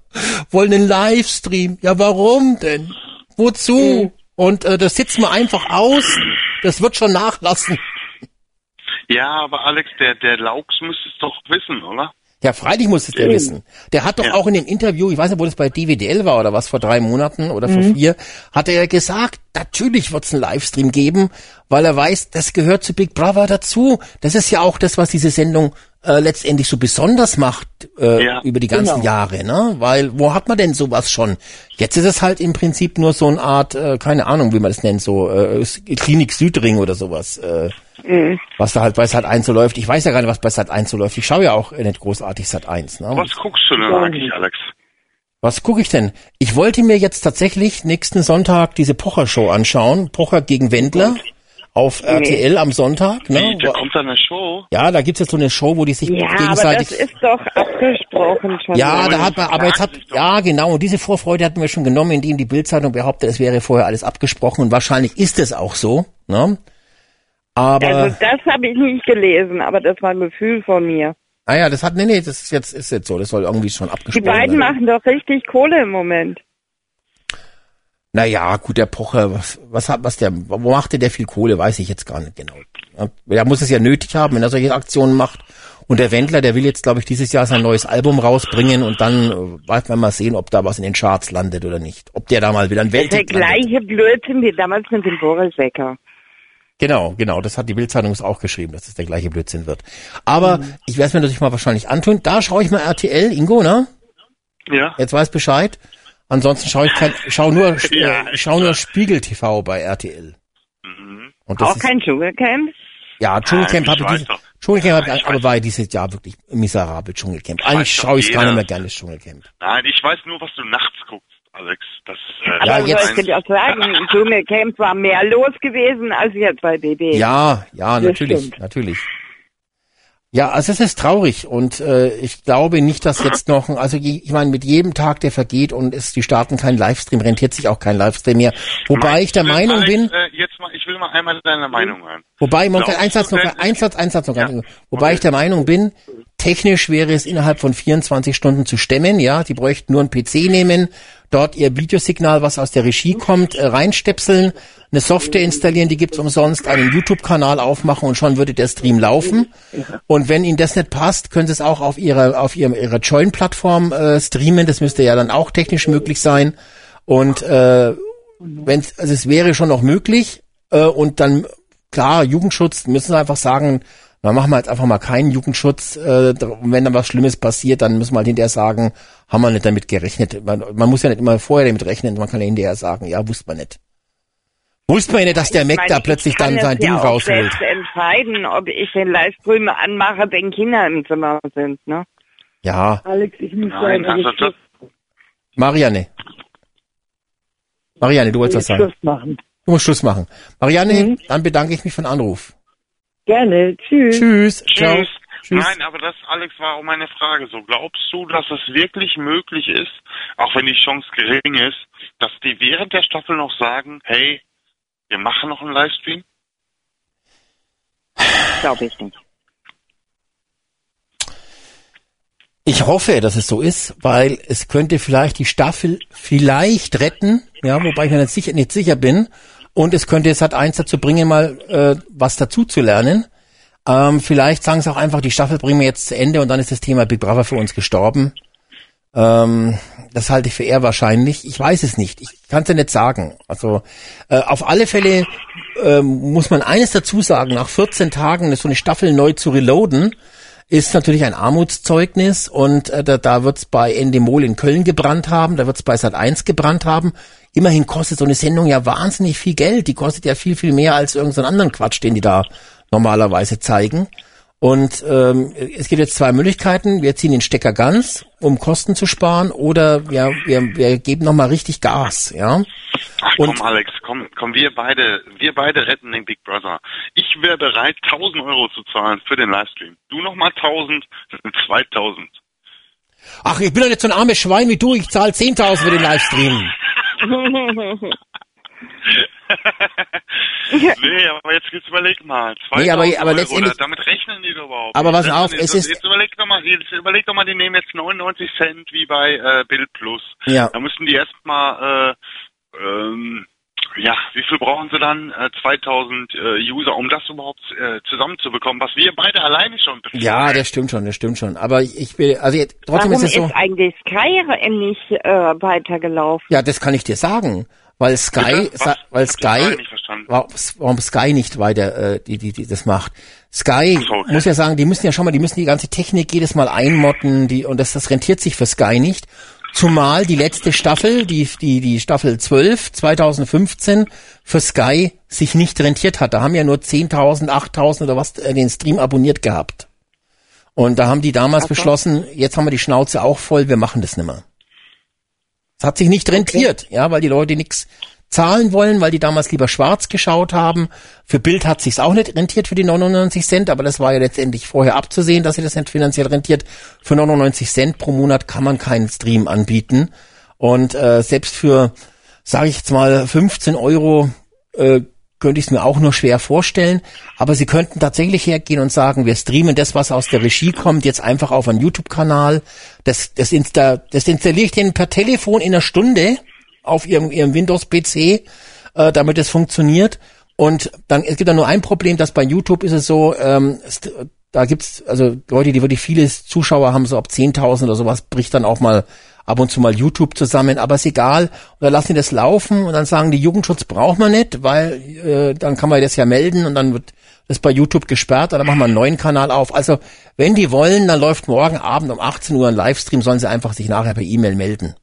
wollen einen Livestream. Ja, warum denn? Wozu? Und äh, das sitzen wir einfach aus. Das wird schon nachlassen. Ja, aber Alex, der, der Laux müsste es doch wissen, oder? Ja, freilich muss es der wissen. Der hat doch Ja. auch in dem Interview, ich weiß nicht, wo das bei DWDL war oder was, vor drei Monaten oder vor Mhm. vier, hat er ja gesagt, natürlich wird es einen Livestream geben, weil er weiß, das gehört zu Big Brother dazu. Das ist ja auch das, was diese Sendung äh, letztendlich so besonders macht äh, Ja. über die ganzen Genau. Jahre, ne? Weil wo hat man denn sowas schon? Jetzt ist es halt im Prinzip nur so eine Art, äh, keine Ahnung, wie man das nennt, so äh, Klinik Südring oder sowas, äh, Mhm. was da halt bei Sat 1 so läuft. Ich weiß ja gar nicht, was bei Sat 1 so läuft. Ich schaue ja auch nicht großartig Sat 1. Ne? Was guckst du denn eigentlich, Alex? Was gucke ich denn? Ich wollte mir jetzt tatsächlich nächsten Sonntag diese Pocher-Show anschauen. Pocher gegen Wendler auf RTL am Sonntag. Ne? Wie, da kommt da eine Show? Ja, da gibt's jetzt so eine Show, wo die sich Ja, aber gegenseitig... das ist doch abgesprochen schon. ja, lange. da hat man, aber jetzt hat, ja genau, und diese Vorfreude hatten wir schon genommen, indem die Bildzeitung behauptet, es wäre vorher alles abgesprochen und wahrscheinlich ist es auch so, ne? Aber, Also das habe ich nicht gelesen, aber das war ein Gefühl von mir. ah ja, das hat, nee, nee, das ist jetzt, ist jetzt so, das soll irgendwie schon Die abgesprochen beiden werden. machen doch richtig Kohle im Moment. Naja, gut, der Pocher, was, was hat, was der, wo machte der viel Kohle, weiß ich jetzt gar nicht genau. Der muss es ja nötig haben, wenn er solche Aktionen macht. Und der Wendler, der will jetzt, glaube ich, dieses Jahr sein neues Album rausbringen und dann äh, weiß man mal sehen, ob da was in den Charts landet oder nicht. Ob der da mal wieder ein Das ist der gleiche Blödsinn wie damals mit dem Boris Becker. Genau, genau, das hat die Bildzeitung auch geschrieben, dass es der gleiche Blödsinn wird. Aber ich werde es mir natürlich mal wahrscheinlich antun. Da schaue ich mal RTL, Ingo, ne? Ja. Jetzt weiß Bescheid. Ansonsten schaue ich kein, schau nur, Ja, äh, schau nur Spiegel TV bei RTL. Mhm. Und das Auch ist, kein Dschungelcamp? ja, Dschungelcamp Nein, habe ich doch. Dschungelcamp hab Nein, ich, aber war dieses Jahr wirklich miserabel Dschungelcamp. Eigentlich schaue ich gar nicht mehr gerne Dschungelcamp. Nein, ich weiß nur, was du nachts guckst, Alex. Das, äh, Aber Ja, ja, jetzt- ich könnte auch sagen, im Dschungelcamp war mehr los gewesen als jetzt bei BB. Ja, ja, Das natürlich, stimmt. natürlich. Ja, also es ist traurig und äh, ich glaube nicht, dass jetzt noch, also ich meine, mit jedem Tag, der vergeht und es, die starten keinen Livestream, rentiert sich auch kein Livestream mehr. Wobei ich der Meinung Alex, bin, Äh, jetzt mal, will mal einmal deine Meinung hören. wobei, man Glaubst ein Satz du noch, ein Satz, ein Satz noch, Ja. wobei Okay. ich der Meinung bin, technisch wäre es innerhalb von 24 Stunden zu stemmen, ja, die bräuchten nur einen PC nehmen, dort ihr Videosignal, was aus der Regie kommt, äh, reinstepseln, eine Software installieren, die gibt's umsonst, einen YouTube-Kanal aufmachen und schon würde der Stream laufen. Und wenn Ihnen das nicht passt, können Sie es auch auf Ihrer auf Ihrem Ihrer Join-Plattform äh, streamen. Das müsste ja dann auch technisch möglich sein. Und äh, wenn also es wäre schon noch möglich äh, und dann klar Jugendschutz müssen Sie einfach sagen, dann machen wir jetzt einfach mal keinen Jugendschutz. Äh, und wenn dann was Schlimmes passiert, dann müssen wir halt hinterher sagen, haben wir nicht damit gerechnet. Man, man muss ja nicht immer vorher damit rechnen. Man kann ja hinterher sagen, ja, wusste man nicht. Wusste man ja nicht, dass der Ich Mac meine, da ich plötzlich kann dann sein Ding ja rausholt. selbst entscheiden, ob ich den Livestream anmache, wenn Kinder im Zimmer sind, ne? Ja, Alex, ich muss Nein, sagen, also Marianne. Marianne, du wolltest was sagen. Schluss machen. Du musst Schluss machen. Marianne, Mhm. dann bedanke ich mich für den Anruf. Gerne. Tschüss. Tschüss. Ciao. Tschüss. Tschüss. Nein, aber das, Alex, war auch meine Frage. So, glaubst du, dass es wirklich möglich ist, auch wenn die Chance gering ist, dass die während der Staffel noch sagen, hey, wir machen noch einen Livestream? Glaube ich nicht. Ich hoffe, dass es so ist, weil es könnte vielleicht die Staffel vielleicht retten, ja, wobei ich mir nicht sicher, nicht sicher bin. Und es könnte Sat 1 dazu bringen, mal äh, was dazu zu lernen. Ähm, vielleicht sagen sie auch einfach, die Staffel bringen wir jetzt zu Ende und dann ist das Thema Big Brother für uns gestorben. Ähm, das halte ich für eher wahrscheinlich. Ich weiß es nicht. Ich kann es ja nicht sagen. Also äh, auf alle Fälle ähm, muss man eines dazu sagen, nach 14 Tagen so eine Staffel neu zu reloaden, ist natürlich ein Armutszeugnis und äh, da, da wird es bei Endemol in Köln gebrannt haben, da wird es bei Sat 1 gebrannt haben. Immerhin kostet so eine Sendung ja wahnsinnig viel Geld. Die kostet ja viel, viel mehr als irgendeinen anderen Quatsch, den die da normalerweise zeigen. Und ähm, es gibt jetzt zwei Möglichkeiten. Wir ziehen den Stecker ganz, um Kosten zu sparen, oder wir, wir, wir geben nochmal richtig Gas, ja. Ach Und- komm, Alex, komm, komm, wir beide, wir beide retten den Big Brother. Ich wäre bereit, 1000 Euro zu zahlen für den Livestream. Du nochmal 1000, das sind 2000. Ach, ich bin doch nicht so ein armes Schwein wie du, ich zahle 10.000 für den Livestream. nee, aber jetzt, jetzt überleg mal. 2000 Nee, aber- aber letztendlich- da- damit rechnen die überhaupt. Aber nicht. pass auf, Jetzt- es ist- Jetzt überleg doch mal, jetzt überleg doch mal, die nehmen jetzt 99 Cent wie bei äh, Bild Plus. Ja. Da müssen die erstmal, äh, ähm, ja, wie viel brauchen sie dann? Äh, 2000 äh, User, um das überhaupt äh, zusammenzubekommen, was wir beide alleine schon bekommen. Ja, das stimmt schon, das stimmt schon. Aber ich will, also jetzt, trotzdem Warum ist ist, es so. eigentlich Sky nicht äh, weitergelaufen? Ja, das kann ich dir sagen. Weil Sky, weil Ich Sky, nicht verstanden. warum, warum Sky nicht weiter äh, die, die, die das macht. Sky so, okay. muss ja sagen, die müssen ja schon mal, die müssen die ganze Technik jedes Mal einmotten, die und das, das rentiert sich für Sky nicht. Zumal die letzte Staffel, die, die, die Staffel 12, 2015, für Sky sich nicht rentiert hat. Da haben ja nur 10.000, 8.000 oder was äh, den Stream abonniert gehabt. Und da haben die damals beschlossen, jetzt haben wir die Schnauze auch voll, wir machen das nimmer. Es hat sich nicht rentiert, ja, weil die Leute nichts zahlen wollen, weil die damals lieber schwarz geschaut haben. Für Bild hat sich's auch nicht rentiert für die 99 Cent, aber das war ja letztendlich vorher abzusehen, dass sie das nicht finanziell rentiert. Für 99 Cent pro Monat kann man keinen Stream anbieten. Und äh, selbst für, sage ich jetzt mal, 15 Euro äh, könnte ich es mir auch nur schwer vorstellen. Aber sie könnten tatsächlich hergehen und sagen, wir streamen das, was aus der Regie kommt, jetzt einfach auf einen YouTube-Kanal. Das, das, insta das installiere ich denen per Telefon in einer Stunde auf ihrem, ihrem Windows-PC, äh, damit es funktioniert. Und dann, es gibt da nur ein Problem, dass bei YouTube ist es so, ähm, da gibt's also Leute, die wirklich viele Zuschauer haben, so ab 10.000 oder sowas, bricht dann auch mal ab und zu mal YouTube zusammen, aber ist egal. Und dann lassen die das laufen und dann sagen die, Jugendschutz braucht man nicht, weil äh, dann kann man das ja melden und dann wird das bei YouTube gesperrt dann machen wir einen neuen Kanal auf. Also wenn die wollen, dann läuft morgen Abend um 18 Uhr ein Livestream, sollen sie einfach sich nachher per E-Mail melden.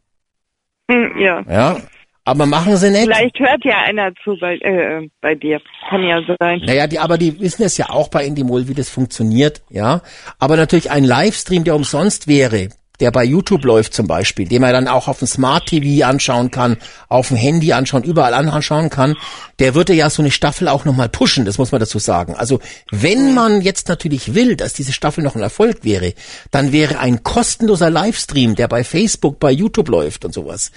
Hm, ja. Ja, aber machen sie nicht. Vielleicht hört ja einer zu bei, äh, bei dir. Kann ja sein. Naja, die, aber die wissen es ja auch bei Indimol, wie das funktioniert, ja. Aber natürlich ein Livestream, der umsonst wäre, der bei YouTube läuft zum Beispiel, den man dann auch auf dem Smart TV anschauen kann, auf dem Handy anschauen, überall anschauen kann, der würde ja so eine Staffel auch nochmal pushen, das muss man dazu sagen. Also wenn man jetzt natürlich will, dass diese Staffel noch ein Erfolg wäre, dann wäre ein kostenloser Livestream, der bei Facebook, bei YouTube läuft und sowas,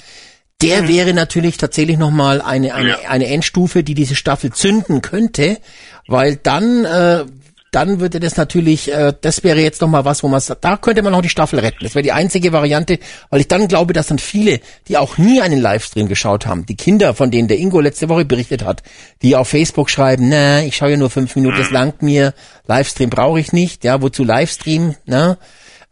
der wäre natürlich tatsächlich nochmal eine, eine, eine Endstufe, die diese Staffel zünden könnte, weil dann, äh, dann würde das natürlich, äh, das wäre jetzt nochmal was, wo man sagt, da könnte man noch die Staffel retten. Das wäre die einzige Variante, weil ich dann glaube, dass dann viele, die auch nie einen Livestream geschaut haben, die Kinder, von denen der Ingo letzte Woche berichtet hat, die auf Facebook schreiben, na, ich schaue ja nur fünf Minuten, das langt mir, Livestream brauche ich nicht, ja, wozu Livestream, ne?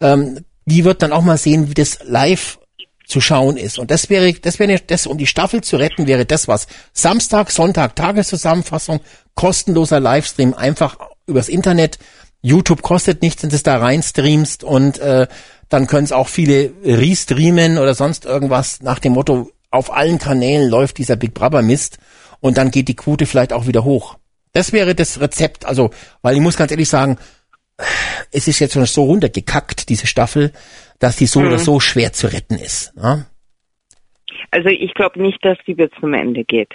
Ähm, die wird dann auch mal sehen, wie das live zu schauen ist. Und das wäre, das wäre, das, um die Staffel zu retten, wäre das was. Samstag, Sonntag, Tageszusammenfassung, kostenloser Livestream, einfach übers Internet. YouTube kostet nichts, wenn du es da reinstreamst und äh, dann können es auch viele restreamen oder sonst irgendwas nach dem Motto, auf allen Kanälen läuft dieser Big Brother Mist und dann geht die Quote vielleicht auch wieder hoch. Das wäre das Rezept, also, weil ich muss ganz ehrlich sagen, es ist jetzt schon so runtergekackt, diese Staffel, dass die so Mhm. oder so schwer zu retten ist. Ja? Also ich glaube nicht, dass die bis zum Ende geht.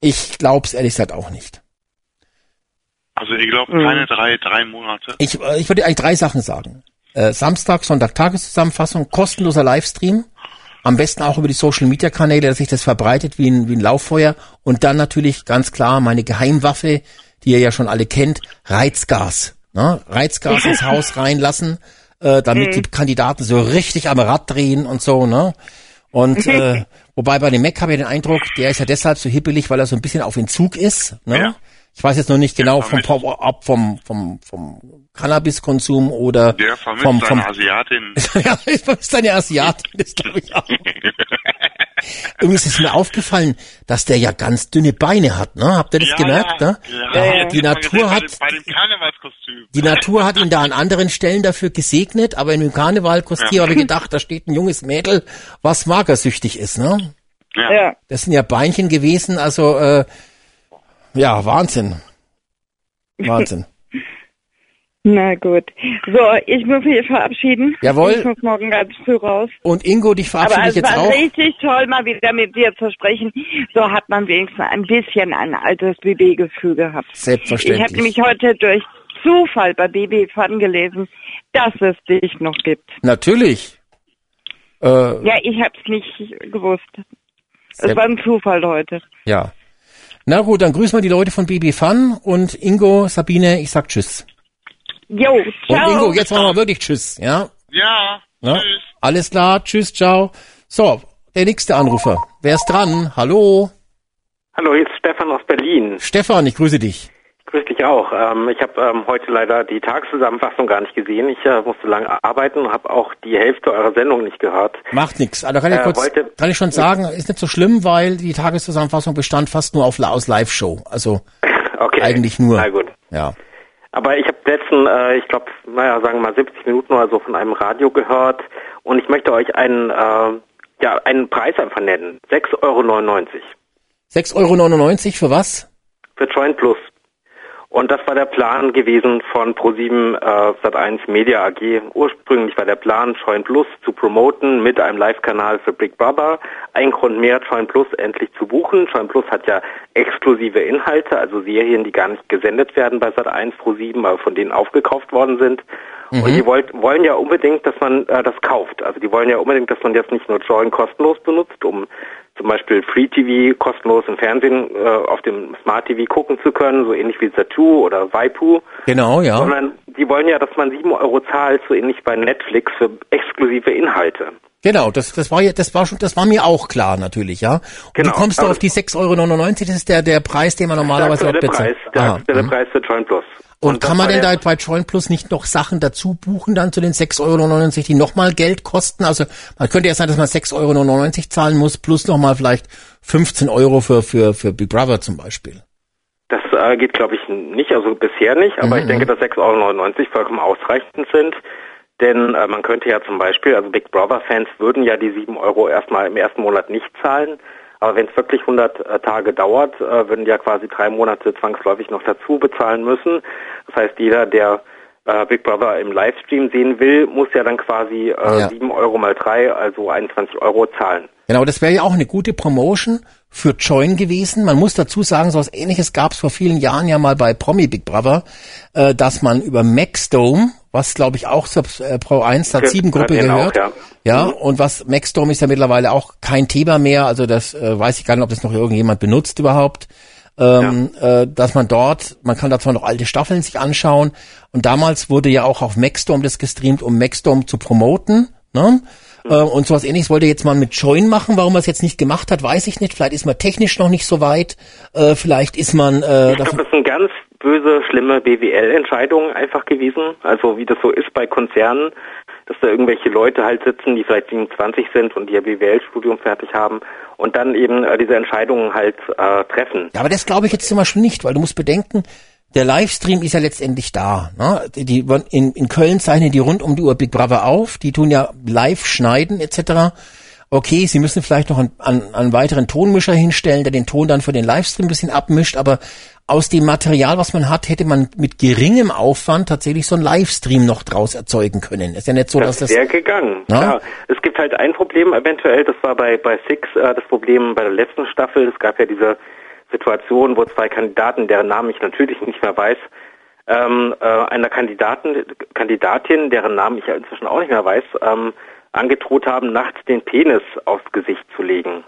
Ich glaub's ehrlich gesagt auch nicht. Also ich glaube Mhm. keine drei, drei Monate. Ich, äh, ich würde eigentlich drei Sachen sagen. Äh, Samstag, Sonntag Tageszusammenfassung, kostenloser Livestream. Am besten auch über die Social Media Kanäle, dass sich das verbreitet wie ein, wie ein Lauffeuer. Und dann natürlich ganz klar meine Geheimwaffe, die ihr ja schon alle kennt, Reizgas. Ne? Reizgas ins Haus reinlassen, äh, damit die Kandidaten so richtig am Rad drehen und so, ne? Und äh, wobei bei dem Mac habe ich den Eindruck, der ist ja deshalb so hippelig, weil er so ein bisschen auf Entzug ist. Ne? Ja. Ich weiß jetzt noch nicht genau vom, vermisst. vom, ob vom, vom, vom Cannabiskonsum oder Der vermisst vom, vom seine Asiatin. ja, ich vermisse eine Asiatin, das glaube ich auch. Übrigens ist mir aufgefallen, dass der ja ganz dünne Beine hat, ne? Habt ihr das ja, gemerkt, ja, ne? Ja, ja, die Natur hat bei dem, bei dem Karnevalskostüm. die Natur hat ihn da an anderen Stellen dafür gesegnet, aber in dem Karnevalkostüm Ja. habe ich gedacht, da steht ein junges Mädel, was magersüchtig ist, ne? Ja. Ja. Das sind ja Beinchen gewesen, also äh, ja, Wahnsinn. Wahnsinn. Na gut. So, ich muss mich verabschieden. Jawohl. Ich muss morgen ganz früh raus. Und Ingo, dich Aber verabschiede ich es jetzt war auch. richtig toll, mal wieder mit dir zu sprechen. So hat man wenigstens ein bisschen ein altes BB-Gefühl gehabt. Ich habe Selbstverständlich. nämlich heute durch Zufall bei BB Fun gelesen, dass es dich noch gibt. Natürlich. Äh, Ja, ich hab's nicht gewusst. Es war ein Zufall heute. Ja. Na gut, dann grüßen wir die Leute von BB Fun und Ingo, Sabine, ich sag Tschüss. Jo, Und ciao. Ingo, jetzt machen wir wirklich Tschüss, ja? Ja, ja? tschüss. Alles klar, Tschüss, ciao. So, der nächste Anrufer. Wer ist dran? Hallo? Hallo, hier ist Stefan aus Berlin. Stefan, ich grüße dich. Ich auch. Ähm, ich habe ähm, heute leider die Tageszusammenfassung gar nicht gesehen. Ich äh, musste lange arbeiten und habe auch die Hälfte eurer Sendung nicht gehört. Macht nichts. Also kann ich Äh, kurz, wollte- kann ich schon sagen, ist nicht so schlimm, weil die Tageszusammenfassung bestand fast nur auf, aus Live-Show. Also Okay. eigentlich nur. Na gut. Ja. Aber ich habe letzten, äh, ich glaube, naja, sagen wir mal 70 Minuten oder so von einem Radio gehört und ich möchte euch einen, äh, ja, einen Preis einfach nennen. 6,99 Euro 6,99 Euro für was? für Joint Plus. Und das war der Plan gewesen von Pro7 äh, Sat1 Media AG. Ursprünglich war der Plan, Joint Plus zu promoten mit einem Live-Kanal für Big Brother. Ein Grund mehr, Joint Plus endlich zu buchen. Joint Plus hat ja exklusive Inhalte, also Serien, die gar nicht gesendet werden bei Sat1 Pro7, aber von denen aufgekauft worden sind. Und die wollt, wollen ja unbedingt, dass man äh, das kauft. Also die wollen ja unbedingt, dass man jetzt nicht nur Join kostenlos benutzt, um zum Beispiel Free TV kostenlos im Fernsehen äh, auf dem Smart TV gucken zu können, so ähnlich wie Zatu oder Waipu. Genau, ja. Sondern die wollen ja, dass man 7 Euro zahlt, so ähnlich bei Netflix für exklusive Inhalte. Genau, das, das war ja, das war schon, das war mir auch klar natürlich, ja. Und Genau, wie kommst du auf die 6,99 Euro? Das ist der, der Preis, den man normalerweise der dort bezahlt. Preis, der aktuelle mhm. Preis für Join Plus. Und, kann man denn da bei Joint Plus nicht noch Sachen dazu buchen dann zu den 6,99 Euro, die nochmal Geld kosten? Also man könnte ja sein, dass man 6,99 Euro zahlen muss, plus nochmal vielleicht 15 Euro für, für, für Big Brother zum Beispiel. Das äh, geht, glaube ich, nicht, also bisher nicht, aber Mhm, ich denke, dass 6,99 Euro vollkommen ausreichend sind. Denn äh, man könnte ja zum Beispiel, also Big Brother-Fans würden ja die 7 Euro erstmal im ersten Monat nicht zahlen. Aber wenn es wirklich 100 äh, Tage dauert, äh, würden die ja quasi drei Monate zwangsläufig noch dazu bezahlen müssen. Das heißt, jeder, der äh, Big Brother im Livestream sehen will, muss ja dann quasi äh, Ja. 7 Euro mal drei, also 21 Euro zahlen. Genau, das wäre ja auch eine gute Promotion für Join gewesen. Man muss dazu sagen, so was ähnliches gab es vor vielen Jahren ja mal bei Promi Big Brother, äh, dass man über Maxdome, was glaube ich auch zur äh, Pro 1 Sat 7 Gruppe Genau, gehört, ja. ja, und was Maxdome ist ja mittlerweile auch kein Thema mehr, also das äh, weiß ich gar nicht, ob das noch irgendjemand benutzt überhaupt. Ähm, äh, dass man dort, man kann da zwar noch alte Staffeln sich anschauen und damals wurde ja auch auf Maxdome das gestreamt, um Maxdome zu promoten, ne? Äh, und sowas ähnliches wollte jetzt man mit Join machen. Warum er es jetzt nicht gemacht hat, weiß ich nicht. Vielleicht ist man technisch noch nicht so weit. Äh, vielleicht ist man äh, Ich glaube, das sind ganz böse, schlimme BWL-Entscheidungen einfach gewesen. Also wie das so ist bei Konzernen, dass da irgendwelche Leute halt sitzen, die vielleicht 27 sind und ihr BWL-Studium fertig haben und dann eben äh, diese Entscheidungen halt äh, treffen. Ja, aber das glaube ich jetzt zum Beispiel nicht, weil du musst bedenken, der Livestream ist ja letztendlich da. Ne? Die in, in Köln zeichnen die rund um die Uhr Big Brother auf, die tun ja live schneiden etc. Okay, sie müssen vielleicht noch einen, einen, einen weiteren Tonmischer hinstellen, der den Ton dann für den Livestream ein bisschen abmischt, aber aus dem Material, was man hat, hätte man mit geringem Aufwand tatsächlich so einen Livestream noch draus erzeugen können. Ist ja nicht so, dass das das... gegangen. Ja? Klar. Es gibt halt ein Problem eventuell, das war bei, bei Six äh, das Problem bei der letzten Staffel. Es gab ja diese Situation, wo zwei Kandidaten, deren Namen ich natürlich nicht mehr weiß, ähm, äh, einer Kandidaten, Kandidatin, deren Namen ich ja inzwischen auch nicht mehr weiß, ähm, angedroht haben, nachts den Penis aufs Gesicht zu legen.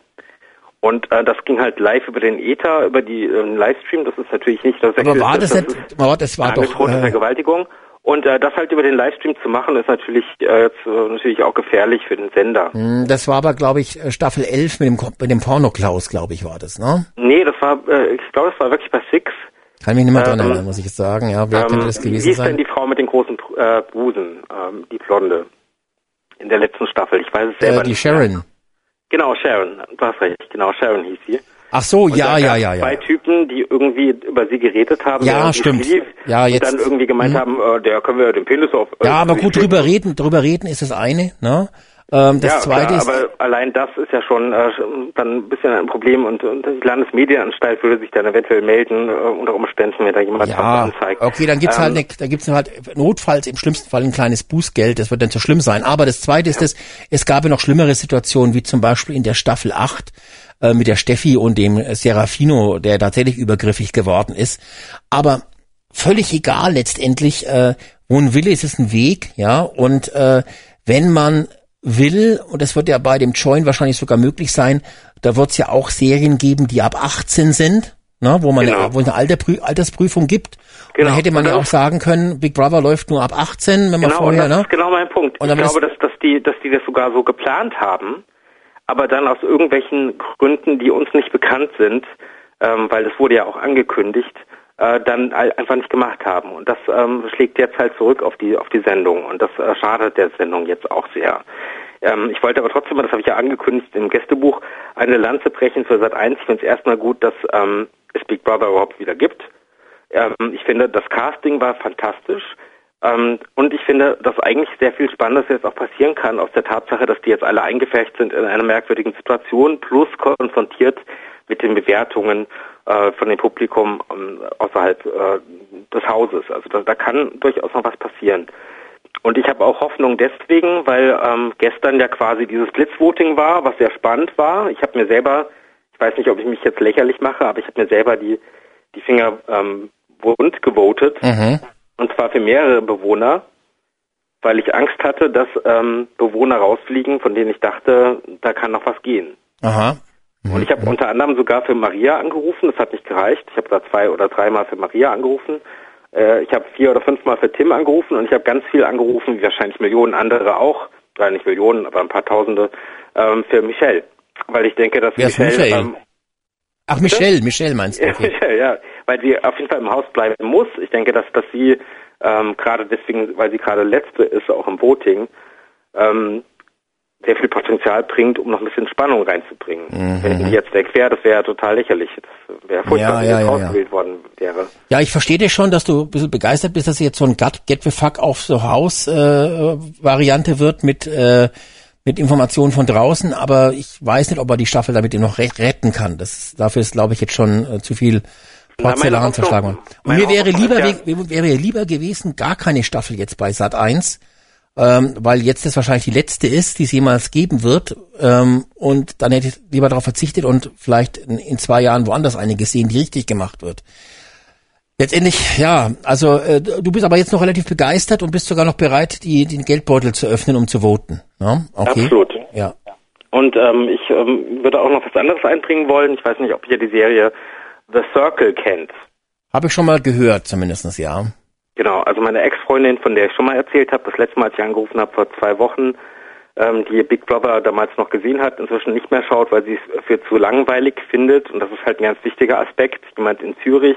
Und äh, das ging halt live über den Ether, über die äh, Livestream. Das ist natürlich nicht das Aber war das das nicht... Aber das war doch... angedrohte Äh, Vergewaltigung. Und äh, das halt über den Livestream zu machen, ist natürlich äh, jetzt, äh, natürlich auch gefährlich für den Sender. mh, das war aber, glaube ich, äh, Staffel 11 mit dem, mit dem Porno-Klaus, glaube ich, war das, ne? Nee, das war, äh, ich glaube, das war wirklich bei Six. Kann mich nicht mehr dran Ähm, erinnern, muss ich jetzt sagen. Ja, wer Ähm, könnte das wie gewesen hieß denn sein? die Frau mit den großen äh, Busen, ähm, die Blonde, in der letzten Staffel? Ich weiß es selber Äh, die nicht. Sharon. Genau, Sharon. Du hast recht. Genau, Sharon hieß sie. Ach so, Und ja, ja, gab's ja, Zwei ja. Typen, die irgendwie über sie geredet haben. Ja, stimmt. Schlief, Ja, und jetzt- dann irgendwie gemeint Mhm. haben, äh, der können wir den Penis auf. äh, Ja, aber gut, drüber reden, drüber reden ist das eine, ne? Ähm, das ja, zweite klar, ist, aber allein das ist ja schon äh, dann ein bisschen ein Problem und, und die Landesmedienanstalt würde sich dann eventuell melden, äh, unter Umständen, wenn da jemand ja, anzeigt. okay, dann gibt's Ähm, halt, ne, da gibt's halt notfalls im schlimmsten Fall ein kleines Bußgeld, das wird dann zu schlimm sein. Aber das zweite ist das, es gab ja noch schlimmere Situationen, wie zum Beispiel in der Staffel 8 äh, mit der Steffi und dem Serafino, der tatsächlich übergriffig geworden ist. Aber völlig egal letztendlich, äh, wo ein Wille ist, ist ein Weg, ja, und äh, wenn man will, und das wird ja bei dem Join wahrscheinlich sogar möglich sein, da wird es ja auch Serien geben, die ab 18 sind, ne, wo man Genau. eine, wo es eine Alterprü Altersprüfung gibt. Und Genau. dann hätte man ja Und auch sagen können, Big Brother läuft nur ab 18, wenn man Genau, und vorher, das ne? ist genau mein Punkt. Und ich glaube, dass, dass, die, dass die das sogar so geplant haben, aber dann aus irgendwelchen Gründen, die uns nicht bekannt sind, ähm, weil das wurde ja auch angekündigt, äh, dann ein- einfach nicht gemacht haben. Und das ähm, schlägt jetzt halt zurück auf die auf die Sendung und das äh, schadet der Sendung jetzt auch sehr. Ähm, ich wollte aber trotzdem, das habe ich ja angekündigt im Gästebuch, eine Lanze brechen für Sat 1. Ich finde es erstmal gut, dass ähm, es Big Brother überhaupt wieder gibt. Ähm, ich finde, das Casting war fantastisch. Ähm, und ich finde, dass eigentlich sehr viel Spannendes jetzt auch passieren kann aus der Tatsache, dass die jetzt alle eingefärbt sind in einer merkwürdigen Situation, plus konfrontiert mit den Bewertungen äh, von dem Publikum ähm, außerhalb äh, des Hauses. Also da, da kann durchaus noch was passieren. Und ich habe auch Hoffnung deswegen, weil ähm, gestern ja quasi dieses Blitzvoting war, was sehr spannend war. Ich habe mir selber, ich weiß nicht, ob ich mich jetzt lächerlich mache, aber ich habe mir selber die, die Finger ähm, wund gewotet. Mhm. Und zwar für mehrere Bewohner, weil ich Angst hatte, dass ähm, Bewohner rausfliegen, von denen ich dachte, da kann noch was gehen. Aha. Und ich habe unter anderem sogar für Maria angerufen, das hat nicht gereicht. Ich habe da zwei oder dreimal für Maria angerufen. Äh, ich habe vier oder fünfmal für Tim angerufen und ich habe ganz viel angerufen, wie wahrscheinlich Millionen andere auch, oder nicht Millionen, aber ein paar Tausende, ähm, für Michelle. Weil ich denke, dass Wer ist Michelle, Michelle? Ähm, Ach, Michelle, Michelle meinst du? ja, Okay. Michelle, ja, weil sie auf jeden Fall im Haus bleiben muss. Ich denke, dass, dass sie ähm, gerade deswegen, weil sie gerade letzte ist, auch im Voting, ähm, sehr viel Potenzial bringt, um noch ein bisschen Spannung reinzubringen. Wenn die jetzt weg wäre, das wäre total lächerlich. Das wäre furchtbar, Ja, wenn ja, ja, ausgewählt worden wäre. Ja, ich verstehe dich schon, dass du ein bisschen begeistert bist, dass jetzt so ein Gut Get the Fuck auf so Haus äh, Variante wird mit äh, mit Informationen von draußen, aber ich weiß nicht, ob er die Staffel damit noch re retten kann. Das ist, dafür ist, glaube ich, jetzt schon äh, zu viel Porzellan zerschlagen worden. Und mir wäre lieber wäre lieber gewesen gar keine Staffel jetzt bei Sat 1, ähm, weil jetzt das wahrscheinlich die letzte ist, die es jemals geben wird. Ähm, und dann hätte ich lieber darauf verzichtet und vielleicht in, in zwei Jahren woanders eine gesehen, die richtig gemacht wird. Letztendlich, ja, also äh, du bist aber jetzt noch relativ begeistert und bist sogar noch bereit, die, den Geldbeutel zu öffnen, um zu voten. Ja? Okay. Absolut. Ja. Und ähm, ich ähm, würde auch noch was anderes einbringen wollen. Ich weiß nicht, ob ihr die Serie The Circle kennt. Habe ich schon mal gehört, zumindestens ja. Genau, also meine Ex-Freundin, von der ich schon mal erzählt habe, das letzte Mal, als ich angerufen habe, vor zwei Wochen, ähm, die Big Brother damals noch gesehen hat, inzwischen nicht mehr schaut, weil sie es für zu langweilig findet. Und das ist halt ein ganz wichtiger Aspekt. Jemand in Zürich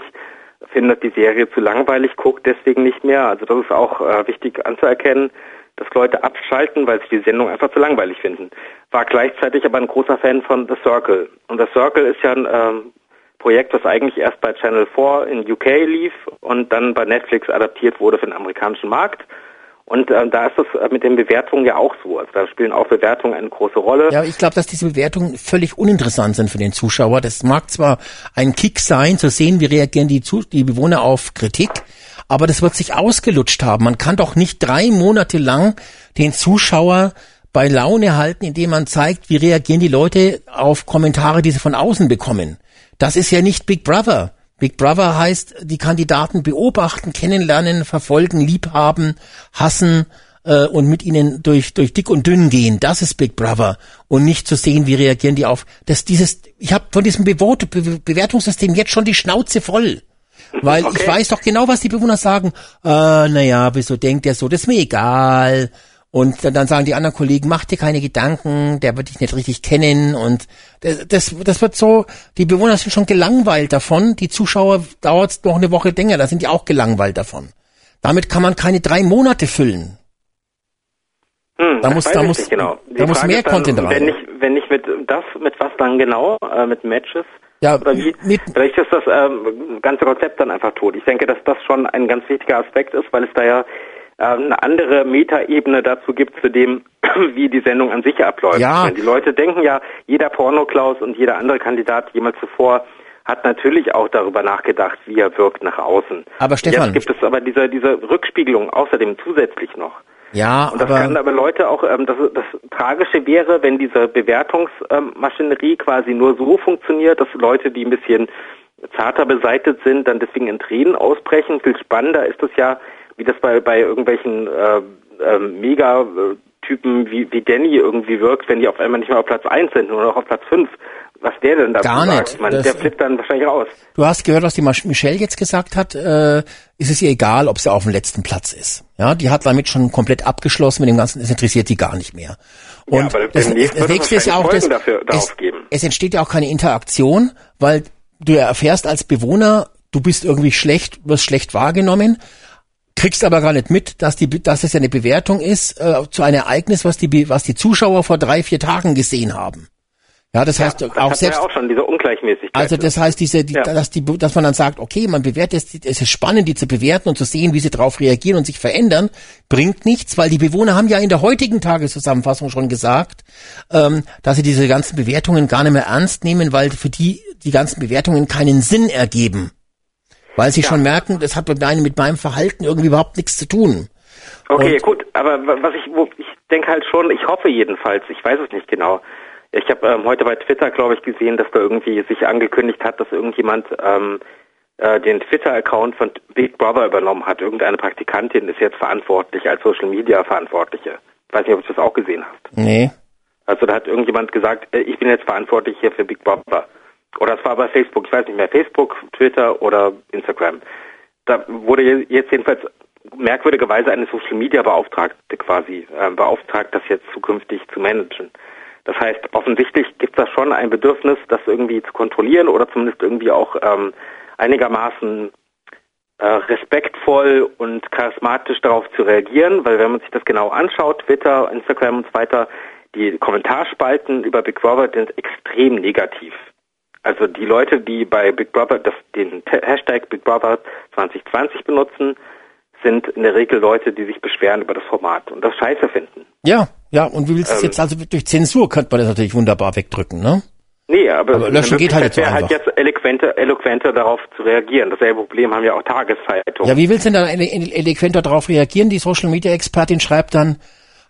findet die Serie zu langweilig, guckt deswegen nicht mehr. Also das ist auch äh, wichtig anzuerkennen, dass Leute abschalten, weil sie die Sendung einfach zu langweilig finden. War gleichzeitig aber ein großer Fan von The Circle. Und The Circle ist ja ein ähm, Projekt, das eigentlich erst bei Channel 4 in UK lief und dann bei Netflix adaptiert wurde für den amerikanischen Markt. Und äh, da ist es äh, mit den Bewertungen ja auch so. Also da spielen auch Bewertungen eine große Rolle. Ja, ich glaube, dass diese Bewertungen völlig uninteressant sind für den Zuschauer. Das mag zwar ein Kick sein, zu sehen, wie reagieren die, Zu die Bewohner auf Kritik, aber das wird sich ausgelutscht haben. Man kann doch nicht drei Monate lang den Zuschauer bei Laune halten, indem man zeigt, wie reagieren die Leute auf Kommentare, die sie von außen bekommen. Das ist ja nicht Big Brother. Big Brother heißt, die Kandidaten beobachten, kennenlernen, verfolgen, liebhaben, hassen äh, und mit ihnen durch durch dick und dünn gehen. Das ist Big Brother und nicht zu sehen, wie reagieren die auf. Das dieses, ich habe von diesem Bewote, Be Bewertungssystem jetzt schon die Schnauze voll. Weil ich weiß doch genau, was die Bewohner sagen. Äh, naja, wieso denkt der so? Das ist mir egal. Und dann, dann sagen die anderen Kollegen, mach dir keine Gedanken, der wird dich nicht richtig kennen. Und das, das, das wird so, die Bewohner sind schon gelangweilt davon. Die Zuschauer dauert noch eine Woche länger, da sind die auch gelangweilt davon. Damit kann man keine drei Monate füllen. Hm, Da muss- weiß da ich muss- genau. Da muss mehr dann, Content rein. Wenn nicht, wenn nicht mit das, mit was dann genau? Äh, mit Matches? Ja, Oder wie? Vielleicht ist das ähm, ganze Konzept dann einfach tot. Ich denke, dass das schon ein ganz wichtiger Aspekt ist, weil es da ja eine andere Metaebene dazu gibt, zu dem, wie die Sendung an sich abläuft. Ja. Meine, Die Leute denken ja, jeder Pornoklaus und jeder andere Kandidat jemals zuvor hat natürlich auch darüber nachgedacht, wie er wirkt nach außen. Aber Stefan- Jetzt gibt es aber diese, diese Rückspiegelung außerdem zusätzlich noch. Ja, Und das aber kann aber Leute auch, ähm, das, das Tragische wäre, wenn diese Bewertungsmaschinerie quasi nur so funktioniert, dass Leute, die ein bisschen zarter beseitet sind, dann deswegen in Tränen ausbrechen. Viel spannender ist es ja, wie das bei, bei irgendwelchen äh, äh, Mega-Typen wie, wie Danny irgendwie wirkt, wenn die auf einmal nicht mehr auf Platz 1 sind, nur noch auf Platz 5. Was der denn dazu Gar sagt? nicht. Ich meine, der flippt dann wahrscheinlich raus. Du hast gehört, was die Mich- Michelle jetzt gesagt hat. Äh, ist es ihr egal, ob sie auf dem letzten Platz ist. Ja, die hat damit schon komplett abgeschlossen mit dem Ganzen. Es interessiert die gar nicht mehr. Ja, Und aber das, das nächste ist ja auch das, dafür, es, es entsteht ja auch keine Interaktion, weil du ja erfährst als Bewohner, du bist irgendwie schlecht, wirst schlecht wahrgenommen, kriegst aber gar nicht mit, dass die, dass es ja eine Bewertung ist äh, zu einem Ereignis, was die, was die Zuschauer vor drei, vier Tagen gesehen haben. Ja, das heißt das auch hat selbst. Ja auch schon diese Ungleichmäßigkeit. Also das heißt, diese, die, Ja. dass die, dass man dann sagt, okay, man bewertet, es es ist spannend, die zu bewerten und zu sehen, wie sie darauf reagieren und sich verändern, bringt nichts, weil die Bewohner haben ja in der heutigen Tageszusammenfassung schon gesagt, ähm, dass sie diese ganzen Bewertungen gar nicht mehr ernst nehmen, weil für die die ganzen Bewertungen keinen Sinn ergeben, weil sie schon merken, das hat mit meinem, mit meinem Verhalten irgendwie überhaupt nichts zu tun. Okay, Und- gut, aber wa- was ich, wo, ich denke halt schon, ich hoffe jedenfalls, ich weiß es nicht genau. Ich habe ähm, heute bei Twitter, glaube ich, gesehen, dass da irgendwie sich angekündigt hat, dass irgendjemand ähm, äh, den Twitter-Account von Big Brother übernommen hat. Irgendeine Praktikantin ist jetzt verantwortlich als Social Media Verantwortliche. Ich weiß nicht, ob du das auch gesehen hast. Nee. Also da hat irgendjemand gesagt, äh, ich bin jetzt verantwortlich hier für Big Brother. Oder es war bei Facebook, ich weiß nicht mehr, Facebook, Twitter oder Instagram. Da wurde je- jetzt jedenfalls merkwürdigerweise eine Social Media Beauftragte quasi äh, beauftragt, das jetzt zukünftig zu managen. Das heißt, offensichtlich gibt es da schon ein Bedürfnis, das irgendwie zu kontrollieren oder zumindest irgendwie auch ähm, einigermaßen äh, respektvoll und charismatisch darauf zu reagieren, weil wenn man sich das genau anschaut, Twitter, Instagram und so weiter, die Kommentarspalten über Big Brother sind extrem negativ. Also die Leute, die bei Big Brother das, den Hashtag Big Brother 2020 benutzen, sind in der Regel Leute, die sich beschweren über das Format und das scheiße finden. Ja, ja, und wie willst du es Ähm. jetzt, also durch Zensur könnte man das natürlich wunderbar wegdrücken, ne? Nee, aber, Aber löschen geht halt nicht so halt einfach. jetzt eloquenter, eloquenter darauf zu reagieren. Dasselbe Problem haben ja auch Tageszeitungen. Ja, wie willst du denn da ele- ele- eloquenter darauf reagieren? Die Social Media Expertin schreibt dann,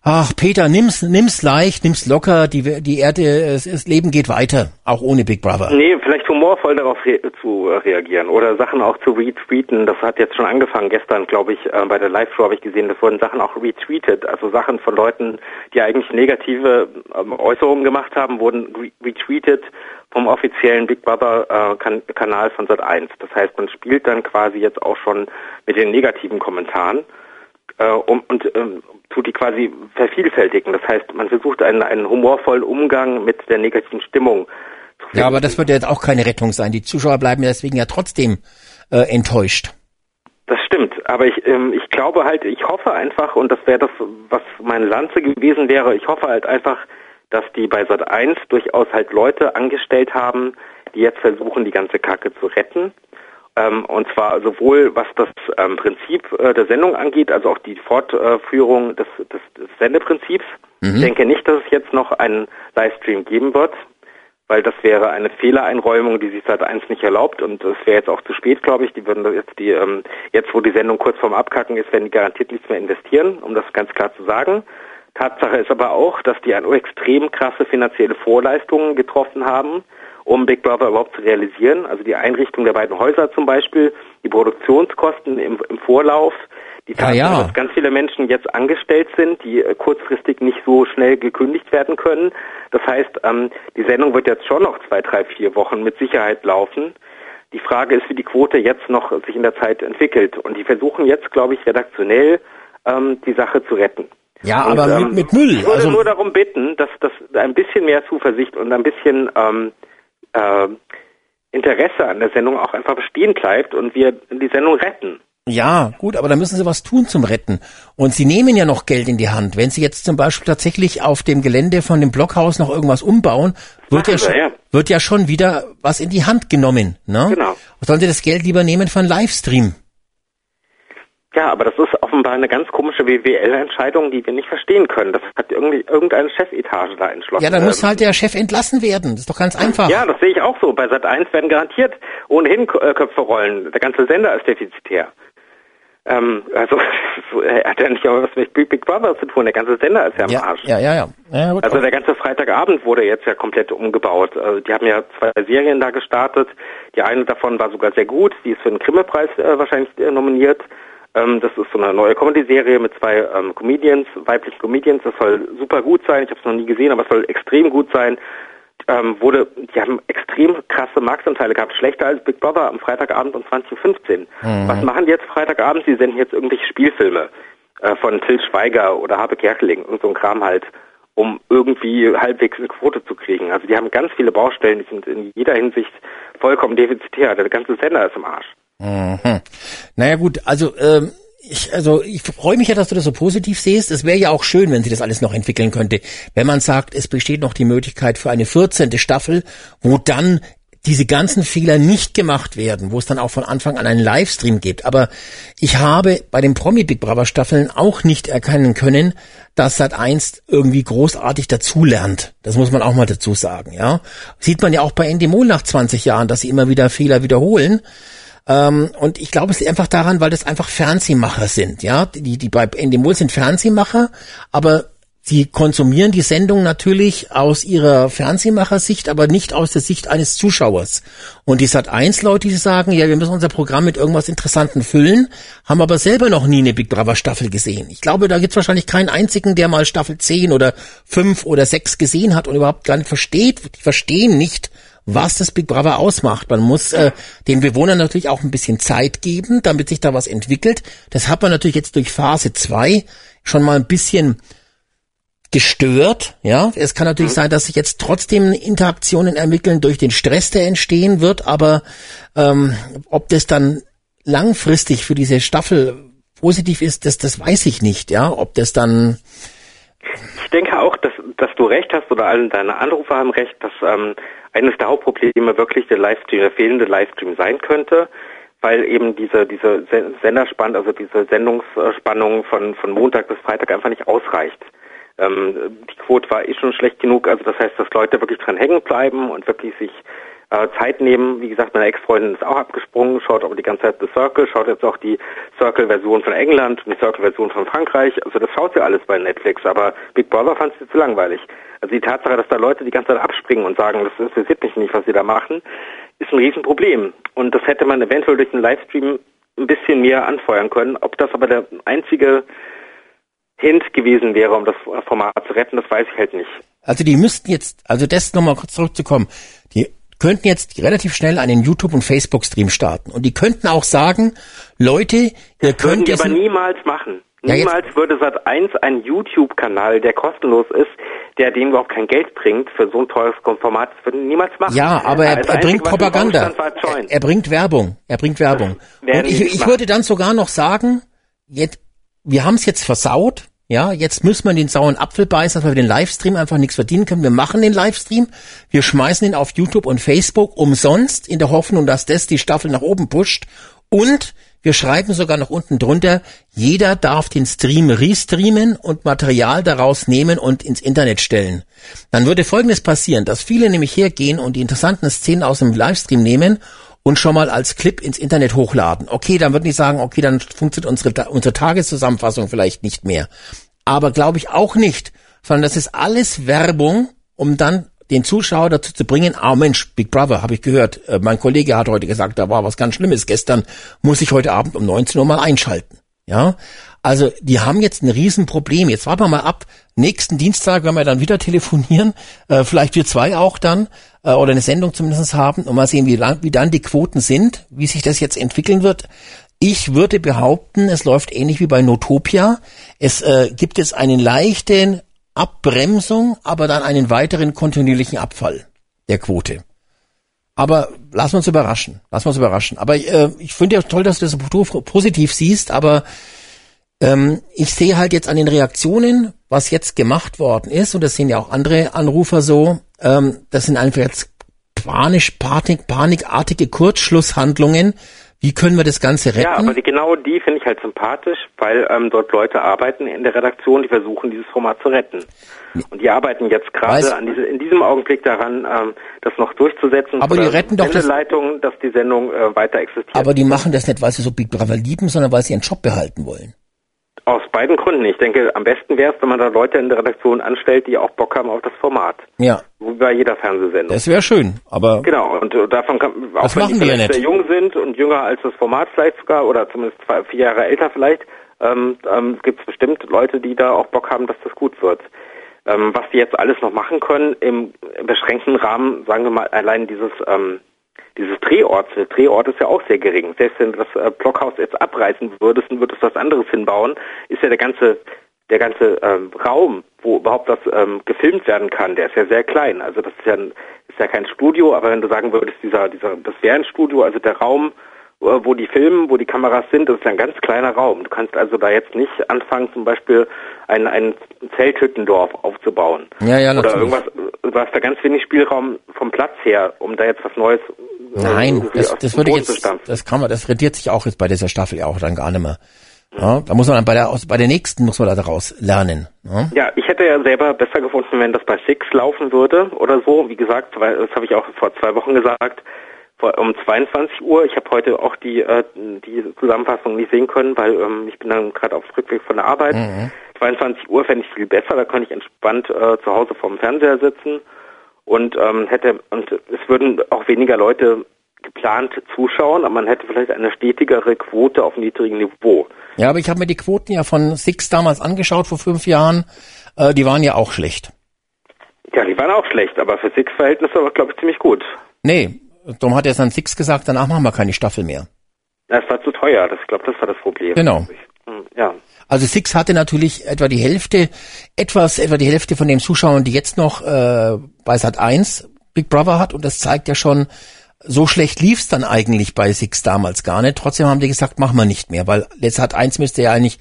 ach Peter, nimm's, nimm's leicht, nimm's locker, die, die Erde, es, das Leben geht weiter, auch ohne Big Brother. Nee, vielleicht humorvoll darauf re zu äh, reagieren oder Sachen auch zu retweeten. Das hat jetzt schon angefangen. Gestern, glaube ich, äh, bei der Live-Show habe ich gesehen, das wurden Sachen auch retweetet. Also Sachen von Leuten, die eigentlich negative ähm, Äußerungen gemacht haben, wurden re retweetet vom offiziellen Big Brother äh, kan Kanal von Sat1. Das heißt, man spielt dann quasi jetzt auch schon mit den negativen Kommentaren um, und ähm, tut die quasi vervielfältigen. Das heißt, man versucht einen, einen humorvollen Umgang mit der negativen Stimmung Ja, aber das wird ja jetzt auch keine Rettung sein. Die Zuschauer bleiben ja deswegen ja trotzdem äh, enttäuscht. Das stimmt, aber ich, ähm, ich glaube halt, ich hoffe einfach, und das wäre das, was meine Lanze gewesen wäre, ich hoffe halt einfach, dass die bei Sat 1 durchaus halt Leute angestellt haben, die jetzt versuchen, die ganze Kacke zu retten. Ähm, und zwar sowohl was das ähm, Prinzip äh, der Sendung angeht, also auch die Fortführung des, des, des Sendeprinzips. Mhm. Ich denke nicht, dass es jetzt noch einen Livestream geben wird, weil das wäre eine Fehlereinräumung, die sich seit eins nicht erlaubt und es wäre jetzt auch zu spät, glaube ich. Die würden jetzt die ähm, jetzt, wo die Sendung kurz vorm Abkacken ist, werden die garantiert nichts mehr investieren, um das ganz klar zu sagen. Tatsache ist aber auch, dass die eine extrem krasse finanzielle Vorleistungen getroffen haben, um Big Brother überhaupt zu realisieren. Also die Einrichtung der beiden Häuser zum Beispiel, die Produktionskosten im, im Vorlauf, die Tatsache, ja. dass ganz viele Menschen jetzt angestellt sind, die äh, kurzfristig nicht so schnell gekündigt werden können. Das heißt, ähm, die Sendung wird jetzt schon noch zwei, drei, vier Wochen mit Sicherheit laufen. Die Frage ist, wie die Quote jetzt noch sich in der Zeit entwickelt. Und die versuchen jetzt, glaube ich, redaktionell ähm, die Sache zu retten. Ja, Und, aber ähm, mit, mit Müll. Ich würde Also, nur darum bitten, dass, dass ein bisschen mehr Zuversicht und ein bisschen ähm, äh, Interesse an der Sendung auch einfach bestehen bleibt und wir die Sendung retten. ja, gut, aber da müssen sie was tun zum Retten. Und sie nehmen ja noch Geld in die Hand. Wenn sie jetzt zum Beispiel tatsächlich auf dem Gelände von dem Blockhaus noch irgendwas umbauen, wird ja, Machen schon, wir, ja. wird ja schon wieder was in die Hand genommen. Ne? Genau. Sollen sie das Geld lieber nehmen für einen Livestream? Ja, aber das ist offenbar eine ganz komische WWL-Entscheidung, die wir nicht verstehen können. Das hat irgendwie irgendeine Chefetage da entschlossen. Ja, dann muss Ähm, halt der Chef entlassen werden. Das ist doch ganz einfach. Ja, das sehe ich auch so. Bei Sat 1 werden garantiert ohnehin äh, Köpfe rollen. Der ganze Sender ist defizitär. Ähm, also so, er hat ja nicht auch was mit Big Brother zu tun. Der ganze Sender ist ja am ja, Arsch. ja, ja. ja. ja gut. Also der ganze Freitagabend wurde jetzt ja komplett umgebaut. Also die haben ja zwei Serien da gestartet. Die eine davon war sogar sehr gut. Die ist für den Grimme-Preis äh, wahrscheinlich äh, nominiert. Ähm, das ist so eine neue Comedy-Serie mit zwei ähm, Comedians, weiblichen Comedians. Das soll super gut sein. Ich habe es noch nie gesehen, aber es soll extrem gut sein. Ähm, wurde, die haben extrem krasse Marktanteile gehabt, schlechter als Big Brother am Freitagabend um 20.15 Uhr. Mhm. Was machen die jetzt Freitagabend? Sie senden jetzt irgendwelche Spielfilme äh, von Till Schweiger oder Habe Kerkeling und so ein Kram halt, um irgendwie halbwegs eine Quote zu kriegen. Also die haben ganz viele Baustellen, die sind in jeder Hinsicht vollkommen defizitär. Der ganze Sender ist im Arsch. Mhm. Naja gut, also ähm, ich, also ich freue mich ja, dass du das so positiv siehst. Es wäre ja auch schön, wenn sie das alles noch entwickeln könnte. Wenn man sagt, es besteht noch die Möglichkeit für eine 14. Staffel, wo dann diese ganzen Fehler nicht gemacht werden, wo es dann auch von Anfang an einen Livestream gibt. Aber ich habe bei den Promi Big Brother Staffeln auch nicht erkennen können, dass Sat 1 irgendwie großartig dazulernt. Das muss man auch mal dazu sagen, ja. Sieht man ja auch bei Endemol nach 20 Jahren, dass sie immer wieder Fehler wiederholen. Ähm, und ich glaube, es liegt einfach daran, weil das einfach Fernsehmacher sind, ja. Die, die bei Endemol sind Fernsehmacher, aber Sie konsumieren die Sendung natürlich aus ihrer Fernsehmachersicht, aber nicht aus der Sicht eines Zuschauers. Und die Sat 1 Leute, die sagen, ja, wir müssen unser Programm mit irgendwas Interessantem füllen, haben aber selber noch nie eine Big Brother Staffel gesehen. Ich glaube, da gibt es wahrscheinlich keinen einzigen, der mal Staffel 10 oder 5 oder 6 gesehen hat und überhaupt gar nicht versteht, die verstehen nicht, was das Big Brother ausmacht. Man muss äh, den Bewohnern natürlich auch ein bisschen Zeit geben, damit sich da was entwickelt. Das hat man natürlich jetzt durch Phase 2 schon mal ein bisschen gestört. Ja, es kann natürlich mhm. sein, dass sich jetzt trotzdem Interaktionen entwickeln durch den Stress, der entstehen wird. Aber ähm, ob das dann langfristig für diese Staffel positiv ist, das, das weiß ich nicht. Ja, ob das dann ich denke auch, dass, dass du recht hast oder alle deine Anrufer haben recht, dass ähm, eines der Hauptprobleme wirklich der Livestream, der fehlende Livestream sein könnte, weil eben diese diese Senderspannung, also diese Sendungsspannung von von Montag bis Freitag einfach nicht ausreicht. Ähm, die Quote war eh schon schlecht genug, also das heißt, dass Leute wirklich dran hängen bleiben und wirklich sich äh, Zeit nehmen. Wie gesagt, meine Ex-Freundin ist auch abgesprungen, schaut aber die ganze Zeit The Circle, schaut jetzt auch die Circle-Version von England und die Circle-Version von Frankreich. Also das schaut sie alles bei Netflix, aber Big Brother fand sie zu langweilig. Also die Tatsache, dass da Leute die ganze Zeit abspringen und sagen, das interessiert mich nicht, was sie da machen, ist ein Riesenproblem. Und das hätte man eventuell durch einen Livestream ein bisschen mehr anfeuern können. Ob das aber der einzige Hint gewesen wäre, um das Format zu retten, das weiß ich halt nicht. Also die müssten jetzt, also das nochmal kurz zurückzukommen, die könnten jetzt relativ schnell einen YouTube- und Facebook-Stream starten. Und die könnten auch sagen, Leute, ihr das könnt jetzt... aber niemals machen. Ja, niemals würde Sat1 einen YouTube-Kanal, der kostenlos ist, der denen überhaupt kein Geld bringt, für so ein teures Format, das würde niemals machen. Ja, aber er, er bringt Propaganda. Er, er, bringt Werbung. Er bringt Werbung. Und ich, ich würde dann sogar noch sagen, jetzt, wir haben es jetzt versaut, ja, jetzt müssen wir den sauren Apfel beißen, weil wir den Livestream einfach nichts verdienen können. Wir machen den Livestream, wir schmeißen ihn auf YouTube und Facebook umsonst in der Hoffnung, dass das die Staffel nach oben pusht. Und wir schreiben sogar noch unten drunter, jeder darf den Stream restreamen und Material daraus nehmen und ins Internet stellen. Dann würde Folgendes passieren, dass viele nämlich hergehen und die interessanten Szenen aus dem Livestream nehmen und schon mal als Clip ins Internet hochladen. Okay, dann würden die sagen, okay, dann funktioniert unsere, unsere Tageszusammenfassung vielleicht nicht mehr. Aber glaube ich auch nicht, sondern das ist alles Werbung, um dann den Zuschauer dazu zu bringen, ah Mensch, Big Brother, habe ich gehört, äh, mein Kollege hat heute gesagt, da war was ganz Schlimmes gestern, muss ich heute Abend um 19 Uhr mal einschalten. Ja, also die haben jetzt ein Riesenproblem. Jetzt warten wir mal ab. Nächsten Dienstag werden wir dann wieder telefonieren, äh, vielleicht wir zwei auch dann, äh, oder eine Sendung zumindest haben und mal sehen, wie, lang, wie dann die Quoten sind, wie sich das jetzt entwickeln wird. Ich würde behaupten, es läuft ähnlich wie bei Notopia. Es äh, gibt jetzt einen leichten Abbremsung, aber dann einen weiteren kontinuierlichen Abfall der Quote. Aber lass uns überraschen. Lass uns überraschen. Aber äh, ich finde ja toll, dass du das positiv siehst, aber ähm, ich sehe halt jetzt an den Reaktionen, was jetzt gemacht worden ist, und das sehen ja auch andere Anrufer so, ähm, das sind einfach jetzt panisch, panik, panikartige Kurzschlusshandlungen. Wie können wir das Ganze retten? Ja, aber die, genau die finde ich halt sympathisch, weil ähm, dort Leute arbeiten in der Redaktion, die versuchen, dieses Format zu retten. Und die arbeiten jetzt gerade in diesem Augenblick daran, ähm, das noch durchzusetzen. Aber die retten doch das Leitung, dass die Sendung äh, weiter existiert. Aber die machen das nicht, weil sie so Big Brother lieben, sondern weil sie ihren Job behalten wollen. Aus beiden Gründen. Ich denke, am besten wäre es, wenn man da Leute in der Redaktion anstellt, die auch Bock haben auf das Format. Ja. Wie bei jeder Fernsehsendung. Das wäre schön, aber. Genau, und äh, davon kann, auch wenn die ja sehr jung sind und jünger als das Format vielleicht sogar, oder zumindest zwei, vier Jahre älter vielleicht, ähm, ähm, gibt es bestimmt Leute, die da auch Bock haben, dass das gut wird. Ähm, was die jetzt alles noch machen können, im, im beschränkten Rahmen, sagen wir mal, allein dieses, ähm, dieses Drehort, der Drehort ist ja auch sehr gering. Selbst wenn du das äh, Blockhaus jetzt abreißen würdest und würdest was anderes hinbauen, ist ja der ganze der ganze ähm, Raum, wo überhaupt das ähm, gefilmt werden kann, der ist ja sehr klein. Also das ist ja, ein, ist ja kein Studio, aber wenn du sagen würdest, dieser, dieser, das wäre ein Studio, also der Raum, äh, wo die filmen, wo die Kameras sind, das ist ein ganz kleiner Raum. Du kannst also da jetzt nicht anfangen, zum Beispiel ein, ein Zelthüttendorf aufzubauen. Ja, ja, Oder natürlich. irgendwas, du hast da ganz wenig Spielraum vom Platz her, um da jetzt was Neues äh, Nein, das, das würde Boden jetzt, das kann man, das rentiert sich auch jetzt bei dieser Staffel ja auch dann gar nicht mehr. Ja, da muss man dann bei der, aus- bei der nächsten muss man da daraus lernen. Ja? Ja, ich hätte ja selber besser gefunden, wenn das bei Six laufen würde oder so. Wie gesagt, das habe ich auch vor zwei Wochen gesagt, vor, um 22 Uhr. Ich habe heute auch die, äh, die Zusammenfassung nicht sehen können, weil ähm, ich bin dann gerade auf Rückweg von der Arbeit. 22 Uhr fände ich viel besser, da kann ich entspannt äh, zu Hause vorm Fernseher sitzen und ähm, hätte und es würden auch weniger Leute geplant zuschauen, aber man hätte vielleicht eine stetigere Quote auf niedrigem Niveau. Ja, aber ich habe mir die Quoten ja von Six damals angeschaut vor fünf Jahren. Äh, die waren ja auch schlecht. Ja, die waren auch schlecht, aber für Six-Verhältnisse war glaube ich ziemlich gut. Nee, darum hat er dann Six gesagt, danach machen wir keine Staffel mehr. Ja, es war zu teuer, das, ich glaube, das war das Problem. Genau. Hm, Ja. Also Six hatte natürlich etwa die Hälfte, etwas, etwa die Hälfte von den Zuschauern, die jetzt noch äh, bei Sat 1 Big Brother hat und das zeigt ja schon, so schlecht lief's dann eigentlich bei Six damals gar nicht. Trotzdem haben die gesagt, machen wir nicht mehr, weil Sat 1 müsste ja eigentlich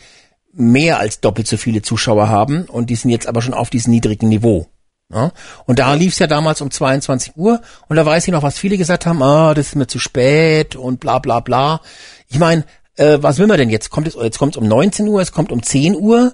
mehr als doppelt so viele Zuschauer haben und die sind jetzt aber schon auf diesem niedrigen Niveau. Ja? Und da lief's ja damals um 22 Uhr und da weiß ich noch, was viele gesagt haben, ah, das ist mir zu spät und bla bla bla. Ich meine, äh, was will man denn jetzt? Kommt es, jetzt kommt es um 19 Uhr, es kommt um 10 Uhr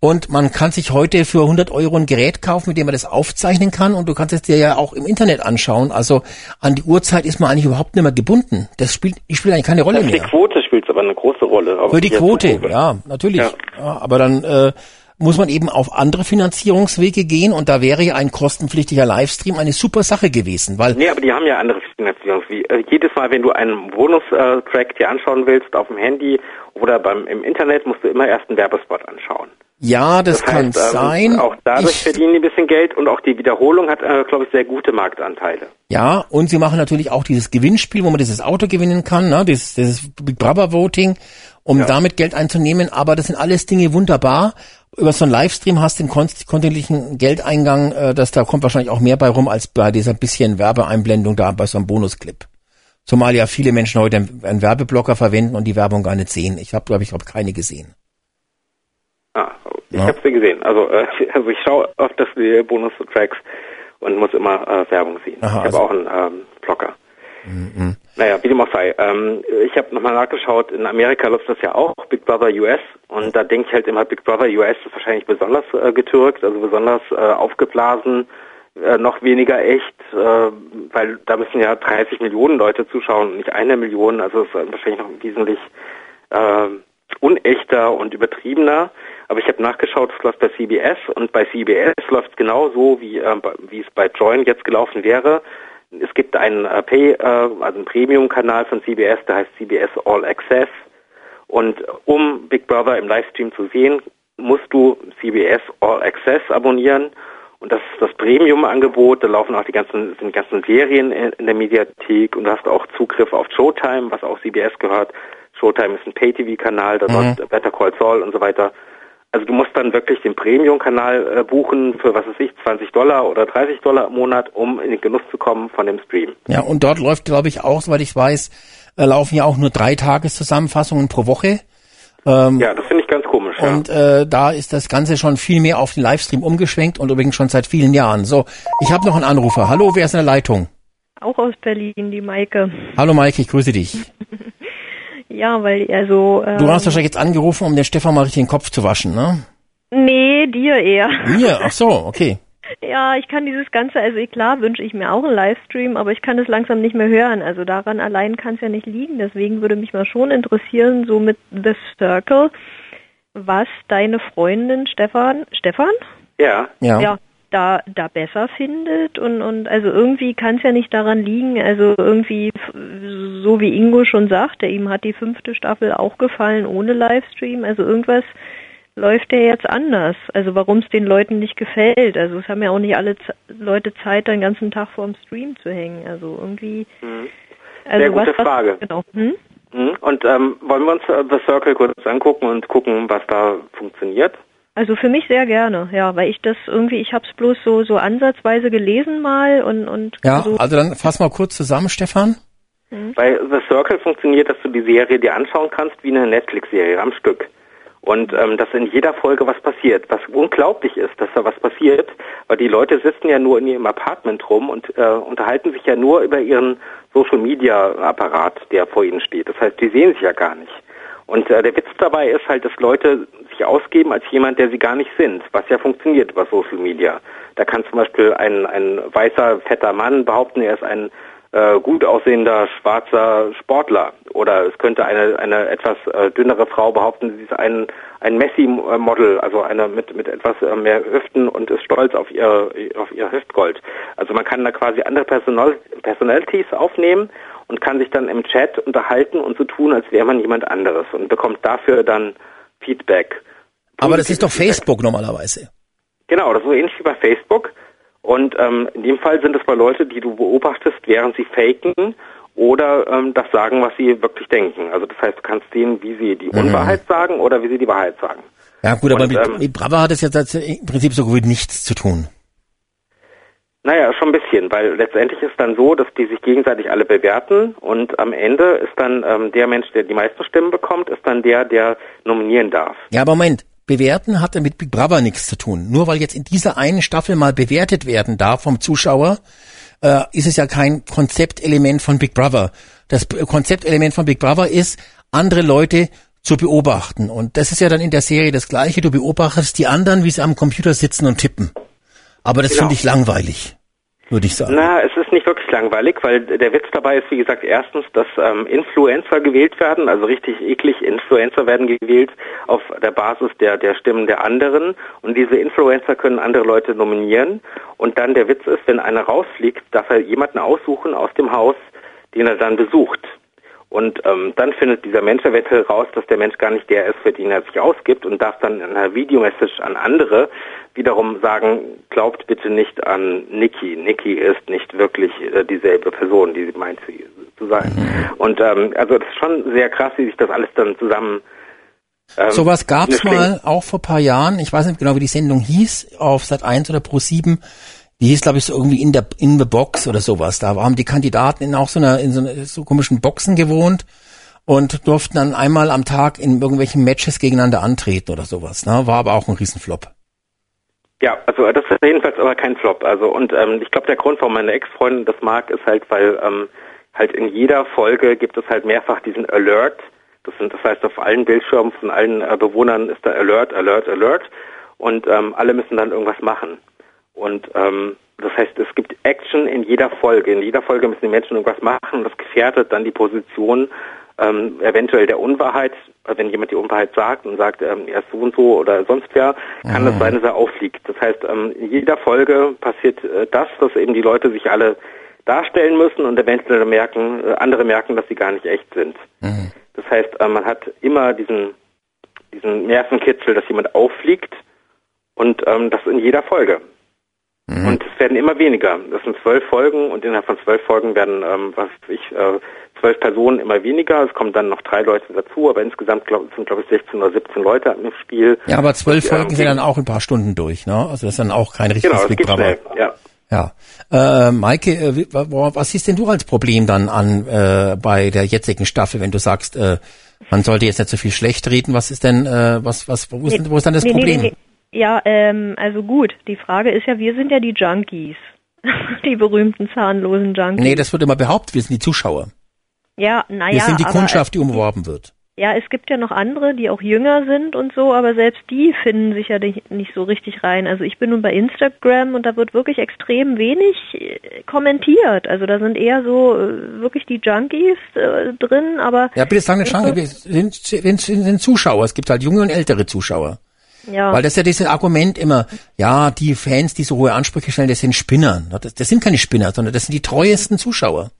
und man kann sich heute für 100 Euro ein Gerät kaufen, mit dem man das aufzeichnen kann und du kannst es dir ja auch im Internet anschauen. Also an die Uhrzeit ist man eigentlich überhaupt nicht mehr gebunden. Das spielt, ich spielt eigentlich keine Rolle Für die mehr. Quote spielt aber eine große Rolle. Für die Quote, ja, natürlich. Ja. Ja, aber dann äh, muss man eben auf andere Finanzierungswege gehen und da wäre ja ein kostenpflichtiger Livestream eine super Sache gewesen, weil Nee, aber die haben ja andere Finanzierungs. Wie, äh, jedes Mal, wenn du einen Bonus-Track dir anschauen willst auf dem Handy oder beim im Internet, musst du immer erst einen Werbespot anschauen. ja, das, kann heißt, ähm, sein. Auch dadurch Ich- verdienen die ein bisschen Geld und auch die Wiederholung hat, äh, glaube ich, sehr gute Marktanteile. Ja, und sie machen natürlich auch dieses Gewinnspiel, wo man dieses Auto gewinnen kann, ne? dieses, dieses Big Brother Voting, um damit Geld einzunehmen. Aber das sind alles Dinge wunderbar. Über so einen Livestream hast du den kontinuierlichen Geldeingang, äh, dass da kommt wahrscheinlich auch mehr bei rum als bei dieser bisschen Werbeeinblendung da bei so einem Bonusclip. Zumal ja viele Menschen heute einen, Werbeblocker verwenden und die Werbung gar nicht sehen. Ich habe, glaube ich, hab keine gesehen. Ah, ich Ja. habe sie gesehen. Also, äh, also ich schaue oft dass die Bonus-Tracks und muss immer äh, Werbung sehen. Aha, ich habe also- auch einen ähm, Blocker. Mhm. Naja, wie dem auch sei. Ähm, ich habe nochmal nachgeschaut, in Amerika läuft das ja auch, Big Brother US. Und da denke ich halt immer, Big Brother US ist wahrscheinlich besonders äh, getürkt, also besonders äh, aufgeblasen, äh, noch weniger echt, äh, weil da müssen ja 30 Millionen Leute zuschauen nicht eine Million. Also es ist wahrscheinlich noch wesentlich äh, unechter und übertriebener. Aber ich habe nachgeschaut, es läuft bei CBS und bei CBS läuft es genau so, wie, äh, wie es bei Join jetzt gelaufen wäre. Es gibt einen äh, Pay, äh, also einen Premium-Kanal von CBS, der heißt CBS All Access. Und um Big Brother im Livestream zu sehen, musst du CBS All Access abonnieren. Und das ist das Premium-Angebot. Da laufen auch die ganzen, sind die ganzen Serien in, in der Mediathek und du hast auch Zugriff auf Showtime, was auch CBS gehört. Showtime ist ein Pay-TV-Kanal, da Mhm. läuft Better Call Saul und so weiter. Also du musst dann wirklich den Premium-Kanal äh, buchen für, was weiß ich, 20 Dollar oder 30 Dollar im Monat, um in den Genuss zu kommen von dem Stream. Ja, und dort läuft, glaube ich, auch, soweit ich weiß, äh, laufen ja auch nur drei Tageszusammenfassungen pro Woche. Ähm, Ja, das finde ich ganz komisch. Ja. Und äh, da ist das Ganze schon viel mehr auf den Livestream umgeschwenkt und übrigens schon seit vielen Jahren. So, ich habe noch einen Anrufer. Hallo, wer ist in der Leitung? Auch aus Berlin, die Maike. Hallo Maike, ich grüße dich. Ja, weil er so. Ähm, Du hast wahrscheinlich jetzt angerufen, um den Stefan mal richtig den Kopf zu waschen, ne? Nee, dir eher. Mir? Ach so, okay. Ja, ich kann dieses Ganze, also klar wünsche ich mir auch einen Livestream, aber ich kann es langsam nicht mehr hören. Also daran allein kann es ja nicht liegen. Deswegen würde mich mal schon interessieren, so mit The Circle, was deine Freundin Stefan, Stefan? Ja. Ja. Ja, da, da besser findet und, und also irgendwie kann es ja nicht daran liegen, also irgendwie, so wie Ingo schon sagte, ihm hat die fünfte Staffel auch gefallen ohne Livestream, also irgendwas läuft ja jetzt anders. Also warum es den Leuten nicht gefällt. Also es haben ja auch nicht alle Z Leute Zeit, den ganzen Tag vor dem Stream zu hängen. Also irgendwie. Also Sehr gute was, was, Frage. Genau. Hm? Mhm. Und ähm, wollen wir uns äh, The Circle kurz angucken und gucken, was da funktioniert? Also für mich sehr gerne, ja, weil ich das irgendwie, ich habe es bloß so so ansatzweise gelesen mal und und Ja, so. also dann fass mal kurz zusammen, Stefan. Mhm. Weil The Circle funktioniert, dass du die Serie dir anschauen kannst wie eine Netflix-Serie am Stück. Und ähm, dass in jeder Folge was passiert, was unglaublich ist, dass da was passiert, weil die Leute sitzen ja nur in ihrem Apartment rum und äh, unterhalten sich ja nur über ihren Social-Media-Apparat, der vor ihnen steht. Das heißt, die sehen sich ja gar nicht. Und äh, der Witz dabei ist halt, dass Leute sich ausgeben als jemand, der sie gar nicht sind, was ja funktioniert über Social Media. Da kann zum Beispiel ein, ein weißer, fetter Mann behaupten, er ist ein äh, gut aussehender schwarzer Sportler. Oder es könnte eine, eine etwas äh, dünnere Frau behaupten, sie ist ein, ein Messi-Model, also eine mit, mit etwas äh, mehr Hüften und ist stolz auf ihr, auf ihr Hüftgold. Also man kann da quasi andere Personal, Personalities aufnehmen und kann sich dann im Chat unterhalten und so tun, als wäre man jemand anderes und bekommt dafür dann Feedback. Aber das ist doch Facebook normalerweise. Genau, das ist so ähnlich wie bei Facebook. Und ähm, in dem Fall sind es mal Leute, die du beobachtest, während sie faken oder ähm, das sagen, was sie wirklich denken. Also das heißt, du kannst sehen, wie sie die Mhm. Unwahrheit sagen oder wie sie die Wahrheit sagen. Ja gut, aber Und, mit, ähm, mit Brava hat es ja tats- im Prinzip so gut nichts zu tun. Naja, schon ein bisschen, weil letztendlich ist dann so, dass die sich gegenseitig alle bewerten und am Ende ist dann ähm, der Mensch, der die meisten Stimmen bekommt, ist dann der, der nominieren darf. Ja, aber Moment, bewerten hat ja mit Big Brother nichts zu tun. Nur weil jetzt in dieser einen Staffel mal bewertet werden darf vom Zuschauer, äh, ist es ja kein Konzeptelement von Big Brother. Das Konzeptelement von Big Brother ist, andere Leute zu beobachten. Und das ist ja dann in der Serie das Gleiche. Du beobachtest die anderen, wie sie am Computer sitzen und tippen. Aber das Genau. finde ich langweilig, würde ich sagen. Na, es ist nicht wirklich langweilig, weil der Witz dabei ist, wie gesagt, erstens, dass ähm, Influencer gewählt werden, also richtig eklig Influencer werden gewählt auf der Basis der, der Stimmen der anderen und diese Influencer können andere Leute nominieren und dann der Witz ist, wenn einer rausfliegt, darf er jemanden aussuchen aus dem Haus, den er dann besucht. Und ähm, dann findet dieser Mensch eventuell raus, dass der Mensch gar nicht der ist, für den er sich ausgibt und darf dann in einer Videomessage an andere wiederum sagen, glaubt bitte nicht an Nikki. Nikki ist nicht wirklich äh, dieselbe Person, die sie meint sie zu sein. Und ähm, also das ist schon sehr krass, wie sich das alles dann zusammen ähm, Sowas eine Schlinge- mal auch vor paar Jahren. Ich weiß nicht genau, wie die Sendung hieß, auf Sat 1 oder Pro 7. Die hieß, glaube ich, so irgendwie in der in the Box oder sowas. Da haben die Kandidaten in auch so einer in so, einer, so komischen Boxen gewohnt und durften dann einmal am Tag in irgendwelchen Matches gegeneinander antreten oder sowas. Ne? War aber auch ein Riesenflop. Ja, also das ist jedenfalls aber kein Flop. Also und ähm, ich glaube, der Grund, warum meine Ex-Freundin das mag, ist halt, weil ähm, halt in jeder Folge gibt es halt mehrfach diesen Alert. Das sind, das heißt, auf allen Bildschirmen von allen äh, Bewohnern ist da Alert, Alert, Alert und ähm, alle müssen dann irgendwas machen. Und ähm, das heißt, es gibt Action in jeder Folge. In jeder Folge müssen die Menschen irgendwas machen und das gefährdet dann die Position ähm, eventuell der Unwahrheit. Wenn jemand die Unwahrheit sagt und sagt, ähm, er ist so und so oder sonst wer, kann es sein, dass er auffliegt. Das heißt, ähm, in jeder Folge passiert äh, das, dass eben die Leute sich alle darstellen müssen und eventuell merken, äh, andere merken, dass sie gar nicht echt sind. Das heißt, äh, man hat immer diesen, diesen Nervenkitzel, dass jemand auffliegt und ähm, das in jeder Folge. Und es werden immer weniger. Das sind zwölf Folgen und innerhalb von zwölf Folgen werden, ähm, was ich, äh, zwölf Personen immer weniger. Es kommen dann noch drei Leute dazu, aber insgesamt glaub, sind, glaube ich, 16 oder 17 Leute im Spiel. Ja, aber zwölf Folgen sind dann auch ein paar Stunden durch. Ne? Also das ist dann auch kein richtiges Genau, Big Brother. schnell, ja. Ja. Äh, Maike, äh, was siehst denn du als Problem dann an äh, bei der jetzigen Staffel, wenn du sagst, äh, man sollte jetzt nicht so viel schlecht reden? Was ist denn, äh, was, was, wo ist, denn- wo ist dann das Nee, nee, Problem? nee, nee. Ja, ähm, also gut. Die Frage ist ja, wir sind ja die Junkies. die berühmten zahnlosen Junkies. Nee, das wird immer behauptet, wir sind die Zuschauer. Ja, naja. wir sind die Kundschaft, die umworben wird. Ja, es gibt ja noch andere, die auch jünger sind und so, aber selbst die finden sich ja nicht, so richtig rein. Also ich bin nun bei Instagram und da wird wirklich extrem wenig äh, kommentiert. Also da sind eher so äh, wirklich die Junkies äh, drin, aber Ja, bitte sag nicht Schranke, wir sind, sind, sind Zuschauer. Es gibt halt junge und ältere Zuschauer. ja. Weil das ist ja dieses Argument immer, ja, die Fans, die so hohe Ansprüche stellen, das sind Spinner. Das, das sind keine Spinner, sondern das sind die treuesten Zuschauer.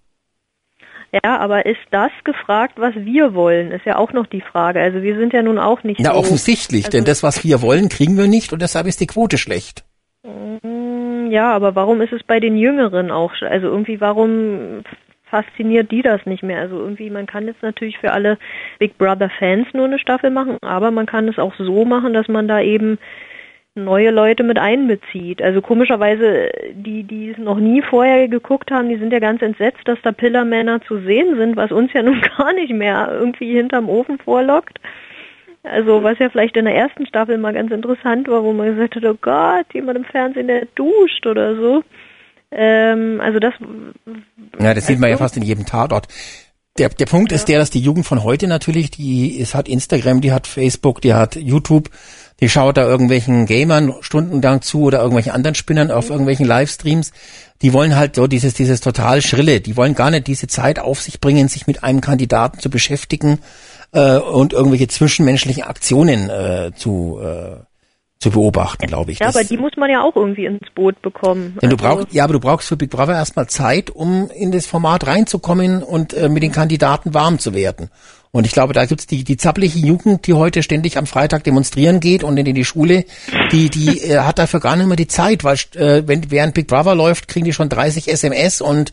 Ja, aber ist das gefragt, was wir wollen? Ist ja auch noch die Frage. Also wir sind ja nun auch nicht Na, so. offensichtlich, also, denn das, was wir wollen, kriegen wir nicht und deshalb ist die Quote schlecht. Mm, Ja, aber warum ist es bei den Jüngeren auch? Also irgendwie, warum fasziniert die das nicht mehr? Also irgendwie, man kann jetzt natürlich für alle Big Brother Fans nur eine Staffel machen, aber man kann es auch so machen, dass man da eben neue Leute mit einbezieht. Also komischerweise, die, die es noch nie vorher geguckt haben, die sind ja ganz entsetzt, dass da Pillermänner zu sehen sind, was uns ja nun gar nicht mehr irgendwie hinterm Ofen vorlockt. Also was ja vielleicht in der ersten Staffel mal ganz interessant war, wo man gesagt hat, oh Gott, jemand im Fernsehen, der duscht oder so. Ähm, also das. Ja, das sieht man ja fast in jedem Tatort. Der, der Punkt ja. ist der, dass die Jugend von heute natürlich, die es hat Instagram, die hat Facebook, die hat YouTube, die schaut da irgendwelchen Gamern stundenlang zu oder irgendwelchen anderen Spinnern auf irgendwelchen Livestreams. Die wollen halt so dieses, dieses total Schrille. Die wollen gar nicht diese Zeit auf sich bringen, sich mit einem Kandidaten zu beschäftigen äh, und irgendwelche zwischenmenschlichen Aktionen äh, zu äh, zu beobachten, glaube ich. Ja, das, aber die muss man ja auch irgendwie ins Boot bekommen. Denn du also brauchst, ja, aber du brauchst für Big Brother erstmal Zeit, um in das Format reinzukommen und äh, mit den Kandidaten warm zu werden. Und ich glaube, da gibt's die, die zappliche Jugend, die heute ständig am Freitag demonstrieren geht und in die Schule, die, die äh, hat dafür gar nicht mehr die Zeit, weil äh, wenn während Big Brother läuft, kriegen die schon 30 SMS und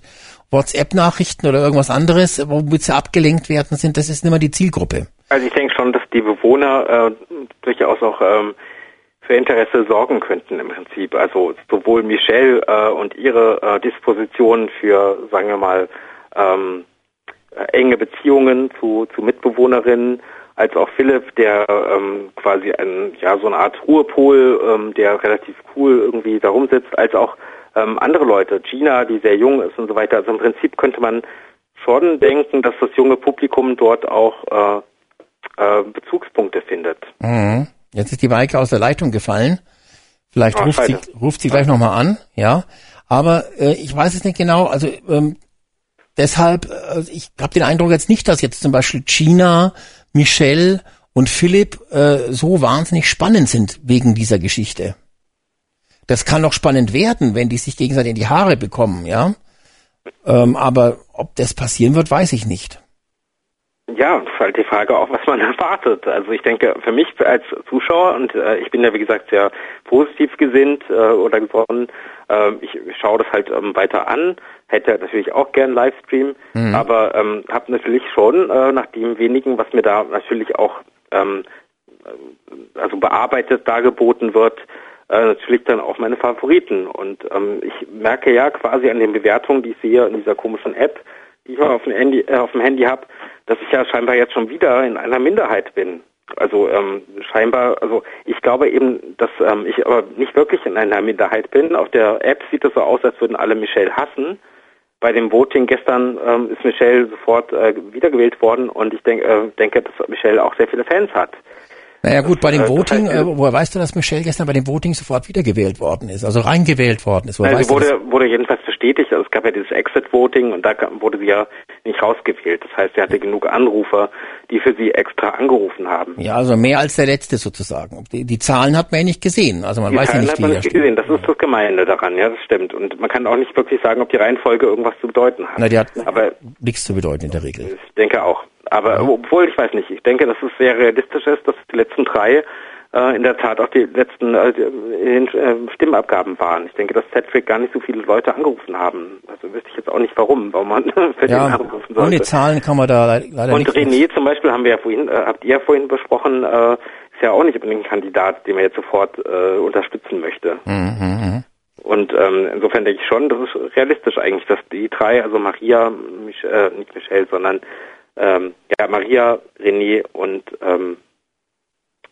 WhatsApp-Nachrichten oder irgendwas anderes, womit sie abgelenkt werden sind. Das ist nicht mehr die Zielgruppe. Also ich denke schon, dass die Bewohner äh, durchaus auch ähm, für Interesse sorgen könnten im Prinzip. Also sowohl Michelle äh, und ihre äh, Disposition für, sagen wir mal, ähm, enge Beziehungen zu, zu Mitbewohnerinnen, als auch Philipp, der ähm, quasi ein, ja, so eine Art Ruhepol, ähm, der relativ cool irgendwie da rumsitzt, als auch ähm, andere Leute, Gina, die sehr jung ist und so weiter. Also im Prinzip könnte man schon denken, dass das junge Publikum dort auch äh, äh, Bezugspunkte findet. Mhm. Jetzt ist die Maike aus der Leitung gefallen. Vielleicht oh, ruft, sie, ruft sie gleich nochmal an, ja. Aber äh, ich weiß es nicht genau. Also ähm, deshalb, äh, ich habe den Eindruck jetzt nicht, dass jetzt zum Beispiel Gina, Michelle und Philipp äh, so wahnsinnig spannend sind wegen dieser Geschichte. Das kann noch spannend werden, wenn die sich gegenseitig in die Haare bekommen, ja. Ähm, aber ob das passieren wird, weiß ich nicht. Ja, ist halt die Frage auch, was man erwartet. Also ich denke, für mich als Zuschauer, und äh, ich bin ja wie gesagt sehr positiv gesinnt äh, oder geworden, äh, ich schaue das halt ähm, weiter an, hätte natürlich auch gern Livestream, mhm. aber ähm, habe natürlich schon äh, nach dem wenigen, was mir da natürlich auch ähm, äh, also bearbeitet dargeboten wird, äh, natürlich dann auch meine Favoriten. Und ähm, ich merke ja quasi an den Bewertungen, die ich sehe in dieser komischen App, die ich auf dem Handy, äh, auf dem Handy habe, dass ich ja scheinbar jetzt schon wieder in einer Minderheit bin. Also ähm, scheinbar, also ich glaube eben, dass ähm, ich aber nicht wirklich in einer Minderheit bin. Auf der App sieht es so aus, als würden alle Michelle hassen. Bei dem Voting gestern ähm, ist Michelle sofort äh, wiedergewählt worden und ich denk, äh, denke, dass Michelle auch sehr viele Fans hat. Naja gut, bei dem äh, Voting, äh, woher weißt du, dass Michelle gestern bei dem Voting sofort wiedergewählt worden ist, also reingewählt worden ist? Woher sie wurde, wurde jedenfalls bestätigt, also es gab ja dieses Exit-Voting und da wurde sie ja nicht rausgewählt. Das heißt, sie hatte genug Anrufer, die für sie extra angerufen haben. Ja, also mehr als der letzte sozusagen. Die, die Zahlen hat man ja nicht gesehen, also man die weiß Zahlen ja nicht, hat man wie nicht gesehen. Das ist das Gemeine daran, ja, das stimmt. Und man kann auch nicht wirklich sagen, ob die Reihenfolge irgendwas zu bedeuten hat. Na, die hat Aber nichts zu bedeuten in der Regel. Ich denke auch. Aber obwohl, ich weiß nicht, ich denke, dass es sehr realistisch ist, dass die letzten drei äh, in der Tat auch die letzten äh, äh, Stimmabgaben waren. Ich denke, dass Cedric gar nicht so viele Leute angerufen haben. Also wüsste ich jetzt auch nicht warum, warum man für ja, den anrufen sollte. Ohne Zahlen kann man da leider Und nicht. Und René zum Beispiel haben wir ja vorhin, äh, habt ihr ja vorhin besprochen, äh, ist ja auch nicht unbedingt ein Kandidat, den man jetzt sofort äh, unterstützen möchte. Mhm, mhm. Und ähm, insofern denke ich schon, das ist realistisch eigentlich, dass die drei, also Maria, Mich äh, nicht Michelle, sondern ähm, ja, Maria, René und ähm,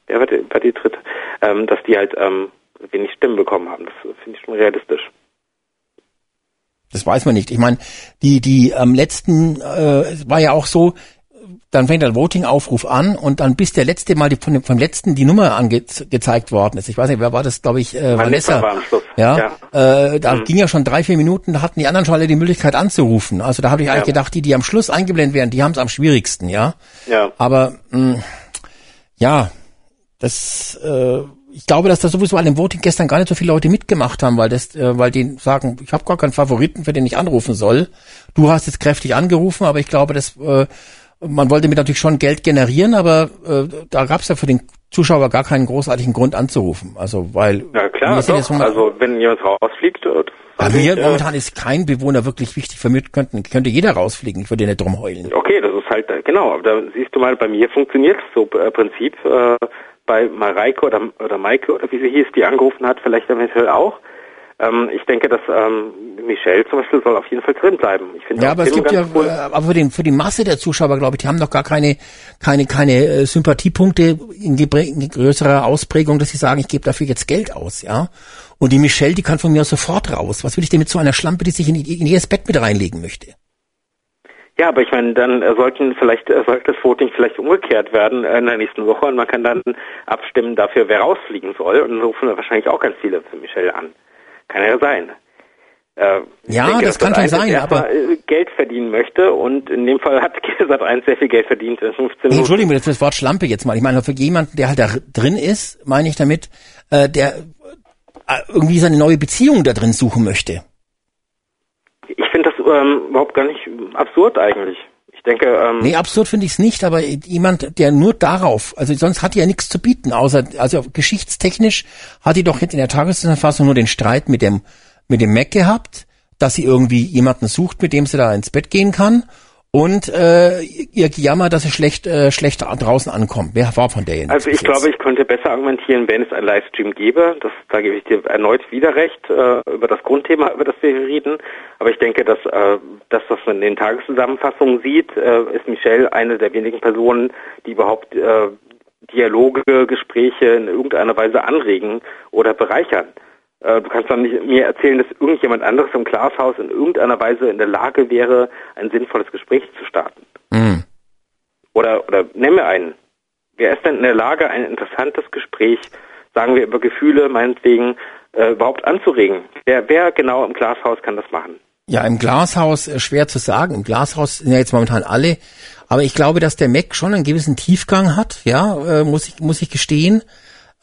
wer war die, war die dritte, ähm, dass die halt ähm, wenig Stimmen bekommen haben. Das finde ich schon realistisch. Das weiß man nicht. Ich meine, die die am letzten äh, war ja auch so, dann fängt der Voting-Aufruf an und dann bis der letzte Mal die, von dem, vom letzten die Nummer angezeigt worden ist. Ich weiß nicht, wer war das, glaube ich, äh, Vanessa. War am Schluss. Ja, ja. Äh, da mhm. ging ja schon drei, vier Minuten, da hatten die anderen schon alle die Möglichkeit anzurufen. Also da habe ich eigentlich ja. gedacht, die, die am Schluss eingeblendet werden, die haben es am schwierigsten, ja. Ja. Aber mh, ja, das, äh, ich glaube, dass da sowieso an dem Voting gestern gar nicht so viele Leute mitgemacht haben, weil das, äh, weil die sagen, ich habe gar keinen Favoriten, für den ich anrufen soll. Du hast jetzt kräftig angerufen, aber ich glaube, dass äh, man wollte mir natürlich schon Geld generieren, aber äh, da gab es ja für den Zuschauer gar keinen großartigen Grund anzurufen. Also weil ja klar, doch, so also wenn jemand rausfliegt. Äh, bei mir äh, momentan ist kein Bewohner wirklich wichtig. Für mich könnten, könnte jeder rausfliegen. Ich würde nicht drum heulen. Okay, das ist halt genau. Aber da siehst du mal, bei mir funktioniert so äh, Prinzip. Äh, bei Mareike oder, oder Maike oder wie sie hieß, die angerufen hat, vielleicht eventuell auch. Ähm, ich denke, dass ähm, Michelle zum Beispiel soll auf jeden Fall drin bleiben. Ich finde Ja, aber es gibt ja, cool. äh, aber für, den, für die Masse der Zuschauer, glaube ich, die haben doch gar keine, keine, keine äh, Sympathiepunkte in, in größerer Ausprägung, dass sie sagen, ich gebe dafür jetzt Geld aus, ja. Und die Michelle, die kann von mir aus sofort raus. Was will ich denn mit so einer Schlampe, die sich in, in jedes Bett mit reinlegen möchte? Ja, aber ich meine, dann äh, sollten vielleicht äh, sollte das Voting vielleicht umgekehrt werden äh, in der nächsten Woche und man kann dann abstimmen dafür, wer rausfliegen soll. Und dann rufen wir wahrscheinlich auch ganz viele für Michelle an. Kann ja sein. Äh, Ja, denke, das kann schon Sat.1 sein, aber- äh, Geld verdienen möchte und in dem Fall hat Sat1 sehr viel Geld verdient in 15 Nee, Minuten. Entschuldigung, das, das Wort Schlampe jetzt mal. Ich meine, für jemanden, der halt da drin ist, meine ich damit, äh, der äh, irgendwie seine neue Beziehung da drin suchen möchte. Ich finde das ähm, überhaupt gar nicht absurd eigentlich. Ich denke, ähm, Nee, absurd finde ich es nicht, aber jemand, der nur darauf, also sonst hat die ja nichts zu bieten, außer, also geschichtstechnisch hat die doch jetzt in der Tageszusammenfassung nur den Streit mit dem, mit dem Mac gehabt, dass sie irgendwie jemanden sucht, mit dem sie da ins Bett gehen kann und äh, ihr Gejammer, dass sie schlecht, äh, schlecht draußen ankommt. Wer war von der? Also ich jetzt? glaube, ich könnte besser argumentieren, wenn es einen Livestream gäbe. Das, da gebe ich dir erneut wieder recht äh, über das Grundthema, über das wir hier reden. Aber ich denke, dass äh, das, was man in den Tageszusammenfassungen sieht, äh, ist Michelle eine der wenigen Personen, die überhaupt äh, Dialoge, Gespräche in irgendeiner Weise anregen oder bereichern. Äh, du kannst doch nicht mir erzählen, dass irgendjemand anderes im Glashaus in irgendeiner Weise in der Lage wäre, ein sinnvolles Gespräch zu starten. Mhm. Oder, oder nenn mir einen. Wer ist denn in der Lage, ein interessantes Gespräch, sagen wir über Gefühle, meinetwegen, äh, überhaupt anzuregen? Wer, wer genau im Glashaus kann das machen? Ja, im Glashaus äh, schwer zu sagen. Im Glashaus sind ja jetzt momentan alle. Aber ich glaube, dass der Mac schon einen gewissen Tiefgang hat, ja, äh, muss ich, muss ich gestehen.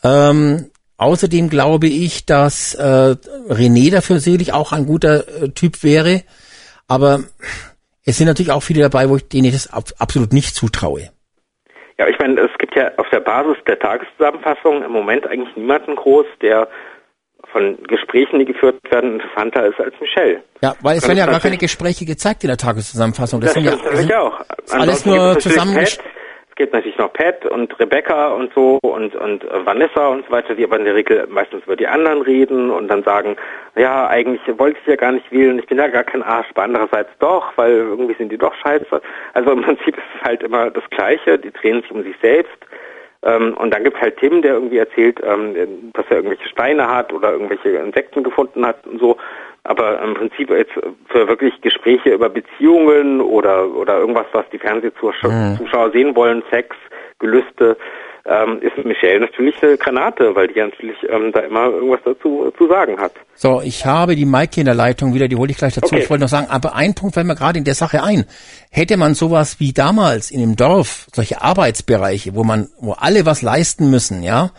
Ähm, außerdem glaube ich, dass äh, René dafür sicherlich auch ein guter äh, Typ wäre. Aber es sind natürlich auch viele dabei, wo ich denen ich das ab, absolut nicht zutraue. Ja, ich meine, es gibt ja auf der Basis der Tageszusammenfassung im Moment eigentlich niemanden groß, der von Gesprächen, die geführt werden, interessanter ist als Michelle. Ja, weil es Kann werden ja gar keine Gespräche gezeigt in der Tageszusammenfassung. Das, Das sind ja, stimmt natürlich auch. ist alles Ansonsten nur gibt gibt natürlich noch Pat und Rebecca und so und, und Vanessa und so weiter, die aber in der Regel meistens über die anderen reden und dann sagen, ja, eigentlich wollte ich ja gar nicht wählen, ich bin ja gar kein Arsch, aber andererseits doch, weil irgendwie sind die doch scheiße. Also im Prinzip ist es halt immer das Gleiche, die drehen sich um sich selbst. Ähm, und dann gibt es halt Tim, der irgendwie erzählt, ähm, dass er irgendwelche Steine hat oder irgendwelche Insekten gefunden hat und so. Aber im Prinzip jetzt für wirklich Gespräche über Beziehungen oder oder irgendwas, was die Fernsehzuschauer sehen wollen, Sex, Gelüste, ähm, ist Michelle natürlich eine Granate, weil die natürlich ähm, da immer irgendwas dazu zu sagen hat. So, ich habe die Maike in der Leitung wieder, die hole ich gleich dazu. Okay. Ich wollte noch sagen, aber ein Punkt fällt mir gerade in der Sache ein. Hätte man sowas wie damals in dem Dorf, solche Arbeitsbereiche, wo man, wo alle was leisten müssen, ja,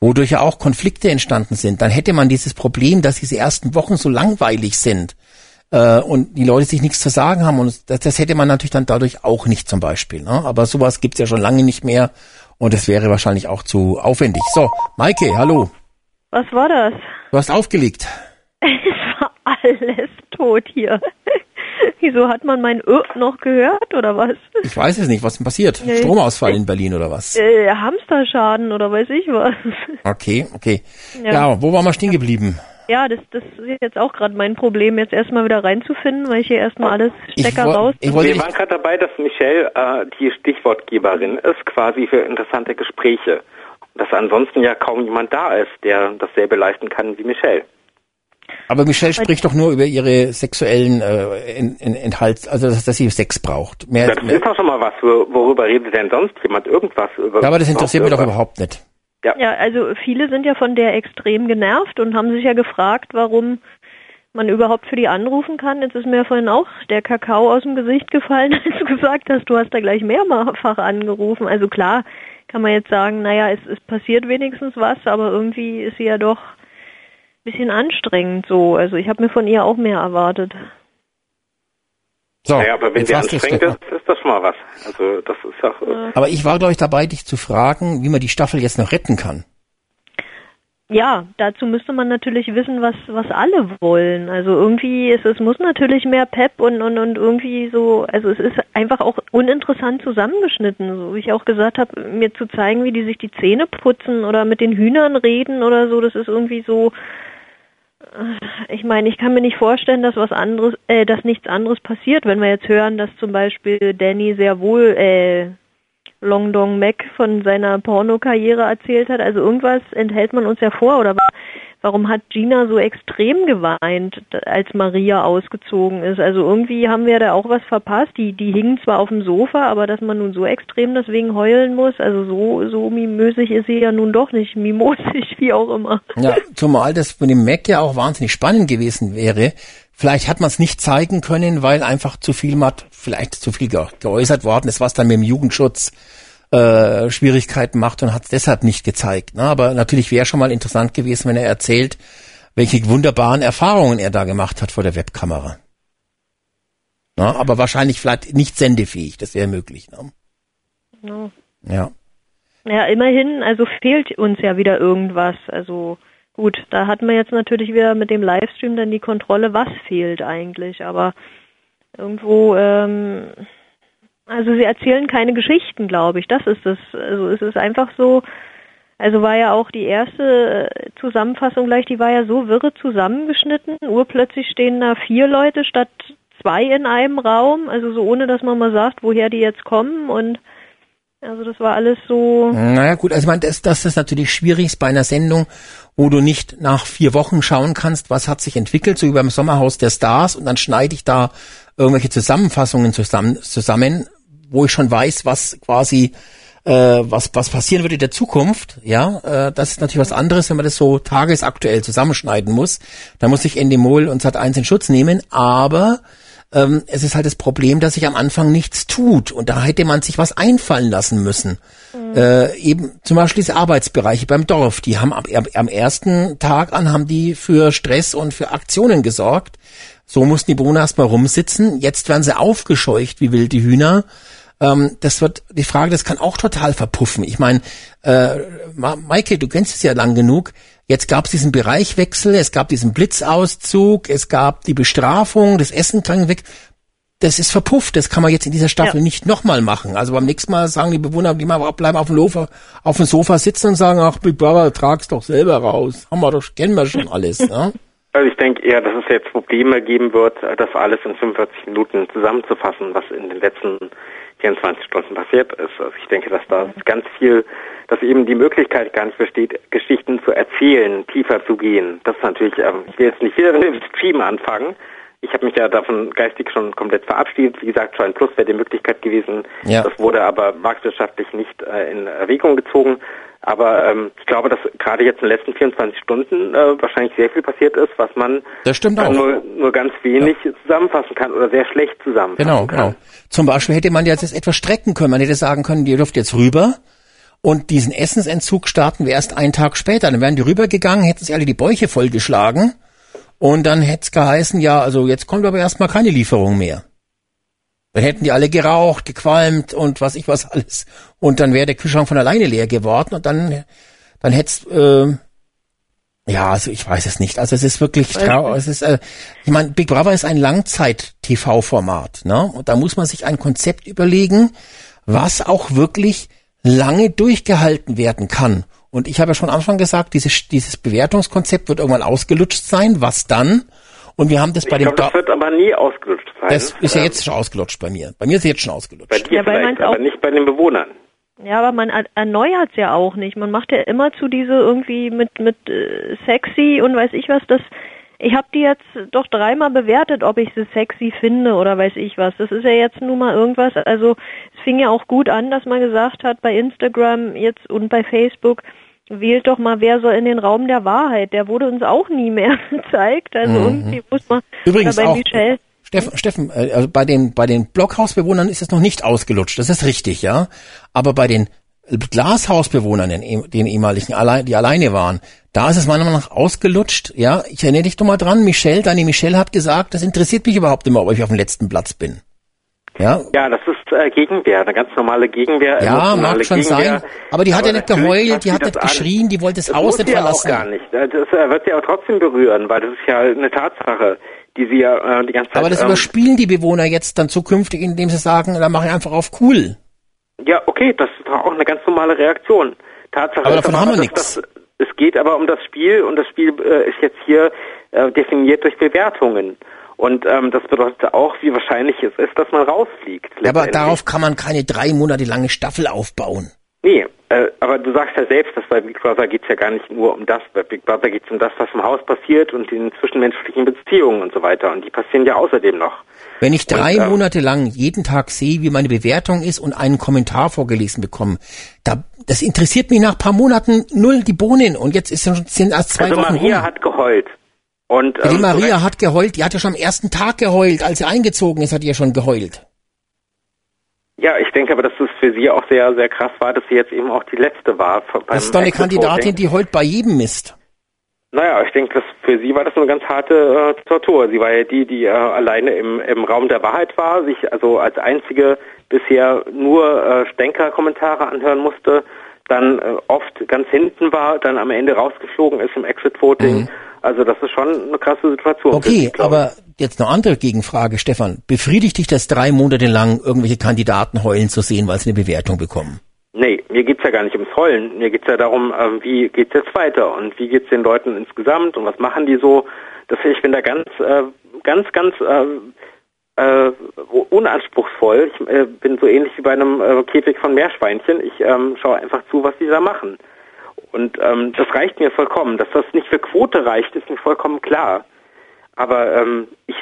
wodurch ja auch Konflikte entstanden sind, dann hätte man dieses Problem, dass diese ersten Wochen so langweilig sind äh, und die Leute sich nichts zu sagen haben und das, das hätte man natürlich dann dadurch auch nicht zum Beispiel. Ne? Aber sowas gibt's ja schon lange nicht mehr und es wäre wahrscheinlich auch zu aufwendig. So, Maike, hallo. Was war das? Du hast aufgelegt. Es war alles tot hier. Wieso hat man mein Ö noch gehört oder was? Ich weiß es nicht, was denn passiert? Nee. Stromausfall in Berlin oder was? Äh, Hamsterschaden oder weiß ich was. Okay, okay. Ja. Ja, wo waren wir stehen geblieben? Ja, das, das ist jetzt auch gerade mein Problem, jetzt erstmal wieder reinzufinden, weil ich hier erstmal alles Stecker woll- raus. ich wollte Wir waren gerade dabei, dass Michelle äh, die Stichwortgeberin ist, quasi für interessante Gespräche. Dass ansonsten ja kaum jemand da ist, der dasselbe leisten kann wie Michelle. Aber Michelle spricht doch nur über ihre sexuellen äh, in, in, Enthalts, also dass, dass sie Sex braucht. Mehr, Ja, das mehr, ist doch schon mal was. Wor- Worüber redet denn sonst jemand irgendwas? Über ja, aber das interessiert mich doch überhaupt nicht. Ja. Ja, also viele sind ja von der extrem genervt und haben sich ja gefragt, warum man überhaupt für die anrufen kann. Jetzt ist mir vorhin auch der Kakao aus dem Gesicht gefallen, als du gesagt hast, du hast da gleich mehrfach angerufen. Also klar kann man jetzt sagen, naja, es, es passiert wenigstens was, aber irgendwie ist sie ja doch bisschen anstrengend so. Also ich habe mir von ihr auch mehr erwartet. So, Naja, aber wenn sie anstrengend ist, ist das schon mal was. Also das ist ja... Äh, Aber ich war, glaube ich, dabei, dich zu fragen, wie man die Staffel jetzt noch retten kann. ja, dazu müsste man natürlich wissen, was was alle wollen. Also irgendwie ist es muss natürlich mehr Pep und und und irgendwie so, also es ist einfach auch uninteressant zusammengeschnitten, so wie ich auch gesagt habe, mir zu zeigen, wie die sich die Zähne putzen oder mit den Hühnern reden oder so, das ist irgendwie so ich meine, ich kann mir nicht vorstellen, dass was anderes, äh, dass nichts anderes passiert, wenn wir jetzt hören, dass zum Beispiel Danny sehr wohl äh, Long Dong Mac von seiner Pornokarriere erzählt hat. Also irgendwas enthält man uns ja vor. Oder warum hat Gina so extrem geweint, als Maria ausgezogen ist? Also irgendwie haben wir da auch was verpasst. Die, die hingen zwar auf dem Sofa, aber dass man nun so extrem deswegen heulen muss, also so, so mimösig ist sie ja nun doch nicht, mimosig, wie auch immer. Ja, zumal das von dem Mac ja auch wahnsinnig spannend gewesen wäre, Vielleicht hat man es nicht zeigen können, weil einfach zu viel hat, vielleicht zu viel ge geäußert worden ist, was dann mit dem Jugendschutz äh, Schwierigkeiten macht und hat es deshalb nicht gezeigt. Ne? Aber natürlich wäre schon mal interessant gewesen, wenn er erzählt, welche wunderbaren Erfahrungen er da gemacht hat vor der Webkamera. Ne? Aber wahrscheinlich vielleicht nicht sendefähig, das wäre möglich. Ne? Ja. ja. Ja, immerhin, also fehlt uns ja wieder irgendwas. Also Gut, da hat man jetzt natürlich wieder mit dem Livestream dann die Kontrolle, was fehlt eigentlich, aber irgendwo, ähm, also sie erzählen keine Geschichten, glaube ich. Das ist es. Also es ist einfach so, also war ja auch die erste äh, Zusammenfassung gleich, die war ja so wirre zusammengeschnitten. Urplötzlich stehen da vier Leute statt zwei in einem Raum, also so ohne dass man mal sagt, woher die jetzt kommen und also das war alles so. Naja gut, also ich meine, das, das ist natürlich schwierig bei einer Sendung, wo du nicht nach vier Wochen schauen kannst, was hat sich entwickelt, so wie beim Sommerhaus der Stars und dann schneide ich da irgendwelche Zusammenfassungen zusammen, zusammen wo ich schon weiß, was quasi äh, was was passieren wird in der Zukunft, ja, äh, das ist natürlich was anderes, wenn man das so tagesaktuell zusammenschneiden muss. Da muss ich Endemol und Sat1 in Schutz nehmen, aber ähm, es ist halt das Problem, dass sich am Anfang nichts tut und da hätte man sich was einfallen lassen müssen. Mhm. Äh, eben zum Beispiel diese Arbeitsbereiche beim Dorf, die haben am, am ersten Tag an haben die für Stress und für Aktionen gesorgt. So mussten die Bewohner erstmal rumsitzen. Jetzt werden sie aufgescheucht wie wilde Hühner. Ähm, das wird die Frage, das kann auch total verpuffen. Ich meine, äh, Maike, du kennst es ja lang genug. Jetzt gab es diesen Bereichwechsel, es gab diesen Blitzauszug, es gab die Bestrafung, das Essen klang weg. Das ist verpufft, das kann man jetzt in dieser Staffel ja. nicht nochmal machen. Also beim nächsten Mal sagen die Bewohner, die mal bleiben auf dem, Lofa, auf dem Sofa sitzen und sagen, ach, Big Brother, trag's doch selber raus. Haben wir doch, kennen wir schon alles. Ne? Also ich denke eher, dass es jetzt Probleme geben wird, das alles in 45 Minuten zusammenzufassen, was in den letzten 24 Stunden passiert ist. Also ich denke, dass da ganz viel, dass eben die Möglichkeit gar nicht besteht, Geschichten zu erzählen, tiefer zu gehen. Das ist natürlich, ähm, ich will jetzt nicht wieder mit dem Stream anfangen. Ich habe mich ja davon geistig schon komplett verabschiedet. Wie gesagt, Join Plus wäre die Möglichkeit gewesen. Ja. Das wurde aber marktwirtschaftlich nicht äh, in Erwägung gezogen. Aber ähm, ich glaube, dass gerade jetzt in den letzten 24 Stunden äh, wahrscheinlich sehr viel passiert ist, was man das stimmt auch. Nur, nur ganz wenig ja. zusammenfassen kann oder sehr schlecht zusammenfassen genau, kann. Genau, Zum Beispiel hätte man jetzt etwas strecken können. Man hätte sagen können, ihr dürft jetzt rüber und diesen Essensentzug starten wir erst einen Tag später. Dann wären die rübergegangen, hätten sie alle die Bäuche vollgeschlagen und dann hätte es geheißen, ja, also jetzt kommt aber erstmal keine Lieferung mehr. Dann hätten die alle geraucht, gequalmt und was ich was alles. Und dann wäre der Kühlschrank von alleine leer geworden und dann, dann hätte äh, ja, also ich weiß es nicht. Also es ist wirklich traurig. Es ist, äh, ich meine, Big Brother ist ein Langzeit-TV-Format, ne? Und da muss man sich ein Konzept überlegen, was auch wirklich lange durchgehalten werden kann. Und ich habe ja schon am Anfang gesagt, dieses, dieses Bewertungskonzept wird irgendwann ausgelutscht sein. Was dann? Und wir haben das ich bei dem. Glaub, das wird aber nie ausgelutscht. Das ist ja jetzt schon ausgelutscht bei mir. Bei mir ist es jetzt schon ausgelutscht. Bei dir ja, vielleicht, aber nicht bei den Bewohnern. Ja, aber man erneuert es ja auch nicht. Man macht ja immer zu diese irgendwie mit mit äh, sexy und weiß ich was. Das ich habe die jetzt doch dreimal bewertet, ob ich sie sexy finde oder weiß ich was. Das ist ja jetzt nun mal irgendwas. Also es fing ja auch gut an, dass man gesagt hat bei Instagram jetzt und bei Facebook, wählt doch mal, wer soll in den Raum der Wahrheit. Der wurde uns auch nie mehr gezeigt. Also mhm. irgendwie muss man Übrigens bei auch, Michelle. Steffen, Steffen äh, also bei den bei den Blockhausbewohnern ist es noch nicht ausgelutscht. Das ist richtig, ja. Aber bei den Glashausbewohnern, den, den ehemaligen, die alleine waren, da ist es meiner Meinung nach ausgelutscht. Ja, ich erinnere dich doch mal dran. Michelle, deine Michelle hat gesagt, das interessiert mich überhaupt immer, ob ich auf dem letzten Platz bin. Ja, ja das ist äh, Gegenwehr, eine ganz normale Gegenwehr. Ja, mag schon Gegenwehr. sein. Aber die hat ja nicht geheult, die hat nicht an. geschrien, die wollte das Das Haus nicht verlassen. auch gar nicht. Das äh, wird sie auch trotzdem berühren, weil das ist ja eine Tatsache, die sie ja äh, die ganze Zeit... Aber das ähm, überspielen die Bewohner jetzt dann zukünftig, indem sie sagen, da mache ich einfach auf cool. Ja, okay, das ist auch eine ganz normale Reaktion. Tatsache Aber davon haben wir Das, es geht aber um das Spiel und das Spiel äh, ist jetzt hier äh, definiert durch Bewertungen. Und ähm, das bedeutet auch, wie wahrscheinlich es ist, dass man rausfliegt. Aber darauf kann man keine drei Monate lange Staffel aufbauen. Nee, äh, aber du sagst ja selbst, dass bei Big Brother geht's ja gar nicht nur um das. Bei Big Brother geht's um das, was im Haus passiert und den zwischenmenschlichen Beziehungen und so weiter. Und die passieren ja außerdem noch. Wenn ich drei Und, ähm, Monate lang jeden Tag sehe, wie meine Bewertung ist und einen Kommentar vorgelesen bekomme, da, das interessiert mich nach ein paar Monaten null die Bohnen. Und jetzt ist schon sind erst zwei also Wochen Maria rum. hat geheult. Und, Ja, die ähm, Maria hat geheult, die hat ja schon am ersten Tag geheult, als sie eingezogen ist, hat die ja schon geheult. Ja, ich denke aber, dass es für sie auch sehr, sehr krass war, dass sie jetzt eben auch die letzte war. Das ist doch eine Kandidatin, die heult bei jedem Mist. Naja, ich denke, dass für sie war das eine ganz harte äh, Tortur. Sie war ja die, die äh, alleine im, im Raum der Wahrheit war, sich also als einzige bisher nur äh, Stänker-Kommentare anhören musste, dann äh, oft ganz hinten war, dann am Ende rausgeflogen ist im Exit-Voting. Also das ist schon eine krasse Situation. Okay, ich. aber jetzt eine andere Gegenfrage, Stefan. Befriedigt dich das drei Monate lang, irgendwelche Kandidaten heulen zu sehen, weil sie eine Bewertung bekommen? Nee, mir geht's ja gar nicht ums Heulen. Mir geht's ja darum, ähm, wie geht's jetzt weiter und wie geht's den Leuten insgesamt und was machen die so. Das, ich bin da ganz, äh, ganz, ganz äh, äh, unanspruchsvoll. Ich äh, bin so ähnlich wie bei einem äh, Käfig von Meerschweinchen. Ich ähm, schaue einfach zu, was die da machen. Und ähm, das reicht mir vollkommen. Dass das nicht für Quote reicht, ist mir vollkommen klar. Aber ähm, ich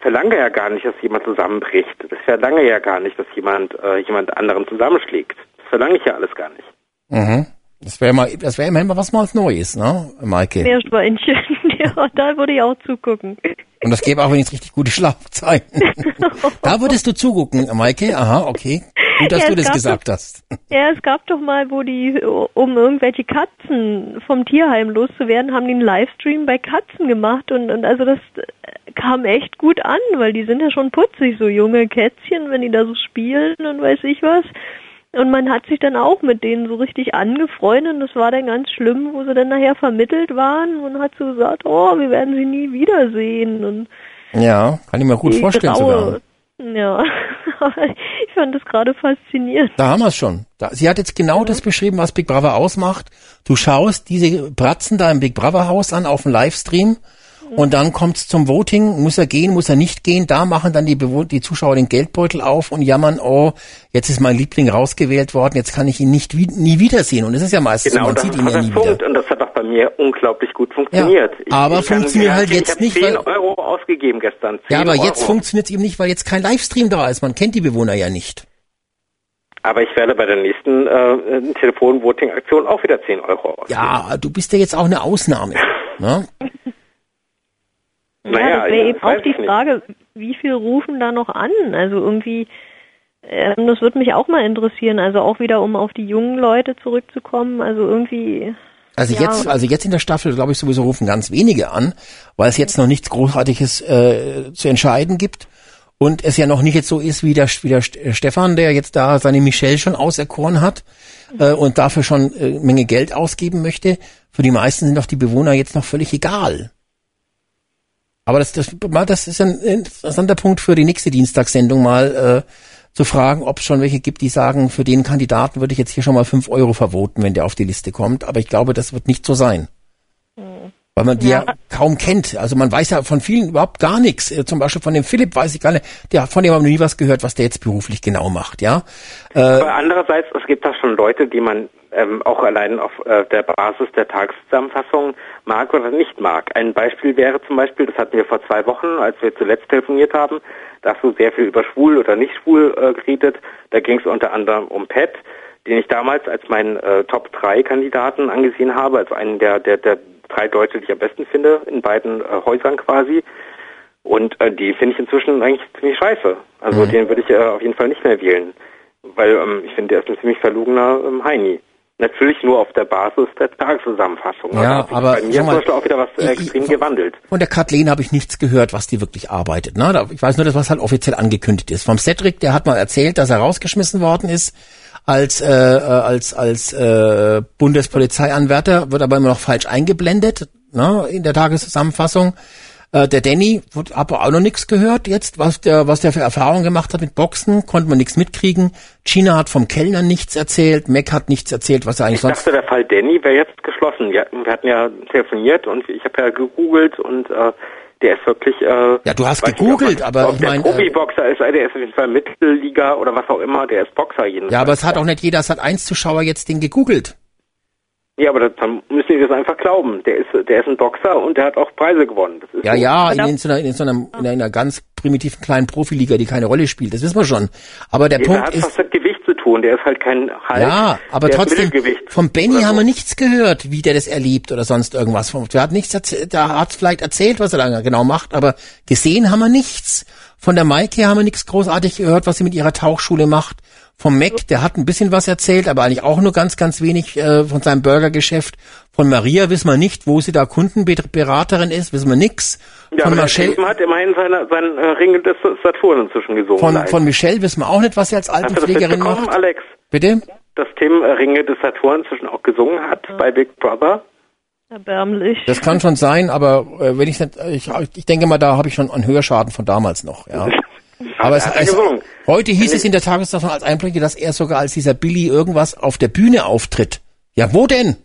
verlange ja gar nicht, dass jemand zusammenbricht. Ich verlange ja gar nicht, dass jemand äh, jemand anderen zusammenschlägt. Das verlange ich ja alles gar nicht. Mhm. Das wäre mal, das wäre immerhin mal was mal Neues, ne, Maike? Meerschweinchen, ja, da würde ich auch zugucken. Und das gäbe auch wenigstens richtig gute Schlagzeilen. da würdest du zugucken, Maike? Aha, okay. Gut, dass Ja, du es das gab gesagt hast. Ja, es gab doch mal, wo die, um irgendwelche Katzen vom Tierheim loszuwerden, haben die einen Livestream bei Katzen gemacht und, und also das äh, kam echt gut an, weil die sind ja schon putzig, so junge Kätzchen, wenn die da so spielen und weiß ich was. Und man hat sich dann auch mit denen so richtig angefreundet und das war dann ganz schlimm, wo sie dann nachher vermittelt waren und hat so gesagt, oh, wir werden sie nie wiedersehen und Ja, kann ich mir gut vorstellen graue- sogar. Ja, ich fand das gerade faszinierend. Da haben wir es schon. Da, sie hat jetzt genau das beschrieben, was Big Brother ausmacht. Du schaust diese Bratzen da im Big Brother Haus an auf dem Livestream und dann kommt's zum Voting. Muss er gehen, muss er nicht gehen? Da machen dann die, Bewohner, die Zuschauer den Geldbeutel auf und jammern, oh, jetzt ist mein Liebling rausgewählt worden, jetzt kann ich ihn nicht wie, nie wiedersehen. Und es ist ja meistens Genau, so, man das sieht ihn ja nie Punkt wieder. und das hat auch bei mir unglaublich gut funktioniert. Ja, aber kann funktioniert halt jetzt ich nicht, hab 10 weil- Euro ausgegeben gestern. 10 Ja, aber Euro. jetzt funktioniert's eben nicht, weil jetzt kein Livestream da ist. Man kennt die Bewohner ja nicht. Aber ich werde bei der nächsten äh, Telefon-Voting-Aktion auch wieder 10 Euro aus. Ja, du bist ja jetzt auch eine Ausnahme. Ne? Naja, ja, das wäre ja, eben auch die ich nicht. Frage, wie viel rufen da noch an? Also irgendwie, ähm, das würde mich auch mal interessieren. Also auch wieder, um auf die jungen Leute zurückzukommen. Also irgendwie. Also ja, jetzt, also jetzt in der Staffel, glaube ich, sowieso rufen ganz wenige an, weil es jetzt noch nichts Großartiges äh, zu entscheiden gibt. Und es ja noch nicht jetzt so ist wie der, wie der St- Stefan, der jetzt da seine Michelle schon auserkoren hat äh, und dafür schon äh, Menge Geld ausgeben möchte. Für die meisten sind doch die Bewohner jetzt noch völlig egal. Aber das, das, das ist ein interessanter Punkt für die nächste Dienstagssendung mal äh, zu fragen, ob es schon welche gibt, die sagen, für den Kandidaten würde ich jetzt hier schon mal fünf Euro vervoten, wenn der auf die Liste kommt. Aber ich glaube, das wird nicht so sein. Weil man die ja. kaum kennt. Also man weiß ja von vielen überhaupt gar nichts. Äh, Zum Beispiel von dem Philipp weiß ich gar nicht, der, von dem haben wir nie was gehört, was der jetzt beruflich genau macht, ja. Äh, Aber andererseits, es gibt da schon Leute, die man ähm, auch allein auf äh, der Basis der Tageszusammenfassung mag oder nicht mag. Ein Beispiel wäre zum Beispiel, das hatten wir vor zwei Wochen, als wir zuletzt telefoniert haben, da hast du sehr viel über schwul oder nicht schwul äh, geredet. Da ging es unter anderem um Pat, den ich damals als meinen äh, Top 3 Kandidaten angesehen habe, als einen der, der, der drei Deutsche, die ich am besten finde, in beiden äh, Häusern quasi. Und äh, die finde ich inzwischen eigentlich ziemlich scheiße. Also Mhm. den würde ich äh, auf jeden Fall nicht mehr wählen. Weil ähm, ich finde, der ist ein ziemlich verlogener ähm, Heini. Natürlich nur auf der Basis der Tageszusammenfassung. Ja, aber bei mir mal, zum Beispiel auch wieder was äh, ich- extrem ich- gewandelt. Von der Kathleen habe ich nichts gehört, was die wirklich arbeitet. Ne? Ich weiß nur, das was halt offiziell angekündigt ist. Vom Cedric, der hat mal erzählt, dass er rausgeschmissen worden ist als äh, äh, als als äh, Bundespolizeianwärter, wird aber immer noch falsch eingeblendet ne? in der Tageszusammenfassung. Äh, der Danny hat aber auch noch nichts gehört jetzt, was der was der für Erfahrungen gemacht hat mit Boxen, konnte man nichts mitkriegen. China hat vom Kellner nichts erzählt, Mac hat nichts erzählt, was er eigentlich Ich sonst dachte, der Fall Danny wäre jetzt geschlossen. Wir, wir hatten ja telefoniert und ich habe ja gegoogelt und äh, der ist wirklich. Äh, Ja, du hast weiß nicht, gegoogelt, ob- aber ich der mein, äh, Profiboxer ist, äh, der ist auf jeden Fall Mittelliga oder was auch immer. Der ist Boxer jedenfalls. Ja, aber es hat auch nicht jeder Sat 1 Zuschauer jetzt den gegoogelt. Ja, aber das, dann müssen wir das einfach glauben. Der ist, der ist ein Boxer und der hat auch Preise gewonnen. Das ist Ja, so. ja, in, in, so einer, in, so einer, in einer ganz primitiven kleinen Profiliga, die keine Rolle spielt. Das wissen wir schon. Aber der Ja, Punkt hat ist, was mit Gewicht zu tun. Der ist halt kein Halt. ja, aber trotzdem, vom Benny oder haben so. wir nichts gehört, wie der das erlebt oder sonst irgendwas. Der hat nichts erzählt, der hat vielleicht erzählt, was er da genau macht, aber gesehen haben wir nichts. Von der Maike haben wir nichts großartig gehört, was sie mit ihrer Tauchschule macht. Vom Mac, der hat ein bisschen was erzählt, aber eigentlich auch nur ganz, ganz wenig äh, von seinem Burgergeschäft. Von Maria wissen wir nicht, wo sie da Kundenberaterin ist, wissen wir nix. Ja, von Tim hat immerhin seine, seinen äh, Ring des Saturn inzwischen gesungen. von, von Michelle wissen wir auch nicht, was sie als das Altenpflegerin macht. Alex? Bitte? Dass Tim äh, Ringe des Saturn inzwischen auch gesungen hat bei Big Brother? Erbärmlich. Das kann schon sein, aber äh, wenn ich nicht, ich, ich denke mal, da habe ich schon einen Hörschaden von damals noch, ja. Aber es, es, heute hieß es in der Tagesordnung als Einblicke, dass er sogar als dieser Billy irgendwas auf der Bühne auftritt. Ja, wo denn?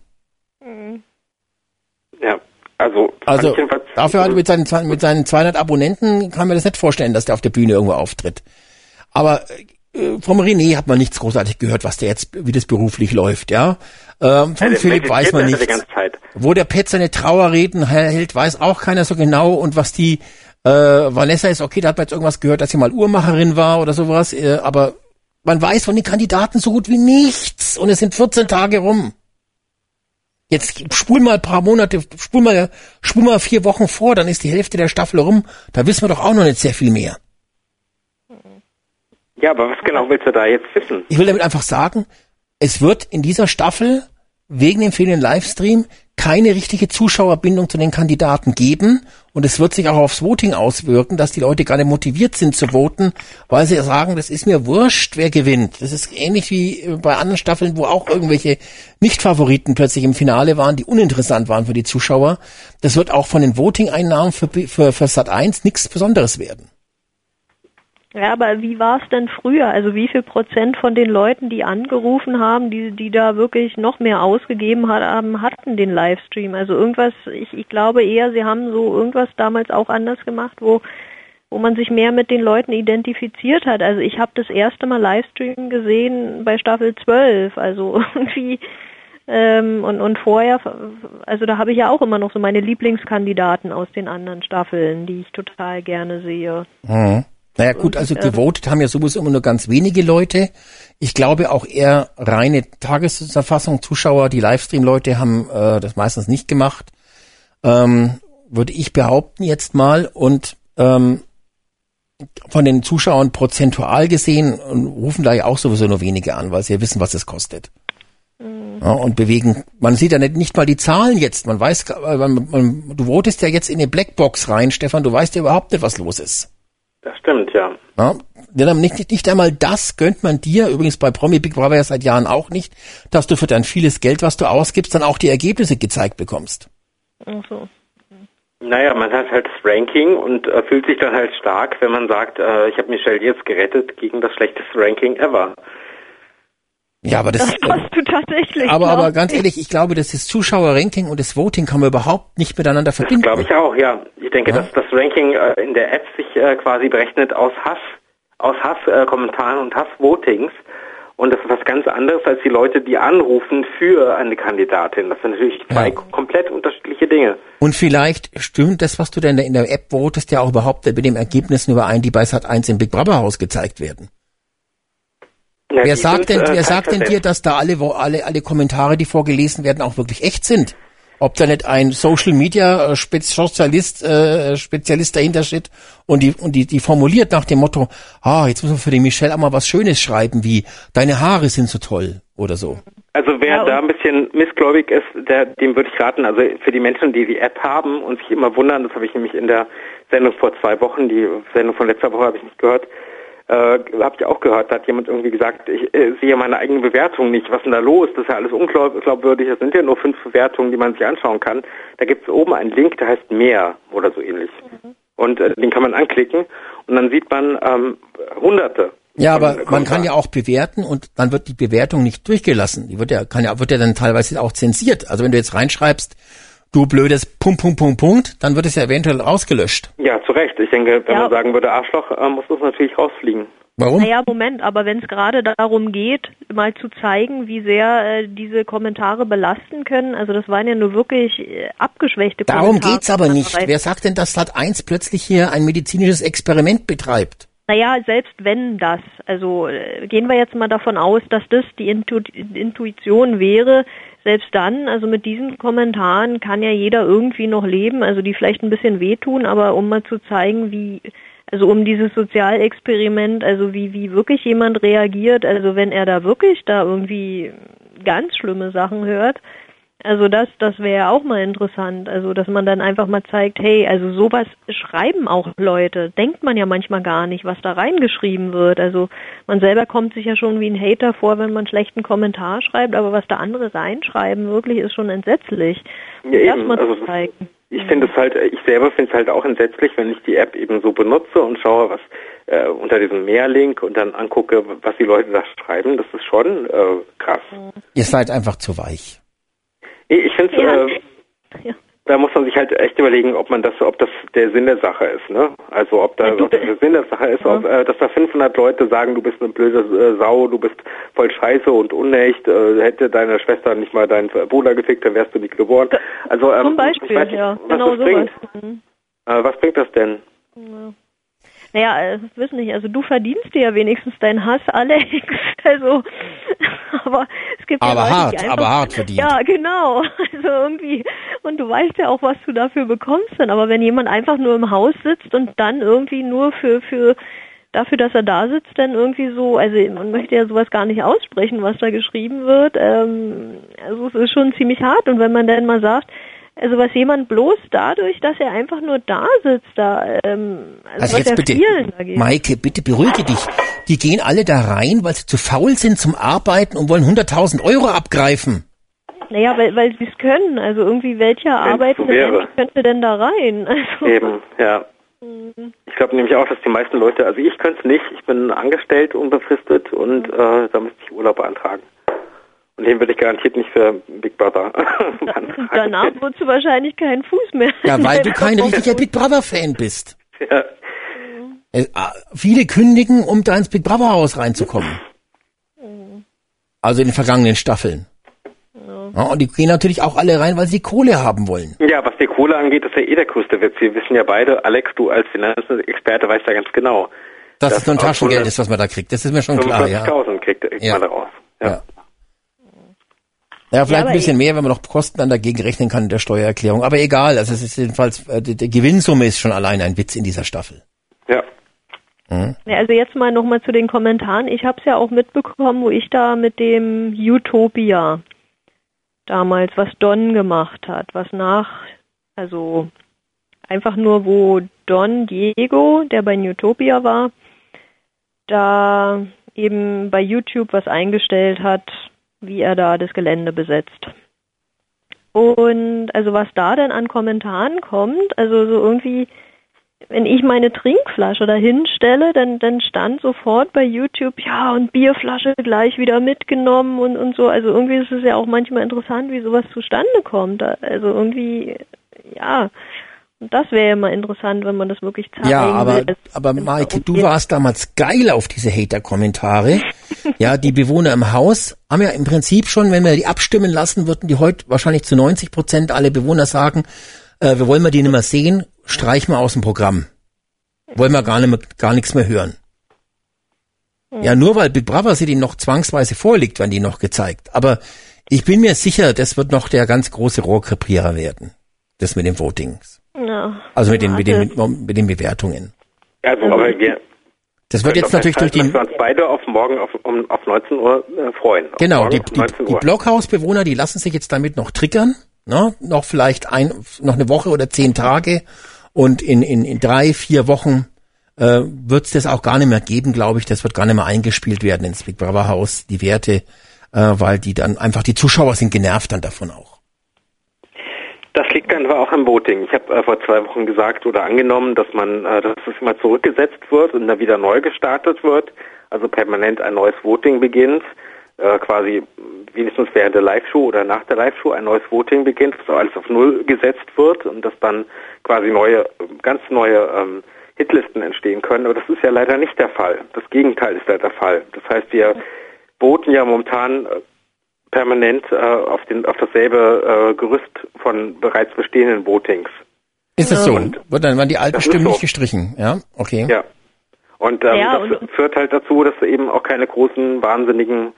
Ja, also, Also dafür hat er mit seinen, mit seinen 200 Abonnenten kann man das nicht vorstellen, dass der auf der Bühne irgendwo auftritt. Aber äh, vom René hat man nichts großartig gehört, was der jetzt, wie das beruflich läuft, ja. Ähm, von Ja, Philipp weiß man nichts. Wo der Pet seine Trauerreden hält, weiß auch keiner so genau. Und was die äh, Vanessa ist, okay, da hat man jetzt irgendwas gehört, dass sie mal Uhrmacherin war oder sowas. Äh, aber man weiß von den Kandidaten so gut wie nichts. Und es sind 14 Tage rum. Jetzt spul mal ein paar Monate, spul mal, spul mal vier Wochen vor, dann ist die Hälfte der Staffel rum. Da wissen wir doch auch noch nicht sehr viel mehr. Ja, aber was genau willst du da jetzt wissen? Ich will damit einfach sagen, es wird in dieser Staffel wegen dem fehlenden Livestream keine richtige Zuschauerbindung zu den Kandidaten geben und es wird sich auch aufs Voting auswirken, dass die Leute gar nicht motiviert sind zu voten, weil sie sagen, das ist mir wurscht, wer gewinnt. Das ist ähnlich wie äh, bei anderen Staffeln, wo auch irgendwelche Nicht-Favoriten plötzlich im Finale waren, die uninteressant waren für die Zuschauer. Das wird auch von den Voting-Einnahmen für, für, für Sat 1 nichts Besonderes werden. Ja, aber wie war es denn früher? Also wie viel Prozent von den Leuten, die angerufen haben, die, die da wirklich noch mehr ausgegeben haben, hatten den Livestream? Also irgendwas, ich, ich glaube eher, sie haben so irgendwas damals auch anders gemacht, wo, wo man sich mehr mit den Leuten identifiziert hat. Also ich habe das erste Mal Livestream gesehen bei Staffel 12, also irgendwie ähm, und, und vorher, also da habe ich ja auch immer noch so meine Lieblingskandidaten aus den anderen Staffeln, die ich total gerne sehe. Mhm. Naja gut, also äh, gewotet haben ja sowieso immer nur ganz wenige Leute. Ich glaube auch eher reine Tagesverfassung, Zuschauer, die Livestream-Leute haben äh, das meistens nicht gemacht. Ähm, würde ich behaupten jetzt mal. Und ähm, von den Zuschauern prozentual gesehen und rufen da ja auch sowieso nur wenige an, weil sie ja wissen, was es kostet. Ja, und bewegen, man sieht ja nicht, nicht mal die Zahlen jetzt. Man weiß, äh, man, man, du votest ja jetzt in eine Blackbox rein, Stefan, du weißt ja überhaupt nicht, was los ist. Das stimmt, ja. Ja, dann nicht, nicht einmal das gönnt man dir, übrigens bei Promi Big Brother ja seit Jahren auch nicht, dass du für dein vieles Geld, was du ausgibst, dann auch die Ergebnisse gezeigt bekommst. Ach so. Naja, man hat halt das Ranking und äh, fühlt sich dann halt stark, wenn man sagt, äh, ich habe Michelle jetzt gerettet gegen das schlechteste Ranking ever. Ja, aber das, Das hast du tatsächlich. aber, aber ganz ich. ehrlich, ich glaube, das ist Zuschauerranking und das Voting kann man überhaupt nicht miteinander verbinden. Glaube ich auch, ja. Ich denke, Ja. dass das Ranking äh, in der App sich äh, quasi berechnet aus Hass, aus Hasskommentaren äh, Kommentaren und Hassvotings. Und das ist was ganz anderes als die Leute, die anrufen für eine Kandidatin. Das sind natürlich zwei Ja. komplett unterschiedliche Dinge. Und vielleicht stimmt das, was du denn in der App votest, ja auch überhaupt mit den Ergebnissen überein, die bei Sat1 im Big Brother Haus gezeigt werden. Ja, wer die sagt sind, denn, äh, wer sagt denn dir, dass da alle, wo alle, alle Kommentare, die vorgelesen werden, auch wirklich echt sind? ob da nicht ein Social Media äh, Spezialist, äh, Spezialist dahinter steht und die, und die, die formuliert nach dem Motto, ah, jetzt müssen wir für die Michelle auch mal was Schönes schreiben, wie deine Haare sind so toll oder so. Also wer da ein bisschen missgläubig ist, der, dem würde ich raten, also für die Menschen, die die App haben und sich immer wundern, das habe ich nämlich in der Sendung vor zwei Wochen, die Sendung von letzter Woche habe ich nicht gehört, äh, habe ich auch gehört, da hat jemand irgendwie gesagt, ich äh, sehe meine eigene Bewertung nicht, was ist denn da los? Das ist ja alles unglaubwürdig, das sind ja nur fünf Bewertungen, die man sich anschauen kann. Da gibt es oben einen Link, der heißt mehr oder so ähnlich. Mhm. Und äh, den kann man anklicken und dann sieht man ähm, hunderte. Ja, aber man kann ja auch bewerten und dann wird die Bewertung nicht durchgelassen. Die wird ja, kann ja, wird ja dann teilweise auch zensiert. Also wenn du jetzt reinschreibst, du blödes Punkt, Punkt, Punkt, Punkt, dann wird es ja eventuell ausgelöscht. Ja, zu Recht. Ich denke, wenn Ja. man sagen würde Arschloch, äh, muss das natürlich rausfliegen. Warum? Naja, Moment, aber wenn es gerade darum geht, mal zu zeigen, wie sehr äh, diese Kommentare belasten können, also das waren ja nur wirklich äh, abgeschwächte Darum Kommentare. geht's aber nicht. Wer sagt denn, dass Sat 1 plötzlich hier ein medizinisches Experiment betreibt? Naja, selbst wenn das, also äh, gehen wir jetzt mal davon aus, dass das die Intu Intuition wäre, selbst dann, also mit diesen Kommentaren kann ja jeder irgendwie noch leben, also die vielleicht ein bisschen wehtun, aber um mal zu zeigen, wie, also um dieses Sozialexperiment, also wie, wie wirklich jemand reagiert, also wenn er da wirklich da irgendwie ganz schlimme Sachen hört, also das, das wäre auch mal interessant. Also dass man dann einfach mal zeigt, hey, also sowas schreiben auch Leute. Denkt man ja manchmal gar nicht, was da reingeschrieben wird. Also man selber kommt sich ja schon wie ein Hater vor, wenn man einen schlechten Kommentar schreibt, aber was da andere reinschreiben, wirklich ist schon entsetzlich. Ja, das eben. mal Also, zu zeigen. Ich finde es halt, ich selber finde es halt auch entsetzlich, wenn ich die App eben so benutze und schaue, was äh, unter diesem Mehrlink und dann angucke, was die Leute da schreiben. Das ist schon äh, krass. Ihr seid einfach zu weich. Nee, Ich finde Ja. äh, da muss man sich halt echt überlegen, ob man das, ob das der Sinn der Sache ist, ne? Also ob da ob das der Sinn der Sache ist, ob, äh, dass da 500 Leute sagen, du bist eine blöde äh, Sau, du bist voll scheiße und unecht, äh, hätte deine Schwester nicht mal deinen Bruder gefickt, dann wärst du nicht geboren. Also ähm, Zum Beispiel, ich weiß nicht, ja, was genau das sowas. bringt. Mhm. Äh, was bringt das denn? Ja. Naja, ich weiß nicht, also du verdienst dir ja wenigstens deinen Hass, Alex. Also, aber es gibt Aber ja Leute, hart, die einfach, aber hart verdient. Ja, genau. Also irgendwie, und du weißt ja auch, was du dafür bekommst dann. Aber wenn jemand einfach nur im Haus sitzt und dann irgendwie nur für, für, dafür, dass er da sitzt, dann irgendwie so, also man möchte ja sowas gar nicht aussprechen, was da geschrieben wird. Ähm, also es ist schon ziemlich hart. Und wenn man dann mal sagt, also was jemand bloß dadurch, dass er einfach nur da sitzt, da, ähm, also, Also was jetzt bitte, vielen da geht. Maike, bitte beruhige dich. Die gehen alle da rein, weil sie zu faul sind zum Arbeiten und wollen 100.000 Euro abgreifen. Naja, weil, weil sie es können. Also irgendwie, welcher arbeitende. Mensch könnte denn da rein? Also, Eben, ja. Ich glaube nämlich auch, dass die meisten Leute, also ich könnte es nicht, ich bin angestellt, unbefristet und äh, da müsste ich Urlaub beantragen. Und den würde ich garantiert nicht für Big Brother danach würdest du wahrscheinlich keinen Fuß mehr. Ja, weil du kein richtiger Big Brother Fan bist. Ja. Äh, ah, viele kündigen, um da ins Big Brother Haus reinzukommen. Also in den vergangenen Staffeln. Ja, und die gehen natürlich auch alle rein, weil sie Kohle haben wollen. Ja, was die Kohle angeht, ist ja eh der größte Witz. Wir wissen ja beide, Alex, du als Finanzexperte weißt ja ganz genau. Dass dass es nur ein Taschengeld ist, was man da kriegt. Das ist mir schon klar, ja. 45.000 kriegt, kriegt Ja. man daraus. Ja. Ja, vielleicht aber ein bisschen mehr, wenn man noch Kosten dann dagegen rechnen kann in der Steuererklärung. Aber egal, also es ist jedenfalls, äh, die, die Gewinnsumme ist schon allein ein Witz in dieser Staffel. Ja. Mhm. Ja, also jetzt mal nochmal zu den Kommentaren. Ich habe es ja auch mitbekommen, wo ich da mit dem Utopia damals, was Don gemacht hat, was nach, also einfach nur, wo Don Diego, der bei Utopia war, da eben bei YouTube was eingestellt hat, wie er da das Gelände besetzt. Und also was da denn an Kommentaren kommt, also so irgendwie, wenn ich meine Trinkflasche dahin stelle, dann, dann stand sofort bei YouTube, ja, und Bierflasche gleich wieder mitgenommen und, und so. Also irgendwie ist es ja auch manchmal interessant, wie sowas zustande kommt. Also irgendwie, ja, das wäre ja mal interessant, wenn man das wirklich zeigen Ja, aber, will. aber Maike, du warst damals geil auf diese Hater-Kommentare. ja, die Bewohner im Haus haben ja im Prinzip schon, wenn wir die abstimmen lassen, würden die heute wahrscheinlich zu 90 Prozent alle Bewohner sagen, äh, wir wollen wir die nicht mehr sehen, streich mal aus dem Programm. Wollen wir gar, nicht mehr, gar nichts mehr hören. Ja, nur weil Big Brother sie die noch zwangsweise vorliegt, werden die noch gezeigt. Aber Ich bin mir sicher, das wird noch der ganz große Rohrkrepierer werden. Das mit den Votings. Ja. Also mit den, mit den, mit, mit den Bewertungen. Also, aber wir Das wird jetzt natürlich durch dass wir uns beide auf morgen auf, um, auf 19 Uhr äh, freuen. Auf Genau, die, die, 19 die. Blockhausbewohner, die lassen sich jetzt damit noch triggern, ne? noch vielleicht ein, noch eine Woche oder zehn Tage und in, in, in drei, vier Wochen äh, wird es das auch gar nicht mehr geben, glaube ich. Das wird gar nicht mehr eingespielt werden ins Big Brother Haus, die Werte, äh, weil die dann einfach, die Zuschauer sind genervt dann davon auch. Aber auch am Voting. Ich habe äh, vor zwei Wochen gesagt oder angenommen, dass man, äh, dass es immer zurückgesetzt wird und dann wieder neu gestartet wird, also permanent ein neues Voting beginnt, äh, quasi wenigstens während der Live-Show oder nach der Live-Show ein neues Voting beginnt, dass alles auf Null gesetzt wird und dass dann quasi neue, ganz neue ähm, Hitlisten entstehen können. Aber das ist ja leider nicht der Fall. Das Gegenteil ist ja der Fall. Das heißt, wir voten ja momentan äh, permanent äh, auf, den, auf dasselbe äh, Gerüst von bereits bestehenden Votings. Ist das so? Und Wird dann waren die alten Stimmen so. nicht gestrichen? Ja, okay. Ja. Und ähm, Ja, das führt halt dazu, dass eben auch keine großen, wahnsinnigen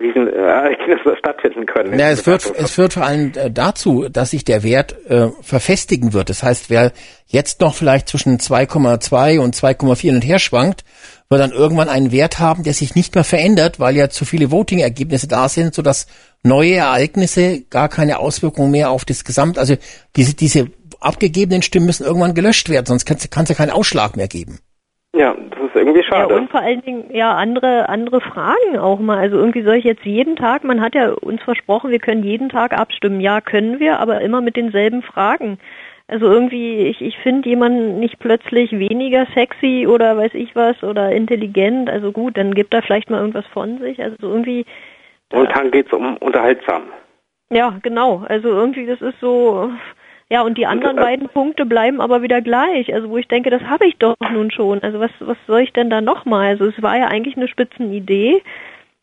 Riesenereignisse stattfinden können. Ja, es führt, es führt vor allem äh, dazu, dass sich der Wert äh, verfestigen wird. Das heißt, wer jetzt noch vielleicht zwischen 2,2 und 2,4 hin und her schwankt, wird dann irgendwann einen Wert haben, der sich nicht mehr verändert, weil ja zu viele Voting-Ergebnisse da sind, sodass neue Ereignisse gar keine Auswirkungen mehr auf das Gesamt, also diese, diese abgegebenen Stimmen müssen irgendwann gelöscht werden, sonst kann es ja keinen Ausschlag mehr geben. Ja, das ist irgendwie Ja, schade. und vor allen Dingen, ja, andere, andere Fragen auch mal. Also irgendwie soll ich jetzt jeden Tag, man hat ja uns versprochen, wir können jeden Tag abstimmen. Ja, können wir, aber immer mit denselben Fragen. Also irgendwie, ich, ich finde jemanden nicht plötzlich weniger sexy oder weiß ich was oder intelligent. Also gut, dann gibt er vielleicht mal irgendwas von sich. Also irgendwie, Momentan geht es um unterhaltsam. ja, genau. Also irgendwie, das ist so. Ja, und die anderen beiden Punkte bleiben aber wieder gleich. Also wo ich denke, das habe ich doch nun schon. Also was, was soll ich denn da nochmal? Also es war ja eigentlich eine Spitzenidee,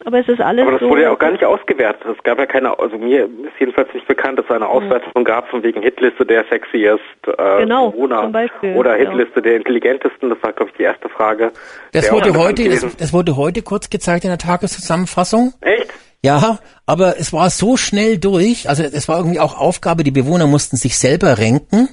aber es ist alles Aber das so. wurde ja auch gar nicht ausgewertet. Es gab ja keine, also mir ist jedenfalls nicht bekannt, dass es eine Auswertung gab von wegen Hitliste der sexiest äh, Genau, Bewohner zum Beispiel, oder ja. Hitliste der intelligentesten. Das war, glaube ich, die erste Frage. Das wurde heute, das, das wurde heute kurz gezeigt in der Tageszusammenfassung. Echt? Ja, aber es war so schnell durch, also es war irgendwie auch Aufgabe, die Bewohner mussten sich selber renken,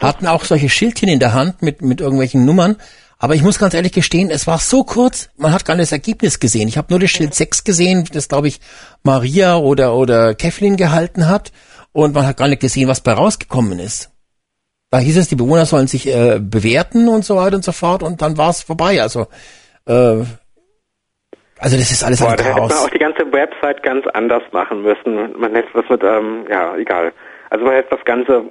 hatten auch solche Schildchen in der Hand mit, mit irgendwelchen Nummern. Aber ich muss ganz ehrlich gestehen, es war so kurz, man hat gar nicht das Ergebnis gesehen. Ich habe nur das Schild 6 gesehen, das glaube ich Maria oder, oder Kathleen gehalten hat. Und man hat gar nicht gesehen, was bei rausgekommen ist. Da hieß es, die Bewohner sollen sich äh, bewerten und so weiter und so fort und dann war es vorbei. Also, äh, also das ist alles Boah, ein da hätte man Chaos. auch die ganze Website ganz anders machen müssen. Man hätte was mit, ähm, ja, egal. Also man hätte das Ganze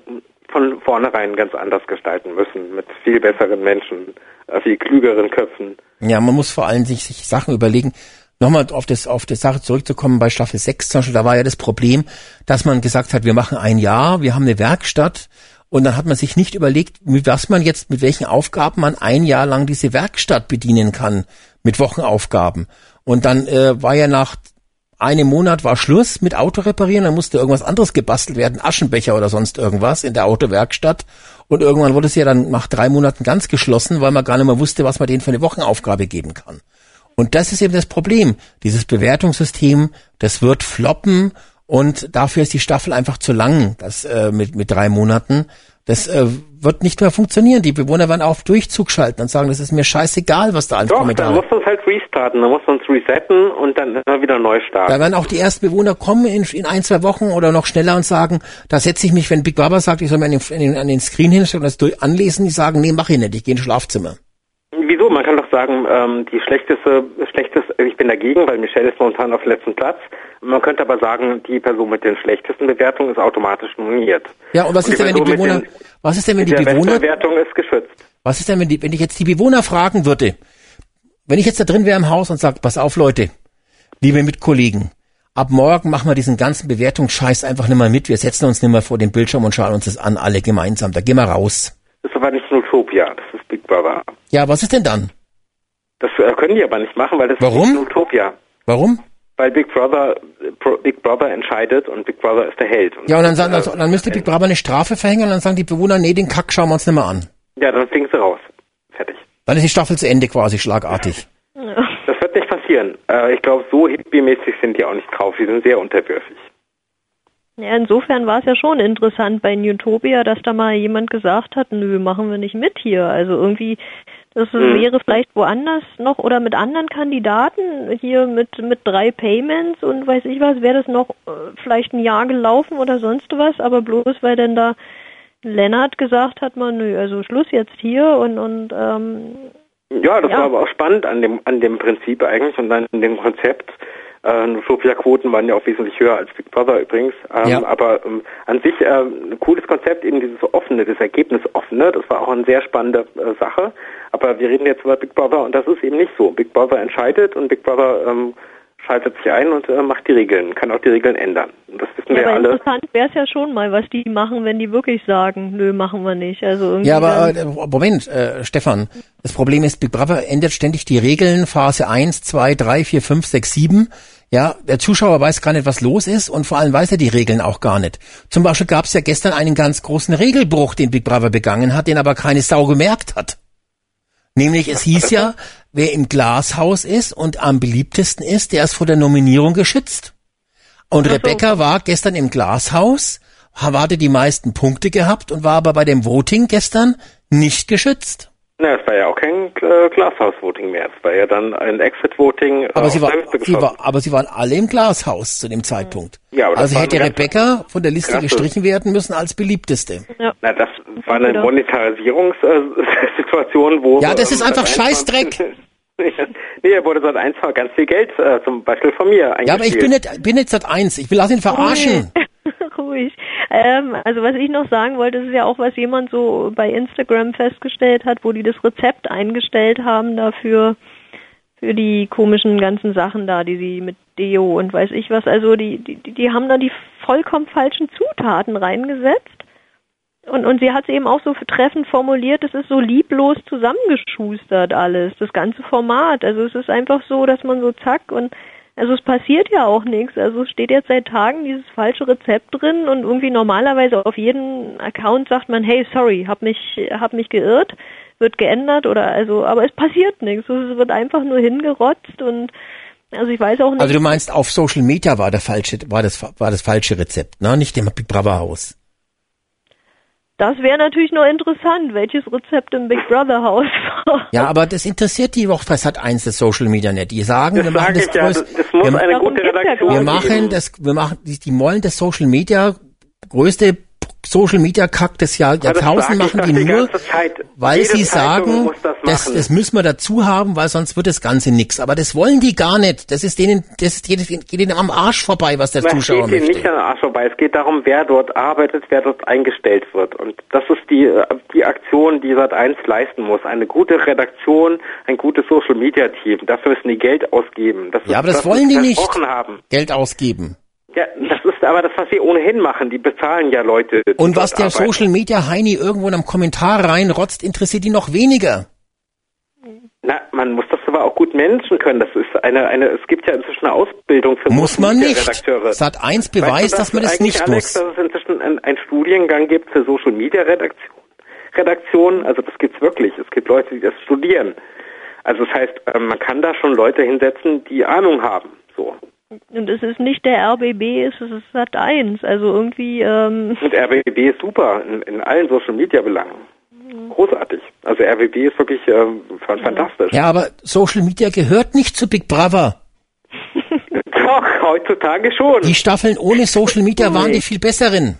von vornherein ganz anders gestalten müssen, mit viel besseren Menschen, äh, viel klügeren Köpfen. Ja, man muss vor allem sich, sich Sachen überlegen. Nochmal auf das, auf die Sache zurückzukommen, bei Staffel 6 zum Beispiel, da war ja das Problem, dass man gesagt hat, wir machen ein Jahr, wir haben eine Werkstatt und dann hat man sich nicht überlegt, mit was man jetzt, mit welchen Aufgaben man ein Jahr lang diese Werkstatt bedienen kann, mit Wochenaufgaben. Und dann äh, war ja nach einem Monat war Schluss mit Auto reparieren, dann musste irgendwas anderes gebastelt werden, Aschenbecher oder sonst irgendwas in der Autowerkstatt. Und irgendwann wurde es ja dann nach drei Monaten ganz geschlossen, weil man gar nicht mehr wusste, was man denen für eine Wochenaufgabe geben kann. Und das ist eben das Problem. Dieses Bewertungssystem, das wird floppen und dafür ist die Staffel einfach zu lang, das äh, mit, mit drei Monaten. Das äh, wird nicht mehr funktionieren. Die Bewohner werden auf Durchzug schalten und sagen, das ist mir scheißegal, was da als Doch, dann Kommentare. muss man es halt restarten, dann muss man es resetten und dann immer wieder neu starten. Da werden auch die ersten Bewohner kommen in, in ein, zwei Wochen oder noch schneller und sagen, da setze ich mich, wenn Big Brother sagt, ich soll mir an den, an den, Screen hinstellen und das durch, anlesen, die sagen, nee, mach ich nicht, ich gehe ins Schlafzimmer. Wieso? Man kann doch sagen, ähm, die schlechteste, schlechteste, ich bin dagegen, weil Michelle ist momentan auf letzten Platz. Man könnte aber sagen, die Person mit den schlechtesten Bewertungen ist automatisch nominiert. Ja, und was Und ist denn, wenn die Bewohner, den- was ist denn, wenn die der Bewohner, Bestbewertung ist geschützt. was ist denn, wenn die, wenn ich jetzt die Bewohner fragen würde, wenn ich jetzt da drin wäre im Haus und sage, pass auf Leute, liebe Mitkollegen, ab morgen machen wir diesen ganzen Bewertungsscheiß einfach nicht mehr mit, wir setzen uns nicht mehr vor den Bildschirm und schauen uns das an, alle gemeinsam, da gehen wir raus. Das ist aber nicht Utopia, das ist Big Brother. Ja, was ist denn dann? Das äh, können die aber nicht machen, weil das Warum? ist Utopia. Warum? Weil Big Brother, äh, Big Brother entscheidet und Big Brother ist der Held. Und Ja, und dann, sagen, also, dann müsste Big Brother eine Strafe verhängen und dann sagen die Bewohner, nee, den Kack schauen wir uns nicht mehr an. Ja, dann fliegen sie raus. Fertig. Dann ist die Staffel zu Ende quasi, schlagartig. Das wird nicht passieren. Äh, ich glaube, so hippie-mäßig sind die auch nicht drauf. Die sind sehr unterwürfig. Ja, insofern war es ja schon interessant bei Newtopia, dass da mal jemand gesagt hat, nö, machen wir nicht mit hier. Also irgendwie, das Mhm. wäre vielleicht woanders noch oder mit anderen Kandidaten hier mit mit drei Payments und weiß ich was, wäre das noch äh, vielleicht ein Jahr gelaufen oder sonst was, aber bloß weil denn da Lennart gesagt hat, man, nö, also Schluss jetzt hier und und ähm, Ja, das Ja. war aber auch spannend an dem an dem Prinzip eigentlich und dann in dem Konzept. Äh, Nutopia-Quoten waren ja auch wesentlich höher als Big Brother übrigens. Ähm, Ja. Aber ähm, an sich äh, ein cooles Konzept, eben dieses offene, das Ergebnis offene. Das war auch eine sehr spannende äh, Sache. Aber wir reden jetzt über Big Brother und das ist eben nicht so. Big Brother entscheidet und Big Brother ähm, schaltet sich ein und äh, macht die Regeln, kann auch die Regeln ändern. Und das wissen ja, wir ja aber alle. interessant wäre es ja schon mal, was die machen, wenn die wirklich sagen, nö, machen wir nicht. Also irgendwie Ja, aber äh, Moment, äh, Stefan. Das Problem ist, Big Brother ändert ständig die Regeln, Phase 1, 2, 3, 4, 5, 6, 7. Ja, der Zuschauer weiß gar nicht, was los ist und vor allem weiß er die Regeln auch gar nicht. Zum Beispiel gab es ja gestern einen ganz großen Regelbruch, den Big Brother begangen hat, den aber keine Sau gemerkt hat. Nämlich, es hieß ja, wer im Glashaus ist und am beliebtesten ist, der ist vor der Nominierung geschützt. Und Rebecca war gestern im Glashaus, hatte die meisten Punkte gehabt und war aber bei dem Voting gestern nicht geschützt. Na, es war ja auch kein äh, Glashaus-Voting mehr. Es war ja dann ein Exit-Voting. äh, Aber auf sie, war, sie war, aber sie waren alle im Glashaus zu dem Zeitpunkt. Ja, aber also hätte Rebecca von der Liste gestrichen werden müssen als beliebteste. Na, das war eine Monetarisierungssituation, wo... Ja, das ist ähm, einfach Sat.1 Scheißdreck. nee, da wurde seit eins ganz viel Geld, äh, zum Beispiel von mir Ja, aber ich bin nicht, bin nicht seit eins. Ich will lass ihn verarschen. Ruhig. Ähm, also was ich noch sagen wollte, ist ja auch, was jemand so bei Instagram festgestellt hat, wo die das Rezept eingestellt haben dafür, für die komischen ganzen Sachen da, die sie mit Deo und weiß ich was, also die, die, die haben da die vollkommen falschen Zutaten reingesetzt. Und, und sie hat es eben auch so treffend formuliert, es ist so lieblos zusammengeschustert alles, das ganze Format. Also es ist einfach so, dass man so zack und also es passiert ja auch nichts. Also es steht jetzt seit Tagen dieses falsche Rezept drin und irgendwie normalerweise auf jedem Account sagt man, hey, sorry, hab mich, hab mich geirrt, wird geändert oder also, aber es passiert nichts. Es wird einfach nur hingerotzt und also ich weiß auch nicht. Also du meinst, auf Social Media war der falsche, war das, war das falsche Rezept, ne? Nicht im Big Brother Haus. Das wäre natürlich nur interessant, welches Rezept im Big Brother Haus war. Ja, aber das interessiert die auch bei Sat 1 das Social Media nicht. Die sagen, wir machen sag das ja, größte, das- das muss wir, eine gute Redaktion wir machen das, wir machen, die, die wollen das Social Media größte Social Media Kack des Jahr, das Jahrtausend machen die nur, Zeit. weil sie Zeitung sagen, das das, das müssen wir dazu haben, weil sonst wird das Ganze nix. Aber das wollen die gar nicht. Das ist denen, das ist, geht, geht denen am Arsch vorbei, was der Na, es Zuschauer geht möchte. nicht den Arsch vorbei. Es geht darum, wer dort arbeitet, wer dort eingestellt wird. Und das ist die, die Aktion, die Sat1 leisten muss. Eine gute Redaktion, ein gutes Social Media Team. Dafür müssen die Geld ausgeben. Das ist Ja, aber das was wollen die nicht. Haben. Geld ausgeben. Ja, das ist aber das, was sie ohnehin machen. Die bezahlen ja Leute. Und was der arbeiten. Social Media Heini irgendwo in einem Kommentar reinrotzt, interessiert die noch weniger. Na, man muss das aber auch gut managen können. Das ist eine, eine, es gibt ja inzwischen eine Ausbildung für Muss man nicht. Redakteure. Sat 1 Weißt du, beweist, dass man das nicht Alex, muss. dass es inzwischen einen, einen Studiengang gibt für Social Media Redaktion. Redaktion, also das gibt's wirklich. Es gibt Leute, die das studieren. Also das heißt, ähm, man kann da schon Leute hinsetzen, die Ahnung haben. So. Und es ist nicht der RBB, es ist Sat 1. Also irgendwie, ähm, Und RBB ist super in, in allen Social Media Belangen. Großartig. Also RBB ist wirklich ähm, fan- fantastisch. Ja, aber Social Media gehört nicht zu Big Brother. Doch, heutzutage schon. Die Staffeln ohne Social Media waren die viel besseren.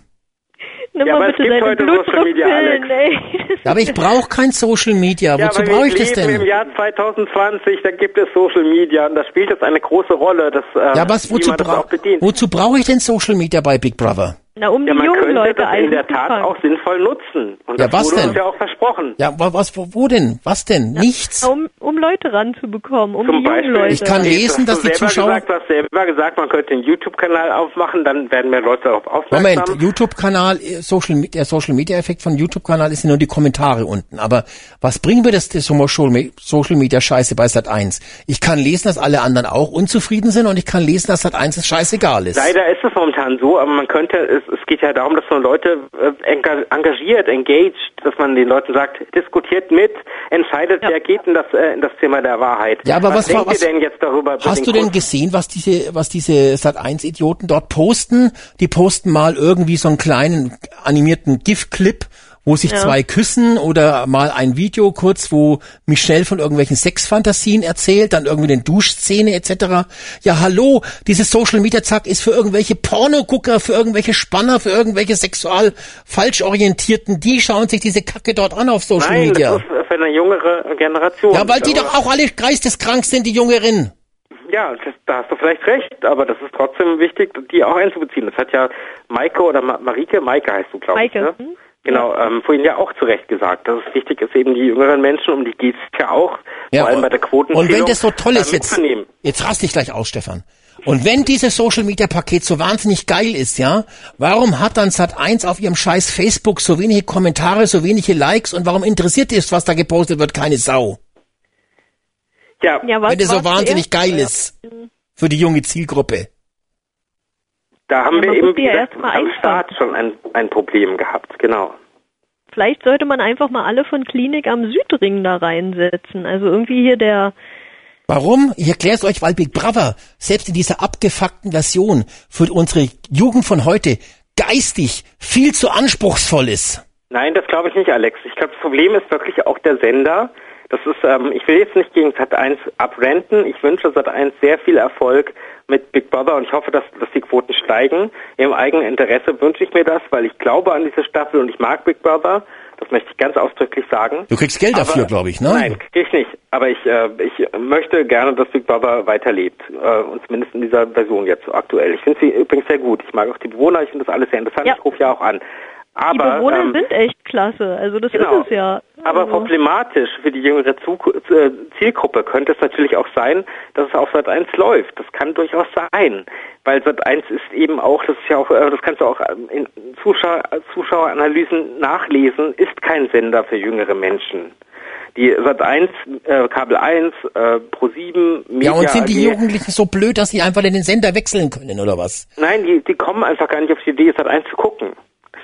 Nimm Ja, mal aber es bitte gibt deine heute Social Media, Blutdruckpillen, ey. Ja, aber ich brauche kein Social Media. Ja, Wozu brauche ich das leben im denn? Jahr 2020, da gibt es Social Media und das spielt jetzt eine große Rolle, dass, äh, Ja, was, wozu, bra wozu brauche ich denn Social Media bei Big Brother? Na, um Ja, die man jungen könnte Leute das in der Tat einzufangen. auch sinnvoll nutzen. Und Ja, das was wurde denn? uns ja auch versprochen. Ja, wa- was, wo, wo denn? Was denn? Nichts. Um, um Leute ranzubekommen, um Zum die jungen Beispiel, Leute. Ich kann lesen, dass die Zuschauer... Gesagt, du hast selber gesagt, man könnte einen YouTube-Kanal aufmachen, dann werden mehr Leute darauf aufmerksam. Moment, YouTube-Kanal, äh, Social, der Social Media Effekt von YouTube-Kanal ist nur die Kommentare unten. Aber was bringen wir das, das Social Me- Social Media Scheiße bei Sat 1? Ich kann lesen, dass alle anderen auch unzufrieden sind und ich kann lesen, dass Sat 1 es scheißegal ist. Leider ist es momentan so, aber man könnte es es geht ja darum, dass man Leute äh, enga- engagiert, engaged, dass man den Leuten sagt, diskutiert mit, entscheidet, wer geht in das, äh, in das Zimmer der Wahrheit. Ja, aber was, denkt was ihr denn jetzt darüber? über Hast du denn Kurs? gesehen, was diese, was diese Sat1 Idioten dort posten? Die posten mal irgendwie so einen kleinen animierten GIF-Clip, wo sich Ja. zwei küssen oder mal ein Video kurz, wo Michelle von irgendwelchen Sexfantasien erzählt, dann irgendwie eine Duschszene etc. Ja, hallo, dieses Social Media Zack ist für irgendwelche Pornogucker, für irgendwelche Spanner, für irgendwelche sexual falsch orientierten, die schauen sich diese Kacke dort an auf Social Nein, Media. das ist für eine jüngere Generation. Ja, weil die doch auch alle geisteskrank sind, die Jüngeren. Ja, das, da hast du vielleicht recht, aber das ist trotzdem wichtig, die auch einzubeziehen. Das hat ja Maike oder Ma Marike, Maike heißt du, glaube ich. Maike, Ne? Genau, ähm, vorhin ja auch zu Recht gesagt, dass es wichtig ist, eben die jüngeren Menschen, um die geht es ja auch, Ja, vor allem bei der Quotenzählung, Und wenn das so toll ist, jetzt, jetzt rast dich gleich aus, Stefan. Und wenn dieses Social Media Paket so wahnsinnig geil ist, ja, warum hat dann Sat1 auf ihrem scheiß Facebook so wenige Kommentare, so wenige Likes und warum interessiert ist, was da gepostet wird, keine Sau? Ja, Ja, was wenn das so wahnsinnig geil ist für die junge Zielgruppe. Da haben Ja, wir eben ja gesagt, am. Start schon ein, ein Problem gehabt, genau. Vielleicht sollte man einfach mal alle von Klinik am Südring da reinsetzen. Also irgendwie hier der, Warum? Ich erkläre es euch, weil Big Brother selbst in dieser abgefuckten Version für unsere Jugend von heute geistig viel zu anspruchsvoll ist. Nein, das glaube ich nicht, Alex. Ich glaube, das Problem ist wirklich auch der Sender. Das ist, ähm, ich will jetzt nicht gegen Sat1 abrenten. Ich wünsche Sat1 sehr viel Erfolg mit Big Brother und ich hoffe, dass, dass die Quoten steigen. Im eigenen Interesse wünsche ich mir das, weil ich glaube an diese Staffel und ich mag Big Brother. Das möchte ich ganz ausdrücklich sagen. Du kriegst Geld dafür, glaube ich, ne? Nein, krieg ich nicht. Aber ich, äh, ich möchte gerne, dass Big Brother weiterlebt. Äh, und zumindest in dieser Version jetzt so aktuell. Ich finde sie übrigens sehr gut. Ich mag auch die Bewohner, ich finde das alles sehr interessant. Ja. Ich rufe ja auch an. Aber, die Bewohner ähm, sind echt klasse. Also das genau. ist es ja. aber also, problematisch für die jüngere äh, Zielgruppe könnte es natürlich auch sein, dass es auf Sat 1 läuft. Das kann durchaus sein. Weil Sat 1 ist eben auch, das ist ja auch, äh, das kannst du auch ähm, in Zuschauer, Zuschaueranalysen nachlesen, ist kein Sender für jüngere Menschen. Die Sat 1, äh, Kabel 1, äh, Pro 7, Media Ja, und sind die AG, Jugendlichen so blöd, dass sie einfach in den Sender wechseln können, oder was? Nein, die, die kommen einfach gar nicht auf die Idee, Sat 1 zu gucken.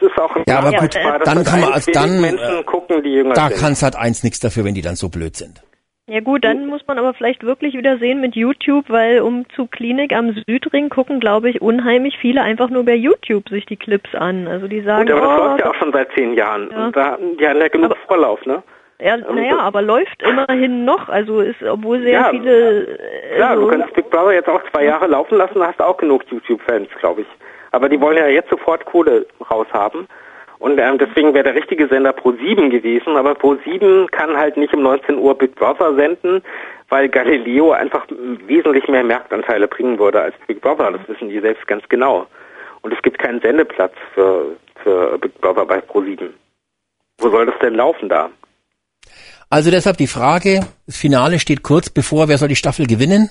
Das ist auch ein Ja, aber gut, dass dann kann man 1 als dann, Menschen äh, gucken, die jünger Da sind. kann Sat 1 nichts dafür, wenn die dann so blöd sind. Ja gut, dann muss man aber vielleicht wirklich wieder sehen mit YouTube, weil um zu Klinik am Südring gucken, glaube ich, unheimlich viele einfach nur bei YouTube sich die Clips an. Also die sagen, Gut, aber das oh, läuft ja auch schon seit zehn Jahren. Ja. Und da, die haben ja genug Vorlauf, ne? ja, naja, aber läuft immerhin noch. Also ist, obwohl sehr Ja, viele äh, Klar, du kannst Big Brother jetzt auch zwei Jahre laufen lassen, da hast du auch genug YouTube-Fans, glaube ich. Aber die wollen ja jetzt sofort Kohle raushaben. Und ähm, deswegen wäre der richtige Sender Pro 7 gewesen, aber Pro 7 kann halt nicht um 19 Uhr Big Brother senden, weil Galileo einfach wesentlich mehr Marktanteile bringen würde als Big Brother. Das wissen die selbst ganz genau. Und es gibt keinen Sendeplatz für, für Big Brother bei Pro 7. Wo soll das denn laufen da? Also deshalb die Frage, das Finale steht kurz bevor, wer soll die Staffel gewinnen?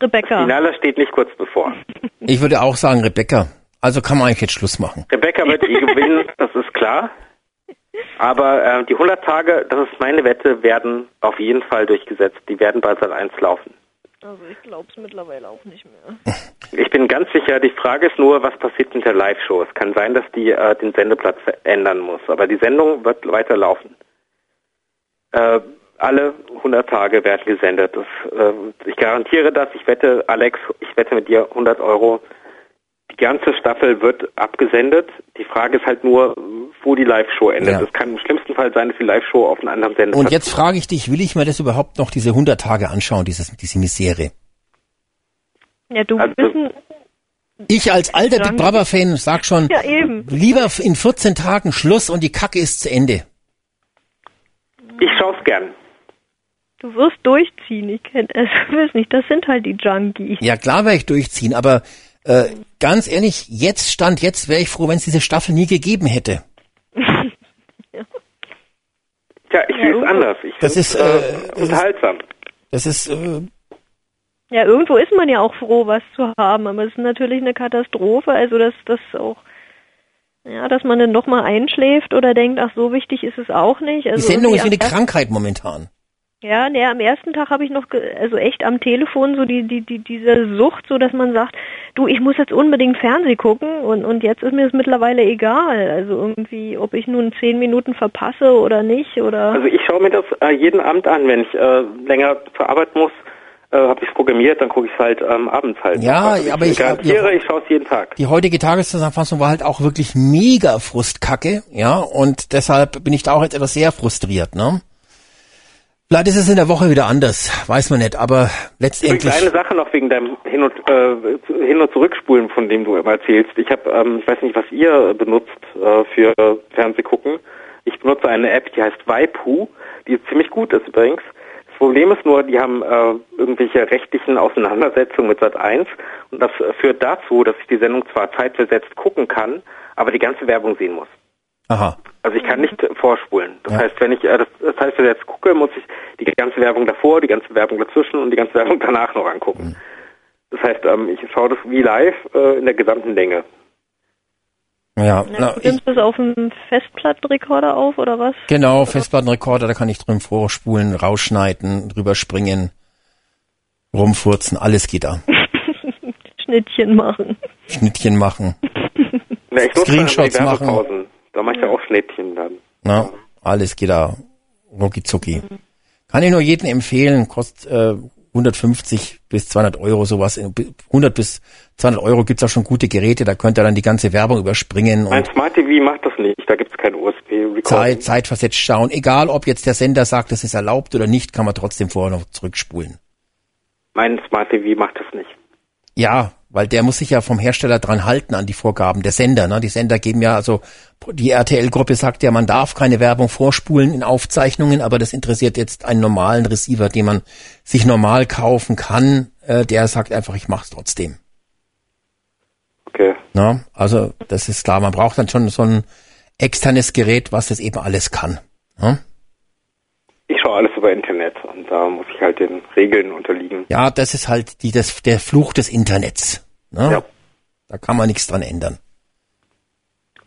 Rebecca. Finale steht nicht kurz bevor. Ich würde auch sagen Rebecca. Also kann man eigentlich jetzt Schluss machen. Rebecca wird eh gewinnen, das ist klar. Aber äh, die 100 Tage, das ist meine Wette, werden auf jeden Fall durchgesetzt. Die werden bei Sat 1 laufen. Also ich glaube es mittlerweile auch nicht mehr. Ich bin ganz sicher, die Frage ist nur, was passiert mit der Live-Show. Es kann sein, dass die äh, den Sendeplatz ändern muss, aber die Sendung wird weiter laufen. Äh, alle 100 Tage werden gesendet. Das, äh, ich garantiere das. Ich wette, Alex, ich wette mit dir 100 Euro. Die ganze Staffel wird abgesendet. Die Frage ist halt nur, wo die Live-Show endet. Ja. Es kann im schlimmsten Fall sein, dass die Live-Show auf einem anderen Sendeplatz Und jetzt frage ich dich, will ich mir das überhaupt noch diese 100 Tage anschauen, dieses, diese Misere? Ja, du Also- bist ein, Ich als alter Ja. Big Brother Fan sag schon, ja eben. lieber in 14 Tagen Schluss und die Kacke ist zu Ende. Ich schaue es gern. Du wirst durchziehen. Ich kenn, also, weiß nicht, das sind halt die Junkies. Ja, klar werde ich durchziehen, aber äh, ganz ehrlich, jetzt stand jetzt wäre ich froh, wenn es diese Staffel nie gegeben hätte. Tja, ich sehe es anders. Ich Das ist, äh, das ist- unterhaltsam. Das ist äh, Ja, irgendwo ist man ja auch froh, was zu haben, aber es ist natürlich eine Katastrophe, also dass das auch ja, dass man dann doch mal einschläft oder denkt, ach so wichtig ist es auch nicht. die Also Sendung ist wie eine Krankheit momentan. Ja, nee, am ersten Tag habe ich noch, ge- also echt am Telefon so die, die, die, diese Sucht, so dass man sagt, du, ich muss jetzt unbedingt Fernseh gucken und, und jetzt ist mir es mittlerweile egal. Also irgendwie, ob ich nun zehn Minuten verpasse oder nicht oder. Also ich schaue mir das äh, jeden Abend an, wenn ich äh, länger zur Arbeit muss, äh, habe ich es programmiert, dann gucke ich es halt ähm, abends halt. Ja, also aber ich ich- garantiere, ich schaue es jeden Tag. Die heutige Tageszusammenfassung war halt auch wirklich mega Frustkacke, ja, und deshalb bin ich da auch jetzt etwas sehr frustriert, ne? Vielleicht ist es in der Woche wieder anders, weiß man nicht, aber letztendlich. eine Sache noch wegen deinem Hin- und, äh, Hin- und Zurückspulen, von dem du immer erzählst. Ich habe, ähm, ich weiß nicht, was ihr benutzt äh, für Fernsehgucken. Ich benutze eine App, die heißt Waipu, die ziemlich gut ist übrigens. Das Problem ist nur, die haben äh, irgendwelche rechtlichen Auseinandersetzungen mit Sat 1 und das äh, führt dazu, dass ich die Sendung zwar zeitversetzt gucken kann, aber die ganze Werbung sehen muss. Aha. Also ich kann nicht vorspulen. Das Ja. heißt, wenn ich äh, das, das heißt, wenn ich jetzt gucke, muss ich die ganze Werbung davor, die ganze Werbung dazwischen und die ganze Werbung danach noch angucken. Das heißt, ähm, ich schaue das wie live äh, in der gesamten Länge. Ja, na, du nimmst das auf dem Festplattenrekorder auf oder was? genau, Festplattenrekorder, da kann ich drin vorspulen, rausschneiden, drüber springen, rumfurzen, alles geht da. Schnittchen machen. Schnittchen machen, nutze Screenshots machen. Da mache ich ja auch Schnittchen dann. na, alles geht da, rucki zucki. Kann ich nur jedem empfehlen, kostet äh, 150 bis 200 Euro sowas. 100 bis 200 Euro gibt's auch schon gute Geräte, da könnt ihr dann die ganze Werbung überspringen Mein und Smart TV macht das nicht. Da gibt es kein USB-Recording. Zeit, zeitversetzt schauen. Egal, ob jetzt der Sender sagt, das ist erlaubt oder nicht, kann man trotzdem vorher noch zurückspulen. Mein Smart TV macht das nicht. Ja, weil der muss sich ja vom Hersteller dran halten an die Vorgaben der Sender. Ne? Die Sender geben ja, also die RTL-Gruppe sagt ja, man darf keine Werbung vorspulen in Aufzeichnungen, aber das interessiert jetzt einen normalen Receiver, den man sich normal kaufen kann. Äh, der sagt einfach, ich mach's trotzdem. Okay. Ne? Also das ist klar, man braucht dann schon so ein externes Gerät, was das eben alles kann. Ne? Ich schaue alles über Internet und da muss ich halt den Regeln unterliegen. Ja, das ist halt die, das, der Fluch des Internets. Ne? Ja. Da kann man nichts dran ändern.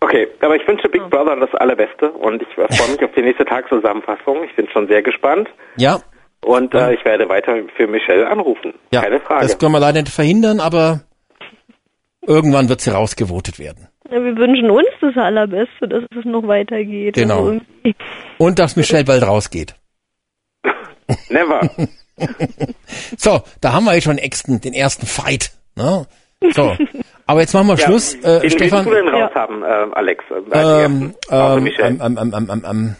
Okay, aber ich wünsche Big Brother das Allerbeste und ich freue mich auf die nächste Tageszusammenfassung. Ich bin schon sehr gespannt Ja, und äh, ich werde weiter für Michelle anrufen. ja. Keine Frage. Das können wir leider nicht verhindern, aber irgendwann wird sie rausgevotet werden. Ja, wir wünschen uns das Allerbeste, dass es noch weitergeht. Genau. Also Und dass Michelle bald rausgeht. Never. So, da haben wir jetzt schon den ersten, den ersten Fight. Ne? So, aber jetzt machen wir Schluss. Ja. Äh, Stefan, du denn raus haben, äh, Alex? Äh, ähm, ähm, Michelle. ähm, ähm, ähm, ähm, ähm,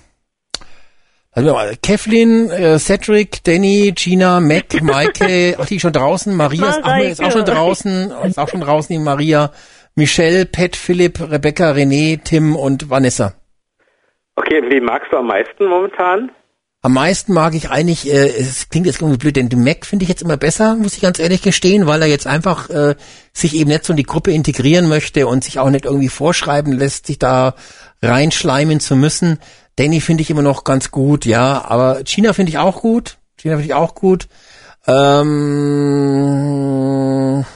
Warte mal, Kevlin, äh, Cedric, Danny, Gina, Mac, Maike, ach die ist schon draußen, Maria ist, ach, nee, ist auch schon draußen, ist auch schon draußen, die Maria, Michelle, Pat, Philipp, Rebecca, René, Tim und Vanessa. Okay, wen magst du am meisten momentan? Am meisten mag ich eigentlich, äh, es klingt jetzt irgendwie blöd, denn den Mac finde ich jetzt immer besser, muss ich ganz ehrlich gestehen, weil er jetzt einfach äh, sich eben nicht so in die Gruppe integrieren möchte und sich auch nicht irgendwie vorschreiben lässt, sich da reinschleimen zu müssen. Danny finde ich immer noch ganz gut, ja, aber China finde ich auch gut. China finde ich auch gut. Ähm,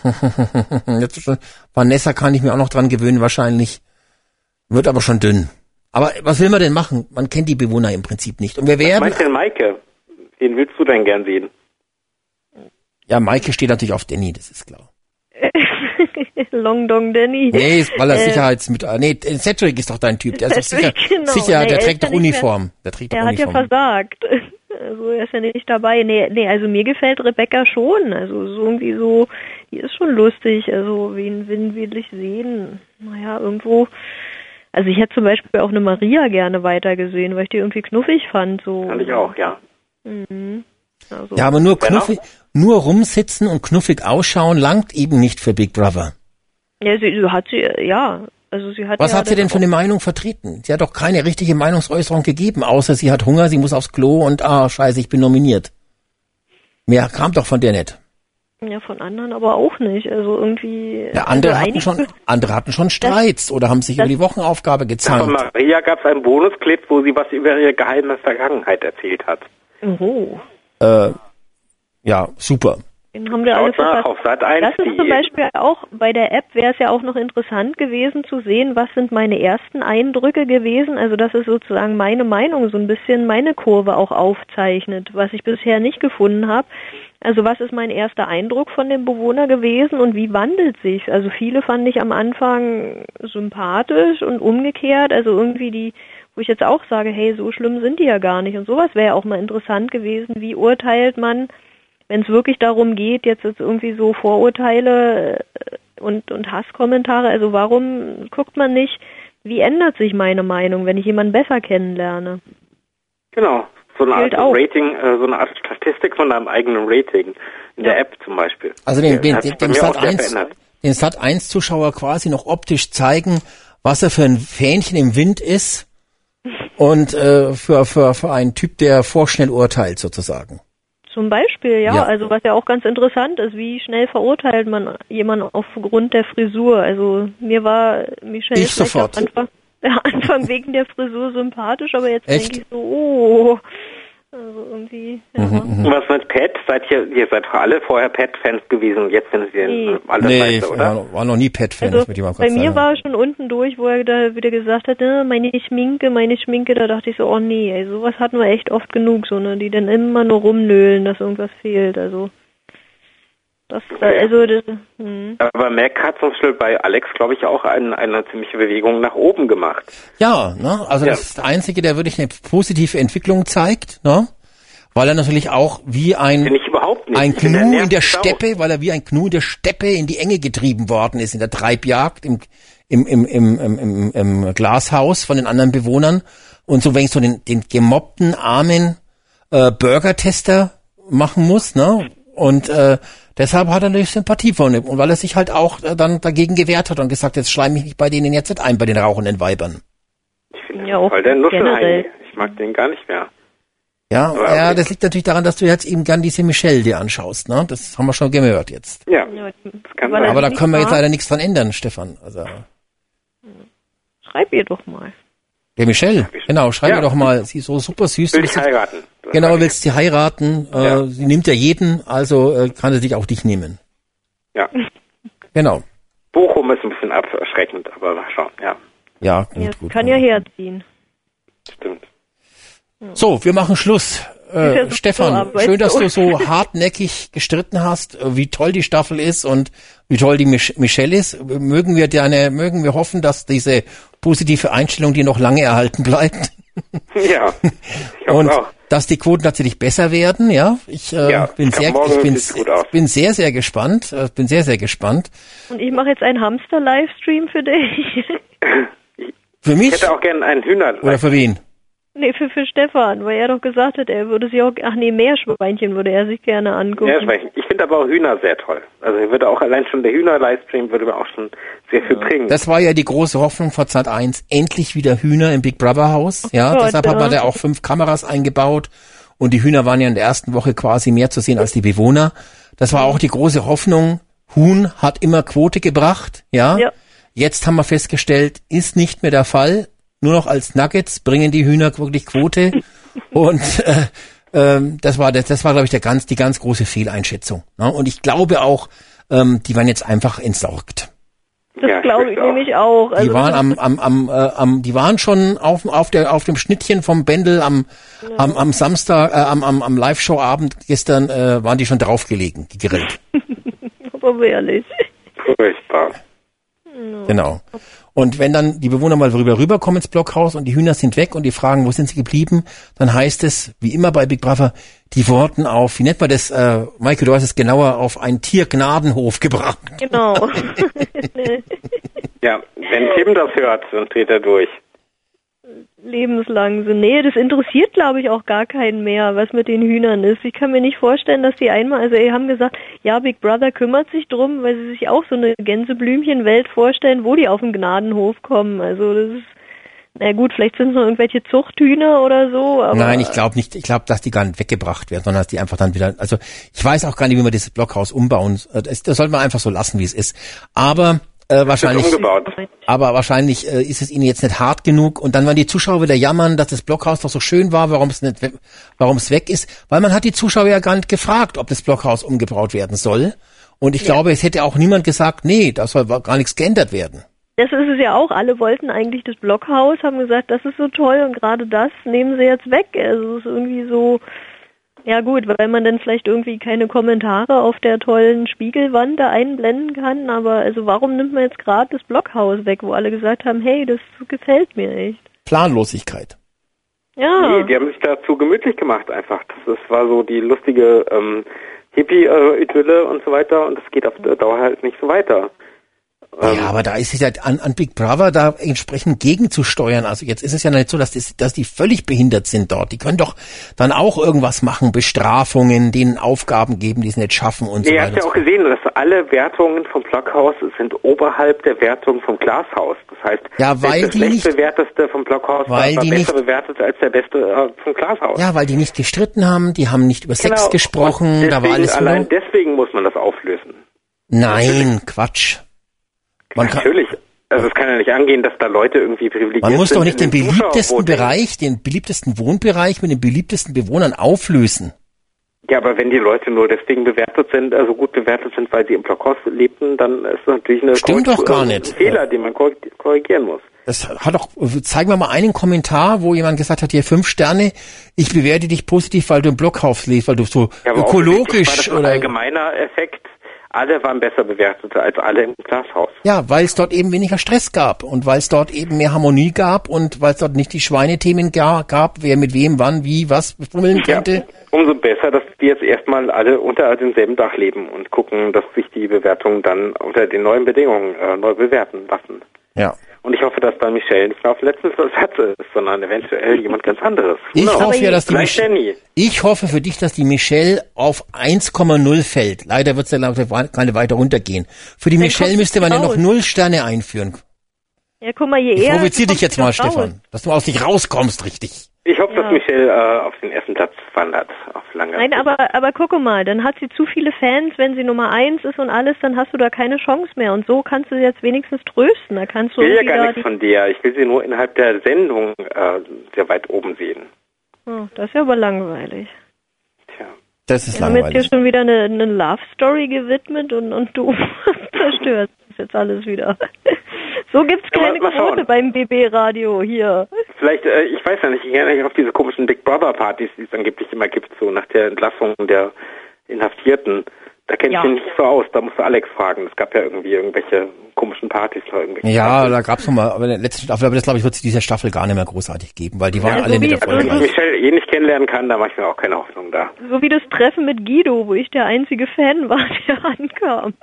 jetzt schon, Vanessa kann ich mir auch noch dran gewöhnen, wahrscheinlich. Wird aber schon dünn. Aber was will man denn machen? Man kennt die Bewohner im Prinzip nicht. Und wir Was werden, meinst du denn Maike? Wen willst du denn gern sehen? ja, Maike steht natürlich auf Danny, das ist klar. Long Dong Danny. Nee, ist- weil er Äh, Sicherheits mit, ah, nee, Cedric ist doch dein Typ, der ist doch sicher, Cedric, genau. sicher, Nee, der er trägt ja doch nicht mehr- Uniform. Der trägt doch Er hat ja Uniform. versagt. Also er ist ja nicht dabei. Nee, nee, also mir gefällt Rebecca schon. Also so irgendwie so, die ist schon lustig. Also wen, wen will ich sehen? Naja, irgendwo. Also ich hätte zum Beispiel auch eine Maria gerne weitergesehen, weil ich die irgendwie knuffig fand. So. Fand ich auch, ja. Mhm. Also, Ja, aber nur noch? knuffig, nur rumsitzen und knuffig ausschauen langt eben nicht für Big Brother. Ja, sie, sie hat sie, ja. Also sie hat Was ja hat sie denn für eine Meinung vertreten? Sie hat doch keine richtige Meinungsäußerung gegeben, außer sie hat Hunger, sie muss aufs Klo und ah, scheiße, ich bin nominiert. Mehr kam doch von der nicht. Ja, von anderen aber auch nicht. Also irgendwie. Ja, andere also hatten schon, andere hatten schon Streits oder haben sich das- über die Wochenaufgabe Von gezankt. Maria gab es einen Bonusclip, wo sie was über ihre geheime Vergangenheit erzählt hat. Oh. Äh, ja, super. Den haben wir alle Schaut nach verpasst. auf Sat 1. Das ist zum Beispiel auch, bei der App wäre es ja auch noch interessant gewesen zu sehen, was sind meine ersten Eindrücke gewesen. Also dass es sozusagen meine Meinung so ein bisschen meine Kurve auch aufzeichnet, was ich bisher nicht gefunden habe. Also was ist mein erster Eindruck von dem Bewohner gewesen und wie wandelt sich? Also viele fand ich am Anfang sympathisch und umgekehrt, also irgendwie die, wo ich jetzt auch sage, hey, so schlimm sind die ja gar nicht. Und sowas wäre ja auch mal interessant gewesen. Wie urteilt man, wenn es wirklich darum geht, jetzt, jetzt irgendwie so Vorurteile äh, und, und Hasskommentare, also warum guckt man nicht, wie ändert sich meine Meinung, wenn ich jemanden besser kennenlerne? Genau. So eine Art Gilt auch. Rating, äh, so eine Art Statistik von deinem eigenen Rating. In der App zum Beispiel. Also den, den, den, auch Sat sehr 1, verändert. den Sat 1 Zuschauer quasi noch optisch zeigen, was er für ein Fähnchen im Wind ist und äh, für, für, für einen Typ, der vorschnell urteilt sozusagen. Zum Beispiel, ja, Ja. also was ja auch ganz interessant ist, wie schnell verurteilt man jemanden aufgrund der Frisur. Also mir war Michelle Ich sofort. Anfang, am Anfang wegen der Frisur sympathisch, aber jetzt Echt? denke ich so, oh, also irgendwie, ja. Und was mit Pat? Seid ihr, ihr seid doch alle vorher Pat-Fans gewesen und jetzt sind ihr Nee. alle nee, ich oder? war, war noch nie Pet-Fan, Also mit jemandem bei mir sagen. war schon unten durch, wo er da wieder gesagt hat, äh, meine Schminke, meine Schminke, da dachte ich so, oh nee, ey, sowas hatten wir echt oft genug, so, ne, die dann immer nur rumnöhlen, dass irgendwas fehlt, also. Das, äh, also, das, hm. Aber Mac hat zum Beispiel bei Alex, glaube ich, auch ein, eine ziemliche Bewegung nach oben gemacht. Ja, ne? also Ja. das ist der Einzige, der wirklich eine positive Entwicklung zeigt, ne? weil er natürlich auch wie ein, Bin ich überhaupt nicht. ein Gnu in der Steppe, weil er wie ein Gnu in der Steppe in die Enge getrieben worden ist, in der Treibjagd, im, im, im, im, im, im, im Glashaus von den anderen Bewohnern. Und so, wenn ich so den, den gemobbten, armen äh, Burger-Tester machen muss, ne? Und äh, deshalb hat er natürlich Sympathie von ihm. Und weil er sich halt auch äh, dann dagegen gewehrt hat und gesagt, jetzt schleim mich nicht bei denen jetzt nicht ein, bei den rauchenden Weibern. ja, auch Voll der generell. Nuschelheini. Ich mag den gar nicht mehr. Ja, Aber ja, okay. das liegt natürlich daran, dass du jetzt eben gern diese Michelle dir anschaust, ne? Das haben wir schon gehört jetzt. Ja, das kann er Aber da können wir jetzt leider nichts dran ändern, Stefan. Also, Schreib ihr doch mal. der Michelle, genau, schreib Ja. mir doch mal, sie ist so super süß. Will ich heiraten. Genau, willst sie heiraten, äh, Ja. sie nimmt ja jeden, also äh, kann sie dich auch dich nehmen. Ja. Genau. Bochum ist ein bisschen abschreckend, aber mal schauen, ja, Ja, Ja, gut, gut. kann ja herziehen. stimmt. So, wir machen Schluss. Äh, Stefan, schön, dass du so hartnäckig gestritten hast, äh, wie toll die Staffel ist und wie toll die Mich Michelle ist. Mögen wir deine, mögen wir hoffen, dass diese positive Einstellung dir noch lange erhalten bleibt. Ja, ich und auch. dass die Quoten tatsächlich besser werden, ja. Ich äh, Ja, bin ich sehr, ich bin, aus. bin sehr, sehr gespannt. Äh, bin sehr, sehr gespannt. Und ich mache jetzt einen Hamster-Livestream für dich. Für Ich mich hätte auch gerne einen Hühner. oder für wen? Nee, für, für Stefan, weil er doch gesagt hat, er würde sich auch, ach nee, Meerschweinchen würde er sich gerne angucken. Ja, ich ich finde aber auch Hühner sehr toll. Also ich würde auch allein schon der Hühner-Livestream würde mir auch schon sehr viel bringen. Das war ja die große Hoffnung von Sat 1. Endlich wieder Hühner im Big Brother Haus. Ja, Gott, deshalb hat man ja. da auch fünf Kameras eingebaut. Und die Hühner waren ja in der ersten Woche quasi mehr zu sehen als die Bewohner. Das war auch die große Hoffnung. Huhn hat immer Quote gebracht. Ja. Ja. Jetzt haben wir festgestellt, ist nicht mehr der Fall. Nur noch als Nuggets bringen die Hühner wirklich Quote. Und äh, ähm, das war das, das war glaube ich der ganz die ganz große Fehleinschätzung. Ne? Und ich glaube auch, ähm, die waren jetzt einfach entsorgt. Das Ja, ich glaube ich nämlich auch. Also Die waren am, am, am, äh, am, die waren schon auf, auf der, auf dem Schnittchen vom Bändel am, am, am Samstag, äh, am, am, am Live-Show-Abend gestern, äh, waren die schon draufgelegen, gegrillt. aber ehrlich. Furchtbar. Genau. Und wenn dann die Bewohner mal rüber rüberkommen ins Blockhaus und die Hühner sind weg und die fragen, wo sind sie geblieben, dann heißt es, wie immer bei Big Brother, die wurden auf, wie nennt man das, äh, Michael, du hast es genauer, auf einen Tiergnadenhof gebracht. Genau. Ja, wenn Tim das hört, dann dreht er durch. Lebenslang sind. Nee, das interessiert, glaube ich, auch gar keinen mehr, was mit den Hühnern ist. Ich kann mir nicht vorstellen, dass die einmal, also die haben gesagt, ja, Big Brother kümmert sich drum, weil sie sich auch so eine Gänseblümchenwelt vorstellen, wo die auf den Gnadenhof kommen. Also das ist, na gut, vielleicht sind es noch irgendwelche Zuchthühner oder so, aber Nein, ich glaube nicht. Ich glaube, dass die gar nicht weggebracht werden, sondern dass die einfach dann wieder. Also ich weiß auch gar nicht, wie man dieses Blockhaus umbauen. äh, Das, das sollte man einfach so lassen, wie es ist. Aber Äh, wahrscheinlich. Ist umgebaut. Aber wahrscheinlich äh, ist es ihnen jetzt nicht hart genug und dann werden die Zuschauer wieder jammern, dass das Blockhaus doch so schön war, warum es nicht, warum es weg ist, weil man hat die Zuschauer ja gar nicht gefragt, ob das Blockhaus umgebaut werden soll. Und ich glaube, es hätte auch niemand gesagt, nee, da soll gar nichts geändert werden. Das ist es ja auch. Alle wollten eigentlich das Blockhaus, haben gesagt, das ist so toll und gerade das nehmen sie jetzt weg. Also es ist irgendwie so, ja gut, weil man dann vielleicht irgendwie keine Kommentare auf der tollen Spiegelwand da einblenden kann. Aber also warum nimmt man jetzt gerade das Blockhaus weg, wo alle gesagt haben, hey, das gefällt mir nicht. Planlosigkeit. Ja. Nee, die haben sich dazu gemütlich gemacht einfach. Das, das war so die lustige ähm, Hippie-Idylle und so weiter und das geht auf der Dauer halt nicht so weiter. Ähm, ja, aber da ist es ja an, an Big Brother da entsprechend gegenzusteuern. Also jetzt ist es ja nicht so, dass, das, dass die völlig behindert sind dort. Die können doch dann auch irgendwas machen, Bestrafungen, denen Aufgaben geben, die sie nicht schaffen und Nee, so ihr weiter. habt ja auch gesehen, dass alle Wertungen vom Blockhaus sind oberhalb der Wertung vom Glashaus. Das heißt, Ja, weil das die nicht- bewerteste vom Blockhaus weil war, die besser nicht- bewertet als der beste äh, vom Glashaus. Ja, weil die nicht gestritten haben, die haben nicht über Sex Genau. gesprochen, Und da war deswegen- alles Allein deswegen muss man das auflösen. Nein, Quatsch. Man kann, Natürlich. Also es kann ja nicht angehen, dass da Leute irgendwie privilegiert man muss sind doch nicht in den beliebtesten. Bereich, den beliebtesten Wohnbereich mit den beliebtesten Bewohnern auflösen. Ja, aber wenn die Leute nur deswegen bewertet sind, also gut bewertet sind, weil sie im Blockhaus lebten, dann ist das natürlich eine Stimmt doch gar nicht. ein Fehler, den man korri- korrigieren muss. Das hat doch, zeigen wir mal einen Kommentar, wo jemand gesagt hat, hier fünf Sterne, ich bewerte dich positiv, weil du im Blockhaus lebst, weil du so Ja, ökologisch war das ein oder allgemeiner Effekt. Alle waren besser bewertet als alle im Glashaus. Ja, weil es dort eben weniger Stress gab und weil es dort eben mehr Harmonie gab und weil es dort nicht die Schweinethemen ga- gab, wer mit wem, wann, wie, was befummeln könnte. Umso besser, dass die jetzt erstmal alle unter demselben Dach leben und gucken, dass sich die Bewertungen dann unter den neuen Bedingungen äh, neu bewerten lassen. Ja. Und ich hoffe, dass dann Michelle nicht mehr auf letzten Satz ist, sondern eventuell jemand ganz anderes. Ich Genau. hoffe ja, dass die Mich Danny. Ich hoffe für dich, dass die Michelle auf 1,0 fällt. Leider wird sie ja keine weiter runtergehen. Für die Michelle müsste man ja noch raus. null Sterne einführen. Ja, guck mal, je Ich eher. provoziere dich jetzt mal, raus. Stefan, dass du aus dich rauskommst, richtig. Ich hoffe, Ja. dass Michelle äh, auf den ersten Platz wandert, auf lange Nein, aber, aber gucke mal, dann hat sie zu viele Fans, wenn sie Nummer eins ist und alles, dann hast du da keine Chance mehr. Und so kannst du sie jetzt wenigstens trösten. Da kannst du Ich will ja gar nichts von dir. Ich will sie nur innerhalb der Sendung äh, sehr weit oben sehen. oh, das ist ja aber langweilig. Das ist Wir haben jetzt hier langweilig. schon wieder eine, eine Love Story gewidmet und, und du zerstörst das jetzt alles wieder. So gibt's Ja, keine schauen. Quote beim BB-Radio hier. Vielleicht, äh, ich weiß ja nicht, ich erinnere mich auf diese komischen Big Brother Partys, die es angeblich immer gibt, so nach der Entlassung der Inhaftierten. Da kenne ich Ja. mich nicht so aus, da musst du Alex fragen. Es gab ja irgendwie irgendwelche komischen Partys oder irgendwelche Ja, da gab's noch mal, aber in der letzten Staffel, aber das glaube ich, wird es dieser Staffel gar nicht mehr großartig geben, weil die waren Ja, alle so nicht wie- Wenn ich erfolgreich. Michelle eh nicht kennenlernen kann, da mache ich mir auch keine Hoffnung da. So wie das Treffen mit Guido, wo ich der einzige Fan war, der ankam.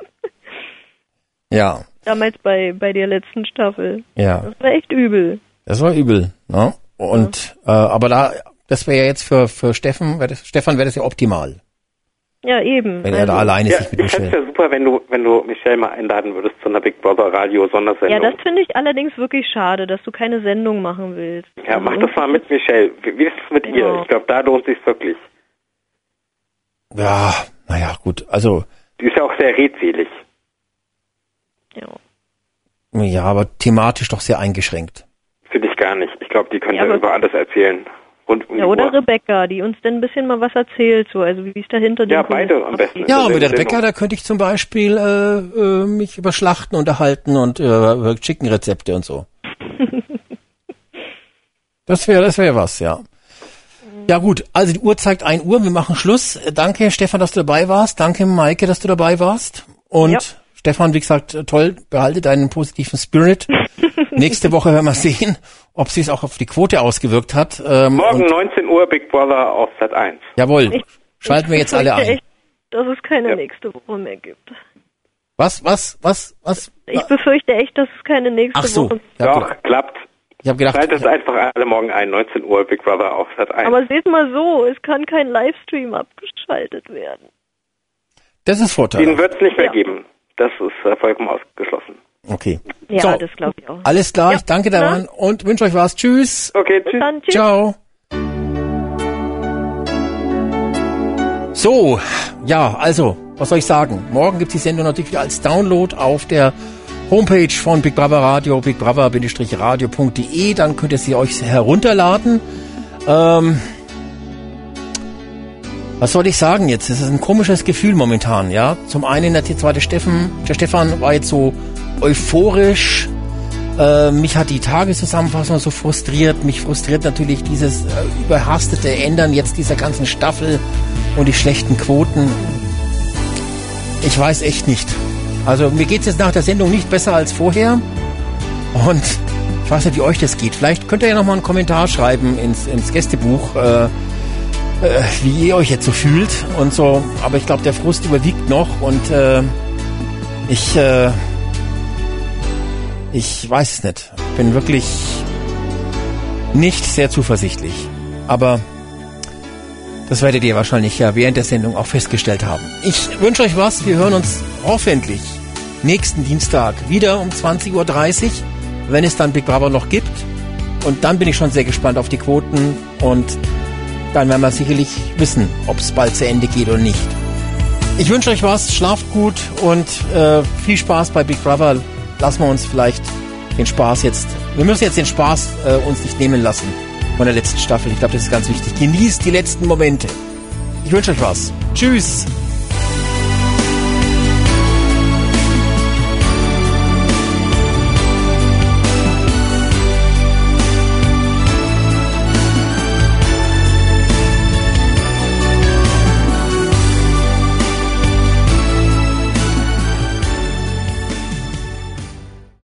Ja, Damals bei, bei der letzten Staffel. ja, Das war echt übel. das war übel, ne? Und, äh, aber da, das wäre ja jetzt für, für Steffen, wär das, Stefan wäre das ja optimal, Ja, eben. wenn er da Also- alleine Ja, sich mit ich fände es ja super, wenn du, wenn du Michelle mal einladen würdest zu einer Big Brother Radio Sondersendung. Ja, das finde ich allerdings wirklich schade, dass du keine Sendung machen willst. Ja, mach das mal mit Michelle. Wie, wie ist es mit ihr? Ja. Ich glaube, da lohnt sich wirklich. Ja, naja, gut, also, Die ist ja auch sehr redselig. Ja, aber thematisch doch sehr eingeschränkt. Finde ich gar nicht. Ich glaube, die könnte Ja, über alles erzählen. Rund um Ja, oder Uhr. Rebecca, die uns dann ein bisschen mal was erzählt, so, also wie es dahinter Ja, beide am besten. Ja, mit der. Rebecca, da könnte ich zum Beispiel äh, äh, mich über Schlachten unterhalten und äh, über Chicken-Rezepte und so. Das wäre, das wäre was, ja. Ja gut, also die Uhr zeigt 1 Uhr, wir machen Schluss. Danke Stefan, dass du dabei warst. Danke Maike, dass du dabei warst. Und Ja. Stefan, wie gesagt, toll, behalte deinen positiven Spirit. Nächste Woche werden wir sehen, ob sie es auch auf die Quote ausgewirkt hat. Ähm, Morgen und, 19 Uhr Big Brother auf Sat 1. jawohl, Ich- schalten wir jetzt alle befürchte ein. Echt, dass es keine Ja. nächste Woche mehr gibt. Was, was, was, was? Ich befürchte echt, dass es keine nächste Ach so, Woche ja, Doch, klappt. ich habe gedacht, Schaltet einfach alle morgen ein. 19 Uhr Big Brother auf Sat 1. Aber seht mal so, es kann kein Livestream abgeschaltet werden. das ist Vorteil. Den wird es nicht mehr Ja. geben. Das ist äh, vollkommen ausgeschlossen. Okay. Ja, So. das glaube ich auch. Alles klar, Ja, ich danke na? daran und wünsche euch was. Tschüss. Okay, tschüss. dann, tschüss. Ciao. So, ja, also, was soll ich sagen? Morgen gibt es die Sendung natürlich wieder als Download auf der Homepage von Big Brother Radio, bigbrother-radio.de, dann könnt ihr sie euch herunterladen. Ähm, was soll ich sagen jetzt? Es ist ein komisches Gefühl momentan, ja. Zum einen der Steffen, der Stefan war jetzt so euphorisch. Äh, mich hat die Tageszusammenfassung so frustriert. Mich frustriert natürlich dieses äh, überhastete Ändern jetzt dieser ganzen Staffel und die schlechten Quoten. Ich weiß echt nicht. Also mir geht's jetzt nach der Sendung nicht besser als vorher. Und ich weiß nicht, wie euch das geht. Vielleicht könnt ihr ja nochmal einen Kommentar schreiben ins, ins Gästebuch, äh, äh, wie ihr euch jetzt so fühlt und so. Aber ich glaube, der Frust überwiegt noch und äh, ich, äh, ich weiß es nicht. Bin wirklich nicht sehr zuversichtlich. Aber das werdet ihr wahrscheinlich ja während der Sendung auch festgestellt haben. Ich wünsche euch was. Wir hören uns hoffentlich nächsten Dienstag wieder um 20.30 Uhr, wenn es dann Big Brother noch gibt. Und dann bin ich schon sehr gespannt auf die Quoten und dann werden wir sicherlich wissen, ob es bald zu Ende geht oder nicht. Ich wünsche euch was, schlaft gut und äh, viel Spaß bei Big Brother. Lassen wir uns vielleicht den Spaß jetzt, wir müssen jetzt den Spaß äh, uns nicht nehmen lassen von der letzten Staffel. Ich glaube, das ist ganz wichtig. Genießt die letzten Momente. Ich wünsche euch was. Tschüss.